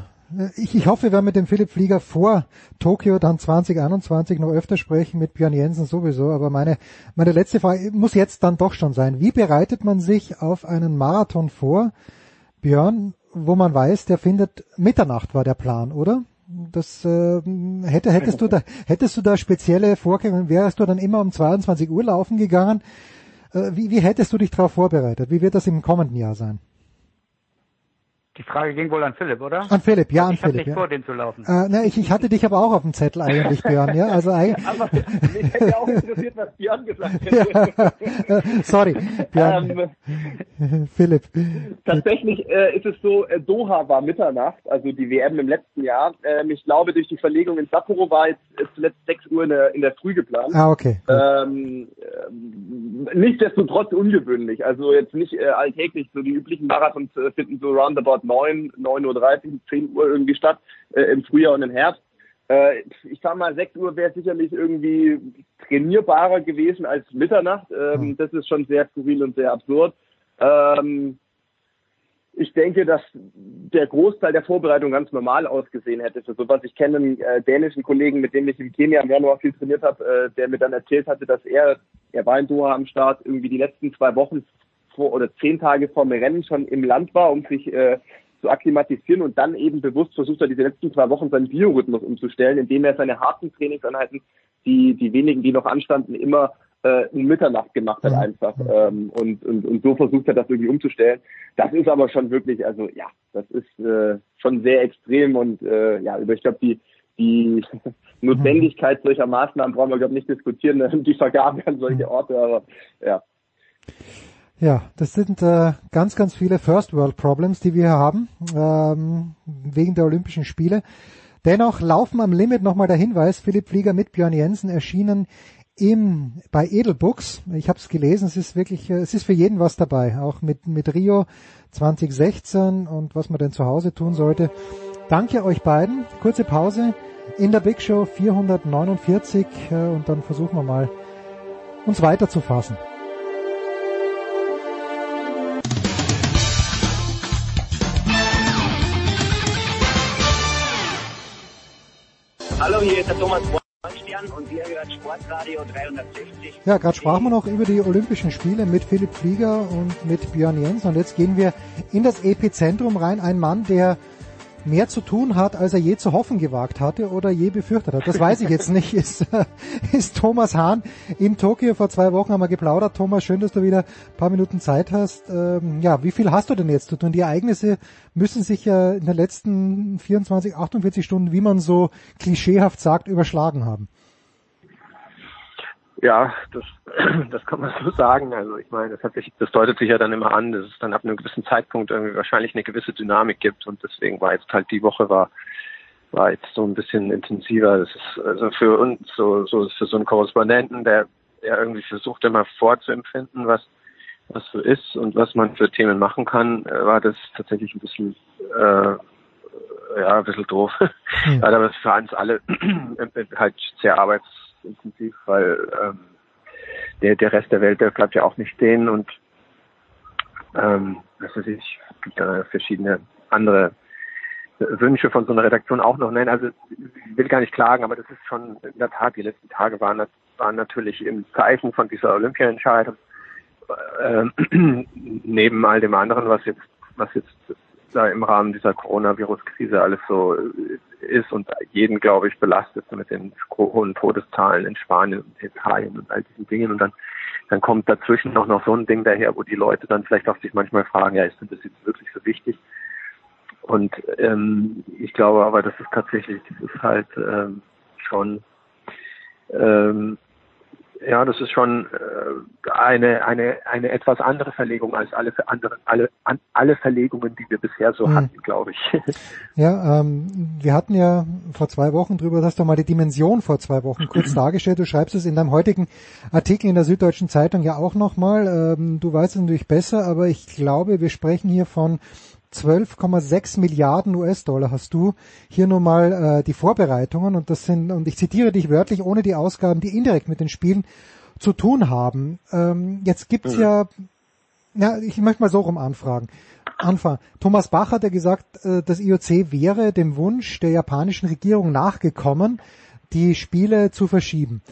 ich, ich hoffe, wir werden mit dem Philipp Flieger vor Tokio dann 2021 noch öfter sprechen, mit Björn Jensen sowieso. Aber meine, meine letzte Frage muss jetzt dann doch schon sein. Wie bereitet man sich auf einen Marathon vor, Björn, wo man weiß, der findet Mitternacht war der Plan, oder? Das äh, hätte, hättest du da hättest du da spezielle Vorgänge, wärst du dann immer um 22 Uhr laufen gegangen? Äh, wie, wie hättest du dich darauf vorbereitet? Wie wird das im kommenden Jahr sein? Die Frage ging wohl an Philipp, oder? An Philipp, ja, an ich Philipp. Ich nicht ja. vor, den zu laufen. Äh, ne, ich, ich hatte dich aber auch auf dem Zettel eigentlich, Björn, ja. Also eigentlich. aber mich hätte auch interessiert, was Björn gesagt hätte. ja, sorry, Björn. Ähm, Philipp. Tatsächlich äh, ist es so, äh, Doha war Mitternacht, also die WM im letzten Jahr. Ähm, ich glaube, durch die Verlegung in Sapporo war jetzt zuletzt 6 Uhr in der, in der Früh geplant. Ah, okay. Ähm, äh, nichtsdestotrotz ungewöhnlich. Also jetzt nicht äh, alltäglich. So die üblichen Marathons äh, finden so roundabout 9, 9.30 Uhr, 10 Uhr irgendwie statt, äh, im Frühjahr und im Herbst. Äh, ich sag mal, 6 Uhr wäre sicherlich irgendwie trainierbarer gewesen als Mitternacht. Ähm, mhm. Das ist schon sehr skurril und sehr absurd. Ähm, ich denke, dass der Großteil der Vorbereitung ganz normal ausgesehen hätte. Für sowas. Ich kenne einen äh, dänischen Kollegen, mit dem ich in Kenia im Januar viel trainiert habe, äh, der mir dann erzählt hatte, dass er, er war in Doha am Start, irgendwie die letzten zwei Wochen vor oder zehn Tage vor dem Rennen schon im Land war, um sich äh, zu akklimatisieren und dann eben bewusst versucht hat, diese letzten zwei Wochen seinen Biorhythmus umzustellen, indem er seine harten Trainingseinheiten, die, die wenigen, die noch anstanden, immer äh, in Mitternacht gemacht hat einfach ähm, und, und, und so versucht hat, das irgendwie umzustellen. Das ist aber schon wirklich, also ja, das ist äh, schon sehr extrem und äh, ja, ich glaube, die, die Notwendigkeit solcher Maßnahmen brauchen wir, glaube ich, nicht diskutieren, die Vergabe an solche Orte, aber ja. Ja, das sind äh, ganz, ganz viele First World Problems, die wir hier haben, ähm, wegen der Olympischen Spiele. Dennoch laufen am Limit nochmal der Hinweis, Philipp Flieger mit Björn Jensen erschienen im, bei Edelbooks. Ich habe es gelesen, es ist wirklich, äh, es ist für jeden was dabei, auch mit, mit Rio 2016 und was man denn zu Hause tun sollte. Danke euch beiden. Kurze Pause in der Big Show 449 äh, und dann versuchen wir mal, uns weiter Hallo, hier ist der Thomas Bornstern und wir hören Sportradio 360. Ja, gerade sprachen wir noch über die Olympischen Spiele mit Philipp Flieger und mit Björn Jens und jetzt gehen wir in das Epizentrum rein. Ein Mann, der mehr zu tun hat, als er je zu hoffen gewagt hatte oder je befürchtet hat. Das weiß ich jetzt nicht. Ist, ist Thomas Hahn in Tokio vor zwei Wochen haben wir geplaudert. Thomas, schön, dass du wieder ein paar Minuten Zeit hast. Ähm, ja, wie viel hast du denn jetzt zu tun? Die Ereignisse müssen sich ja in den letzten 24, 48 Stunden, wie man so klischeehaft sagt, überschlagen haben. Ja, das, das kann man so sagen. Also ich meine, das hat sich, das deutet sich ja dann immer an, dass es dann ab einem gewissen Zeitpunkt irgendwie wahrscheinlich eine gewisse Dynamik gibt und deswegen war jetzt halt die Woche war war jetzt so ein bisschen intensiver. Das ist also für uns so so für so einen Korrespondenten, der der irgendwie versucht immer vorzuempfinden, was was so ist und was man für Themen machen kann, äh, war das tatsächlich ein bisschen äh, ja ein bisschen doof. Mhm. Aber für uns alle halt sehr arbeits intensiv, weil ähm, der, der Rest der Welt, der bleibt ja auch nicht stehen und ähm, was weiß ich, gibt da verschiedene andere Wünsche von so einer Redaktion auch noch nennen. Also ich will gar nicht klagen, aber das ist schon in der Tat, die letzten Tage waren, waren natürlich im Zeichen von dieser Olympiaentscheidung äh, neben all dem anderen, was jetzt was jetzt da im Rahmen dieser Coronavirus-Krise alles so ist und jeden, glaube ich, belastet mit den hohen Todeszahlen in Spanien und Italien und all diesen Dingen. Und dann, dann kommt dazwischen noch, noch so ein Ding daher, wo die Leute dann vielleicht auch sich manchmal fragen, ja, ist denn das jetzt wirklich so wichtig? Und ähm, ich glaube aber, das ist tatsächlich, das ist halt ähm, schon ähm, ja, das ist schon äh, eine, eine, eine etwas andere Verlegung als alle anderen, alle, an, alle Verlegungen, die wir bisher so hm. hatten, glaube ich. Ja, ähm, wir hatten ja vor zwei Wochen drüber, hast du mal die Dimension vor zwei Wochen kurz dargestellt. Du schreibst es in deinem heutigen Artikel in der Süddeutschen Zeitung ja auch nochmal. Ähm, du weißt es natürlich besser, aber ich glaube, wir sprechen hier von 12,6 Milliarden US-Dollar hast du hier nun mal äh, die Vorbereitungen und das sind, und ich zitiere dich wörtlich, ohne die Ausgaben, die indirekt mit den Spielen zu tun haben. Ähm, jetzt gibt's mhm. ja, ja, ich möchte mal so rum anfragen. Anfang. Thomas Bach hat ja gesagt, äh, das IOC wäre dem Wunsch der japanischen Regierung nachgekommen, die Spiele zu verschieben.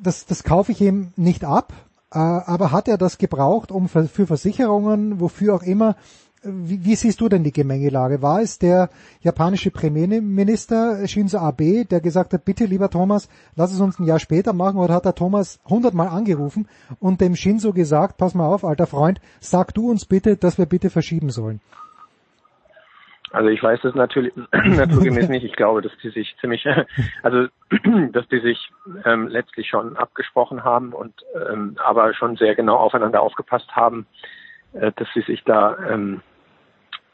Das, das kaufe ich ihm nicht ab, äh, aber hat er das gebraucht, um für, für Versicherungen, wofür auch immer, wie, wie siehst du denn die Gemengelage? War es der japanische Premierminister Shinzo Abe, der gesagt hat, bitte lieber Thomas, lass es uns ein Jahr später machen, oder hat der Thomas hundertmal angerufen und dem Shinzo gesagt, pass mal auf, alter Freund, sag du uns bitte, dass wir bitte verschieben sollen? Also ich weiß das natürlich naturgemäß nicht. Ich glaube, dass die sich ziemlich, also dass die sich ähm, letztlich schon abgesprochen haben und ähm, aber schon sehr genau aufeinander aufgepasst haben, äh, dass sie sich da ähm,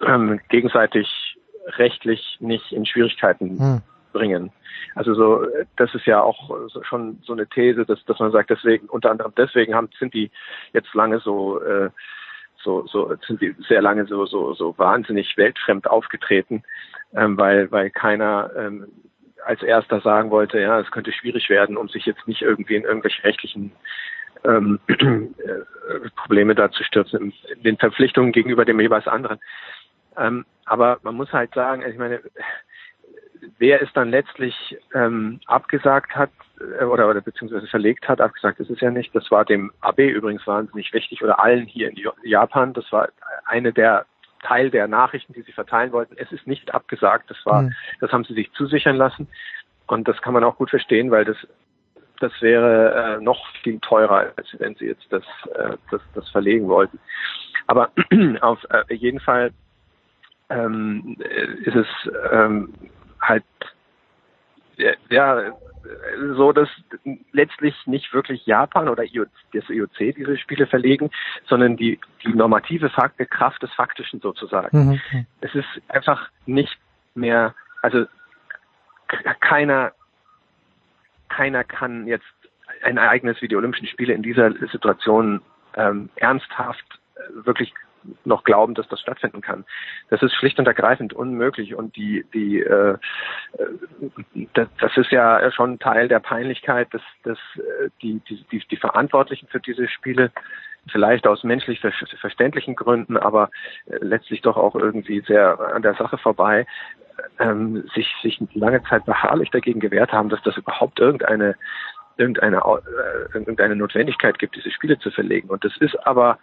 ähm, gegenseitig rechtlich nicht in Schwierigkeiten hm. bringen. Also so, das ist ja auch schon so eine These, dass, dass man sagt, deswegen, unter anderem deswegen haben, sind die jetzt lange so, äh, so, so, sind die sehr lange so, so, so wahnsinnig weltfremd aufgetreten, ähm, weil, weil keiner ähm, als erster sagen wollte, ja, es könnte schwierig werden, um sich jetzt nicht irgendwie in irgendwelche rechtlichen ähm, äh, Probleme da zu stürzen in den Verpflichtungen gegenüber dem jeweils anderen. Ähm, aber man muss halt sagen, ich meine, wer es dann letztlich ähm, abgesagt hat äh, oder, oder beziehungsweise verlegt hat, abgesagt ist es ja nicht, das war dem AB übrigens wahnsinnig wichtig oder allen hier in Japan, das war eine der Teil der Nachrichten, die sie verteilen wollten. Es ist nicht abgesagt, das war, mhm. das haben sie sich zusichern lassen. Und das kann man auch gut verstehen, weil das das wäre äh, noch viel teurer, als wenn sie jetzt das, äh, das, das verlegen wollten. Aber auf äh, jeden Fall ähm, ist es ähm, halt ja so, dass letztlich nicht wirklich Japan oder das IOC diese Spiele verlegen, sondern die, die normative Fakte, Kraft des Faktischen sozusagen. Mhm. Es ist einfach nicht mehr, also keiner, keiner kann jetzt ein Ereignis wie die Olympischen Spiele in dieser Situation ähm, ernsthaft äh, wirklich noch glauben, dass das stattfinden kann. Das ist schlicht und ergreifend unmöglich und die die äh, das, das ist ja schon Teil der Peinlichkeit, dass, dass äh, die, die die die Verantwortlichen für diese Spiele vielleicht aus menschlich verständlichen Gründen, aber äh, letztlich doch auch irgendwie sehr an der Sache vorbei, ähm, sich sich lange Zeit beharrlich dagegen gewehrt haben, dass das überhaupt irgendeine irgendeine, äh, irgendeine Notwendigkeit gibt, diese Spiele zu verlegen. Und das ist aber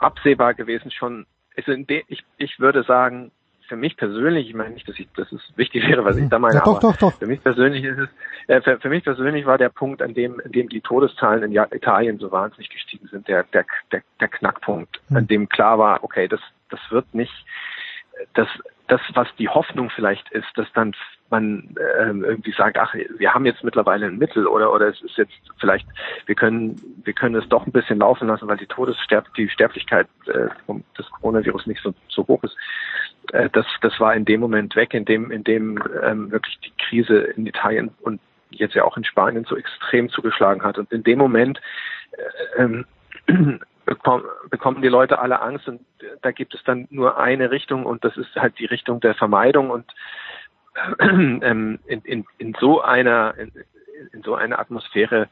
absehbar gewesen schon. Also ich, ich würde sagen, für mich persönlich, ich meine nicht, dass ich, dass es wichtig wäre, was ich da meine, ja, doch, doch, doch. für mich persönlich ist es, äh, für, für, mich persönlich war der Punkt, an dem, an dem die Todeszahlen in Italien so wahnsinnig gestiegen sind, der, der, der, der Knackpunkt, mhm. an dem klar war, okay, das, das wird nicht, das, das, was die Hoffnung vielleicht ist, dass dann man ähm, irgendwie sagt, ach, wir haben jetzt mittlerweile ein Mittel oder oder es ist jetzt vielleicht, wir können wir können es doch ein bisschen laufen lassen, weil die Todessterb die Sterblichkeit äh, des Coronavirus nicht so, so hoch ist. Äh, das das war in dem Moment weg, in dem in dem ähm, wirklich die Krise in Italien und jetzt ja auch in Spanien so extrem zugeschlagen hat und in dem Moment äh, ähm, bekommen die Leute alle Angst und da gibt es dann nur eine Richtung und das ist halt die Richtung der Vermeidung und ähm, in, in, in so einer in, in so einer Atmosphäre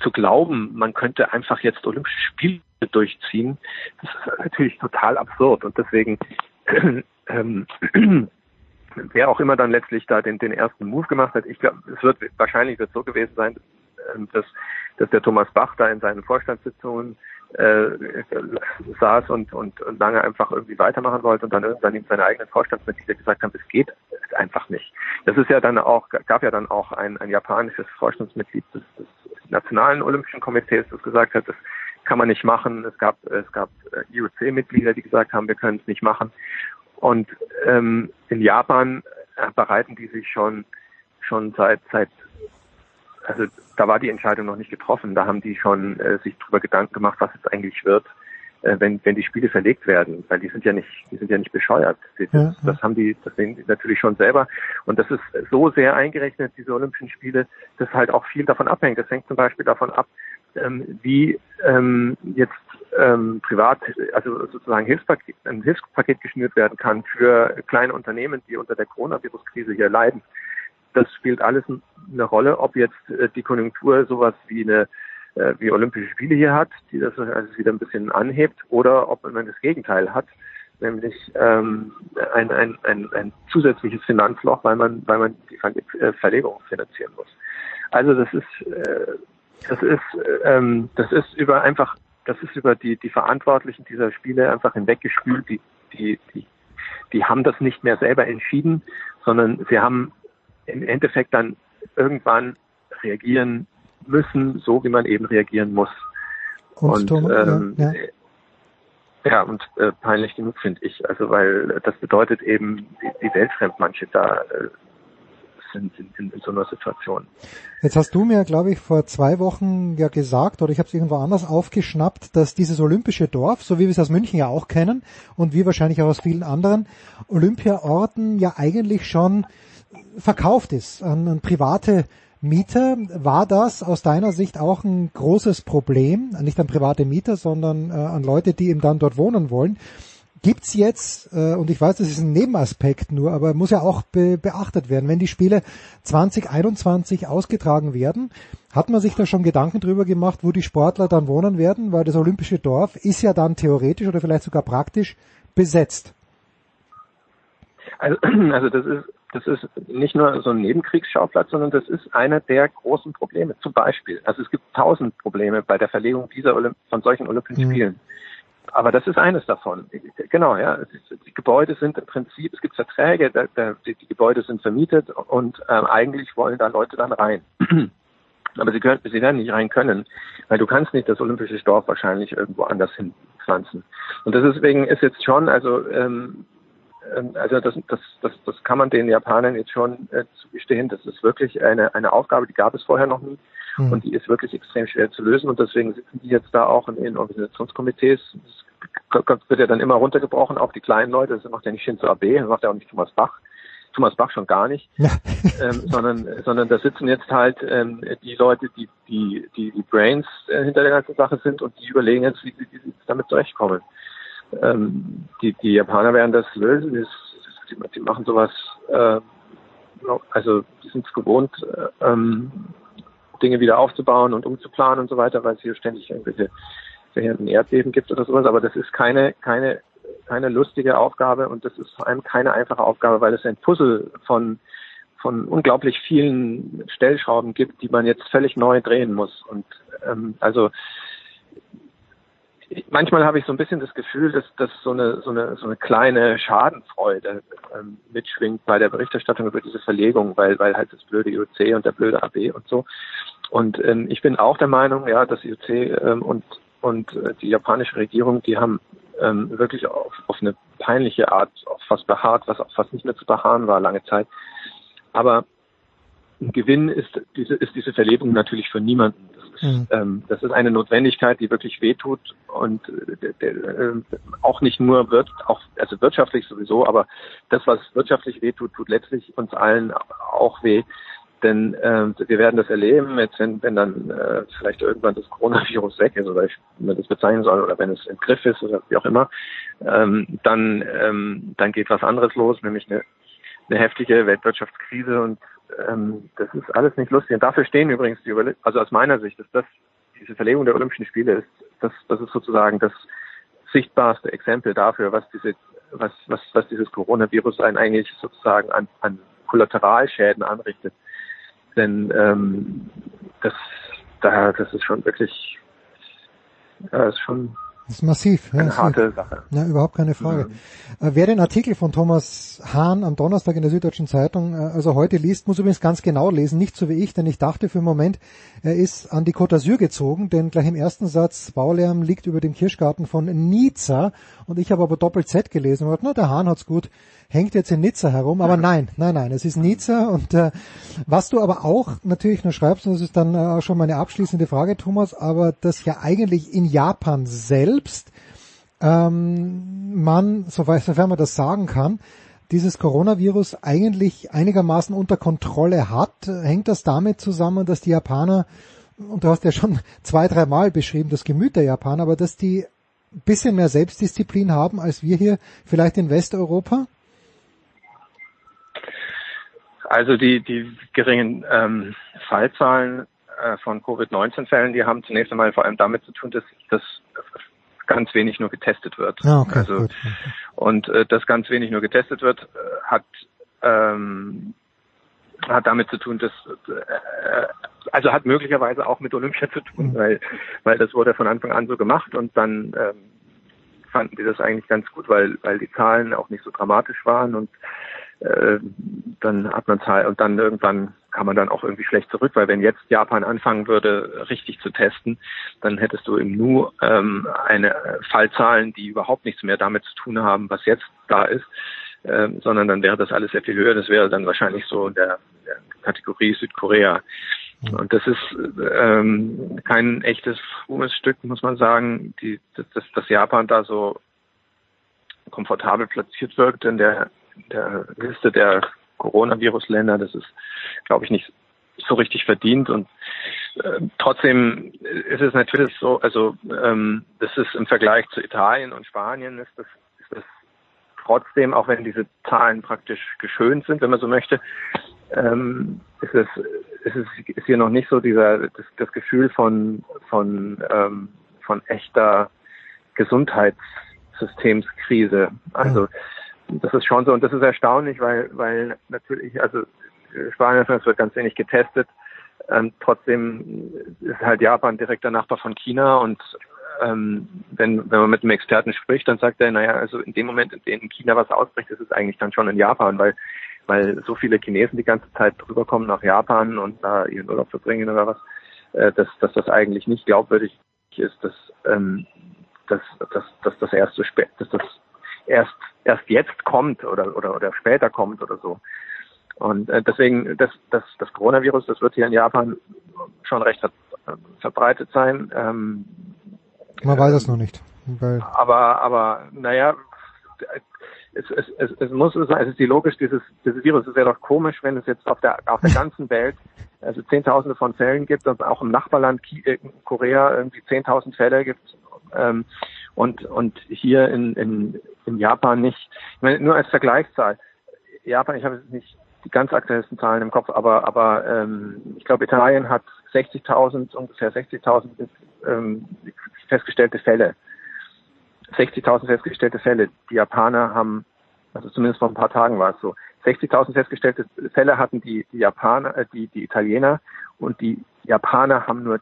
zu glauben, man könnte einfach jetzt Olympische Spiele durchziehen, das ist natürlich total absurd und deswegen ähm, wer auch immer dann letztlich da den, den ersten Move gemacht hat, ich glaube, es wird wahrscheinlich wird so gewesen sein, ähm, dass, dass der Thomas Bach da in seinen Vorstandssitzungen äh, saß und, und, lange einfach irgendwie weitermachen wollte und dann irgendwann ihm seine eigenen Vorstandsmitglieder gesagt haben, es geht einfach nicht. Das ist ja dann auch, gab ja dann auch ein, ein japanisches Vorstandsmitglied des, des Nationalen Olympischen Komitees, das gesagt hat, das kann man nicht machen. Es gab, es gab äh, IOC-Mitglieder, die gesagt haben, wir können es nicht machen. Und ähm, in Japan bereiten die sich schon schon seit seit also da war die Entscheidung noch nicht getroffen. Da haben die schon äh, sich darüber Gedanken gemacht, was es eigentlich wird, äh, wenn, wenn die Spiele verlegt werden, weil die sind ja nicht, die sind ja nicht bescheuert. Das, ja, das haben die, das sehen die natürlich schon selber. Und das ist so sehr eingerechnet, diese Olympischen Spiele, dass halt auch viel davon abhängt. Das hängt zum Beispiel davon ab, ähm, wie ähm, jetzt ähm, privat, also sozusagen Hilfspaket, ein Hilfspaket geschnürt werden kann für kleine Unternehmen, die unter der Coronavirus-Krise hier leiden das spielt alles eine Rolle, ob jetzt äh, die Konjunktur sowas wie eine äh, wie Olympische Spiele hier hat, die das also wieder ein bisschen anhebt, oder ob man das Gegenteil hat, nämlich ähm, ein, ein, ein, ein zusätzliches Finanzloch, weil man weil man die äh, Verlegung finanzieren muss. Also das ist äh, das ist ähm, das ist über einfach das ist über die die Verantwortlichen dieser Spiele einfach hinweggespült. Die die die die haben das nicht mehr selber entschieden, sondern sie haben im Endeffekt dann irgendwann reagieren müssen, so wie man eben reagieren muss. Und, und ähm, ja, ja. ja, und äh, peinlich genug finde ich. Also weil das bedeutet eben, die, die Weltfremd manche da äh, sind, sind in, in so einer Situation. Jetzt hast du mir, glaube ich, vor zwei Wochen ja gesagt, oder ich habe es irgendwo anders aufgeschnappt, dass dieses olympische Dorf, so wie wir es aus München ja auch kennen und wie wahrscheinlich auch aus vielen anderen Olympiaorten, ja eigentlich schon verkauft ist an, private Mieter. War das aus deiner Sicht auch ein großes Problem? Nicht an private Mieter, sondern äh, an Leute, die eben dann dort wohnen wollen. Gibt's jetzt, äh, und ich weiß, das ist ein Nebenaspekt nur, aber muss ja auch be beachtet werden, wenn die Spiele 2021 ausgetragen werden, hat man sich da schon Gedanken drüber gemacht, wo die Sportler dann wohnen werden, weil das olympische Dorf ist ja dann theoretisch oder vielleicht sogar praktisch besetzt. Also, also das ist das ist nicht nur so ein Nebenkriegsschauplatz, sondern das ist einer der großen Probleme. Zum Beispiel, also es gibt tausend Probleme bei der Verlegung dieser Olymp von solchen Olympischen mhm. Spielen. Aber das ist eines davon. Genau, ja. Die Gebäude sind im Prinzip, es gibt Verträge, die, die Gebäude sind vermietet und ähm, eigentlich wollen da Leute dann rein. Aber sie, können, sie werden nicht rein können, weil du kannst nicht das olympische Dorf wahrscheinlich irgendwo anders hin pflanzen. Und deswegen ist jetzt schon, also ähm, also das, das, das, das kann man den Japanern jetzt schon äh, zugestehen. Das ist wirklich eine, eine Aufgabe, die gab es vorher noch nie. Mhm. Und die ist wirklich extrem schwer zu lösen. Und deswegen sitzen die jetzt da auch in den Organisationskomitees. Das wird ja dann immer runtergebrochen auf die kleinen Leute. Das macht ja nicht Shinzo Abe, das macht ja auch nicht Thomas Bach. Thomas Bach schon gar nicht, ja. ähm, sondern, sondern da sitzen jetzt halt ähm, die Leute, die, die, die, die Brains äh, hinter der ganzen Sache sind und die überlegen jetzt, wie, wie sie damit zurechtkommen. Ähm, die, die Japaner werden das lösen, die, die machen sowas, äh, also sind es gewohnt, äh, Dinge wieder aufzubauen und umzuplanen und so weiter, weil es hier ständig irgendwelche verheerenden Erdbeben gibt oder sowas, aber das ist keine, keine keine lustige Aufgabe und das ist vor allem keine einfache Aufgabe, weil es ein Puzzle von von unglaublich vielen Stellschrauben gibt, die man jetzt völlig neu drehen muss. Und ähm, also manchmal habe ich so ein bisschen das Gefühl, dass, dass so eine so eine so eine kleine Schadenfreude ähm, mitschwingt bei der Berichterstattung über diese Verlegung, weil weil halt das blöde IOC und der blöde AB und so. Und ähm, ich bin auch der Meinung, ja, dass IOC ähm, und und äh, die japanische Regierung, die haben ähm, wirklich auf, auf eine peinliche Art auf fast beharrt, was auch fast nicht mehr zu beharren war lange Zeit. Aber ein Gewinn ist diese, ist diese Verlebung natürlich für niemanden. Das ist, mhm. ähm, das ist eine Notwendigkeit, die wirklich wehtut und äh, äh, auch nicht nur wird, auch also wirtschaftlich sowieso, aber das, was wirtschaftlich wehtut, tut letztlich uns allen auch weh. Denn äh, wir werden das erleben, jetzt wenn, wenn dann äh, vielleicht irgendwann das Coronavirus weg ist oder ich, wie man das bezeichnen soll oder wenn es im Griff ist oder wie auch immer, ähm, dann, ähm, dann geht was anderes los, nämlich eine, eine heftige Weltwirtschaftskrise und ähm, das ist alles nicht lustig. Und dafür stehen übrigens die, also aus meiner Sicht ist das, diese Verlegung der Olympischen Spiele ist, das, das ist sozusagen das sichtbarste Exempel dafür, was diese, was, was, was dieses Coronavirus einen eigentlich sozusagen an, an Kollateralschäden anrichtet. Denn ähm, das, da, das ist schon wirklich, das ist schon das ist massiv. Eine ja, harte Sache. Ja, überhaupt keine Frage. Mhm. Äh, wer den Artikel von Thomas Hahn am Donnerstag in der Süddeutschen Zeitung, äh, also heute liest, muss übrigens ganz genau lesen, nicht so wie ich, denn ich dachte für einen Moment, er ist an die Côte d'Azur gezogen, denn gleich im ersten Satz, Baulärm liegt über dem Kirschgarten von Nizza und ich habe aber Doppel Z gelesen und na, der Hahn hat's gut hängt jetzt in Nizza herum, aber nein, nein, nein, es ist Nizza und äh, was du aber auch natürlich nur schreibst, und das ist dann äh, auch schon meine abschließende Frage, Thomas, aber das ja eigentlich in Japan selbst ähm, man, sofern man das sagen kann, dieses Coronavirus eigentlich einigermaßen unter Kontrolle hat. Hängt das damit zusammen, dass die Japaner, und du hast ja schon zwei, dreimal beschrieben, das Gemüt der Japaner, aber dass die ein bisschen mehr Selbstdisziplin haben als wir hier vielleicht in Westeuropa? Also die, die geringen ähm, Fallzahlen äh, von Covid-19-Fällen, die haben zunächst einmal vor allem damit zu tun, dass, dass ganz wenig nur getestet wird. Ah, okay, also, gut. Und äh, dass ganz wenig nur getestet wird, äh, hat ähm, hat damit zu tun, dass äh, also hat möglicherweise auch mit Olympia zu tun, mhm. weil weil das wurde von Anfang an so gemacht und dann ähm, fanden die das eigentlich ganz gut, weil weil die Zahlen auch nicht so dramatisch waren und äh, dann hat man Zeit und dann irgendwann kann man dann auch irgendwie schlecht zurück, weil wenn jetzt Japan anfangen würde, richtig zu testen, dann hättest du im Nu ähm, eine Fallzahlen, die überhaupt nichts mehr damit zu tun haben, was jetzt da ist, ähm, sondern dann wäre das alles sehr viel höher. Das wäre dann wahrscheinlich so in der, der Kategorie Südkorea. Und das ist ähm, kein echtes Ruhmesstück, muss man sagen, die, dass, dass Japan da so komfortabel platziert wirkt in der der Liste der Coronavirus-Länder. Das ist, glaube ich, nicht so richtig verdient und äh, trotzdem ist es natürlich so, also ähm, das ist im Vergleich zu Italien und Spanien ist das, ist das trotzdem, auch wenn diese Zahlen praktisch geschönt sind, wenn man so möchte, ähm, ist es ist es ist hier noch nicht so dieser das, das Gefühl von von ähm, von echter Gesundheitssystemskrise. Also das ist schon so und das ist erstaunlich, weil, weil natürlich, also Spanien es wird ganz wenig getestet. Ähm, trotzdem ist halt Japan direkter Nachbar von China und ähm, wenn, wenn man mit einem Experten spricht, dann sagt er, naja, also in dem Moment, in dem China was ausbricht, ist es eigentlich dann schon in Japan, weil weil so viele Chinesen die ganze Zeit drüber kommen nach Japan und da ihren Urlaub verbringen oder was, äh, dass, dass das eigentlich nicht glaubwürdig ist, dass, ähm, dass, dass, dass das erst so spät, dass das erst erst jetzt kommt oder oder oder später kommt oder so. Und äh, deswegen, das, das, das Coronavirus, das wird hier in Japan schon recht ver verbreitet sein. Ähm, Man weiß es noch nicht. Weil aber, aber, naja, es, es, es, es muss sein, es ist die logisch, dieses, dieses Virus, es wäre doch komisch, wenn es jetzt auf der, auf der ganzen Welt also Zehntausende von Fällen gibt und auch im Nachbarland äh, Korea irgendwie Zehntausend Fälle gibt ähm, und, und hier in, in, in Japan nicht. Ich meine, nur als Vergleichszahl. Japan, ich habe jetzt nicht die ganz aktuellsten Zahlen im Kopf, aber, aber ähm, ich glaube, Italien hat 60.000, ungefähr 60.000 ähm, festgestellte Fälle. 60.000 festgestellte Fälle. Die Japaner haben, also zumindest vor ein paar Tagen war es so, 60.000 festgestellte Fälle hatten die, die Japaner, äh, die, die Italiener und die Japaner haben nur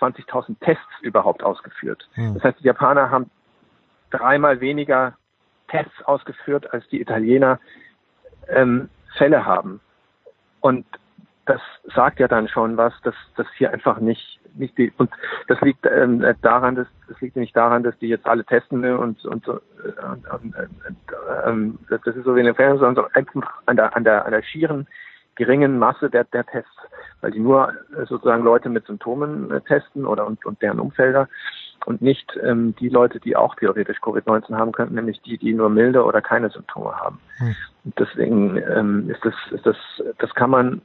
20.000 Tests überhaupt ausgeführt. Hm. Das heißt, die Japaner haben dreimal weniger Tests ausgeführt als die Italiener ähm, Fälle haben. Und das sagt ja dann schon was, dass das hier einfach nicht nicht die und das liegt ähm, daran, dass das liegt nicht daran, dass die jetzt alle testen und und so und, und, und, ähm, das ist so wie in den Fernsehen, sondern einfach an der an der an der schieren geringen Masse der der Tests, weil die nur äh, sozusagen Leute mit Symptomen äh, testen oder und, und deren Umfelder und nicht ähm, die Leute, die auch theoretisch Covid-19 haben könnten, nämlich die, die nur milde oder keine Symptome haben. Hm. Deswegen ähm, ist das, ist das, das kann man,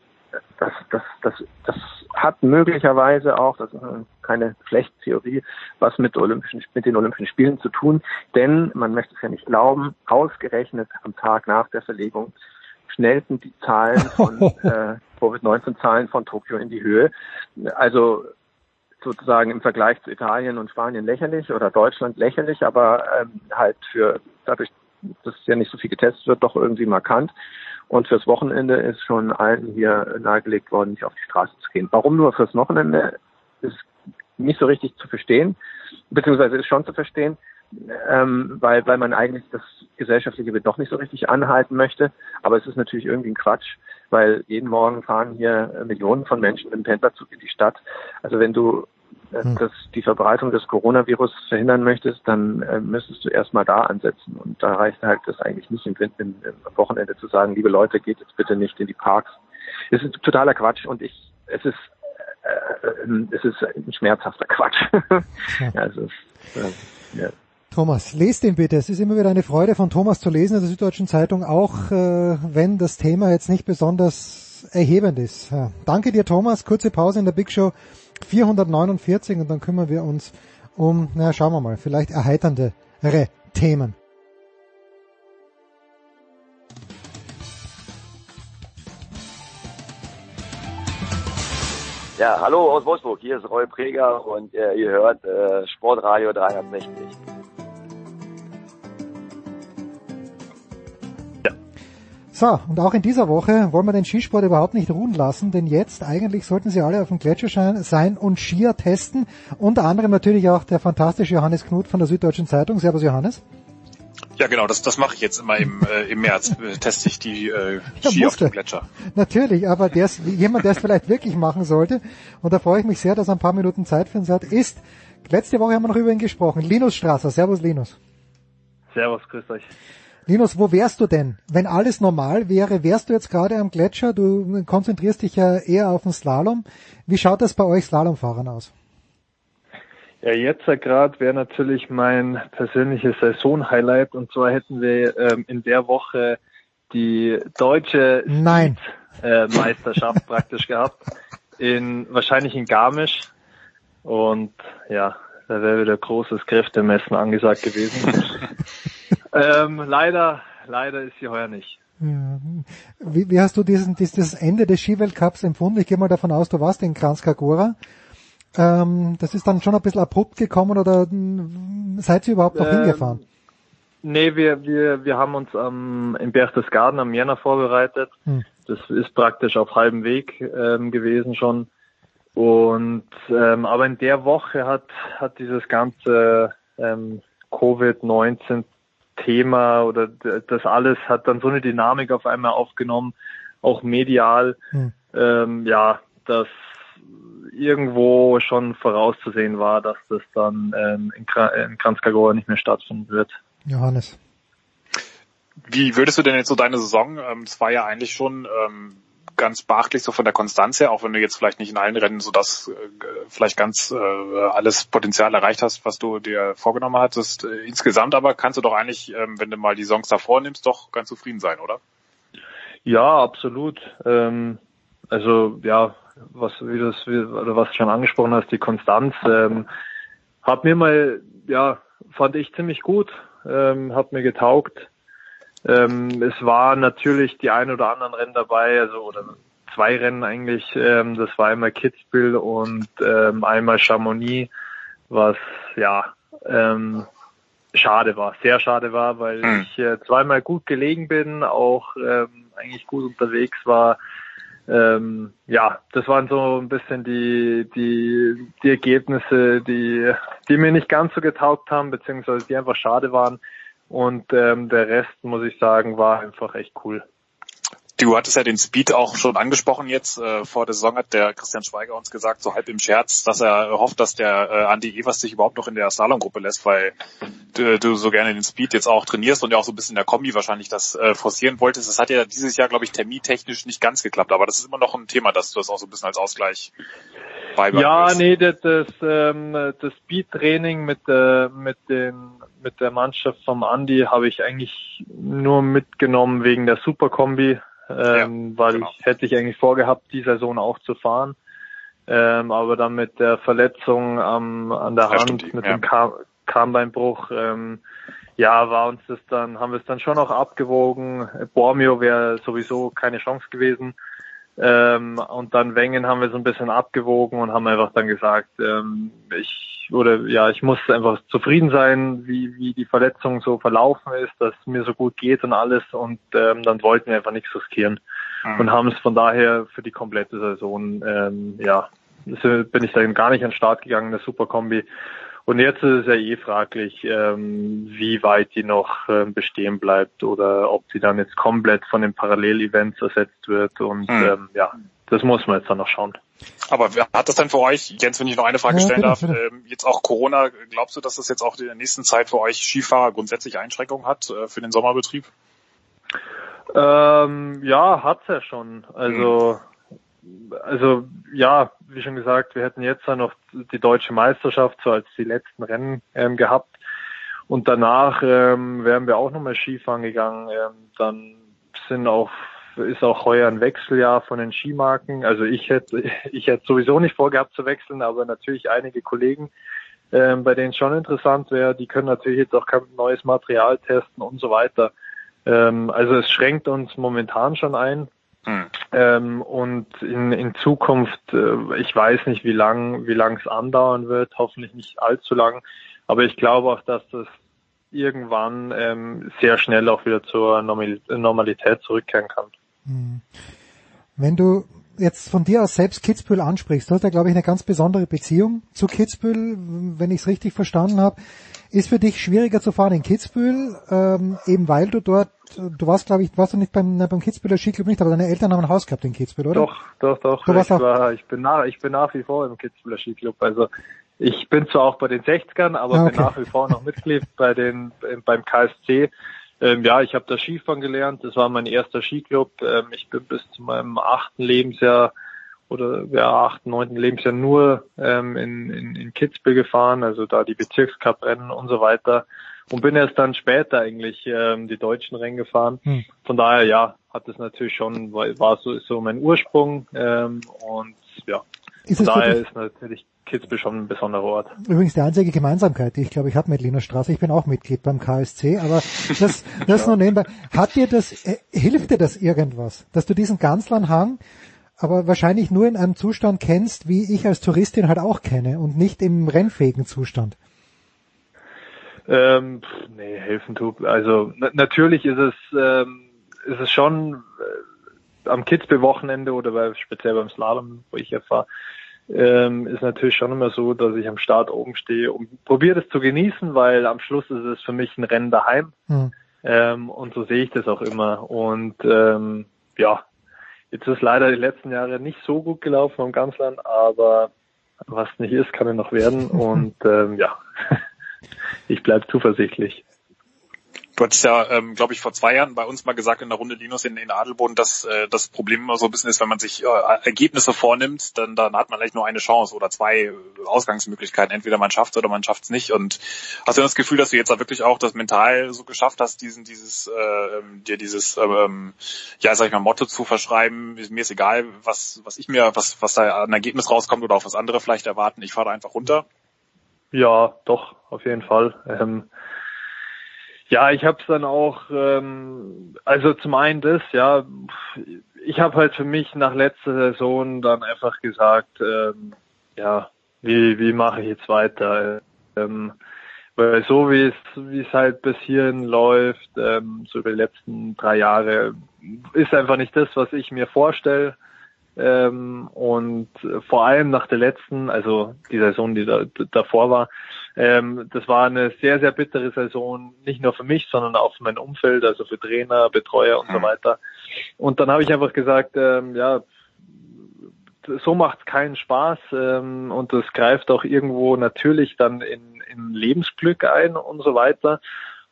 das, das, das, das hat möglicherweise auch, das ist keine schlechte Theorie, was mit, Olympischen, mit den Olympischen Spielen zu tun, denn man möchte es ja nicht glauben, ausgerechnet am Tag nach der Verlegung schnellten die Zahlen von äh, Covid-19-Zahlen von Tokio in die Höhe. Also sozusagen im Vergleich zu Italien und Spanien lächerlich oder Deutschland lächerlich, aber ähm, halt für dadurch, dass ja nicht so viel getestet wird, doch irgendwie markant. Und fürs Wochenende ist schon allen hier nahegelegt worden, nicht auf die Straße zu gehen. Warum nur fürs Wochenende ist nicht so richtig zu verstehen, beziehungsweise ist schon zu verstehen, ähm, weil, weil man eigentlich das gesellschaftliche Bild doch nicht so richtig anhalten möchte. Aber es ist natürlich irgendwie ein Quatsch, weil jeden Morgen fahren hier Millionen von Menschen mit dem Pendlerzug in die Stadt. Also wenn du äh, Hm. dass die Verbreitung des Coronavirus verhindern möchtest, dann äh, müsstest du erstmal da ansetzen. Und da reicht halt das eigentlich nicht im, im, im Wochenende zu sagen, liebe Leute, geht jetzt bitte nicht in die Parks. Es ist totaler Quatsch und ich, es ist, äh, äh, es ist ein schmerzhafter Quatsch. ist, äh, ja. Thomas, lest ihn bitte. Es ist immer wieder eine Freude von Thomas zu lesen in der Süddeutschen Zeitung, auch äh, wenn das Thema jetzt nicht besonders erhebend ist. Ja. Danke dir, Thomas. Kurze Pause in der Big Show 449 und dann kümmern wir uns um, na schauen wir mal, vielleicht erheiterndere Themen. Ja, hallo aus Wolfsburg, hier ist Roy Preger und äh, ihr hört äh, Sportradio 360. So, und auch in dieser Woche wollen wir den Skisport überhaupt nicht ruhen lassen, denn jetzt eigentlich sollten sie alle auf dem Gletscher sein und Skier testen. Unter anderem natürlich auch der fantastische Johannes Knut von der Süddeutschen Zeitung. Servus Johannes. Ja, genau, das, das mache ich jetzt immer im, äh, im März. Äh, teste ich die äh, Ja, Ski auf dem Gletscher. Natürlich, aber der ist, jemand, der es vielleicht wirklich machen sollte, und da freue ich mich sehr, dass er ein paar Minuten Zeit für uns hat, ist, letzte Woche haben wir noch über ihn gesprochen, Linus Strasser. Servus Linus. Servus, grüßt euch. Linus, wo wärst du denn? Wenn alles normal wäre, wärst du jetzt gerade am Gletscher? Du konzentrierst dich ja eher auf den Slalom. Wie schaut das bei euch Slalomfahrern aus? Ja, jetzt gerade wäre natürlich mein persönliches Saison-Highlight und zwar hätten wir ähm, in der Woche die deutsche Nein. äh, Meisterschaft praktisch gehabt, in wahrscheinlich in Garmisch und ja, da wäre wieder großes Kräftemessen angesagt gewesen. ähm, leider, leider ist sie heuer nicht. Ja. Wie, wie hast du diesen, dieses Ende des Skiweltcups empfunden? Ich gehe mal davon aus, du warst in Kranjska Ähm, das ist dann schon ein bisschen abrupt gekommen oder mh, seid ihr überhaupt noch Ähm, hingefahren? Nee, wir, wir, wir haben uns am, in Berchtesgaden am Jänner vorbereitet. Hm. Das ist praktisch auf halbem Weg ähm, gewesen schon. Und ähm, aber in der Woche hat hat dieses ganze ähm, Covid-19 Thema oder das alles hat dann so eine Dynamik auf einmal aufgenommen, auch medial, Hm. ähm, ja, dass irgendwo schon vorauszusehen war, dass das dann ähm, in, Kra in Kranjska Gora nicht mehr stattfinden wird. Johannes. wie würdest du denn jetzt so deine Saison, ähm, es war ja eigentlich schon ähm, ganz beachtlich so von der Konstanz her, auch wenn du jetzt vielleicht nicht in allen Rennen so das äh, vielleicht ganz äh, alles Potenzial erreicht hast, was du dir vorgenommen hattest. Äh, insgesamt aber kannst du doch eigentlich, ähm, wenn du mal die Songs davor nimmst, doch ganz zufrieden sein, oder? Ja, absolut. Ähm, also ja, was wie das wie, oder was du schon angesprochen hast, die Konstanz ähm, hat mir mal ja fand ich ziemlich gut, ähm, hat mir getaugt. Ähm, es war natürlich die ein oder anderen Rennen dabei, also oder zwei Rennen eigentlich. Ähm, das war einmal Kitzbühel und ähm, einmal Chamonix, was ja ähm, schade war, sehr schade war, weil Hm. ich äh, zweimal gut gelegen bin, auch ähm, eigentlich gut unterwegs war. Ähm, ja, das waren so ein bisschen die, die, die Ergebnisse, die, die mir nicht ganz so getaugt haben, beziehungsweise die einfach schade waren. Und ähm, der Rest, muss ich sagen, war einfach echt cool. Du hattest ja den Speed auch schon angesprochen jetzt. Äh, vor der Saison hat der Christian Schweiger uns gesagt, so halb im Scherz, dass er hofft, dass der äh, Andi Evers sich überhaupt noch in der Slalomgruppe lässt, weil du, du so gerne den Speed jetzt auch trainierst und ja auch so ein bisschen in der Kombi wahrscheinlich das äh, forcieren wolltest. Das hat ja dieses Jahr, glaube ich, termintechnisch nicht ganz geklappt, aber das ist immer noch ein Thema, dass du das auch so ein bisschen als Ausgleich Ja, willst. nee, das, das, ähm, das Speed-Training mit, äh, mit, den, mit der Mannschaft vom Andi habe ich eigentlich nur mitgenommen wegen der Superkombi, ähm, weil ich hätte ich eigentlich vorgehabt, die Saison auch zu fahren. Ähm, aber dann mit der Verletzung am, an der Ja, Hand, stimmt, mit ja. dem Kambeinbruch, ähm, ja, war uns das dann, haben wir es dann schon noch abgewogen. Bormio wäre sowieso keine Chance gewesen. Ähm, und dann Wengen haben wir so ein bisschen abgewogen und haben einfach dann gesagt, ähm, ich oder ja, ich muss einfach zufrieden sein, wie, wie die Verletzung so verlaufen ist, dass es mir so gut geht und alles und ähm, dann wollten wir einfach nichts riskieren Mhm. und haben es von daher für die komplette Saison, ähm, ja, so bin ich dann gar nicht an den Start gegangen, der Superkombi. Und jetzt ist es ja eh fraglich, ähm, wie weit die noch ähm, bestehen bleibt oder ob die dann jetzt komplett von den Parallelevents ersetzt wird. Und Mhm. ähm, ja, das muss man jetzt dann noch schauen. Aber wer hat das denn für euch, Jens, wenn ich noch eine Frage Ja, stellen bitte, darf, ähm, jetzt auch Corona, glaubst du, dass das jetzt auch in der nächsten Zeit für euch Skifahrer grundsätzlich Einschränkungen hat äh, für den Sommerbetrieb? Ähm, ja, hat's ja schon. Also, also ja, wie schon gesagt, wir hätten jetzt ja noch die deutsche Meisterschaft so als die letzten Rennen ähm, gehabt. Und danach ähm, wären wir auch nochmal Skifahren gegangen. Ähm, dann sind auch ist auch heuer ein Wechseljahr von den Skimarken. Also ich hätte ich hätte sowieso nicht vorgehabt zu wechseln, aber natürlich einige Kollegen, ähm, bei denen es schon interessant wäre, die können natürlich jetzt auch kein neues Material testen und so weiter. Ähm, also es schränkt uns momentan schon ein. Hm. Ähm, und in, in Zukunft, äh, ich weiß nicht, wie lang wie lang es andauern wird, hoffentlich nicht allzu lang. Aber ich glaube auch, dass das irgendwann ähm, sehr schnell auch wieder zur Normal Normalität zurückkehren kann. Hm. Wenn du jetzt von dir aus selbst Kitzbühel ansprichst, du hast ja, glaube ich, eine ganz besondere Beziehung zu Kitzbühel, wenn ich es richtig verstanden habe. Ist für dich schwieriger zu fahren in Kitzbühel, ähm, eben weil du dort, du warst, glaube ich, warst du nicht beim, beim Kitzbühler Skiclub nicht, aber deine Eltern haben ein Haus gehabt in Kitzbühel, oder? Doch, doch, doch. Du warst ich, auch- war, ich, bin nach, ich bin nach wie vor im Kitzbühler Skiclub. Also ich bin zwar auch bei den 60ern, aber Ah, bin okay. nach wie vor noch Mitglied bei den beim KSC. Ähm, ja, ich habe da Skifahren gelernt. Das war mein erster Skiclub. Ähm, ich bin bis zu meinem achten Lebensjahr oder ja achten, neunten Lebensjahr nur ähm, in, in, in Kitzbühel gefahren, also da die Bezirkscup-Rennen und so weiter. Und bin erst dann später eigentlich ähm, die deutschen Rennen gefahren. Hm. Von daher, ja, hat es natürlich schon, war war so, ist so mein Ursprung ähm, und ja, Ist von daher ist natürlich Kitzbühel schon ein besonderer Ort. Übrigens die einzige Gemeinsamkeit, die ich glaube ich habe mit Lina Straße. Ich bin auch Mitglied beim KSC, aber das, das nur nebenbei. Hat dir das, äh, hilft dir das irgendwas, dass du diesen Ganzlernhang aber wahrscheinlich nur in einem Zustand kennst, wie ich als Touristin halt auch kenne und nicht im rennfähigen Zustand? Ähm, pff, nee, helfen tut. Also na natürlich ist es ähm, ist es schon äh, am Kitzbühel-Wochenende oder bei, speziell beim Slalom, wo ich ja fahre, ähm, ist natürlich schon immer so, dass ich am Start oben stehe und probiere das zu genießen, weil am Schluss ist es für mich ein Rennen daheim. Hm. Ähm, und so sehe ich das auch immer. Und ähm, ja, jetzt ist leider die letzten Jahre nicht so gut gelaufen am Ganzland, aber was nicht ist, kann ja noch werden. Und ähm, ja, ich bleibe zuversichtlich. Du hattest ja, ähm, glaube ich, vor zwei Jahren bei uns mal gesagt in der Runde Linus in, in Adelboden, dass äh, das Problem immer so ein bisschen ist, wenn man sich äh, Ergebnisse vornimmt, dann, dann hat man eigentlich nur eine Chance oder zwei Ausgangsmöglichkeiten. Entweder man schafft oder man schafft es nicht. Und hast du das Gefühl, dass du jetzt da wirklich auch das mental so geschafft hast, diesen, dieses, äh, dir dieses, ähm, ja, sag ich mal, Motto zu verschreiben, mir ist egal, was, was ich mir, was, was da an Ergebnis rauskommt oder auch was andere vielleicht erwarten, ich fahre einfach runter? Ja, doch, auf jeden Fall. Ähm, ja, ich habe es dann auch, ähm, also zum einen das, ja, ich habe halt für mich nach letzter Saison dann einfach gesagt, ähm, ja, wie wie mache ich jetzt weiter? Ähm, weil so wie es wie es halt bis hierhin läuft, ähm, so über die letzten drei Jahre, ist einfach nicht das, was ich mir vorstelle. Ähm, und vor allem nach der letzten, also die Saison, die da, davor war, ähm, das war eine sehr, sehr bittere Saison, nicht nur für mich, sondern auch für mein Umfeld, also für Trainer, Betreuer und so weiter. Und dann habe ich einfach gesagt, ähm, ja, so macht keinen Spaß ähm, und das greift auch irgendwo natürlich dann in, in Lebensglück ein und so weiter.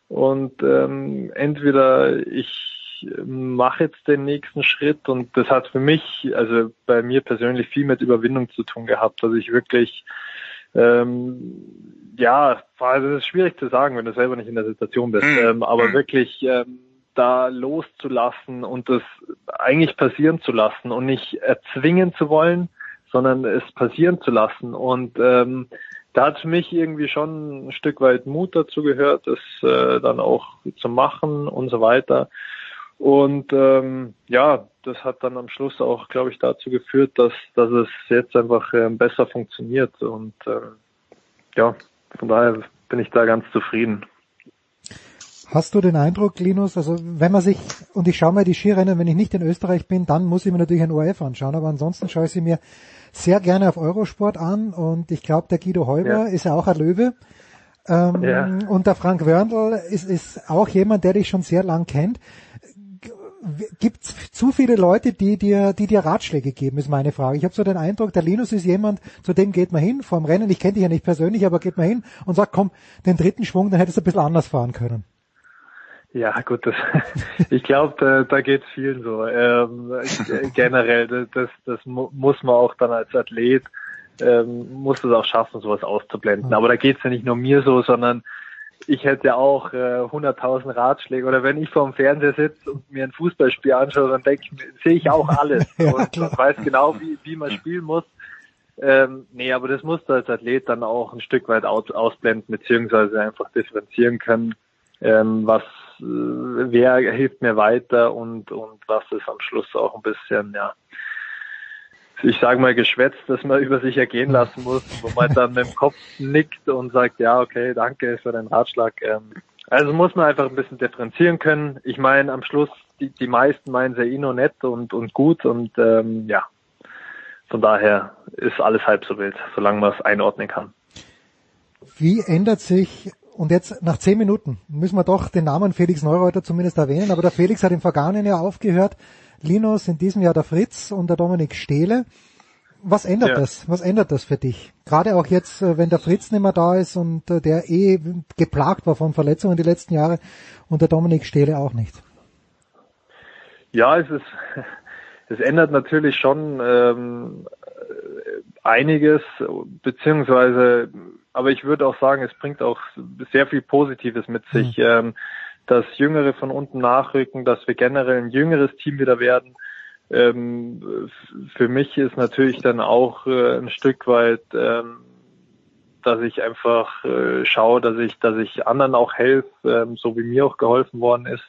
Und ähm, entweder ich mache jetzt den nächsten Schritt und das hat für mich, also bei mir persönlich viel mit Überwindung zu tun gehabt, dass ich wirklich ähm, ja, also das ist schwierig zu sagen, wenn du selber nicht in der Situation bist, Mhm. ähm, aber Mhm. wirklich ähm, da loszulassen und das eigentlich passieren zu lassen und nicht erzwingen zu wollen, sondern es passieren zu lassen. Und ähm, da hat für mich irgendwie schon ein Stück weit Mut dazu gehört, das äh, dann auch zu machen und so weiter. Und ähm, ja, das hat dann am Schluss auch, glaube ich, dazu geführt, dass, dass es jetzt einfach ähm, besser funktioniert. Und ähm, ja, von daher bin ich da ganz zufrieden. Hast du den Eindruck, Linus, also wenn man sich, und ich schaue mir die Skirennen, wenn ich nicht in Österreich bin, dann muss ich mir natürlich ein ORF anschauen, aber ansonsten schaue ich sie mir sehr gerne auf Eurosport an und ich glaube, der Guido Heuber Ja. ist ja auch ein Löwe. Ähm, Ja. Und der Frank Wörndl ist, ist auch jemand, der dich schon sehr lang kennt. Gibt es zu viele Leute, die dir, die dir Ratschläge geben, ist meine Frage. Ich habe so den Eindruck, der Linus ist jemand, zu dem geht man hin vorm Rennen. Ich kenne dich ja nicht persönlich, aber geht man hin und sagt, komm, den dritten Schwung, dann hättest du ein bisschen anders fahren können. Ja, gut, das, ich glaube, da, da geht vielen so. Ähm, äh, generell, das, das, das mu muss man auch dann als Athlet, ähm, muss es auch schaffen, sowas auszublenden. Aber da geht's ja nicht nur mir so, sondern ich hätte auch äh, 100.000 Ratschläge. Oder wenn ich vor dem Fernseher sitze und mir ein Fußballspiel anschaue, dann denke ich, sehe ich auch alles Ja, und, und weiß genau, wie, wie man spielen muss. Ähm, nee, aber das musst du als Athlet dann auch ein Stück weit aus, ausblenden, beziehungsweise einfach differenzieren können, ähm, was, äh, wer hilft mir weiter und, und was ist am Schluss auch ein bisschen, ja, ich sage mal geschwätzt, dass man über sich ergehen lassen muss, wo man dann mit dem Kopf nickt und sagt, ja, okay, danke für deinen Ratschlag. Ähm, also muss man einfach ein bisschen differenzieren können. Ich meine, am Schluss, die, die meisten meinen sehr eh nur nett und, und gut und ähm, ja, von daher ist alles halb so wild, solange man es einordnen kann. Wie ändert sich, und jetzt nach zehn Minuten müssen wir doch den Namen Felix Neureuter zumindest erwähnen, aber der Felix hat im vergangenen Jahr aufgehört, Linus in diesem Jahr der Fritz und der Dominik Stehle. Was ändert Ja. das? Was ändert das für dich? Gerade auch jetzt, äh, wenn der Fritz nicht mehr da ist und äh, der eh geplagt war von Verletzungen die letzten Jahre und der Dominik Stehle auch nicht. Ja, es ist, es ändert natürlich schon ähm, einiges, beziehungsweise, aber ich würde auch sagen, es bringt auch sehr viel Positives mit sich, ähm, dass Jüngere von unten nachrücken, dass wir generell ein jüngeres Team wieder werden. Ähm, für mich ist natürlich dann auch äh, ein Stück weit, ähm, dass ich einfach äh, schaue, dass ich, dass ich anderen auch helfe, ähm, so wie mir auch geholfen worden ist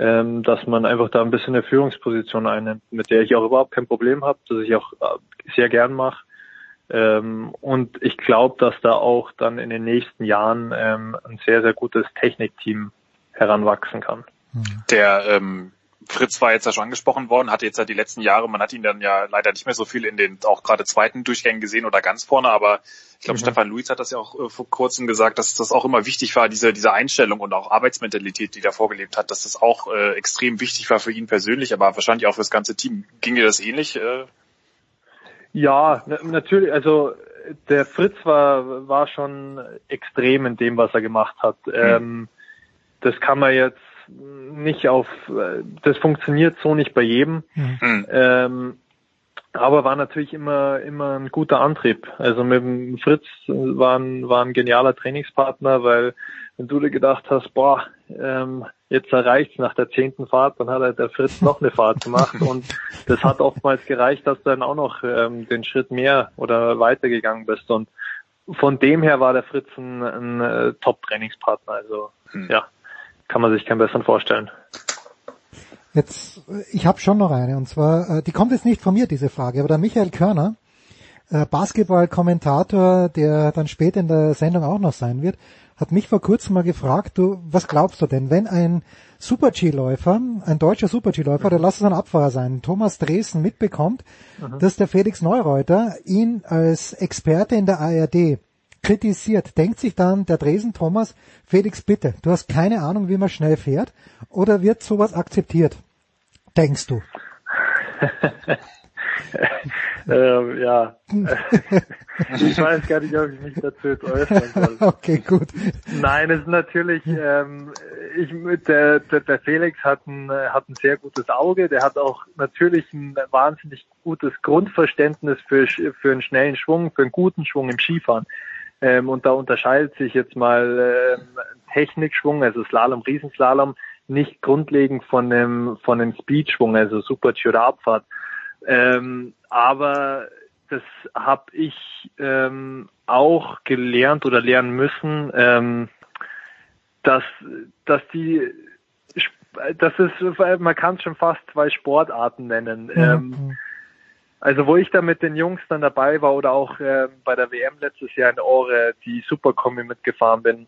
ähm, dass man einfach da ein bisschen eine Führungsposition einnimmt, mit der ich auch überhaupt kein Problem habe, dass ich auch äh, sehr gern mache. Ähm, und ich glaube, dass da auch dann in den nächsten Jahren ähm, ein sehr, sehr gutes Technikteam heranwachsen kann. Der ähm, Fritz war jetzt ja schon angesprochen worden, hatte jetzt ja die letzten Jahre, man hat ihn dann ja leider nicht mehr so viel in den auch gerade zweiten Durchgängen gesehen oder ganz vorne, aber ich glaube, Mhm. Stefan Luiz hat das ja auch äh, vor kurzem gesagt, dass das auch immer wichtig war, diese, diese Einstellung und auch Arbeitsmentalität, die er vorgelebt hat, dass das auch äh, extrem wichtig war für ihn persönlich, aber wahrscheinlich auch für das ganze Team. Ging dir das ähnlich? Äh? Ja, na, natürlich, also der Fritz war, war schon extrem in dem, was er gemacht hat. Ähm, das kann man jetzt nicht auf, das funktioniert so nicht bei jedem. Mhm. Ähm, aber war natürlich immer immer ein guter Antrieb. Also mit dem Fritz war ein, war ein genialer Trainingspartner, weil wenn du dir gedacht hast, boah, ähm, jetzt erreicht's nach der zehnten Fahrt, dann hat halt der Fritz noch eine Fahrt gemacht und das hat oftmals gereicht, dass du dann auch noch ähm, den Schritt mehr oder weitergegangen bist und von dem her war der Fritz ein, ein äh, Top-Trainingspartner. Also Hm. ja, kann man sich keinen besseren vorstellen. Jetzt, ich habe schon noch eine und zwar, äh, die kommt jetzt nicht von mir, diese Frage, aber der Michael Körner, äh, Basketball-Kommentator, der dann später in der Sendung auch noch sein wird, hat mich vor kurzem mal gefragt, du, was glaubst du denn, wenn ein Super-G-Läufer, ein deutscher Super-G-Läufer, oder lass es ein Abfahrer sein, Thomas Dresden mitbekommt, Mhm. dass der Felix Neureuter ihn als Experte in der ARD kritisiert, denkt sich dann der Dresen Thomas, Felix bitte, du hast keine Ahnung, wie man schnell fährt, oder wird sowas akzeptiert? Denkst du? ähm, ja, ich weiß gar nicht, ob ich mich dazu jetzt äußern soll. Okay, gut. Nein, es ist natürlich, ähm, ich, der, der, der Felix hat ein, hat ein sehr gutes Auge, der hat auch natürlich ein wahnsinnig gutes Grundverständnis für, für einen schnellen Schwung, für einen guten Schwung im Skifahren. Ähm, und da unterscheidet sich jetzt mal ähm, Technikschwung, also Slalom, Riesenslalom, nicht grundlegend von dem, von dem Speedschwung, also Super-G oder Abfahrt. Ähm, aber das habe ich ähm, auch gelernt oder lernen müssen, ähm, dass, dass die, das ist, man kann es schon fast zwei Sportarten nennen. Ähm, also wo ich da mit den Jungs dann dabei war oder auch äh, bei der WM letztes Jahr in Ore die Superkombi mitgefahren bin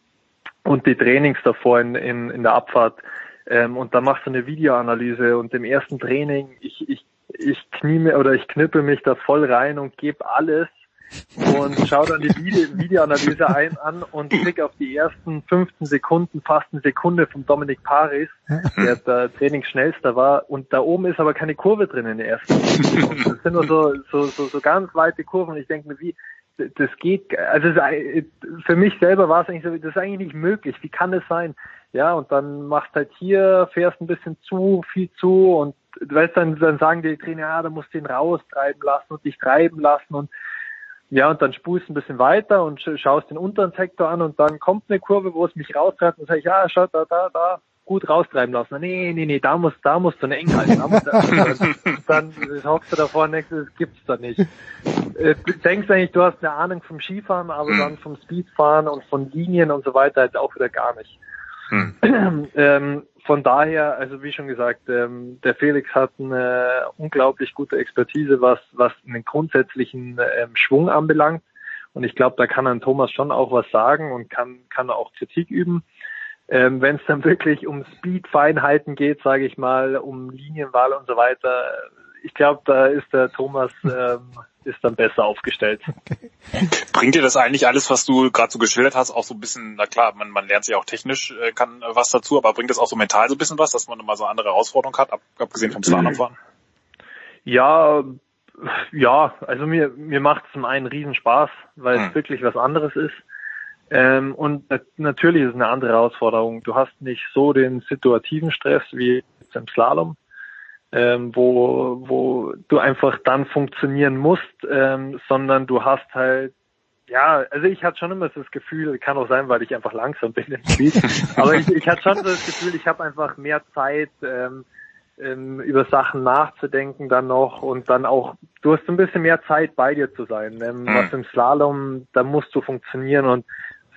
und die Trainings davor in, in, in der Abfahrt ähm, und da machst du eine Videoanalyse und im ersten Training ich, ich, ich knie mir oder ich knippe mich da voll rein und gebe alles und schau dann die Video Videoanalyse ein an und klick auf die ersten 15 Sekunden, fast eine Sekunde vom Dominik Paris, der der Trainingsschnellster war und da oben ist aber keine Kurve drin in der ersten Sekunden. Das sind nur so, so, so, so ganz weite Kurven und ich denke mir, wie, das geht, also für mich selber war es eigentlich so, das ist eigentlich nicht möglich. Wie kann es sein? Ja, und dann machst halt hier, fährst ein bisschen zu, viel zu und weißt dann, dann sagen die Trainer, ja, da musst du ihn raustreiben lassen und dich treiben lassen und ja, und dann spulst ein bisschen weiter und sch- schaust den unteren Sektor an und dann kommt eine Kurve, wo es mich raustreibt und sag ich, ja, schau, da, da, da, gut raustreiben lassen. Nee, nee, nee, da muss, da musst du eine eng halten. Da musst du, dann, dann hockst du davor und denkst, das gibt's da nicht. Äh, Du denkst eigentlich, du hast eine Ahnung vom Skifahren, aber dann vom Speedfahren und von Linien und so weiter halt auch wieder gar nicht. ähm, von daher, also wie schon gesagt, ähm, der Felix hat eine unglaublich gute Expertise, was, was einen grundsätzlichen ähm, Schwung anbelangt. Und ich glaube, da kann ein Thomas schon auch was sagen und kann, kann auch Kritik üben. Ähm, Wenn es dann wirklich um Speed-Feinheiten geht, sage ich mal, um Linienwahl und so weiter, ich glaube, da ist der Thomas ähm, ist dann besser aufgestellt. Bringt dir das eigentlich alles, was du gerade so geschildert hast, auch so ein bisschen, na klar, man, man lernt sich auch technisch, äh, kann äh, was dazu, aber bringt das auch so mental so ein bisschen was, dass man mal so eine andere Herausforderung hat, ab, abgesehen vom Slalomfahren? Ja, ja, also mir, mir macht es zum einen Riesenspaß, weil es Hm. wirklich was anderes ist. Ähm, und nat- natürlich ist es eine andere Herausforderung. Du hast nicht so den situativen Stress wie jetzt im Slalom, ähm, wo, wo du einfach dann funktionieren musst, ähm, sondern du hast halt ja, also ich hatte schon immer so das Gefühl, kann auch sein, weil ich einfach langsam bin im Spiel, aber ich, ich hatte schon so das Gefühl, ich habe einfach mehr Zeit, ähm, ähm, über Sachen nachzudenken dann noch und dann auch, du hast so ein bisschen mehr Zeit bei dir zu sein. Ähm, Mhm. Was im Slalom, da musst du funktionieren und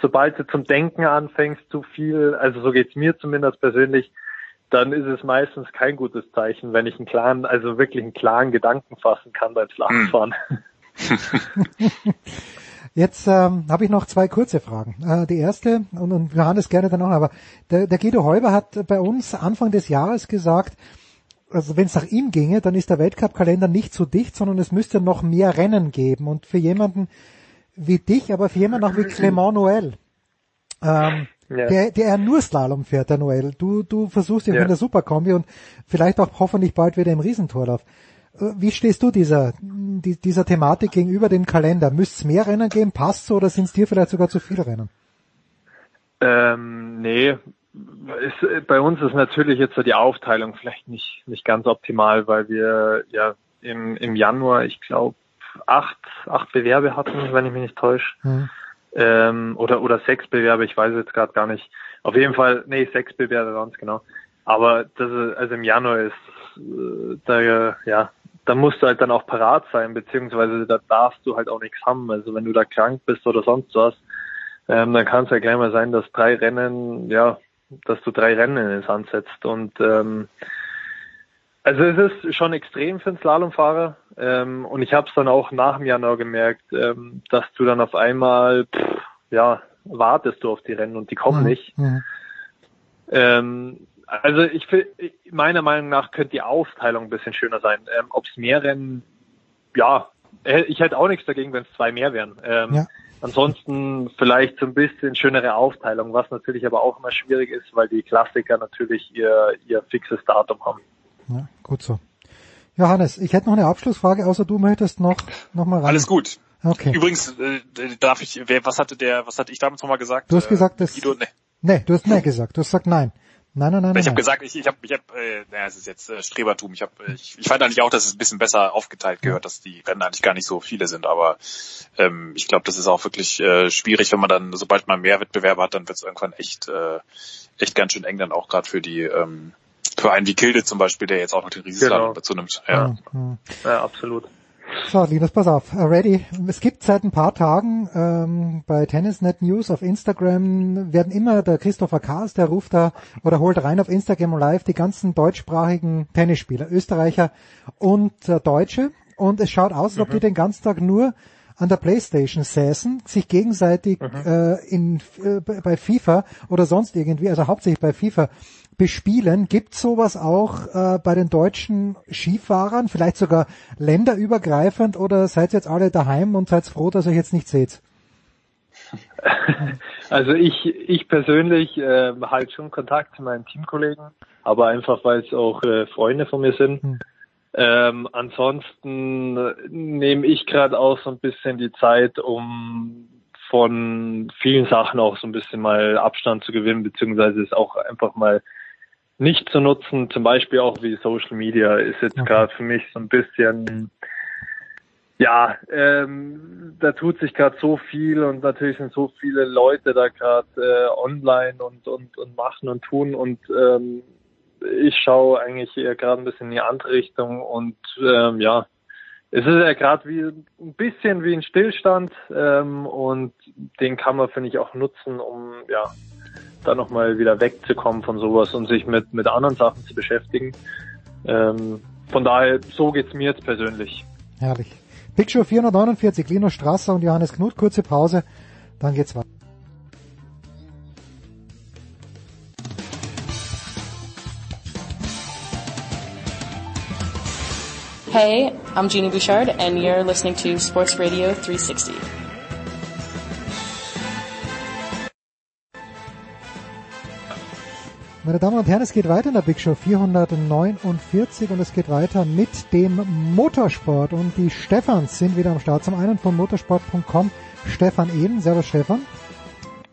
sobald du zum Denken anfängst, zu viel, also so geht's mir zumindest persönlich, dann ist es meistens kein gutes Zeichen, wenn ich einen klaren, also wirklich einen klaren Gedanken fassen kann beim Slalomfahren. Jetzt ähm, habe ich noch zwei kurze Fragen. Äh, die erste, und, und das gerne dann auch, aber der, der Guido Heuber hat bei uns Anfang des Jahres gesagt, also wenn es nach ihm ginge, dann ist der Weltcup-Kalender nicht so dicht, sondern es müsste noch mehr Rennen geben. Und für jemanden wie dich, aber für jemanden auch wie Clement Noël, ähm, Ja. der, der nur Slalom fährt, der Noel. Du, du versuchst ja Ja. in der Superkombi und vielleicht auch hoffentlich bald wieder im Riesentorlauf. Äh, Wie stehst du dieser, die, dieser Thematik gegenüber dem Kalender? Müsste es mehr Rennen geben? Passt so oder sind es dir vielleicht sogar zu viele Rennen? Ähm, nee, ist, bei uns ist natürlich jetzt so die Aufteilung vielleicht nicht, nicht ganz optimal, weil wir ja im, im Januar, ich glaube, acht, acht Bewerbe hatten, wenn ich mich nicht täusche. Mhm. Ähm, oder, oder sechs Bewerbe, ich weiß jetzt gerade gar nicht. Auf jeden Fall, nee, sechs Bewerbe waren es genau. Aber das ist, also im Januar ist äh, da ja, da musst du halt dann auch parat sein, beziehungsweise da darfst du halt auch nichts haben. Also wenn du da krank bist oder sonst was, ähm, dann kann es ja gleich mal sein, dass drei Rennen, ja, dass du drei Rennen in den setzt. Und ähm, also es ist schon extrem für einen Slalomfahrer. Ähm, und ich habe es dann auch nach dem Januar gemerkt, ähm, dass du dann auf einmal, pff, ja, wartest du auf die Rennen und die kommen Mhm. nicht. Mhm. Ähm, also ich meiner Meinung nach könnte die Aufteilung ein bisschen schöner sein. Ähm, Ob es mehr Rennen, ja, äh, ich hätte auch nichts dagegen, wenn es zwei mehr wären. Ähm, Ja. Ansonsten vielleicht so ein bisschen schönere Aufteilung, was natürlich aber auch immer schwierig ist, weil die Klassiker natürlich ihr, ihr fixes Datum haben. Ja, gut so. Johannes, ich hätte noch eine Abschlussfrage, außer du möchtest noch, noch mal ran. Alles gut. Okay. Übrigens, äh, darf ich, wer, was hatte der, was hatte ich damals nochmal gesagt? Du hast Äh, gesagt, dass, Guido, ne. nee, du hast nein gesagt. Du hast gesagt nein. Nein, nein, nein. Ich habe gesagt, ich, ich habe, ich hab, äh, naja, es ist jetzt äh, Strebertum. Ich habe, ich, ich fand eigentlich auch, dass es ein bisschen besser aufgeteilt gehört, dass die Rennen eigentlich gar nicht so viele sind. Aber ähm, ich glaube, das ist auch wirklich äh, schwierig, wenn man dann, sobald man mehr Wettbewerbe hat, dann wird es irgendwann echt, äh, echt ganz schön eng dann auch gerade für die, ähm, für einen wie Kilde zum Beispiel, der jetzt auch noch den Riesenslalom Genau. dazu nimmt. Ja. Mhm. Ja, absolut. So, Linus, pass auf. Uh, Ready. Es gibt seit ein paar Tagen ähm, bei Tennisnet News auf Instagram werden immer der Christopher Kaas, der ruft da oder holt rein auf Instagram Live die ganzen deutschsprachigen Tennisspieler, Österreicher und äh, Deutsche. Und es schaut aus, als ob die den ganzen Tag nur an der Playstation säßen, sich gegenseitig äh, in, äh, bei FIFA oder sonst irgendwie, also hauptsächlich bei FIFA, bespielen. Gibt sowas auch äh, bei den deutschen Skifahrern, vielleicht sogar länderübergreifend oder seid ihr jetzt alle daheim und seid froh, dass ihr euch jetzt nicht seht? Also ich, ich persönlich äh, halt schon Kontakt zu meinen Teamkollegen, aber einfach weil es auch äh, Freunde von mir sind. Hm. Ähm, ansonsten nehme ich gerade auch so ein bisschen die Zeit, um von vielen Sachen auch so ein bisschen mal Abstand zu gewinnen, beziehungsweise es auch einfach mal nicht zu nutzen. Zum Beispiel auch wie Social Media ist jetzt Okay. gerade für mich so ein bisschen ja, ähm, da tut sich gerade so viel und natürlich sind so viele Leute da gerade äh, online und, und, und machen und tun und ähm, ich schaue eigentlich eher gerade ein bisschen in die andere Richtung und ähm, ja, es ist ja gerade wie ein bisschen wie ein Stillstand ähm, und den kann man, finde ich, auch nutzen, um ja da nochmal wieder wegzukommen von sowas und sich mit, mit anderen Sachen zu beschäftigen. Ähm, von daher, so geht's mir jetzt persönlich. Herrlich. Big Show 449, Linus Strasser und Johannes Knut, kurze Pause, dann geht's weiter. Hey, I'm Jeannie Bouchard, and you're listening to Sports Radio 360. Meine Damen und Herren, es geht weiter in der Big Show 449 und es geht weiter mit dem Motorsport und die Stefans sind wieder am Start. Zum einen von motorsport.com Stefan Ehlen. Servus Stefan.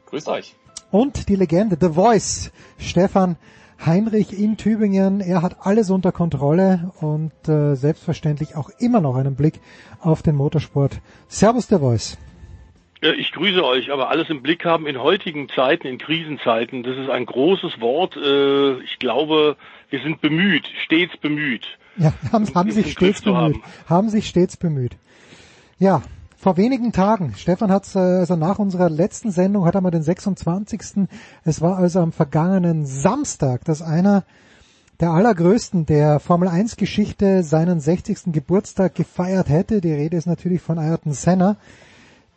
Grüßt euch. Und die Legende, The Voice, Stefan Heinrich in Tübingen. Er hat alles unter Kontrolle und äh, selbstverständlich auch immer noch einen Blick auf den Motorsport. Servus The Voice. Ich grüße euch, aber alles im Blick haben in heutigen Zeiten, in Krisenzeiten, das ist ein großes Wort. Äh, Ich glaube, wir sind bemüht, stets bemüht. Ja, haben, haben das sich stets bemüht. Haben sich stets bemüht. Ja, vor wenigen Tagen, Stefan hat also nach unserer letzten Sendung, hat er mal den 26. Es war also am vergangenen Samstag, dass einer der allergrößten der Formel 1 Geschichte seinen 60. Geburtstag gefeiert hätte. Die Rede ist natürlich von Ayrton Senna,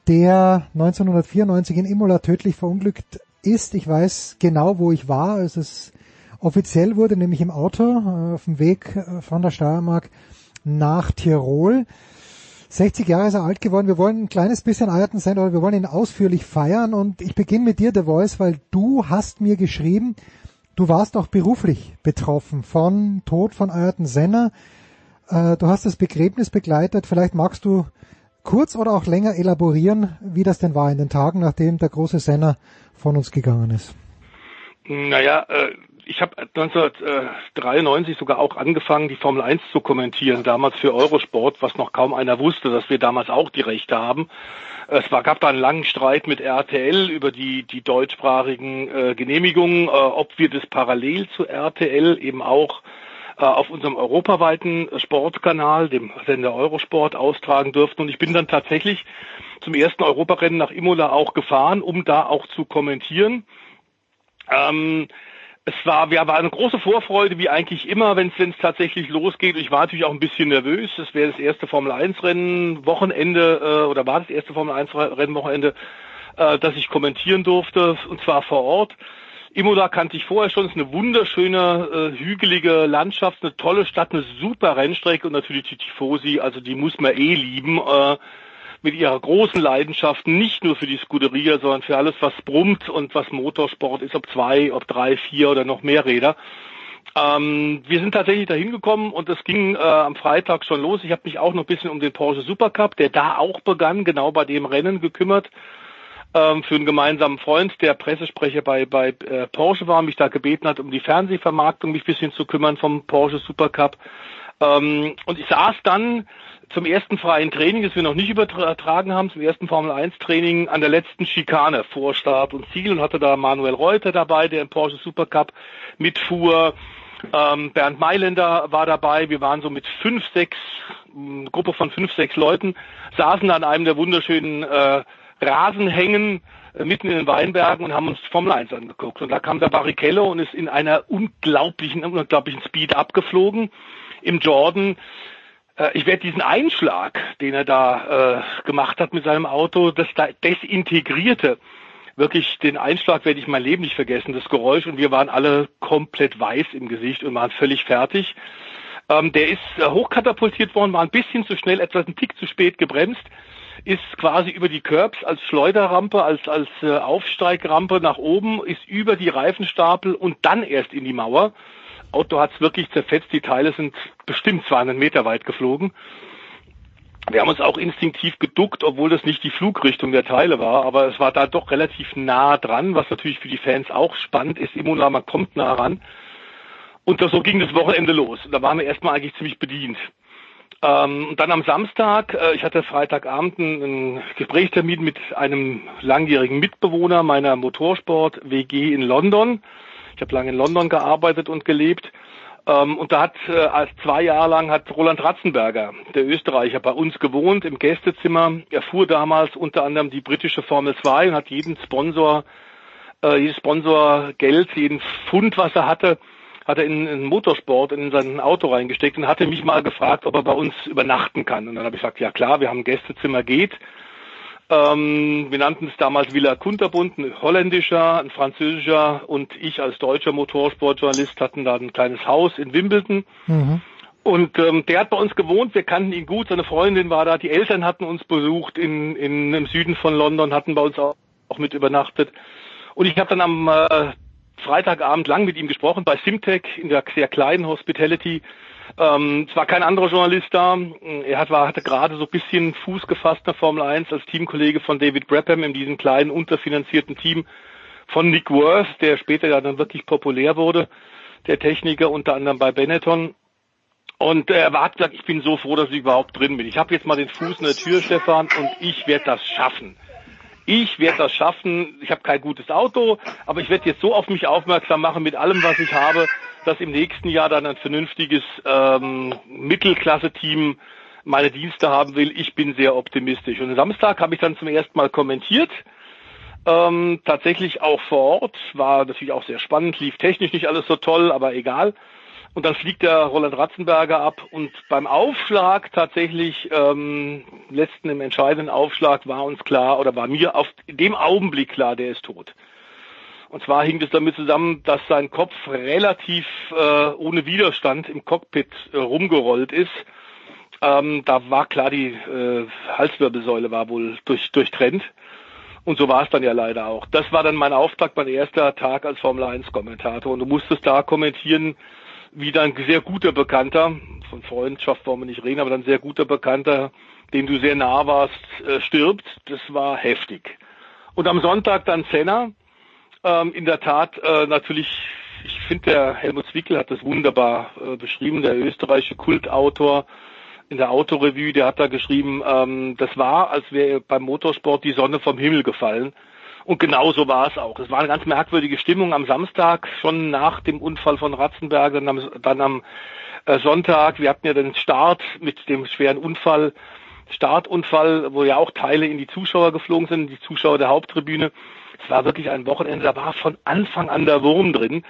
der 1994 in Imola tödlich verunglückt ist. Ich weiß genau, wo ich war, als es offiziell wurde, nämlich im Auto äh, auf dem Weg äh, von der Steiermark nach Tirol. 60 Jahre ist er alt geworden. Wir wollen ein kleines bisschen Ayrton Senna, oder wir wollen ihn ausführlich feiern. Und ich beginne mit dir, The Voice, weil du hast mir geschrieben, du warst auch beruflich betroffen von Tod von Ayrton Senna. Äh, du hast das Begräbnis begleitet. Vielleicht magst du kurz oder auch länger elaborieren, wie das denn war in den Tagen, nachdem der große Senna von uns gegangen ist. Naja, äh, ich habe 1993 sogar auch angefangen, die Formel 1 zu kommentieren, damals für Eurosport, was noch kaum einer wusste, dass wir damals auch die Rechte haben. Es war, gab da einen langen Streit mit RTL über die, die deutschsprachigen äh, Genehmigungen, äh, ob wir das parallel zu RTL eben auch auf unserem europaweiten Sportkanal, dem Sender Eurosport, austragen dürften. Und ich bin dann tatsächlich zum ersten Europarennen nach Imola auch gefahren, um da auch zu kommentieren. Ähm, es war, wir waren eine große Vorfreude, wie eigentlich immer, wenn es tatsächlich losgeht. Ich war natürlich auch ein bisschen nervös. Es wäre das erste Formel 1 Rennen Wochenende äh, oder war das erste Formel 1 Rennen Wochenende, äh, das ich kommentieren durfte, und zwar vor Ort. Imola kannte ich vorher schon. Es ist eine wunderschöne, äh, hügelige Landschaft, eine tolle Stadt, eine super Rennstrecke und natürlich die Tifosi, also die muss man eh lieben. Äh, mit ihrer großen Leidenschaft, nicht nur für die Scuderia, sondern für alles, was brummt und was Motorsport ist, ob zwei, ob drei, vier oder noch mehr Räder. Ähm, wir sind tatsächlich dahin gekommen und es ging äh, am Freitag schon los. Ich habe mich auch noch ein bisschen um den Porsche Supercup, der da auch begann, genau bei dem Rennen gekümmert. Ähm, für einen gemeinsamen Freund, der Pressesprecher bei, bei äh, Porsche war, mich da gebeten hat, um die Fernsehvermarktung mich bisschen zu kümmern vom Porsche Supercup. Ähm, und ich saß dann zum ersten freien Training, das wir noch nicht übertragen haben, zum ersten Formel 1 Training an der letzten Schikane vor Start und Ziel und hatte da Manuel Reuter dabei, der im Porsche Supercup mitfuhr. Ähm, Bernd Mailänder war dabei. Wir waren so mit fünf, sechs, eine Gruppe von fünf, sechs Leuten, saßen an einem der wunderschönen äh, Rasenhängen äh, mitten in den Weinbergen und haben uns Formel 1 angeguckt. Und da kam der Barrichello und ist in einer unglaublichen, unglaublichen Speed abgeflogen im Jordan äh, ich werde diesen Einschlag, den er da äh, gemacht hat mit seinem Auto, das da desintegrierte, wirklich den Einschlag werde ich mein Leben nicht vergessen, das Geräusch und wir waren alle komplett weiß im Gesicht und waren völlig fertig. Ähm, der ist hochkatapultiert worden, war ein bisschen zu schnell, etwas einen Tick zu spät gebremst, ist quasi über die Curbs als Schleuderrampe, als, als äh, Aufsteigrampe nach oben, ist über die Reifenstapel und dann erst in die Mauer Auto hat es wirklich zerfetzt. Die Teile sind bestimmt 200 Meter weit geflogen. Wir haben uns auch instinktiv geduckt, obwohl das nicht die Flugrichtung der Teile war, aber es war da doch relativ nah dran, was natürlich für die Fans auch spannend ist. Imola, man kommt nah ran. Und so ging das Wochenende los. Da waren wir erstmal eigentlich ziemlich bedient. Ähm, und dann am Samstag, äh, ich hatte Freitagabend einen Gesprächstermin mit einem langjährigen Mitbewohner meiner Motorsport-WG in London. Ich habe lange in London gearbeitet und gelebt. Ähm, und da hat äh, als zwei Jahre lang hat Roland Ratzenberger, der Österreicher, bei uns gewohnt im Gästezimmer. Er fuhr damals unter anderem die britische Formel 2 und hat jeden Sponsor, äh, jedes Sponsor Geld, jeden Pfund, was er hatte, hat er in, in Motorsport in sein Auto reingesteckt und hatte mich mal gefragt, ob er bei uns übernachten kann. Und dann habe ich gesagt, ja klar, wir haben Gästezimmer, geht. Ähm, wir nannten es damals Villa Kunterbund, ein holländischer, ein französischer und ich als deutscher Motorsportjournalist hatten da ein kleines Haus in Wimbledon. Mhm. Und ähm, der hat bei uns gewohnt, wir kannten ihn gut, seine Freundin war da, die Eltern hatten uns besucht in, in im Süden von London, hatten bei uns auch, auch mit übernachtet. Und ich habe dann am äh, Freitagabend lang mit ihm gesprochen bei Simtech in der sehr kleinen Hospitality ähm, es war kein anderer Journalist da. Er hat, war, hatte gerade so ein bisschen Fuß gefasst nach Formel 1 als Teamkollege von David Brabham in diesem kleinen, unterfinanzierten Team von Nick Worth, der später ja dann wirklich populär wurde, der Techniker unter anderem bei Benetton. Und er hat gesagt, ich bin so froh, dass ich überhaupt drin bin. Ich habe jetzt mal den Fuß in der Tür, Stefan, und ich werde das schaffen. Ich werde das schaffen. Ich habe kein gutes Auto, aber ich werde jetzt so auf mich aufmerksam machen mit allem, was ich habe, dass im nächsten Jahr dann ein vernünftiges ähm, Mittelklasse-Team meine Dienste haben will. Ich bin sehr optimistisch. Und am Samstag habe ich dann zum ersten Mal kommentiert. Ähm, tatsächlich auch vor Ort. War natürlich auch sehr spannend, lief technisch nicht alles so toll, aber egal. Und dann fliegt der Roland Ratzenberger ab und beim Aufschlag tatsächlich, ähm, letzten im entscheidenden Aufschlag war uns klar oder war mir auf dem Augenblick klar, der ist tot. Und zwar hing es damit zusammen, dass sein Kopf relativ äh, ohne Widerstand im Cockpit äh, rumgerollt ist. Ähm, da war klar, die äh, Halswirbelsäule war wohl durch, durchtrennt. Und so war es dann ja leider auch. Das war dann mein Auftrag, mein erster Tag als Formel 1 Kommentator. Und du musstest da kommentieren, wie dein sehr guter Bekannter, von Freundschaft wollen wir nicht reden, aber dann sehr guter Bekannter, dem du sehr nah warst, äh, stirbt. Das war heftig. Und am Sonntag dann Senna, Ähm, in der Tat äh, natürlich, ich finde, der Helmut Zwickel hat das wunderbar äh, beschrieben, der österreichische Kultautor in der Autorevue, der hat da geschrieben, ähm, das war, als wäre beim Motorsport die Sonne vom Himmel gefallen. Und genau so war es auch. Es war eine ganz merkwürdige Stimmung am Samstag, schon nach dem Unfall von Ratzenberg, dann am, dann am äh, Sonntag. Wir hatten ja den Start mit dem schweren Unfall, Startunfall, wo ja auch Teile in die Zuschauer geflogen sind, die Zuschauer der Haupttribüne. Es war wirklich ein Wochenende, da war von Anfang an der Wurm drin.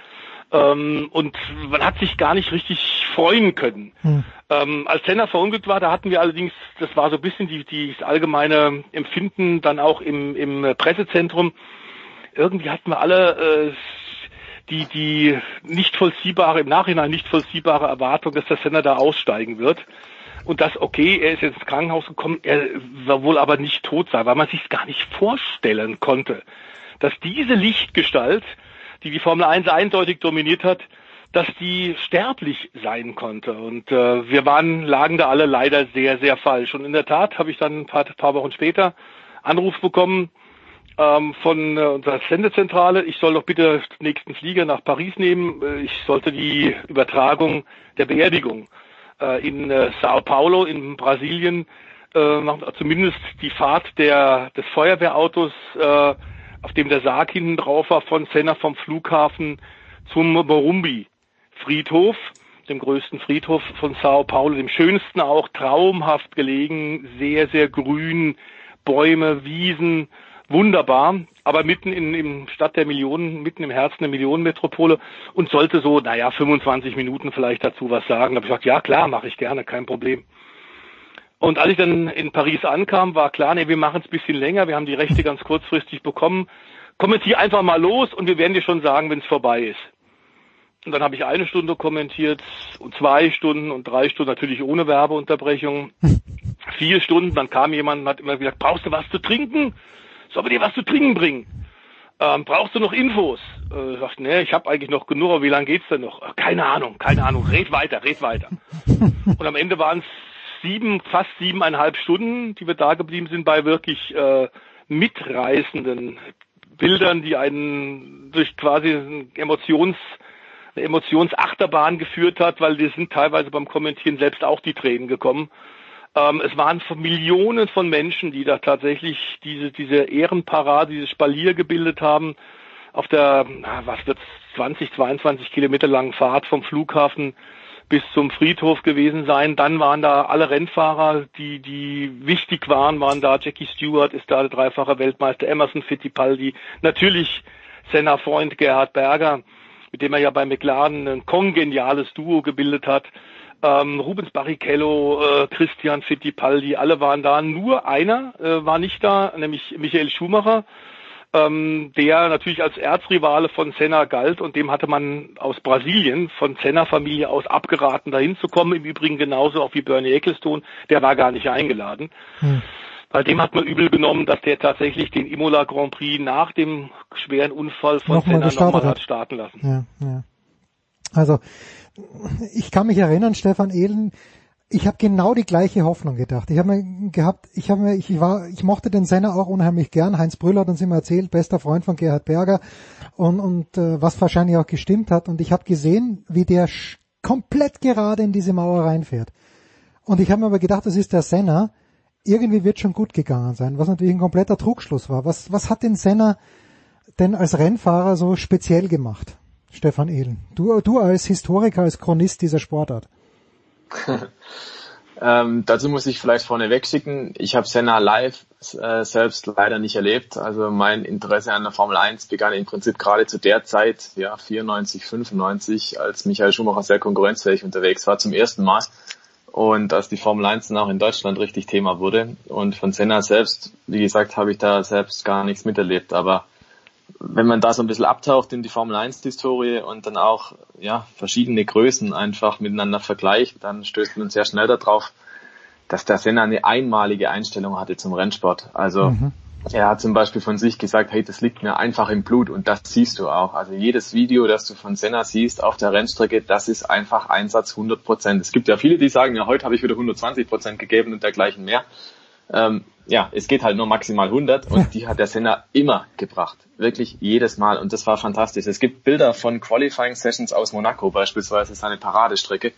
Ähm, und man hat sich gar nicht richtig freuen können. Hm. Ähm, als Senna verunglückt war, da hatten wir allerdings, das war so ein bisschen die, die das allgemeine Empfinden dann auch im, im Pressezentrum. Irgendwie hatten wir alle äh, die, die nicht vollziehbare, im Nachhinein nicht vollziehbare Erwartung, dass der Senna da aussteigen wird. Und das, okay, er ist jetzt ins Krankenhaus gekommen, er war wohl aber nicht tot sei, weil man sich gar nicht vorstellen konnte, dass diese Lichtgestalt die die Formel 1 eindeutig dominiert hat, dass die sterblich sein konnte. Und äh, wir waren, lagen da alle leider sehr, sehr falsch. Und in der Tat habe ich dann ein paar, paar Wochen später Anruf bekommen ähm, von äh, unserer Sendezentrale, ich soll doch bitte den nächsten Flieger nach Paris nehmen. Äh, ich sollte die Übertragung der Beerdigung äh, in äh, Sao Paulo in Brasilien äh, zumindest die Fahrt der, des Feuerwehrautos äh, auf dem der Sarg hinten drauf war, von Senna vom Flughafen zum Morumbi Friedhof, dem größten Friedhof von Sao Paulo, dem schönsten auch, traumhaft gelegen, sehr, sehr grün, Bäume, Wiesen, wunderbar, aber mitten in, im Stadt der Millionen, mitten im Herzen der Millionenmetropole und sollte so, naja, 25 Minuten vielleicht dazu was sagen. Da habe ich gesagt, ja klar, mache ich gerne, kein Problem. Und als ich dann in Paris ankam, war klar, nee, wir machen es ein bisschen länger, wir haben die Rechte ganz kurzfristig bekommen. Kommentier einfach mal los und wir werden dir schon sagen, wenn es vorbei ist. Und dann habe ich eine Stunde kommentiert und zwei Stunden und drei Stunden, natürlich ohne Werbeunterbrechung. Vier Stunden, dann kam jemand und hat immer gesagt, brauchst du was zu trinken? Soll wir dir was zu trinken bringen? Ähm, brauchst du noch Infos? Äh, ich sagte, nee, ich habe eigentlich noch genug, aber wie lange geht's denn noch? Äh, keine Ahnung, keine Ahnung, red weiter, red weiter. Und am Ende waren es sieben, fast siebeneinhalb Stunden, die wir da geblieben sind, bei wirklich äh, mitreißenden Bildern, die einen durch quasi ein Emotions, eine Emotionsachterbahn geführt hat, weil wir sind teilweise beim Kommentieren selbst auch die Tränen gekommen. Ähm, es waren Millionen von Menschen, die da tatsächlich diese, diese Ehrenparade, dieses Spalier gebildet haben auf der, was wird 20, 22 Kilometer langen Fahrt vom Flughafen bis zum Friedhof gewesen sein. Dann waren da alle Rennfahrer, die, die wichtig waren, waren da. Jackie Stewart ist da der dreifache Weltmeister, Emerson Fittipaldi, natürlich Senna-Freund Gerhard Berger, mit dem er ja bei McLaren ein kongeniales Duo gebildet hat. Ähm, Rubens Barrichello, äh, Christian Fittipaldi, alle waren da. Nur einer äh, war nicht da, nämlich Michael Schumacher ähm, der natürlich als Erzrivale von Senna galt und dem hatte man aus Brasilien von Senna-Familie aus abgeraten, dahin zu kommen. Im Übrigen genauso auch wie Bernie Ecclestone, der war gar nicht eingeladen. Hm. Bei dem hat man übel genommen, dass der tatsächlich den Imola Grand Prix nach dem schweren Unfall von nochmal Senna nochmal hat starten lassen. Ja, ja. Also ich kann mich erinnern, Stefan Ehlen, ich habe genau die gleiche Hoffnung gedacht. Ich habe mir gehabt, ich habe mir, ich war, ich mochte den Senner auch unheimlich gern. Heinz Brüller hat uns immer erzählt, bester Freund von Gerhard Berger und und äh, was wahrscheinlich auch gestimmt hat. Und ich habe gesehen, wie der komplett gerade in diese Mauer reinfährt. Und ich habe mir aber gedacht, das ist der Senner. Irgendwie wird schon gut gegangen sein, was natürlich ein kompletter Trugschluss war. Was was hat den Senner denn als Rennfahrer so speziell gemacht, Stefan Ehlen? Du du als Historiker, als Chronist dieser Sportart. ähm, dazu muss ich vielleicht vorneweg schicken, ich habe Senna live äh, selbst leider nicht erlebt. Also mein Interesse an der Formel 1 begann im Prinzip gerade zu der Zeit, ja 94, 95, als Michael Schumacher sehr konkurrenzfähig unterwegs war, zum ersten Mal. Und als die Formel 1 dann auch in Deutschland richtig Thema wurde. Und von Senna selbst, wie gesagt, habe ich da selbst gar nichts miterlebt. Aber wenn man da so ein bisschen abtaucht in die Formel 1 Historie und dann auch ja verschiedene Größen einfach miteinander vergleicht, dann stößt man sehr schnell darauf, dass der Senna eine einmalige Einstellung hatte zum Rennsport. Also mhm. er hat zum Beispiel von sich gesagt, hey, das liegt mir einfach im Blut und das siehst du auch. Also jedes Video, das du von Senna siehst auf der Rennstrecke, das ist einfach Einsatz 100 Prozent. Es gibt ja viele, die sagen, ja, heute habe ich wieder 120 Prozent gegeben und dergleichen mehr. Ähm, ja, es geht halt nur maximal 100 und die hat der Senna immer gebracht. Wirklich jedes Mal und das war fantastisch. Es gibt Bilder von Qualifying Sessions aus Monaco beispielsweise, seine Paradestrecke.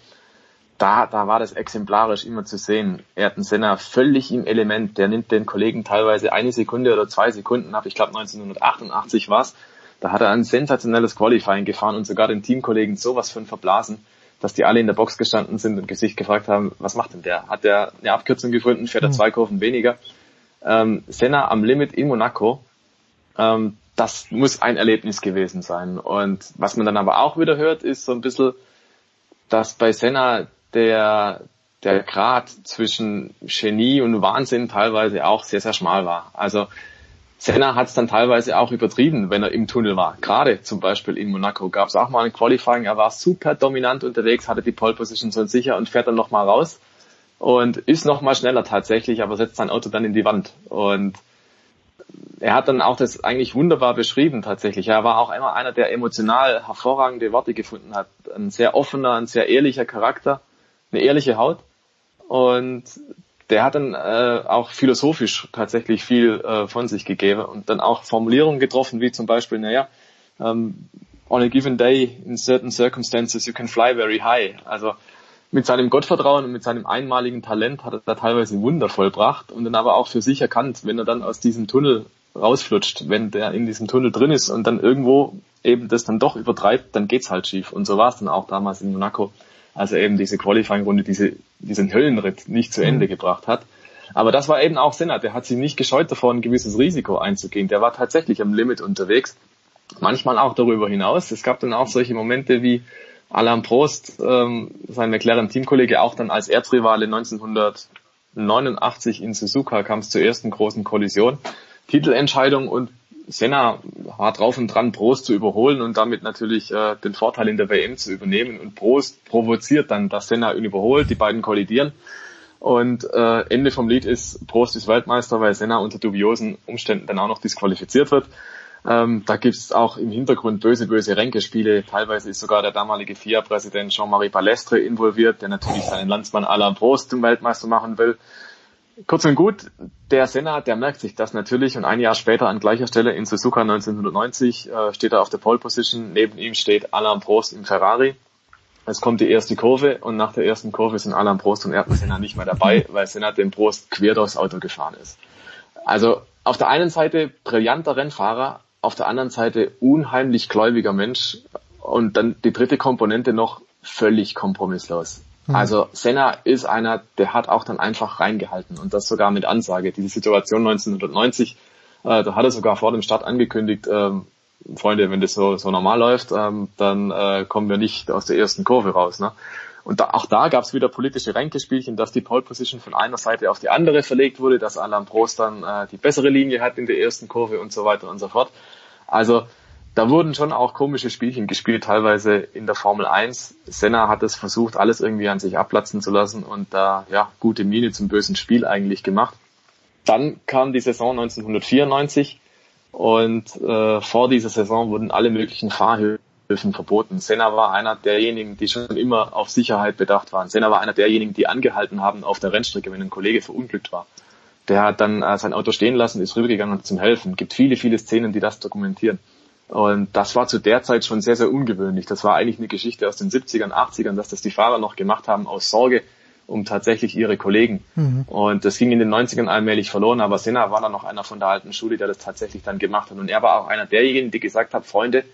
Da, da war das exemplarisch immer zu sehen. Er hat einen Senna völlig im Element. Der nimmt den Kollegen teilweise eine Sekunde oder zwei Sekunden ab. Ich glaube 1988 war's. Da hat er ein sensationelles Qualifying gefahren und sogar den Teamkollegen sowas von verblasen dass die alle in der Box gestanden sind und sich gefragt haben, was macht denn der? Hat der eine Abkürzung gefunden? Fährt er hm. zwei Kurven weniger? Ähm, Senna am Limit in Monaco, ähm, das muss ein Erlebnis gewesen sein. Und was man dann aber auch wieder hört, ist so ein bisschen, dass bei Senna der, der Grad zwischen Genie und Wahnsinn teilweise auch sehr, sehr schmal war. Also Senna hat es dann teilweise auch übertrieben, wenn er im Tunnel war. Gerade zum Beispiel in Monaco gab es auch mal ein Qualifying, er war super dominant unterwegs, hatte die Pole Position so sicher und fährt dann nochmal raus und ist nochmal schneller tatsächlich, aber setzt sein Auto dann in die Wand. Und er hat dann auch das eigentlich wunderbar beschrieben tatsächlich. Er war auch immer einer, der emotional hervorragende Worte gefunden hat. Ein sehr offener, ein sehr ehrlicher Charakter, eine ehrliche Haut. Und der hat dann äh, auch philosophisch tatsächlich viel äh, von sich gegeben und dann auch Formulierungen getroffen, wie zum Beispiel, naja, ähm, on a given day, in certain circumstances, you can fly very high. Also mit seinem Gottvertrauen und mit seinem einmaligen Talent hat er da teilweise Wunder vollbracht und dann aber auch für sich erkannt, wenn er dann aus diesem Tunnel rausflutscht, wenn der in diesem Tunnel drin ist und dann irgendwo eben das dann doch übertreibt, dann geht's halt schief. Und so war es dann auch damals in Monaco als er eben diese Qualifying-Runde, diese, diesen Höllenritt nicht zu Ende mhm. gebracht hat. Aber das war eben auch Senna, der hat sich nicht gescheut davor, ein gewisses Risiko einzugehen. Der war tatsächlich am Limit unterwegs, manchmal auch darüber hinaus. Es gab dann auch solche Momente wie Alain Prost, ähm, sein McLaren-Teamkollege, auch dann als Erzrivale 1989 in Suzuka kam es zur ersten großen Kollision. Titelentscheidung und Senna war drauf und dran, Prost zu überholen und damit natürlich äh, den Vorteil in der WM zu übernehmen. Und Prost provoziert dann, dass Senna ihn überholt, die beiden kollidieren. Und äh, Ende vom Lied ist, Prost ist Weltmeister, weil Senna unter dubiosen Umständen dann auch noch disqualifiziert wird. Ähm, da gibt's auch im Hintergrund böse, böse Ränkespiele. Teilweise ist sogar der damalige FIA-Präsident Jean-Marie Balestre involviert, der natürlich seinen Landsmann Alain Prost zum Weltmeister machen will. Kurz und gut, der Senna, der merkt sich das natürlich und ein Jahr später an gleicher Stelle in Suzuka 1990 äh, steht er auf der Pole Position. Neben ihm steht Alain Prost im Ferrari. Es kommt die erste Kurve und nach der ersten Kurve sind Alain Prost und Ayrton Senna nicht mehr dabei, weil Senna den Prost quer durchs Auto gefahren ist. Also auf der einen Seite brillanter Rennfahrer, auf der anderen Seite unheimlich gläubiger Mensch und dann die dritte Komponente noch völlig kompromisslos. Mhm. Also Senna ist einer, der hat auch dann einfach reingehalten und das sogar mit Ansage. Diese Situation 1990, äh, da hat er sogar vor dem Start angekündigt, ähm, Freunde, wenn das so, so normal läuft, ähm, dann äh, kommen wir nicht aus der ersten Kurve raus. Ne? Und da, auch da gab es wieder politische Ränkespielchen, dass die Pole Position von einer Seite auf die andere verlegt wurde, dass Alain Prost dann äh, die bessere Linie hat in der ersten Kurve und so weiter und so fort. Also da wurden schon auch komische Spielchen gespielt, teilweise in der Formel 1. Senna hat es versucht, alles irgendwie an sich abplatzen zu lassen und da, ja, gute Miene zum bösen Spiel eigentlich gemacht. Dann kam die Saison 1994 und äh, vor dieser Saison wurden alle möglichen Fahrhilfen verboten. Senna war einer derjenigen, die schon immer auf Sicherheit bedacht waren. Senna war einer derjenigen, die angehalten haben auf der Rennstrecke, wenn ein Kollege verunglückt war. Der hat dann äh, sein Auto stehen lassen, ist rübergegangen zum Helfen. Gibt viele, viele Szenen, die das dokumentieren. Und das war zu der Zeit schon sehr, sehr ungewöhnlich. Das war eigentlich eine Geschichte aus den 70ern, 80ern, dass das die Fahrer noch gemacht haben aus Sorge um tatsächlich ihre Kollegen. Mhm. Und das ging in den 90ern allmählich verloren, aber Senna war dann noch einer von der alten Schule, der das tatsächlich dann gemacht hat. Und er war auch einer derjenigen, die gesagt hat, Freunde,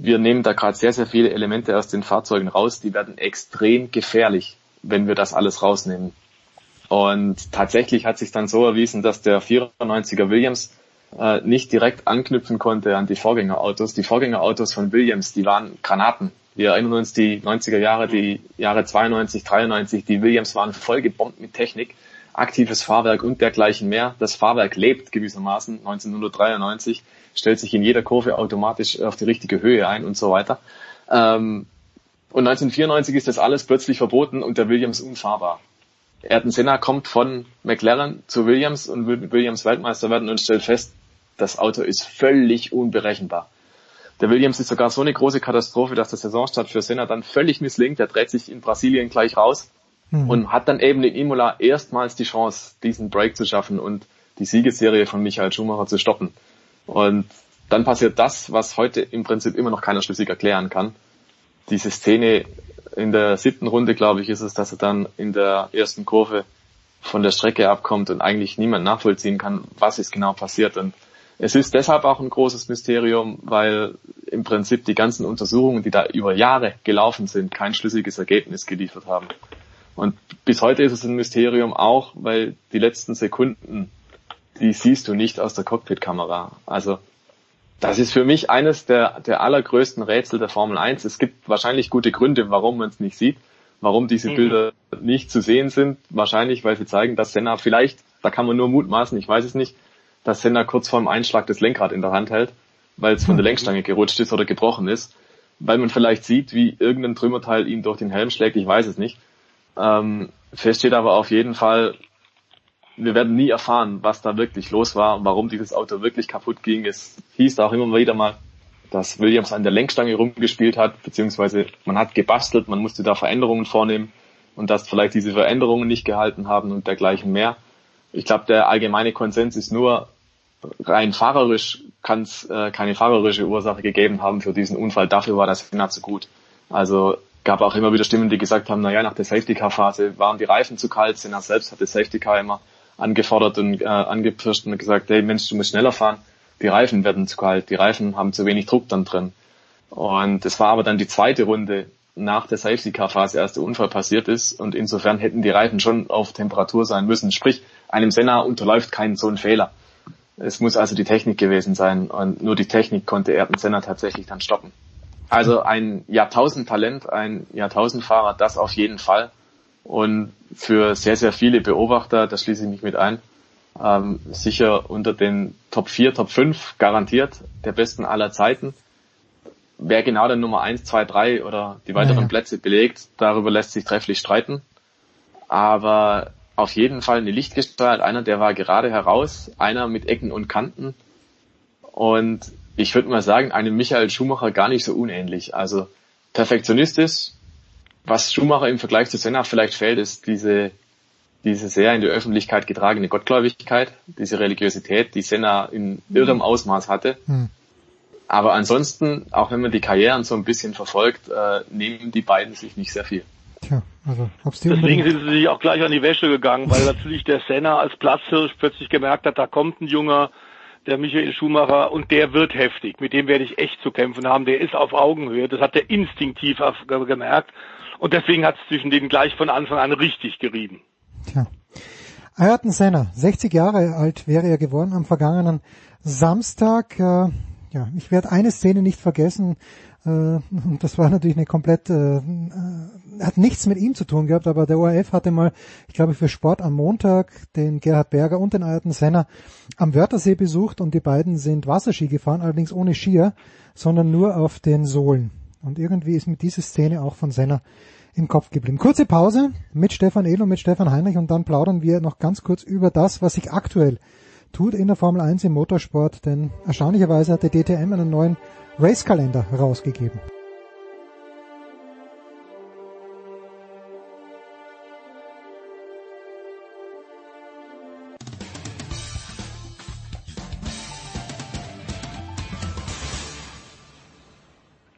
wir nehmen da gerade sehr, sehr viele Elemente aus den Fahrzeugen raus, die werden extrem gefährlich, wenn wir das alles rausnehmen. Und tatsächlich hat sich dann so erwiesen, dass der 94er Williams äh, nicht direkt anknüpfen konnte an die Vorgängerautos. Die Vorgängerautos von Williams, die waren Granaten. Wir erinnern uns die 90er Jahre, die Jahre 92, 93, die Williams waren voll gebombt mit Technik, aktives Fahrwerk und dergleichen mehr. Das Fahrwerk lebt gewissermaßen 1993, stellt sich in jeder Kurve automatisch auf die richtige Höhe ein und so weiter. Ähm, und 1994 ist das alles plötzlich verboten und der Williams unfahrbar. Ayrton Senna kommt von McLaren zu Williams und will Williams Weltmeister werden und stellt fest, das Auto ist völlig unberechenbar. Der Williams ist sogar so eine große Katastrophe, dass der Saisonstart für Senna dann völlig misslingt. Er dreht sich in Brasilien gleich raus mhm. und hat dann eben in Imola erstmals die Chance, diesen Break zu schaffen und die Siegesserie von Michael Schumacher zu stoppen. Und dann passiert das, was heute im Prinzip immer noch keiner schlüssig erklären kann. Diese Szene in der siebten Runde, glaube ich, ist es, dass er dann in der ersten Kurve von der Strecke abkommt und eigentlich niemand nachvollziehen kann, was ist genau passiert. Und es ist deshalb auch ein großes Mysterium, weil im Prinzip die ganzen Untersuchungen, die da über Jahre gelaufen sind, kein schlüssiges Ergebnis geliefert haben. Und bis heute ist es ein Mysterium auch, weil die letzten Sekunden, die siehst du nicht aus der Cockpitkamera. Also das ist für mich eines der, der allergrößten Rätsel der Formel 1. Es gibt wahrscheinlich gute Gründe, warum man es nicht sieht, warum diese mhm. Bilder nicht zu sehen sind. Wahrscheinlich, weil sie zeigen, dass Senna vielleicht, da kann man nur mutmaßen, ich weiß es nicht, dass Senna kurz vor dem Einschlag das Lenkrad in der Hand hält, weil es von der mhm. Lenkstange gerutscht ist oder gebrochen ist. Weil man vielleicht sieht, wie irgendein Trümmerteil ihm durch den Helm schlägt, ich weiß es nicht. Ähm, fest steht aber auf jeden Fall, wir werden nie erfahren, was da wirklich los war, warum dieses Auto wirklich kaputt ging. Es hieß auch immer wieder mal, dass Williams an der Lenkstange rumgespielt hat, beziehungsweise man hat gebastelt, man musste da Veränderungen vornehmen und dass vielleicht diese Veränderungen nicht gehalten haben und dergleichen mehr. Ich glaube, der allgemeine Konsens ist nur, rein fahrerisch kann es äh, keine fahrerische Ursache gegeben haben für diesen Unfall. Dafür war das nicht so gut. Also gab auch immer wieder Stimmen, die gesagt haben, naja, nach der Safety Car Phase waren die Reifen zu kalt, Senna selbst hat das Safety Car immer angefordert und äh, angepirscht und gesagt, hey Mensch, du musst schneller fahren, die Reifen werden zu kalt, die Reifen haben zu wenig Druck dann drin. Und es war aber dann die zweite Runde nach der Safety Car Phase, als der Unfall passiert ist und insofern hätten die Reifen schon auf Temperatur sein müssen. Sprich, einem Senna unterläuft keinen so ein Fehler. Es muss also die Technik gewesen sein und nur die Technik konnte Ayrton Senna tatsächlich dann stoppen. Also ein Jahrtausendtalent, ein Jahrtausendfahrer, das auf jeden Fall und für sehr, sehr viele Beobachter, da schließe ich mich mit ein, ähm, sicher unter den Top 4, Top 5 garantiert der besten aller Zeiten. Wer genau der Nummer 1, 2, 3 oder die weiteren ja. Plätze belegt, darüber lässt sich trefflich streiten. Aber auf jeden Fall eine Lichtgestalt, einer, der war gerade heraus, einer mit Ecken und Kanten. Und ich würde mal sagen, einem Michael Schumacher gar nicht so unähnlich. Also perfektionistisch, was Schumacher im Vergleich zu Senna vielleicht fehlt, ist diese, diese sehr in die Öffentlichkeit getragene Gottgläubigkeit, diese Religiosität, die Senna in irrem Ausmaß hatte. Hm. Aber ansonsten, auch wenn man die Karrieren so ein bisschen verfolgt, äh, nehmen die beiden sich nicht sehr viel. Tja, also hab's die Deswegen sind sie sich auch gleich an die Wäsche gegangen, weil natürlich der Senna als Platzhirsch plötzlich gemerkt hat, da kommt ein junger, der Michael Schumacher, und der wird heftig. Mit dem werde ich echt zu kämpfen haben. Der ist auf Augenhöhe. Das hat er instinktiv gemerkt. Und deswegen hat es zwischen denen gleich von Anfang an richtig gerieben. Tja. Ayrton Senna, 60 Jahre alt wäre er geworden am vergangenen Samstag. Äh, ja, ich werde eine Szene nicht vergessen. Äh, das war natürlich eine komplett, äh, äh, hat nichts mit ihm zu tun gehabt, aber der ORF hatte mal, ich glaube für Sport am Montag, den Gerhard Berger und den Ayrton Senna am Wörthersee besucht und die beiden sind Wasserski gefahren, allerdings ohne Skier, sondern nur auf den Sohlen. Und irgendwie ist mir diese Szene auch von Senna im Kopf geblieben. Kurze Pause mit Stefan Ehl und mit Stefan Heinrich und dann plaudern wir noch ganz kurz über das, was sich aktuell tut in der Formel 1 im Motorsport, denn erstaunlicherweise hat der DTM einen neuen Racekalender herausgegeben.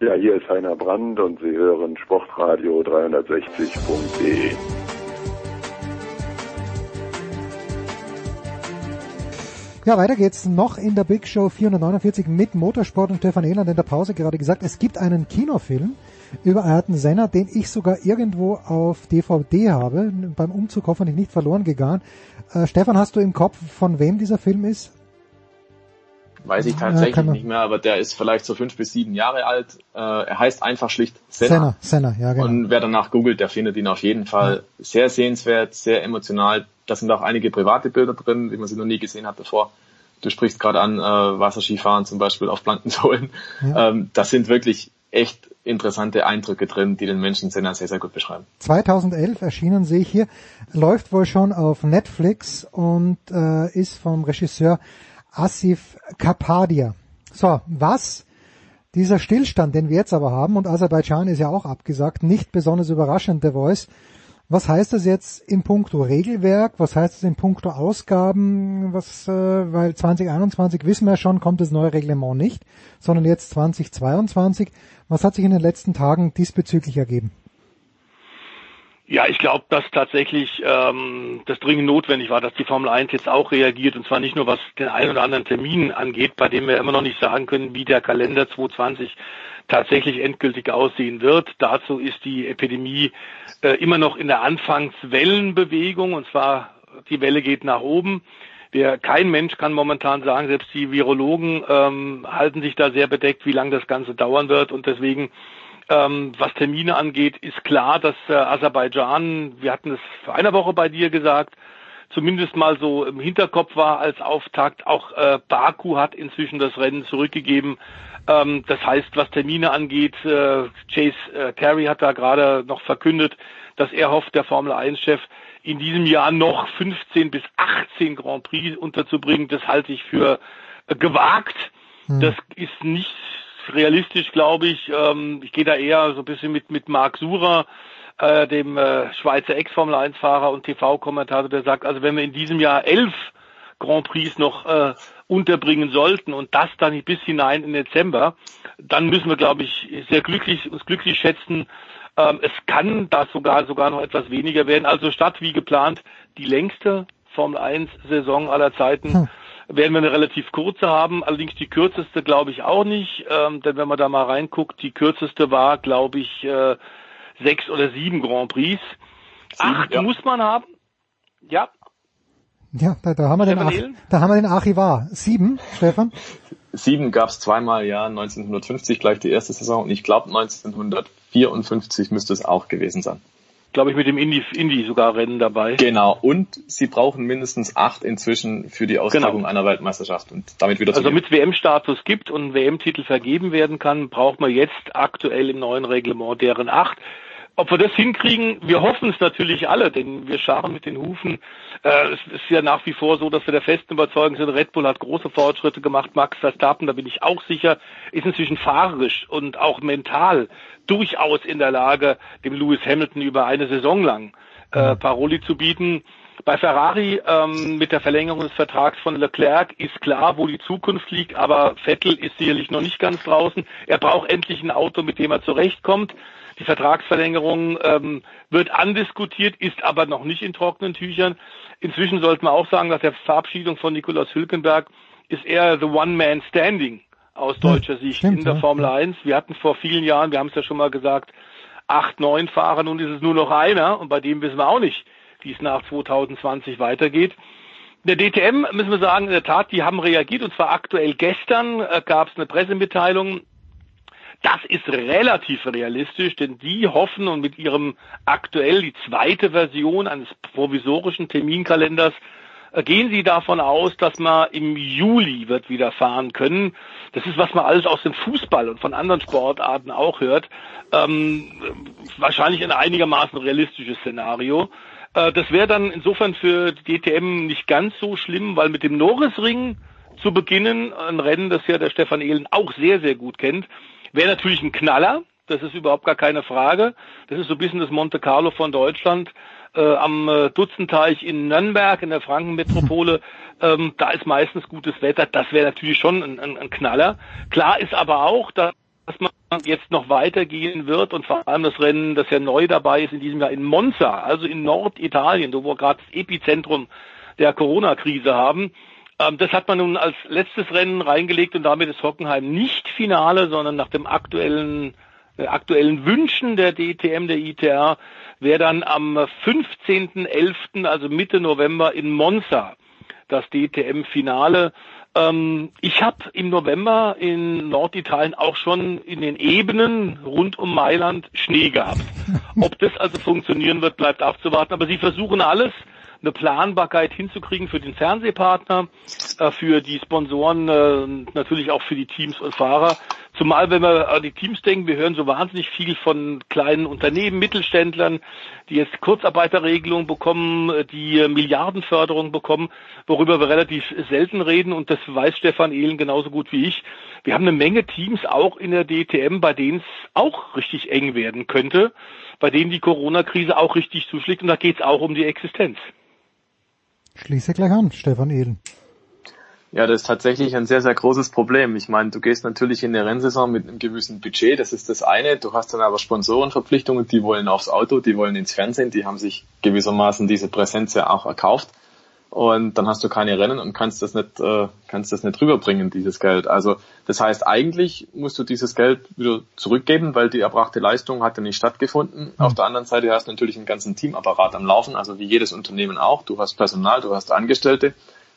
Ja, hier ist Heiner Brand und Sie hören Sportradio 360.de. Ja, weiter geht's noch in der Big Show 449 mit Motorsport und Stefan Ehland in der Pause gerade gesagt, es gibt einen Kinofilm über Ayrton Senna, den ich sogar irgendwo auf DVD habe, beim Umzug hoffentlich nicht verloren gegangen. Äh, Stefan, hast du im Kopf, von wem dieser Film ist? Weiß ich tatsächlich ja, nicht mehr, aber der ist vielleicht so fünf bis sieben Jahre alt. Äh, er heißt einfach schlicht Senna. Senna, Senna, ja genau. Und wer danach googelt, der findet ihn auf jeden Fall ja. sehr sehenswert, sehr emotional. Da sind auch einige private Bilder drin, wie man sie noch nie gesehen hat davor. Du sprichst gerade an äh, Wasserskifahren zum Beispiel auf blanken Sohlen. Ja. Ähm, das sind wirklich echt interessante Eindrücke drin, die den Menschen Senna sehr, sehr gut beschreiben. 2011 erschienen sehe ich hier, läuft wohl schon auf Netflix und äh, ist vom Regisseur Asif Kapadia. So, was dieser Stillstand, den wir jetzt aber haben, und Aserbaidschan ist ja auch abgesagt, nicht besonders überraschend, der Voice, Was heißt das jetzt in puncto Regelwerk? Was heißt das in puncto Ausgaben? Was, äh, weil 2021 wissen wir schon, kommt das neue Reglement nicht, sondern jetzt 2022. Was hat sich in den letzten Tagen diesbezüglich ergeben? Ja, ich glaube, dass tatsächlich ähm, das dringend notwendig war, dass die Formel 1 jetzt auch reagiert und zwar nicht nur was den einen oder anderen Termin angeht, bei dem wir immer noch nicht sagen können, wie der Kalender 2020 tatsächlich endgültig aussehen wird. Dazu ist die Epidemie äh, immer noch in der Anfangswellenbewegung und zwar die Welle geht nach oben. Der, kein Mensch kann momentan sagen, selbst die Virologen ähm, halten sich da sehr bedeckt, wie lange das Ganze dauern wird und deswegen ähm, was Termine angeht, ist klar, dass äh, Aserbaidschan, wir hatten es vor einer Woche bei dir gesagt, zumindest mal so im Hinterkopf war als Auftakt. Auch äh, Baku hat inzwischen das Rennen zurückgegeben. Ähm, das heißt, was Termine angeht, äh, Chase äh, Carey hat da gerade noch verkündet, dass er hofft, der Formel 1-Chef in diesem Jahr noch 15 bis 18 Grand Prix unterzubringen. Das halte ich für äh, gewagt. Hm. Das ist nicht realistisch, glaube ich. Ähm, ich gehe da eher so ein bisschen mit, mit Marc Surer, äh, dem äh, Schweizer Ex-Formel-1-Fahrer und TV-Kommentator, der sagt, also wenn wir in diesem Jahr elf Grand Prix noch äh, unterbringen sollten und das dann bis hinein in Dezember, dann müssen wir, glaube ich, sehr glücklich, uns glücklich schätzen. Ähm, es kann da sogar, sogar noch etwas weniger werden. Also statt wie geplant die längste Formel 1 Saison aller Zeiten hm werden wir eine relativ kurze haben, allerdings die kürzeste glaube ich auch nicht, ähm, denn wenn man da mal reinguckt, die kürzeste war, glaube ich, äh, sechs oder sieben Grand Prix. Sieben, Acht ja. muss man haben. Ja. Ja, da, da haben wir Stefan den, Ach, da haben wir den Archivar. Sieben, Stefan? Sieben gab es zweimal, ja, 1950 gleich die erste Saison und ich glaube 1954 müsste es auch gewesen sein glaube ich, mit dem Indie, Indie sogar Rennen dabei. Genau. Und sie brauchen mindestens acht inzwischen für die Austragung genau. einer Weltmeisterschaft und damit wieder Also damit es WM-Status gibt und WM-Titel vergeben werden kann, braucht man jetzt aktuell im neuen Reglement deren acht. Ob wir das hinkriegen, wir hoffen es natürlich alle, denn wir scharen mit den Hufen. Äh, es ist ja nach wie vor so, dass wir der festen Überzeugung sind, Red Bull hat große Fortschritte gemacht. Max Verstappen, da bin ich auch sicher, ist inzwischen fahrerisch und auch mental durchaus in der Lage, dem Lewis Hamilton über eine Saison lang äh, Paroli zu bieten. Bei Ferrari ähm, mit der Verlängerung des Vertrags von Leclerc ist klar, wo die Zukunft liegt, aber Vettel ist sicherlich noch nicht ganz draußen. Er braucht endlich ein Auto, mit dem er zurechtkommt. Die Vertragsverlängerung ähm, wird andiskutiert, ist aber noch nicht in trockenen Tüchern. Inzwischen sollte man auch sagen, dass der Verabschiedung von Nikolaus Hülkenberg ist eher the One-Man Standing aus deutscher Sicht Stimmt, in der Formel 1. Wir hatten vor vielen Jahren, wir haben es ja schon mal gesagt, acht, neun Fahrer, nun ist es nur noch einer und bei dem wissen wir auch nicht, wie es nach 2020 weitergeht. Der DTM müssen wir sagen, in der Tat, die haben reagiert und zwar aktuell gestern äh, gab es eine Pressemitteilung das ist relativ realistisch, denn die hoffen und mit ihrem aktuell die zweite Version eines provisorischen Terminkalenders äh, gehen Sie davon aus, dass man im Juli wird wieder fahren können. Das ist, was man alles aus dem Fußball und von anderen Sportarten auch hört. Ähm, wahrscheinlich ein einigermaßen realistisches Szenario. Äh, das wäre dann insofern für die DTM nicht ganz so schlimm, weil mit dem Norrisring zu beginnen, ein Rennen, das ja der Stefan Ehlen auch sehr, sehr gut kennt, Wäre natürlich ein Knaller, das ist überhaupt gar keine Frage. Das ist so ein bisschen das Monte Carlo von Deutschland. Äh, am äh, Dutzendteich in Nürnberg, in der Frankenmetropole, ähm, da ist meistens gutes Wetter. Das wäre natürlich schon ein, ein, ein Knaller. Klar ist aber auch, dass man jetzt noch weitergehen wird und vor allem das Rennen, das ja neu dabei ist in diesem Jahr in Monza, also in Norditalien, wo wir gerade das Epizentrum der Corona-Krise haben. Ähm, das hat man nun als letztes Rennen reingelegt und damit ist Hockenheim nicht Finale, sondern nach dem aktuellen, äh, aktuellen Wünschen der DTM, der ITR, wäre dann am 15.11., also Mitte November in Monza, das DTM-Finale. Ähm, ich habe im November in Norditalien auch schon in den Ebenen rund um Mailand Schnee gehabt. Ob das also funktionieren wird, bleibt abzuwarten. Aber sie versuchen alles eine Planbarkeit hinzukriegen für den Fernsehpartner, äh, für die Sponsoren, äh, natürlich auch für die Teams und Fahrer. Zumal, wenn wir an die Teams denken, wir hören so wahnsinnig viel von kleinen Unternehmen, Mittelständlern, die jetzt Kurzarbeiterregelungen bekommen, die Milliardenförderung bekommen, worüber wir relativ selten reden. Und das weiß Stefan Ehlen genauso gut wie ich. Wir haben eine Menge Teams auch in der DTM, bei denen es auch richtig eng werden könnte, bei denen die Corona-Krise auch richtig zuschlägt. Und da geht es auch um die Existenz. Schließe gleich an, Stefan Ehlen. Ja, das ist tatsächlich ein sehr, sehr großes Problem. Ich meine, du gehst natürlich in der Rennsaison mit einem gewissen Budget, das ist das eine. Du hast dann aber Sponsorenverpflichtungen, die wollen aufs Auto, die wollen ins Fernsehen, die haben sich gewissermaßen diese Präsenz ja auch erkauft. Und dann hast du keine Rennen und kannst das nicht, äh, kannst das nicht rüberbringen, dieses Geld. Also das heißt, eigentlich musst du dieses Geld wieder zurückgeben, weil die erbrachte Leistung hat ja nicht stattgefunden. Mhm. Auf der anderen Seite hast du natürlich einen ganzen Teamapparat am Laufen, also wie jedes Unternehmen auch. Du hast Personal, du hast Angestellte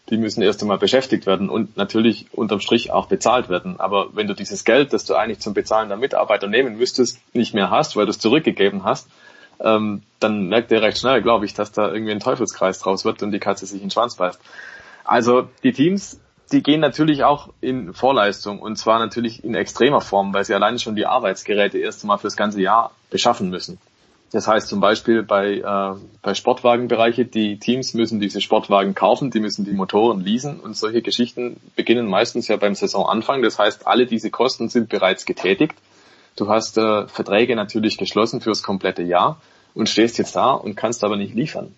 die müssen erst einmal beschäftigt werden und natürlich unterm Strich auch bezahlt werden. Aber wenn du dieses Geld, das du eigentlich zum Bezahlen der Mitarbeiter nehmen müsstest, nicht mehr hast, weil du es zurückgegeben hast, ähm, dann merkt ihr recht schnell, glaube ich, dass da irgendwie ein Teufelskreis draus wird und die Katze sich in den Schwanz beißt. Also die Teams, die gehen natürlich auch in Vorleistung und zwar natürlich in extremer Form, weil sie allein schon die Arbeitsgeräte erst einmal fürs ganze Jahr beschaffen müssen. Das heißt zum Beispiel bei, äh, bei Sportwagenbereiche, die Teams müssen diese Sportwagen kaufen, die müssen die Motoren leasen und solche Geschichten beginnen meistens ja beim Saisonanfang. Das heißt, alle diese Kosten sind bereits getätigt. Du hast äh, Verträge natürlich geschlossen fürs komplette Jahr und stehst jetzt da und kannst aber nicht liefern.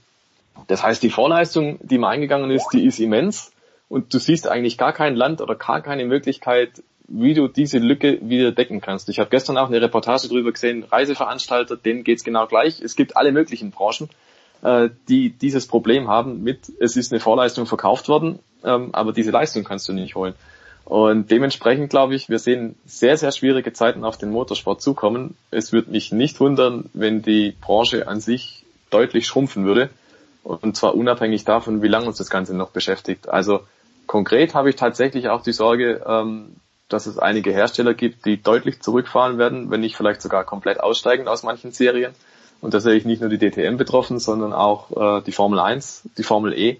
Das heißt, die Vorleistung, die mal eingegangen ist, die ist immens und du siehst eigentlich gar kein Land oder gar keine Möglichkeit, wie du diese Lücke wieder decken kannst. Ich habe gestern auch eine Reportage drüber gesehen, Reiseveranstalter, denen geht's genau gleich. Es gibt alle möglichen Branchen, äh, die dieses Problem haben mit, es ist eine Vorleistung verkauft worden, ähm, aber diese Leistung kannst du nicht holen. Und dementsprechend glaube ich, wir sehen sehr, sehr schwierige Zeiten auf den Motorsport zukommen. Es würde mich nicht wundern, wenn die Branche an sich deutlich schrumpfen würde. Und zwar unabhängig davon, wie lange uns das Ganze noch beschäftigt. Also konkret habe ich tatsächlich auch die Sorge, ähm, dass es einige Hersteller gibt, die deutlich zurückfahren werden, wenn nicht vielleicht sogar komplett aussteigen aus manchen Serien. Und da sehe ich nicht nur die DTM betroffen, sondern auch äh, die Formel 1, die Formel E,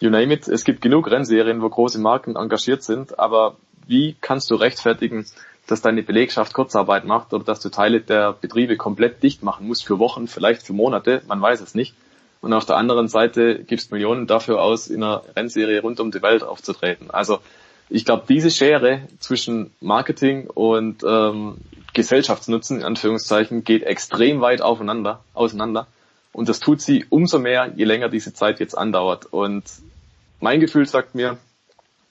you name it. Es gibt genug Rennserien, wo große Marken engagiert sind, aber wie kannst du rechtfertigen, dass deine Belegschaft Kurzarbeit macht oder dass du Teile der Betriebe komplett dicht machen musst für Wochen, vielleicht für Monate, man weiß es nicht. Und auf der anderen Seite gibst Millionen dafür aus, in einer Rennserie rund um die Welt aufzutreten. Also ich glaube, diese Schere zwischen Marketing und ähm, Gesellschaftsnutzen, in Anführungszeichen, geht extrem weit aufeinander, auseinander. Und das tut sie umso mehr, je länger diese Zeit jetzt andauert. Und mein Gefühl sagt mir,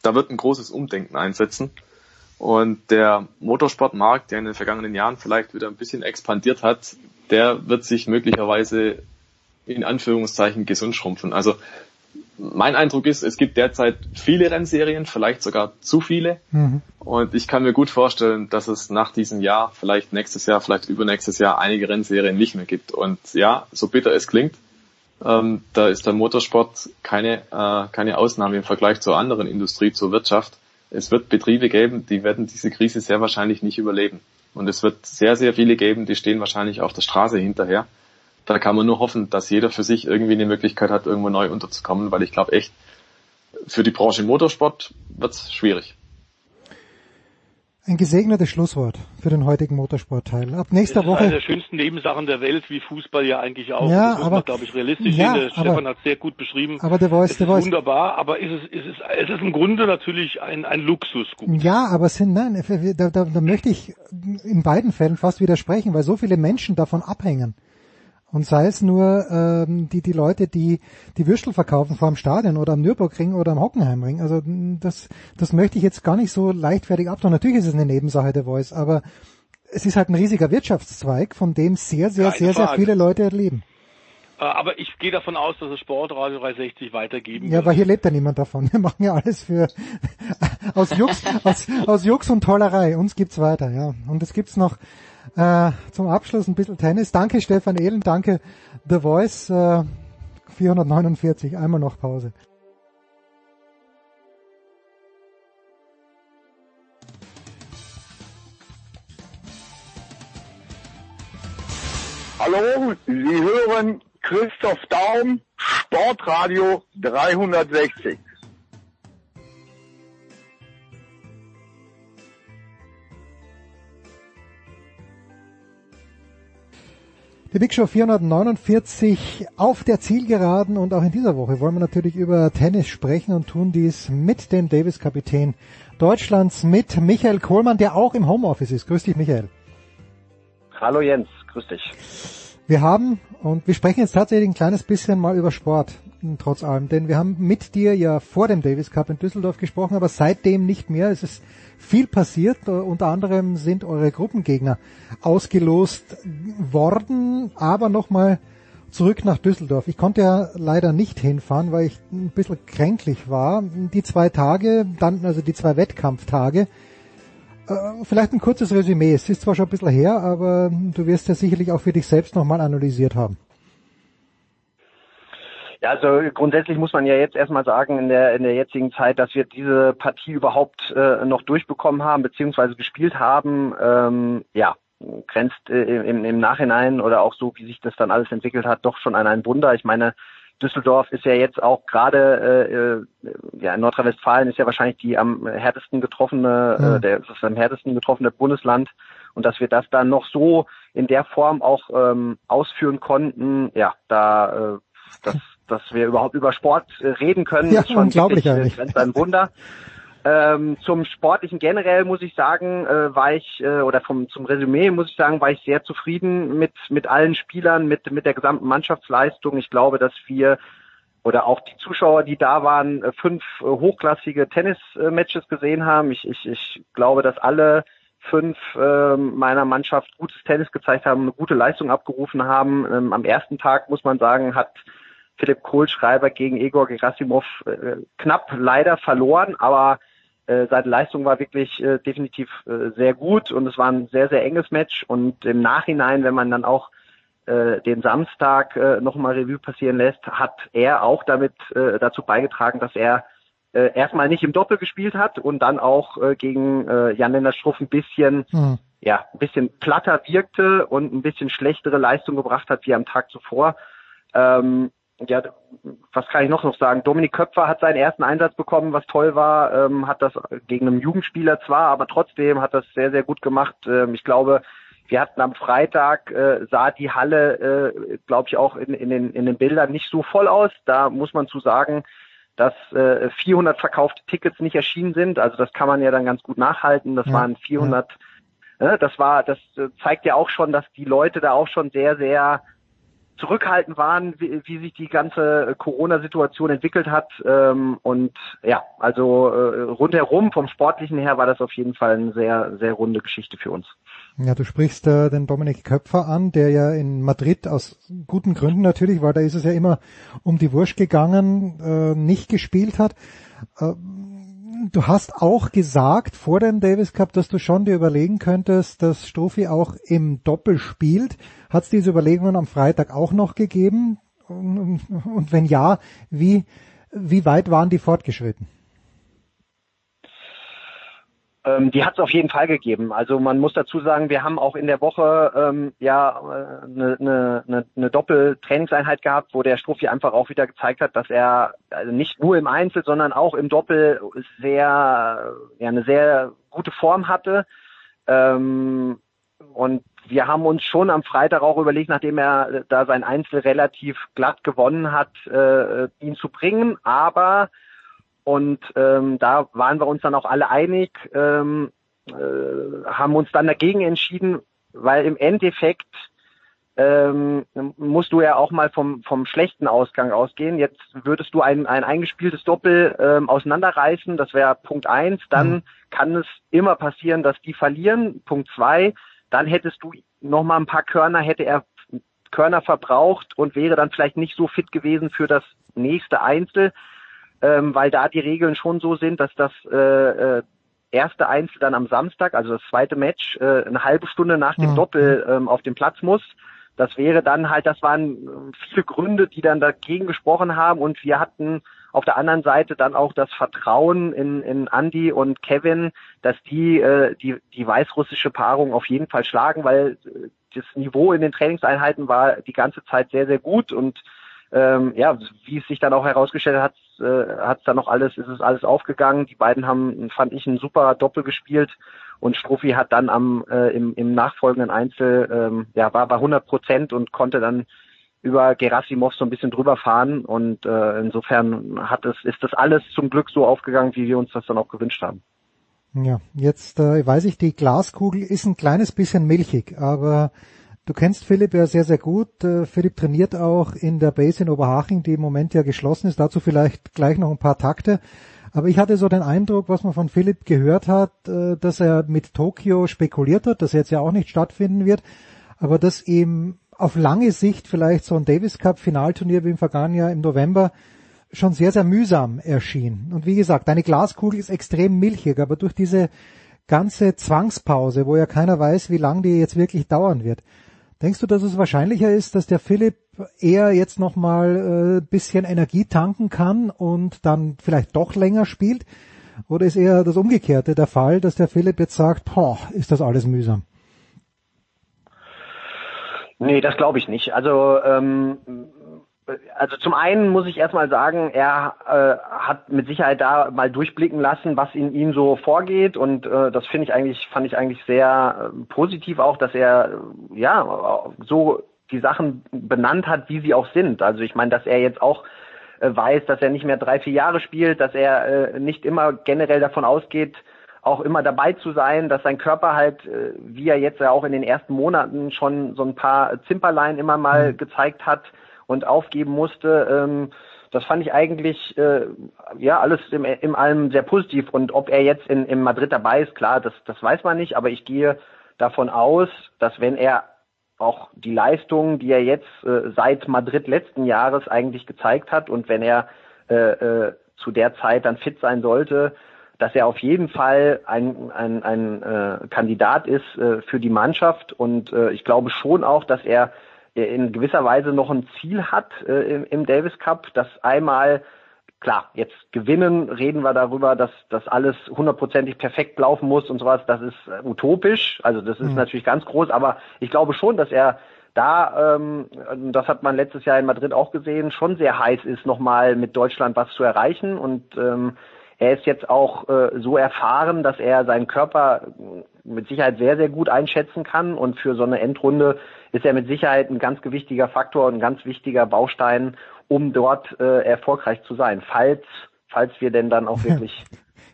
da wird ein großes Umdenken einsetzen. Und der Motorsportmarkt, der in den vergangenen Jahren vielleicht wieder ein bisschen expandiert hat, der wird sich möglicherweise in Anführungszeichen gesund schrumpfen. Also mein Eindruck ist, es gibt derzeit viele Rennserien, vielleicht sogar zu viele. Mhm. Und ich kann mir gut vorstellen, dass es nach diesem Jahr, vielleicht nächstes Jahr, vielleicht übernächstes Jahr einige Rennserien nicht mehr gibt. Und ja, so bitter es klingt, ähm, da ist der Motorsport keine, äh, keine Ausnahme im Vergleich zur anderen Industrie, zur Wirtschaft. Es wird Betriebe geben, die werden diese Krise sehr wahrscheinlich nicht überleben. Und es wird sehr, sehr viele geben, die stehen wahrscheinlich auf der Straße hinterher da kann man nur hoffen, dass jeder für sich irgendwie eine Möglichkeit hat, irgendwo neu unterzukommen, weil ich glaube echt, für die Branche Motorsport wird's schwierig. Ein gesegnetes Schlusswort für den heutigen Motorsportteil. Ab nächster Woche. Eine der schönsten Nebensachen der Welt, wie Fußball ja eigentlich auch. Ja, das aber, glaube ich, realistisch ja, sehen. Der aber, Stefan hat sehr gut beschrieben. Aber der Voice, es der ist Voice. wunderbar, aber ist es, ist es, es ist im Grunde natürlich ein, ein Luxusgut. Ja, aber sind, nein, da, da, da möchte ich in beiden Fällen fast widersprechen, weil so viele Menschen davon abhängen. Und sei es nur ähm, die, die Leute, die die Würstel verkaufen vor dem Stadion oder am Nürburgring oder am Hockenheimring. Also das, das möchte ich jetzt gar nicht so leichtfertig abtun. Natürlich ist es eine Nebensache der Voice, aber es ist halt ein riesiger Wirtschaftszweig, von dem sehr, sehr, Keine sehr, sehr Frage. viele Leute leben. Äh, Aber ich gehe davon aus, dass es Sportradio 360 weitergeben Ja, wird. aber hier lebt ja niemand davon. Wir machen ja alles für aus Jux, aus, aus Jux und Tollerei. Uns gibt's weiter, ja. Und es gibt's noch äh, zum Abschluss ein bisschen Tennis. Danke Stefan Ehlen, danke The Voice. Äh, 449, einmal noch Pause. Hallo, Sie hören Christoph Daum, Sportradio 360. Die Big Show 449 auf der Zielgeraden und auch in dieser Woche wollen wir natürlich über Tennis sprechen und tun dies mit dem Davis-Kapitän Deutschlands, mit Michael Kohlmann, der auch im Homeoffice ist. Grüß dich, Michael. Hallo Jens, grüß dich. Wir haben, und wir sprechen jetzt tatsächlich ein kleines bisschen mal über Sport, trotz allem, denn wir haben mit dir ja vor dem Davis Cup in Düsseldorf gesprochen, aber seitdem nicht mehr. Es ist viel passiert. Unter anderem sind eure Gruppengegner ausgelost worden, aber nochmal zurück nach Düsseldorf. Ich konnte ja leider nicht hinfahren, weil ich ein bisschen kränklich war. Die zwei Tage, dann also die zwei Wettkampftage. Äh, vielleicht ein kurzes Resümee. Es ist zwar schon ein bisschen her, aber du wirst ja sicherlich auch für dich selbst nochmal analysiert haben. Ja, also grundsätzlich muss man ja jetzt erstmal sagen in der in der jetzigen Zeit, dass wir diese Partie überhaupt äh, noch durchbekommen haben beziehungsweise gespielt haben. Ähm, ja, grenzt äh, im, im Nachhinein oder auch so, wie sich das dann alles entwickelt hat, doch schon an ein Wunder. Ich meine, Düsseldorf ist ja jetzt auch gerade, äh, äh ja, Nordrhein-Westfalen ist ja wahrscheinlich die am härtesten getroffene, mhm. äh, der, das am härtesten getroffene Bundesland. Und dass wir das dann noch so in der Form auch ähm, ausführen konnten, ja, da äh, das dass wir überhaupt über Sport äh, reden können, ja, ist schon unglaublich wirklich, äh, ein Wunder. Ähm, zum Sportlichen generell muss ich sagen, äh, war ich, äh, oder vom, zum Resümee muss ich sagen, war ich sehr zufrieden mit, mit allen Spielern, mit, mit der gesamten Mannschaftsleistung. Ich glaube, dass wir oder auch die Zuschauer, die da waren, äh, fünf hochklassige Tennismatches gesehen haben. Ich, ich, ich glaube, dass alle fünf äh, meiner Mannschaft gutes Tennis gezeigt haben, eine gute Leistung abgerufen haben. Ähm, am ersten Tag muss man sagen, hat Philipp Kohlschreiber gegen Egor Gerasimov äh, knapp leider verloren, aber äh, seine Leistung war wirklich äh, definitiv äh, sehr gut und es war ein sehr, sehr enges Match und im Nachhinein, wenn man dann auch äh, den Samstag äh, nochmal Revue passieren lässt, hat er auch damit äh, dazu beigetragen, dass er äh, erstmal nicht im Doppel gespielt hat und dann auch äh, gegen äh, Jan-Lennart Struff ein bisschen mhm. ja, ein bisschen platter wirkte und ein bisschen schlechtere Leistung gebracht hat wie am Tag zuvor. Ähm, ja, was kann ich noch noch sagen? Dominik Köpfer hat seinen ersten Einsatz bekommen, was toll war, ähm, hat das gegen einen Jugendspieler zwar, aber trotzdem hat das sehr, sehr gut gemacht. Ähm, ich glaube, wir hatten am Freitag, äh, sah die Halle, äh, glaube ich, auch in, in, den, in den Bildern nicht so voll aus. Da muss man zu sagen, dass äh, 400 verkaufte Tickets nicht erschienen sind. Also das kann man ja dann ganz gut nachhalten. Das ja, waren 400. Ja. Äh, das war, das äh, zeigt ja auch schon, dass die Leute da auch schon sehr, sehr zurückhaltend waren, wie, wie sich die ganze Corona-Situation entwickelt hat. Ähm, und ja, also äh, rundherum vom Sportlichen her war das auf jeden Fall eine sehr, sehr runde Geschichte für uns. Ja, du sprichst äh, den Dominik Köpfer an, der ja in Madrid aus guten Gründen natürlich, weil da ist es ja immer um die Wurst gegangen, äh, nicht gespielt hat. Äh, du hast auch gesagt vor dem Davis Cup, dass du schon dir überlegen könntest, dass Strophi auch im Doppel spielt. Hat es diese Überlegungen am Freitag auch noch gegeben? Und wenn ja, wie, wie weit waren die fortgeschritten? Ähm, die hat es auf jeden Fall gegeben. Also man muss dazu sagen, wir haben auch in der Woche ähm, ja eine, eine, eine, eine Doppeltrainingseinheit gehabt, wo der Strophi einfach auch wieder gezeigt hat, dass er also nicht nur im Einzel, sondern auch im Doppel sehr ja eine sehr gute Form hatte. Ähm, und wir haben uns schon am Freitag auch überlegt, nachdem er da sein Einzel relativ glatt gewonnen hat, äh, ihn zu bringen. Aber und ähm, da waren wir uns dann auch alle einig, ähm, äh, haben uns dann dagegen entschieden, weil im Endeffekt ähm, musst du ja auch mal vom, vom schlechten Ausgang ausgehen. Jetzt würdest du ein, ein eingespieltes Doppel ähm, auseinanderreißen, das wäre Punkt eins. Dann mhm. kann es immer passieren, dass die verlieren. Punkt zwei, dann hättest du noch mal ein paar Körner, hätte er Körner verbraucht und wäre dann vielleicht nicht so fit gewesen für das nächste Einzel ähm, weil da die Regeln schon so sind, dass das äh, äh, erste Einzel dann am Samstag, also das zweite Match, äh, eine halbe Stunde nach dem mhm. Doppel ähm, auf dem Platz muss. Das wäre dann halt, das waren äh, viele Gründe, die dann dagegen gesprochen haben und wir hatten auf der anderen Seite dann auch das Vertrauen in, in Andy und Kevin, dass die äh, die, die weißrussische Paarung auf jeden Fall schlagen, weil äh, das Niveau in den Trainingseinheiten war die ganze Zeit sehr, sehr gut und ähm, ja, wie es sich dann auch herausgestellt hat, äh, hat es dann noch alles, ist es alles aufgegangen. Die beiden haben, fand ich, ein super Doppel gespielt Und Struffi hat dann am äh, im, im nachfolgenden Einzel ähm, ja war bei 100 Prozent und konnte dann über Gerasimov so ein bisschen drüber fahren und äh, insofern hat es ist das alles zum Glück so aufgegangen, wie wir uns das dann auch gewünscht haben. Ja, jetzt äh, weiß ich, die Glaskugel ist ein kleines bisschen milchig, aber du kennst Philipp ja sehr, sehr gut. Äh, Philipp trainiert auch in der Base in Oberhaching, die im Moment ja geschlossen ist. Dazu vielleicht gleich noch ein paar Takte. Aber ich hatte so den Eindruck, was man von Philipp gehört hat, äh, dass er mit Tokio spekuliert hat, dass jetzt ja auch nicht stattfinden wird, aber dass ihm auf lange Sicht vielleicht so ein Davis Cup Finalturnier wie im vergangenen Jahr im November schon sehr, sehr mühsam erschien. Und wie gesagt, eine Glaskugel ist extrem milchig, aber durch diese ganze Zwangspause, wo ja keiner weiß, wie lange die jetzt wirklich dauern wird, denkst du, dass es wahrscheinlicher ist, dass der Philipp eher jetzt nochmal äh, bisschen Energie tanken kann und dann vielleicht doch länger spielt? Oder ist eher das Umgekehrte der Fall, dass der Philipp jetzt sagt, boah, ist das alles mühsam? Nee, das glaube ich nicht. Also ähm, also zum einen muss ich erstmal sagen, er äh, hat mit Sicherheit da mal durchblicken lassen, was in ihm so vorgeht und äh, das finde ich eigentlich fand ich eigentlich sehr äh, positiv auch, dass er äh, ja so die Sachen benannt hat, wie sie auch sind. Also ich meine, dass er jetzt auch äh, weiß, dass er nicht mehr drei vier Jahre spielt, dass er äh, nicht immer generell davon ausgeht, auch immer dabei zu sein, dass sein Körper halt, wie er jetzt ja auch in den ersten Monaten schon so ein paar Zimperlein immer mal mhm. gezeigt hat und aufgeben musste. Ähm, das fand ich eigentlich äh, ja alles im, im allem sehr positiv. Und ob er jetzt in, in Madrid dabei ist, klar, das, das weiß man nicht, aber ich gehe davon aus, dass wenn er auch die Leistungen, die er jetzt äh, seit Madrid letzten Jahres eigentlich gezeigt hat und wenn er äh, äh, zu der Zeit dann fit sein sollte, dass er auf jeden Fall ein, ein, ein äh, Kandidat ist äh, für die Mannschaft und äh, ich glaube schon auch, dass er in gewisser Weise noch ein Ziel hat äh, im, Davis Cup, das einmal klar, jetzt gewinnen, reden wir darüber, dass das alles hundertprozentig perfekt laufen muss und sowas, das ist äh, utopisch, also das ist mhm. natürlich ganz groß, aber ich glaube schon, dass er da, ähm, das hat man letztes Jahr in Madrid auch gesehen, schon sehr heiß ist, nochmal mit Deutschland was zu erreichen und ähm, er ist jetzt auch äh, so erfahren, dass er seinen Körper mit Sicherheit sehr, sehr gut einschätzen kann und für so eine Endrunde ist er mit Sicherheit ein ganz gewichtiger Faktor und ein ganz wichtiger Baustein, um dort äh, erfolgreich zu sein, falls, falls wir denn dann auch wirklich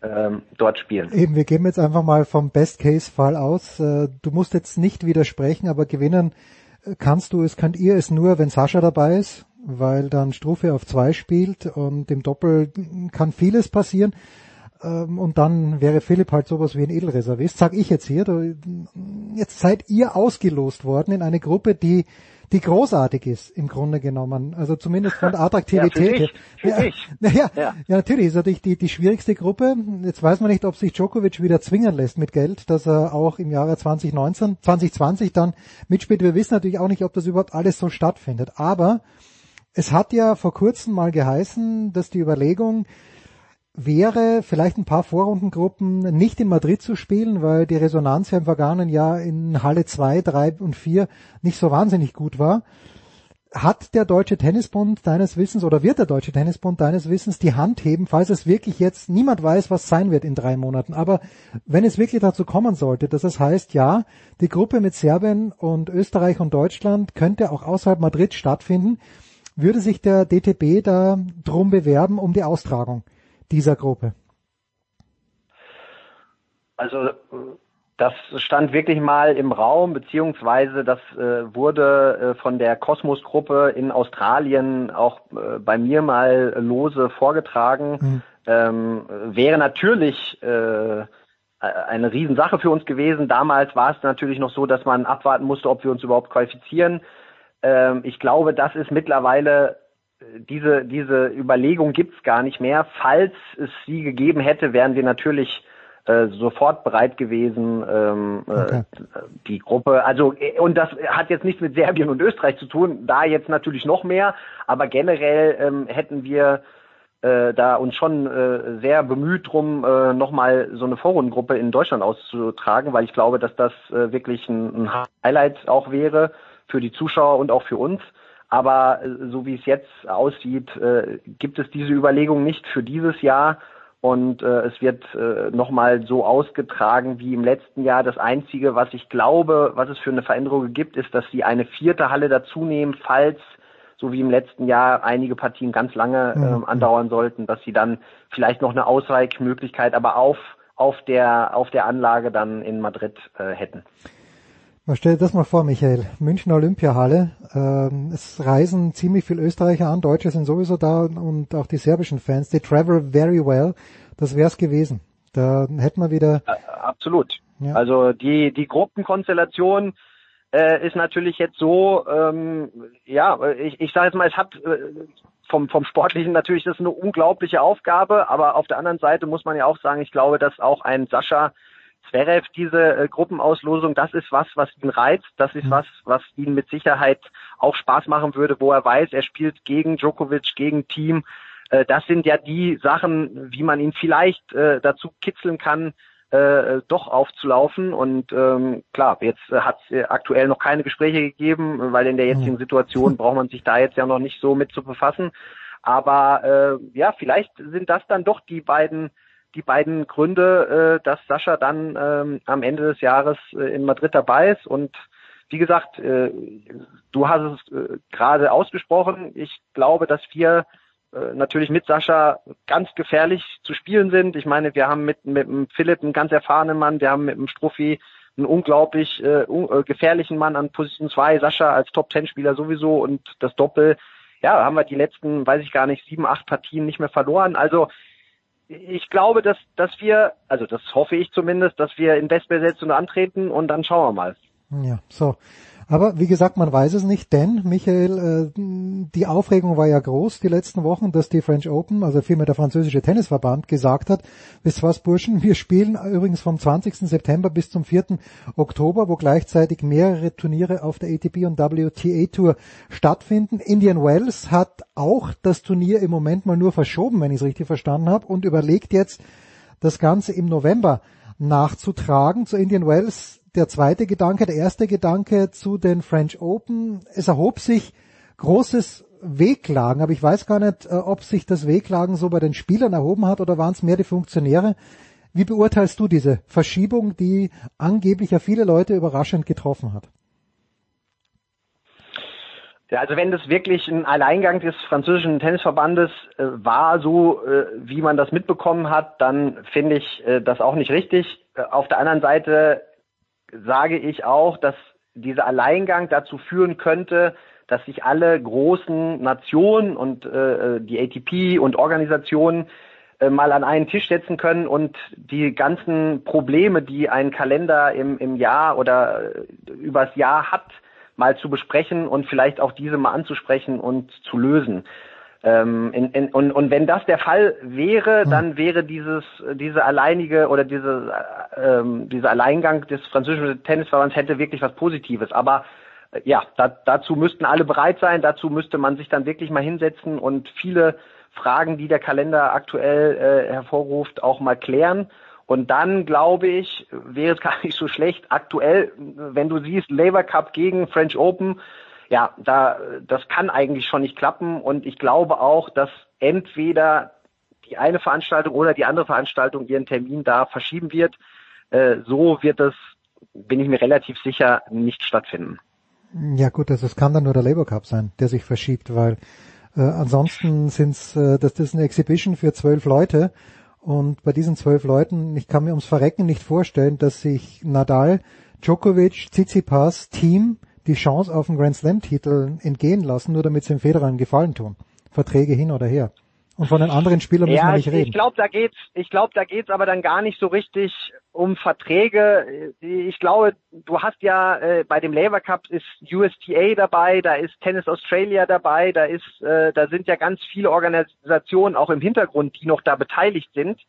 ähm, dort spielen. Eben, wir gehen jetzt einfach mal vom Best-Case-Fall aus. Äh, du musst jetzt nicht widersprechen, aber gewinnen äh, kannst du es, könnt ihr es nur, wenn Sascha dabei ist, weil dann Strufe auf zwei spielt und im Doppel kann vieles passieren. Ähm, und dann wäre Philipp halt sowas wie ein Edelreservist, sag ich jetzt hier. Jetzt seid ihr ausgelost worden in eine Gruppe, die die großartig ist im Grunde genommen. Also zumindest von der Attraktivität. ja, für dich, für ja, ja, ja. ja, natürlich ist natürlich die, die schwierigste Gruppe. Jetzt weiß man nicht, ob sich Djokovic wieder zwingen lässt mit Geld, dass er auch im Jahre 2019, 2020 dann mitspielt. Wir wissen natürlich auch nicht, ob das überhaupt alles so stattfindet. Aber es hat ja vor kurzem mal geheißen, dass die Überlegung wäre, vielleicht ein paar Vorrundengruppen nicht in Madrid zu spielen, weil die Resonanz ja im vergangenen Jahr in Halle 2, 3 und 4 nicht so wahnsinnig gut war. Hat der Deutsche Tennisbund deines Wissens oder wird der Deutsche Tennisbund deines Wissens die Hand heben, falls es wirklich jetzt niemand weiß, was sein wird in drei Monaten. Aber wenn es wirklich dazu kommen sollte, dass es heißt, ja, die Gruppe mit Serbien und Österreich und Deutschland könnte auch außerhalb Madrid stattfinden, würde sich der DTB da drum bewerben um die Austragung dieser Gruppe? Also das stand wirklich mal im Raum, beziehungsweise das äh, wurde äh, von der Kosmos-Gruppe in Australien auch äh, bei mir mal lose vorgetragen. Mhm. Ähm, wäre natürlich äh, eine Riesensache für uns gewesen. Damals war es natürlich noch so, dass man abwarten musste, ob wir uns überhaupt qualifizieren. Ähm, ich glaube, das ist mittlerweile diese, diese Überlegung gibt's gar nicht mehr. Falls es sie gegeben hätte, wären wir natürlich äh, sofort bereit gewesen, ähm, äh, okay. äh, die Gruppe, also und das hat jetzt nichts mit Serbien und Österreich zu tun, da jetzt natürlich noch mehr, aber generell ähm, hätten wir äh, da uns schon äh, sehr bemüht drum, äh, nochmal so eine Vorrundengruppe in Deutschland auszutragen, weil ich glaube, dass das äh, wirklich ein, ein Highlight auch wäre für die Zuschauer und auch für uns. Aber äh, so wie es jetzt aussieht, äh, gibt es diese Überlegung nicht für dieses Jahr. und äh, es wird äh, nochmal so ausgetragen wie im letzten Jahr. Das Einzige, was ich glaube, was es für eine Veränderung gibt, ist, dass sie eine vierte Halle dazu nehmen, falls so wie im letzten Jahr einige Partien ganz lange ähm, andauern sollten, dass sie dann vielleicht noch eine Ausweichmöglichkeit, aber auf auf der auf der Anlage dann in Madrid äh, hätten. Man stellt das mal vor, Michael. München Olympiahalle. Ähm, es reisen ziemlich viele Österreicher an, Deutsche sind sowieso da und auch die serbischen Fans. They travel very well. Das wär's gewesen. Da hätten wir wieder. Absolut. Ja. Also die die Gruppenkonstellation äh, ist natürlich jetzt so. Ähm, ja, ich, ich sage jetzt mal, es hat äh, vom vom sportlichen natürlich das ist eine unglaubliche Aufgabe, aber auf der anderen Seite muss man ja auch sagen, ich glaube, dass auch ein Sascha Zverev, diese äh, Gruppenauslosung, das ist was, was ihn reizt, das ist mhm. was, was ihn mit Sicherheit auch Spaß machen würde, wo er weiß, er spielt gegen Djokovic, gegen Team. Äh, das sind ja die Sachen, wie man ihn vielleicht äh, dazu kitzeln kann, äh, doch aufzulaufen. Und ähm, klar, jetzt äh, hat es aktuell noch keine Gespräche gegeben, weil in der jetzigen mhm. Situation braucht man sich da jetzt ja noch nicht so mit zu befassen. Aber äh, ja, vielleicht sind das dann doch die beiden die beiden Gründe, äh, dass Sascha dann ähm, am Ende des Jahres äh, in Madrid dabei ist. Und wie gesagt, äh, du hast es äh, gerade ausgesprochen. Ich glaube, dass wir äh, natürlich mit Sascha ganz gefährlich zu spielen sind. Ich meine, wir haben mit, mit dem Philipp einen ganz erfahrenen Mann, wir haben mit dem Struffi einen unglaublich äh, un äh, gefährlichen Mann an Position 2, Sascha als Top-10-Spieler sowieso und das Doppel. Ja, haben wir die letzten, weiß ich gar nicht, sieben, acht Partien nicht mehr verloren. Also ich glaube, dass, dass wir, also das hoffe ich zumindest, dass wir in Bestbesetzung antreten und dann schauen wir mal. Ja, so. Aber wie gesagt, man weiß es nicht, denn Michael, äh, die Aufregung war ja groß die letzten Wochen, dass die French Open, also vielmehr der französische Tennisverband, gesagt hat, wisst was Burschen, wir spielen übrigens vom 20. September bis zum 4. Oktober, wo gleichzeitig mehrere Turniere auf der ATP und WTA Tour stattfinden. Indian Wells hat auch das Turnier im Moment mal nur verschoben, wenn ich es richtig verstanden habe, und überlegt jetzt, das Ganze im November nachzutragen. Zu Indian Wells der zweite Gedanke, der erste Gedanke zu den French Open. Es erhob sich großes Wehklagen, aber ich weiß gar nicht, äh, ob sich das Wehklagen so bei den Spielern erhoben hat oder waren es mehr die Funktionäre. Wie beurteilst du diese Verschiebung, die angeblich ja viele Leute überraschend getroffen hat? Ja, also wenn das wirklich ein Alleingang des französischen Tennisverbandes äh, war, so äh, wie man das mitbekommen hat, dann finde ich äh, das auch nicht richtig. Äh, auf der anderen Seite sage ich auch, dass dieser Alleingang dazu führen könnte, dass sich alle großen Nationen und äh, die ATP und Organisationen äh, mal an einen Tisch setzen können und die ganzen Probleme, die ein Kalender im, im Jahr oder äh, übers Jahr hat, mal zu besprechen und vielleicht auch diese mal anzusprechen und zu lösen. Ähm, in, in, und, und wenn das der Fall wäre, hm. dann wäre dieses diese alleinige oder diese ähm, dieser Alleingang des französischen Tennisverbands hätte wirklich was Positives. Aber äh, ja, da, dazu müssten alle bereit sein. Dazu müsste man sich dann wirklich mal hinsetzen und viele Fragen, die der Kalender aktuell äh, hervorruft, auch mal klären. Und dann glaube ich, wäre es gar nicht so schlecht. Aktuell, wenn du siehst, Labour Cup gegen French Open, ja, da, das kann eigentlich schon nicht klappen und ich glaube auch, dass entweder die eine Veranstaltung oder die andere Veranstaltung ihren Termin da verschieben wird. Äh, so wird es, bin ich mir relativ sicher, nicht stattfinden. Ja gut, also es kann dann nur der Labour Cup sein, der sich verschiebt, weil äh, ansonsten sind's, äh, das, das ist eine Exhibition für zwölf Leute und bei diesen zwölf Leuten, ich kann mir ums Verrecken nicht vorstellen, dass sich Nadal, Djokovic, Tsitsipas, Team die Chance auf einen Grand Slam Titel entgehen lassen, nur damit sie dem Federer einen Gefallen tun. Verträge hin oder her. Und von den anderen Spielern müssen ja, wir nicht ich, reden. Ich glaube, da geht's, ich glaube, da geht's aber dann gar nicht so richtig um Verträge. Ich glaube, du hast ja äh, bei dem Labour Cup ist USTA dabei, da ist Tennis Australia dabei, da ist, äh, da sind ja ganz viele Organisationen auch im Hintergrund, die noch da beteiligt sind.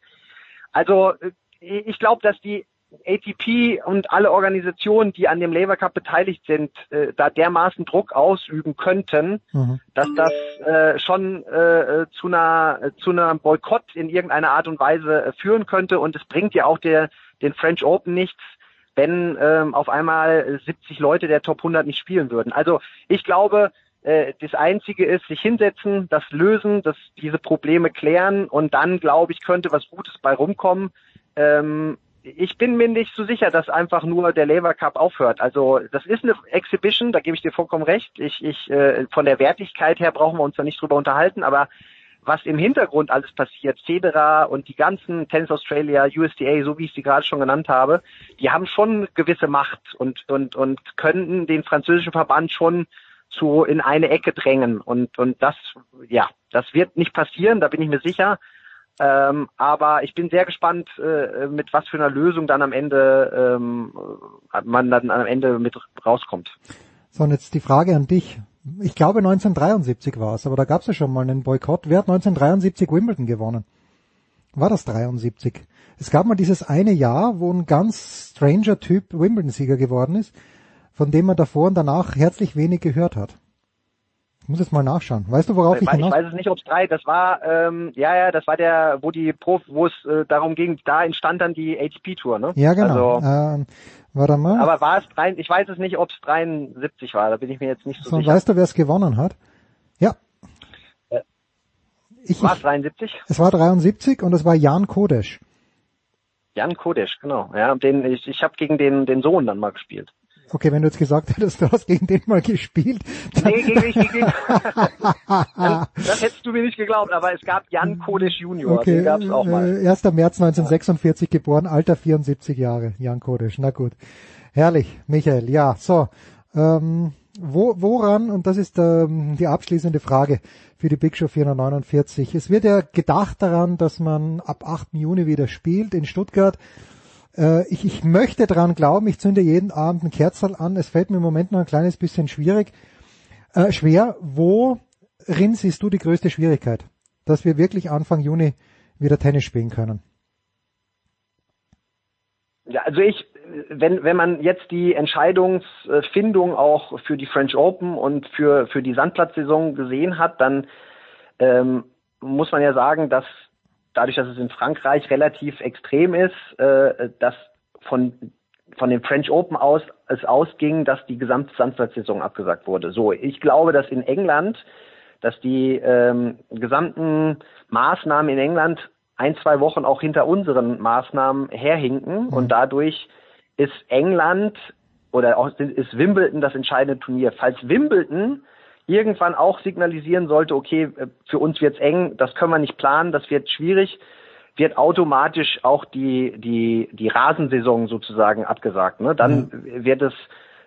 Also äh, ich glaube, dass die ATP und alle Organisationen, die an dem Labour Cup beteiligt sind, äh, da dermaßen Druck ausüben könnten, mhm. dass das äh, schon äh, zu einer zu einer Boykott in irgendeiner Art und Weise äh, führen könnte und es bringt ja auch der den French Open nichts, wenn ähm, auf einmal 70 Leute der Top 100 nicht spielen würden. Also ich glaube, äh, das Einzige ist, sich hinsetzen, das lösen, das, diese Probleme klären und dann, glaube ich, könnte was Gutes bei rumkommen. Ähm, ich bin mir nicht so sicher, dass einfach nur der Lever Cup aufhört. Also das ist eine Exhibition, da gebe ich dir vollkommen recht. Ich, ich äh, von der Wertigkeit her brauchen wir uns da nicht drüber unterhalten, aber was im Hintergrund alles passiert, Federer und die ganzen Tennis Australia, USDA, so wie ich sie gerade schon genannt habe, die haben schon gewisse Macht und und und könnten den französischen Verband schon zu in eine Ecke drängen und und das ja, das wird nicht passieren, da bin ich mir sicher. Ähm, aber ich bin sehr gespannt, äh, mit was für einer Lösung dann am Ende ähm, man dann am Ende mit rauskommt. So, und jetzt die Frage an dich. Ich glaube 1973 war es, aber da gab es ja schon mal einen Boykott. Wer hat 1973 Wimbledon gewonnen? War das 73? Es gab mal dieses eine Jahr, wo ein ganz stranger Typ Wimbledon-Sieger geworden ist, von dem man davor und danach herzlich wenig gehört hat. Ich muss jetzt mal nachschauen. Weißt du, worauf ich, ich hinaus? Ich weiß es nicht, ob es drei. Das war, ähm, ja, ja, das war der, wo die Prof, wo es äh, darum ging, da entstand dann die ATP Tour, ne? Ja, genau. Also, ähm, warte mal. Aber war es drei? Ich weiß es nicht, ob es 73 war. Da bin ich mir jetzt nicht so, so sicher. Weißt du, wer es gewonnen hat? Ja. Äh, ich, war es 73? Es war 73 und es war Jan Kodesch. Jan Kodesch, genau. Ja, den ich, ich habe gegen den den Sohn dann mal gespielt. Okay, wenn du jetzt gesagt hättest, du hast gegen den mal gespielt. Nee, gegen mich, gegen Das hättest du mir nicht geglaubt, aber es gab Jan Kodesch Junior, okay, den gab's auch mal. Äh, 1. März 1946 geboren, Alter 74 Jahre, Jan Kodesch. Na gut. Herrlich, Michael. Ja, so. Ähm, wo, woran, und das ist ähm, die abschließende Frage für die Big Show 449. Es wird ja gedacht daran, dass man ab 8. Juni wieder spielt in Stuttgart. Äh, ich, ich möchte daran glauben, ich zünde jeden Abend ein Kerzal an. Es fällt mir im Moment noch ein kleines bisschen schwierig, äh, schwer. Worin siehst du die größte Schwierigkeit, dass wir wirklich Anfang Juni wieder Tennis spielen können? Ja, also ich, wenn, wenn man jetzt die Entscheidungsfindung auch für die French Open und für, für die Sandplatzsaison gesehen hat, dann ähm, muss man ja sagen, dass dadurch, dass es in Frankreich relativ extrem ist, äh, dass von von dem French Open aus es ausging, dass die gesamte Sandplatzsaison abgesagt wurde. So, ich glaube, dass in England, dass die ähm, gesamten Maßnahmen in England ein, zwei Wochen auch hinter unseren Maßnahmen herhinken mhm. und dadurch ist England oder auch ist Wimbledon das entscheidende Turnier. Falls Wimbledon irgendwann auch signalisieren sollte, okay, für uns wird's eng, das können wir nicht planen, das wird schwierig, wird automatisch auch die die die Rasensaison sozusagen abgesagt. Ne? Dann mhm. wird es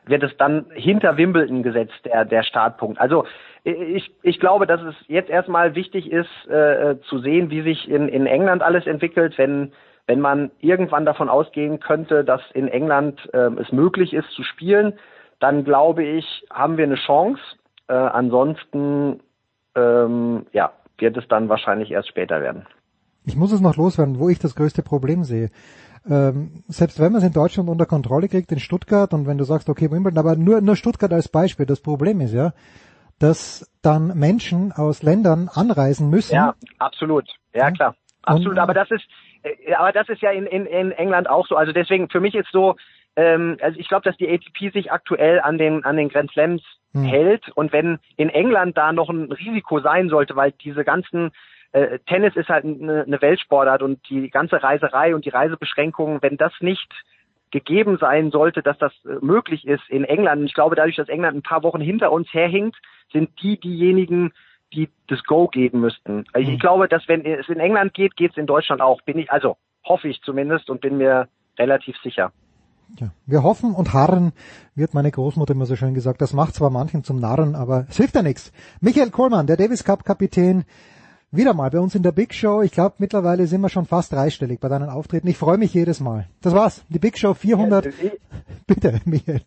wird es dann hinter Wimbledon gesetzt, der der Startpunkt. Also ich, ich glaube, dass es jetzt erstmal wichtig ist, äh, zu sehen, wie sich in, in England alles entwickelt, wenn, wenn man irgendwann davon ausgehen könnte, dass in England äh, es möglich ist zu spielen, dann glaube ich, haben wir eine Chance. Äh, ansonsten ähm, ja, wird es dann wahrscheinlich erst später werden. Ich muss es noch loswerden, wo ich das größte Problem sehe. Ähm, selbst wenn man es in Deutschland unter Kontrolle kriegt, in Stuttgart, und wenn du sagst, okay, Wimbledon, aber nur, nur Stuttgart als Beispiel, das Problem ist ja, dass dann Menschen aus Ländern anreisen müssen. Ja, absolut. Ja, klar. Absolut. aber das ist, äh, aber das ist ja in, in, in England auch so. Also deswegen, für mich ist so, ähm, also ich glaube, dass die ATP sich aktuell an den, an den Grand Slams hm. hält. Und wenn in England da noch ein Risiko sein sollte, weil diese ganzen äh, Tennis ist halt eine, eine Weltsportart und die ganze Reiserei und die Reisebeschränkungen, wenn das nicht gegeben sein sollte, dass das äh, möglich ist in England. Und ich glaube, dadurch, dass England ein paar Wochen hinter uns herhinkt, sind die diejenigen, die das Go geben müssten. Also ich mhm. glaube, dass wenn es in England geht, geht es in Deutschland auch. Bin ich, also hoffe ich zumindest und bin mir relativ sicher. Ja, wir hoffen und harren, wird meine Großmutter immer so schön gesagt. Das macht zwar manchen zum Narren, aber es hilft ja nichts. Michael Kohlmann, der Davis Cup Kapitän, wieder mal bei uns in der Big Show. Ich glaube, mittlerweile sind wir schon fast dreistellig bei deinen Auftritten. Ich freue mich jedes Mal. Das war's. Die Big Show 400. Ja, Bitte, Michael.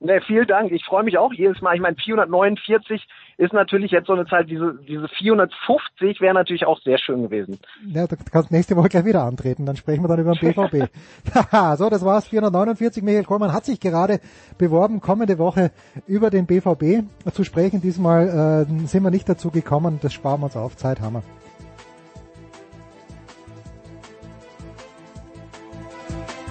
Ne, vielen Dank. Ich freue mich auch jedes Mal. Ich meine, 449 ist natürlich jetzt so eine Zahl, diese, diese 450 wäre natürlich auch sehr schön gewesen. Ja, du kannst nächste Woche gleich wieder antreten, dann sprechen wir dann über den BVB. so, das war's. 449. Michael Kohlmann hat sich gerade beworben, kommende Woche über den BVB zu sprechen. Diesmal äh, sind wir nicht dazu gekommen. Das sparen wir uns auf. Zeit haben wir.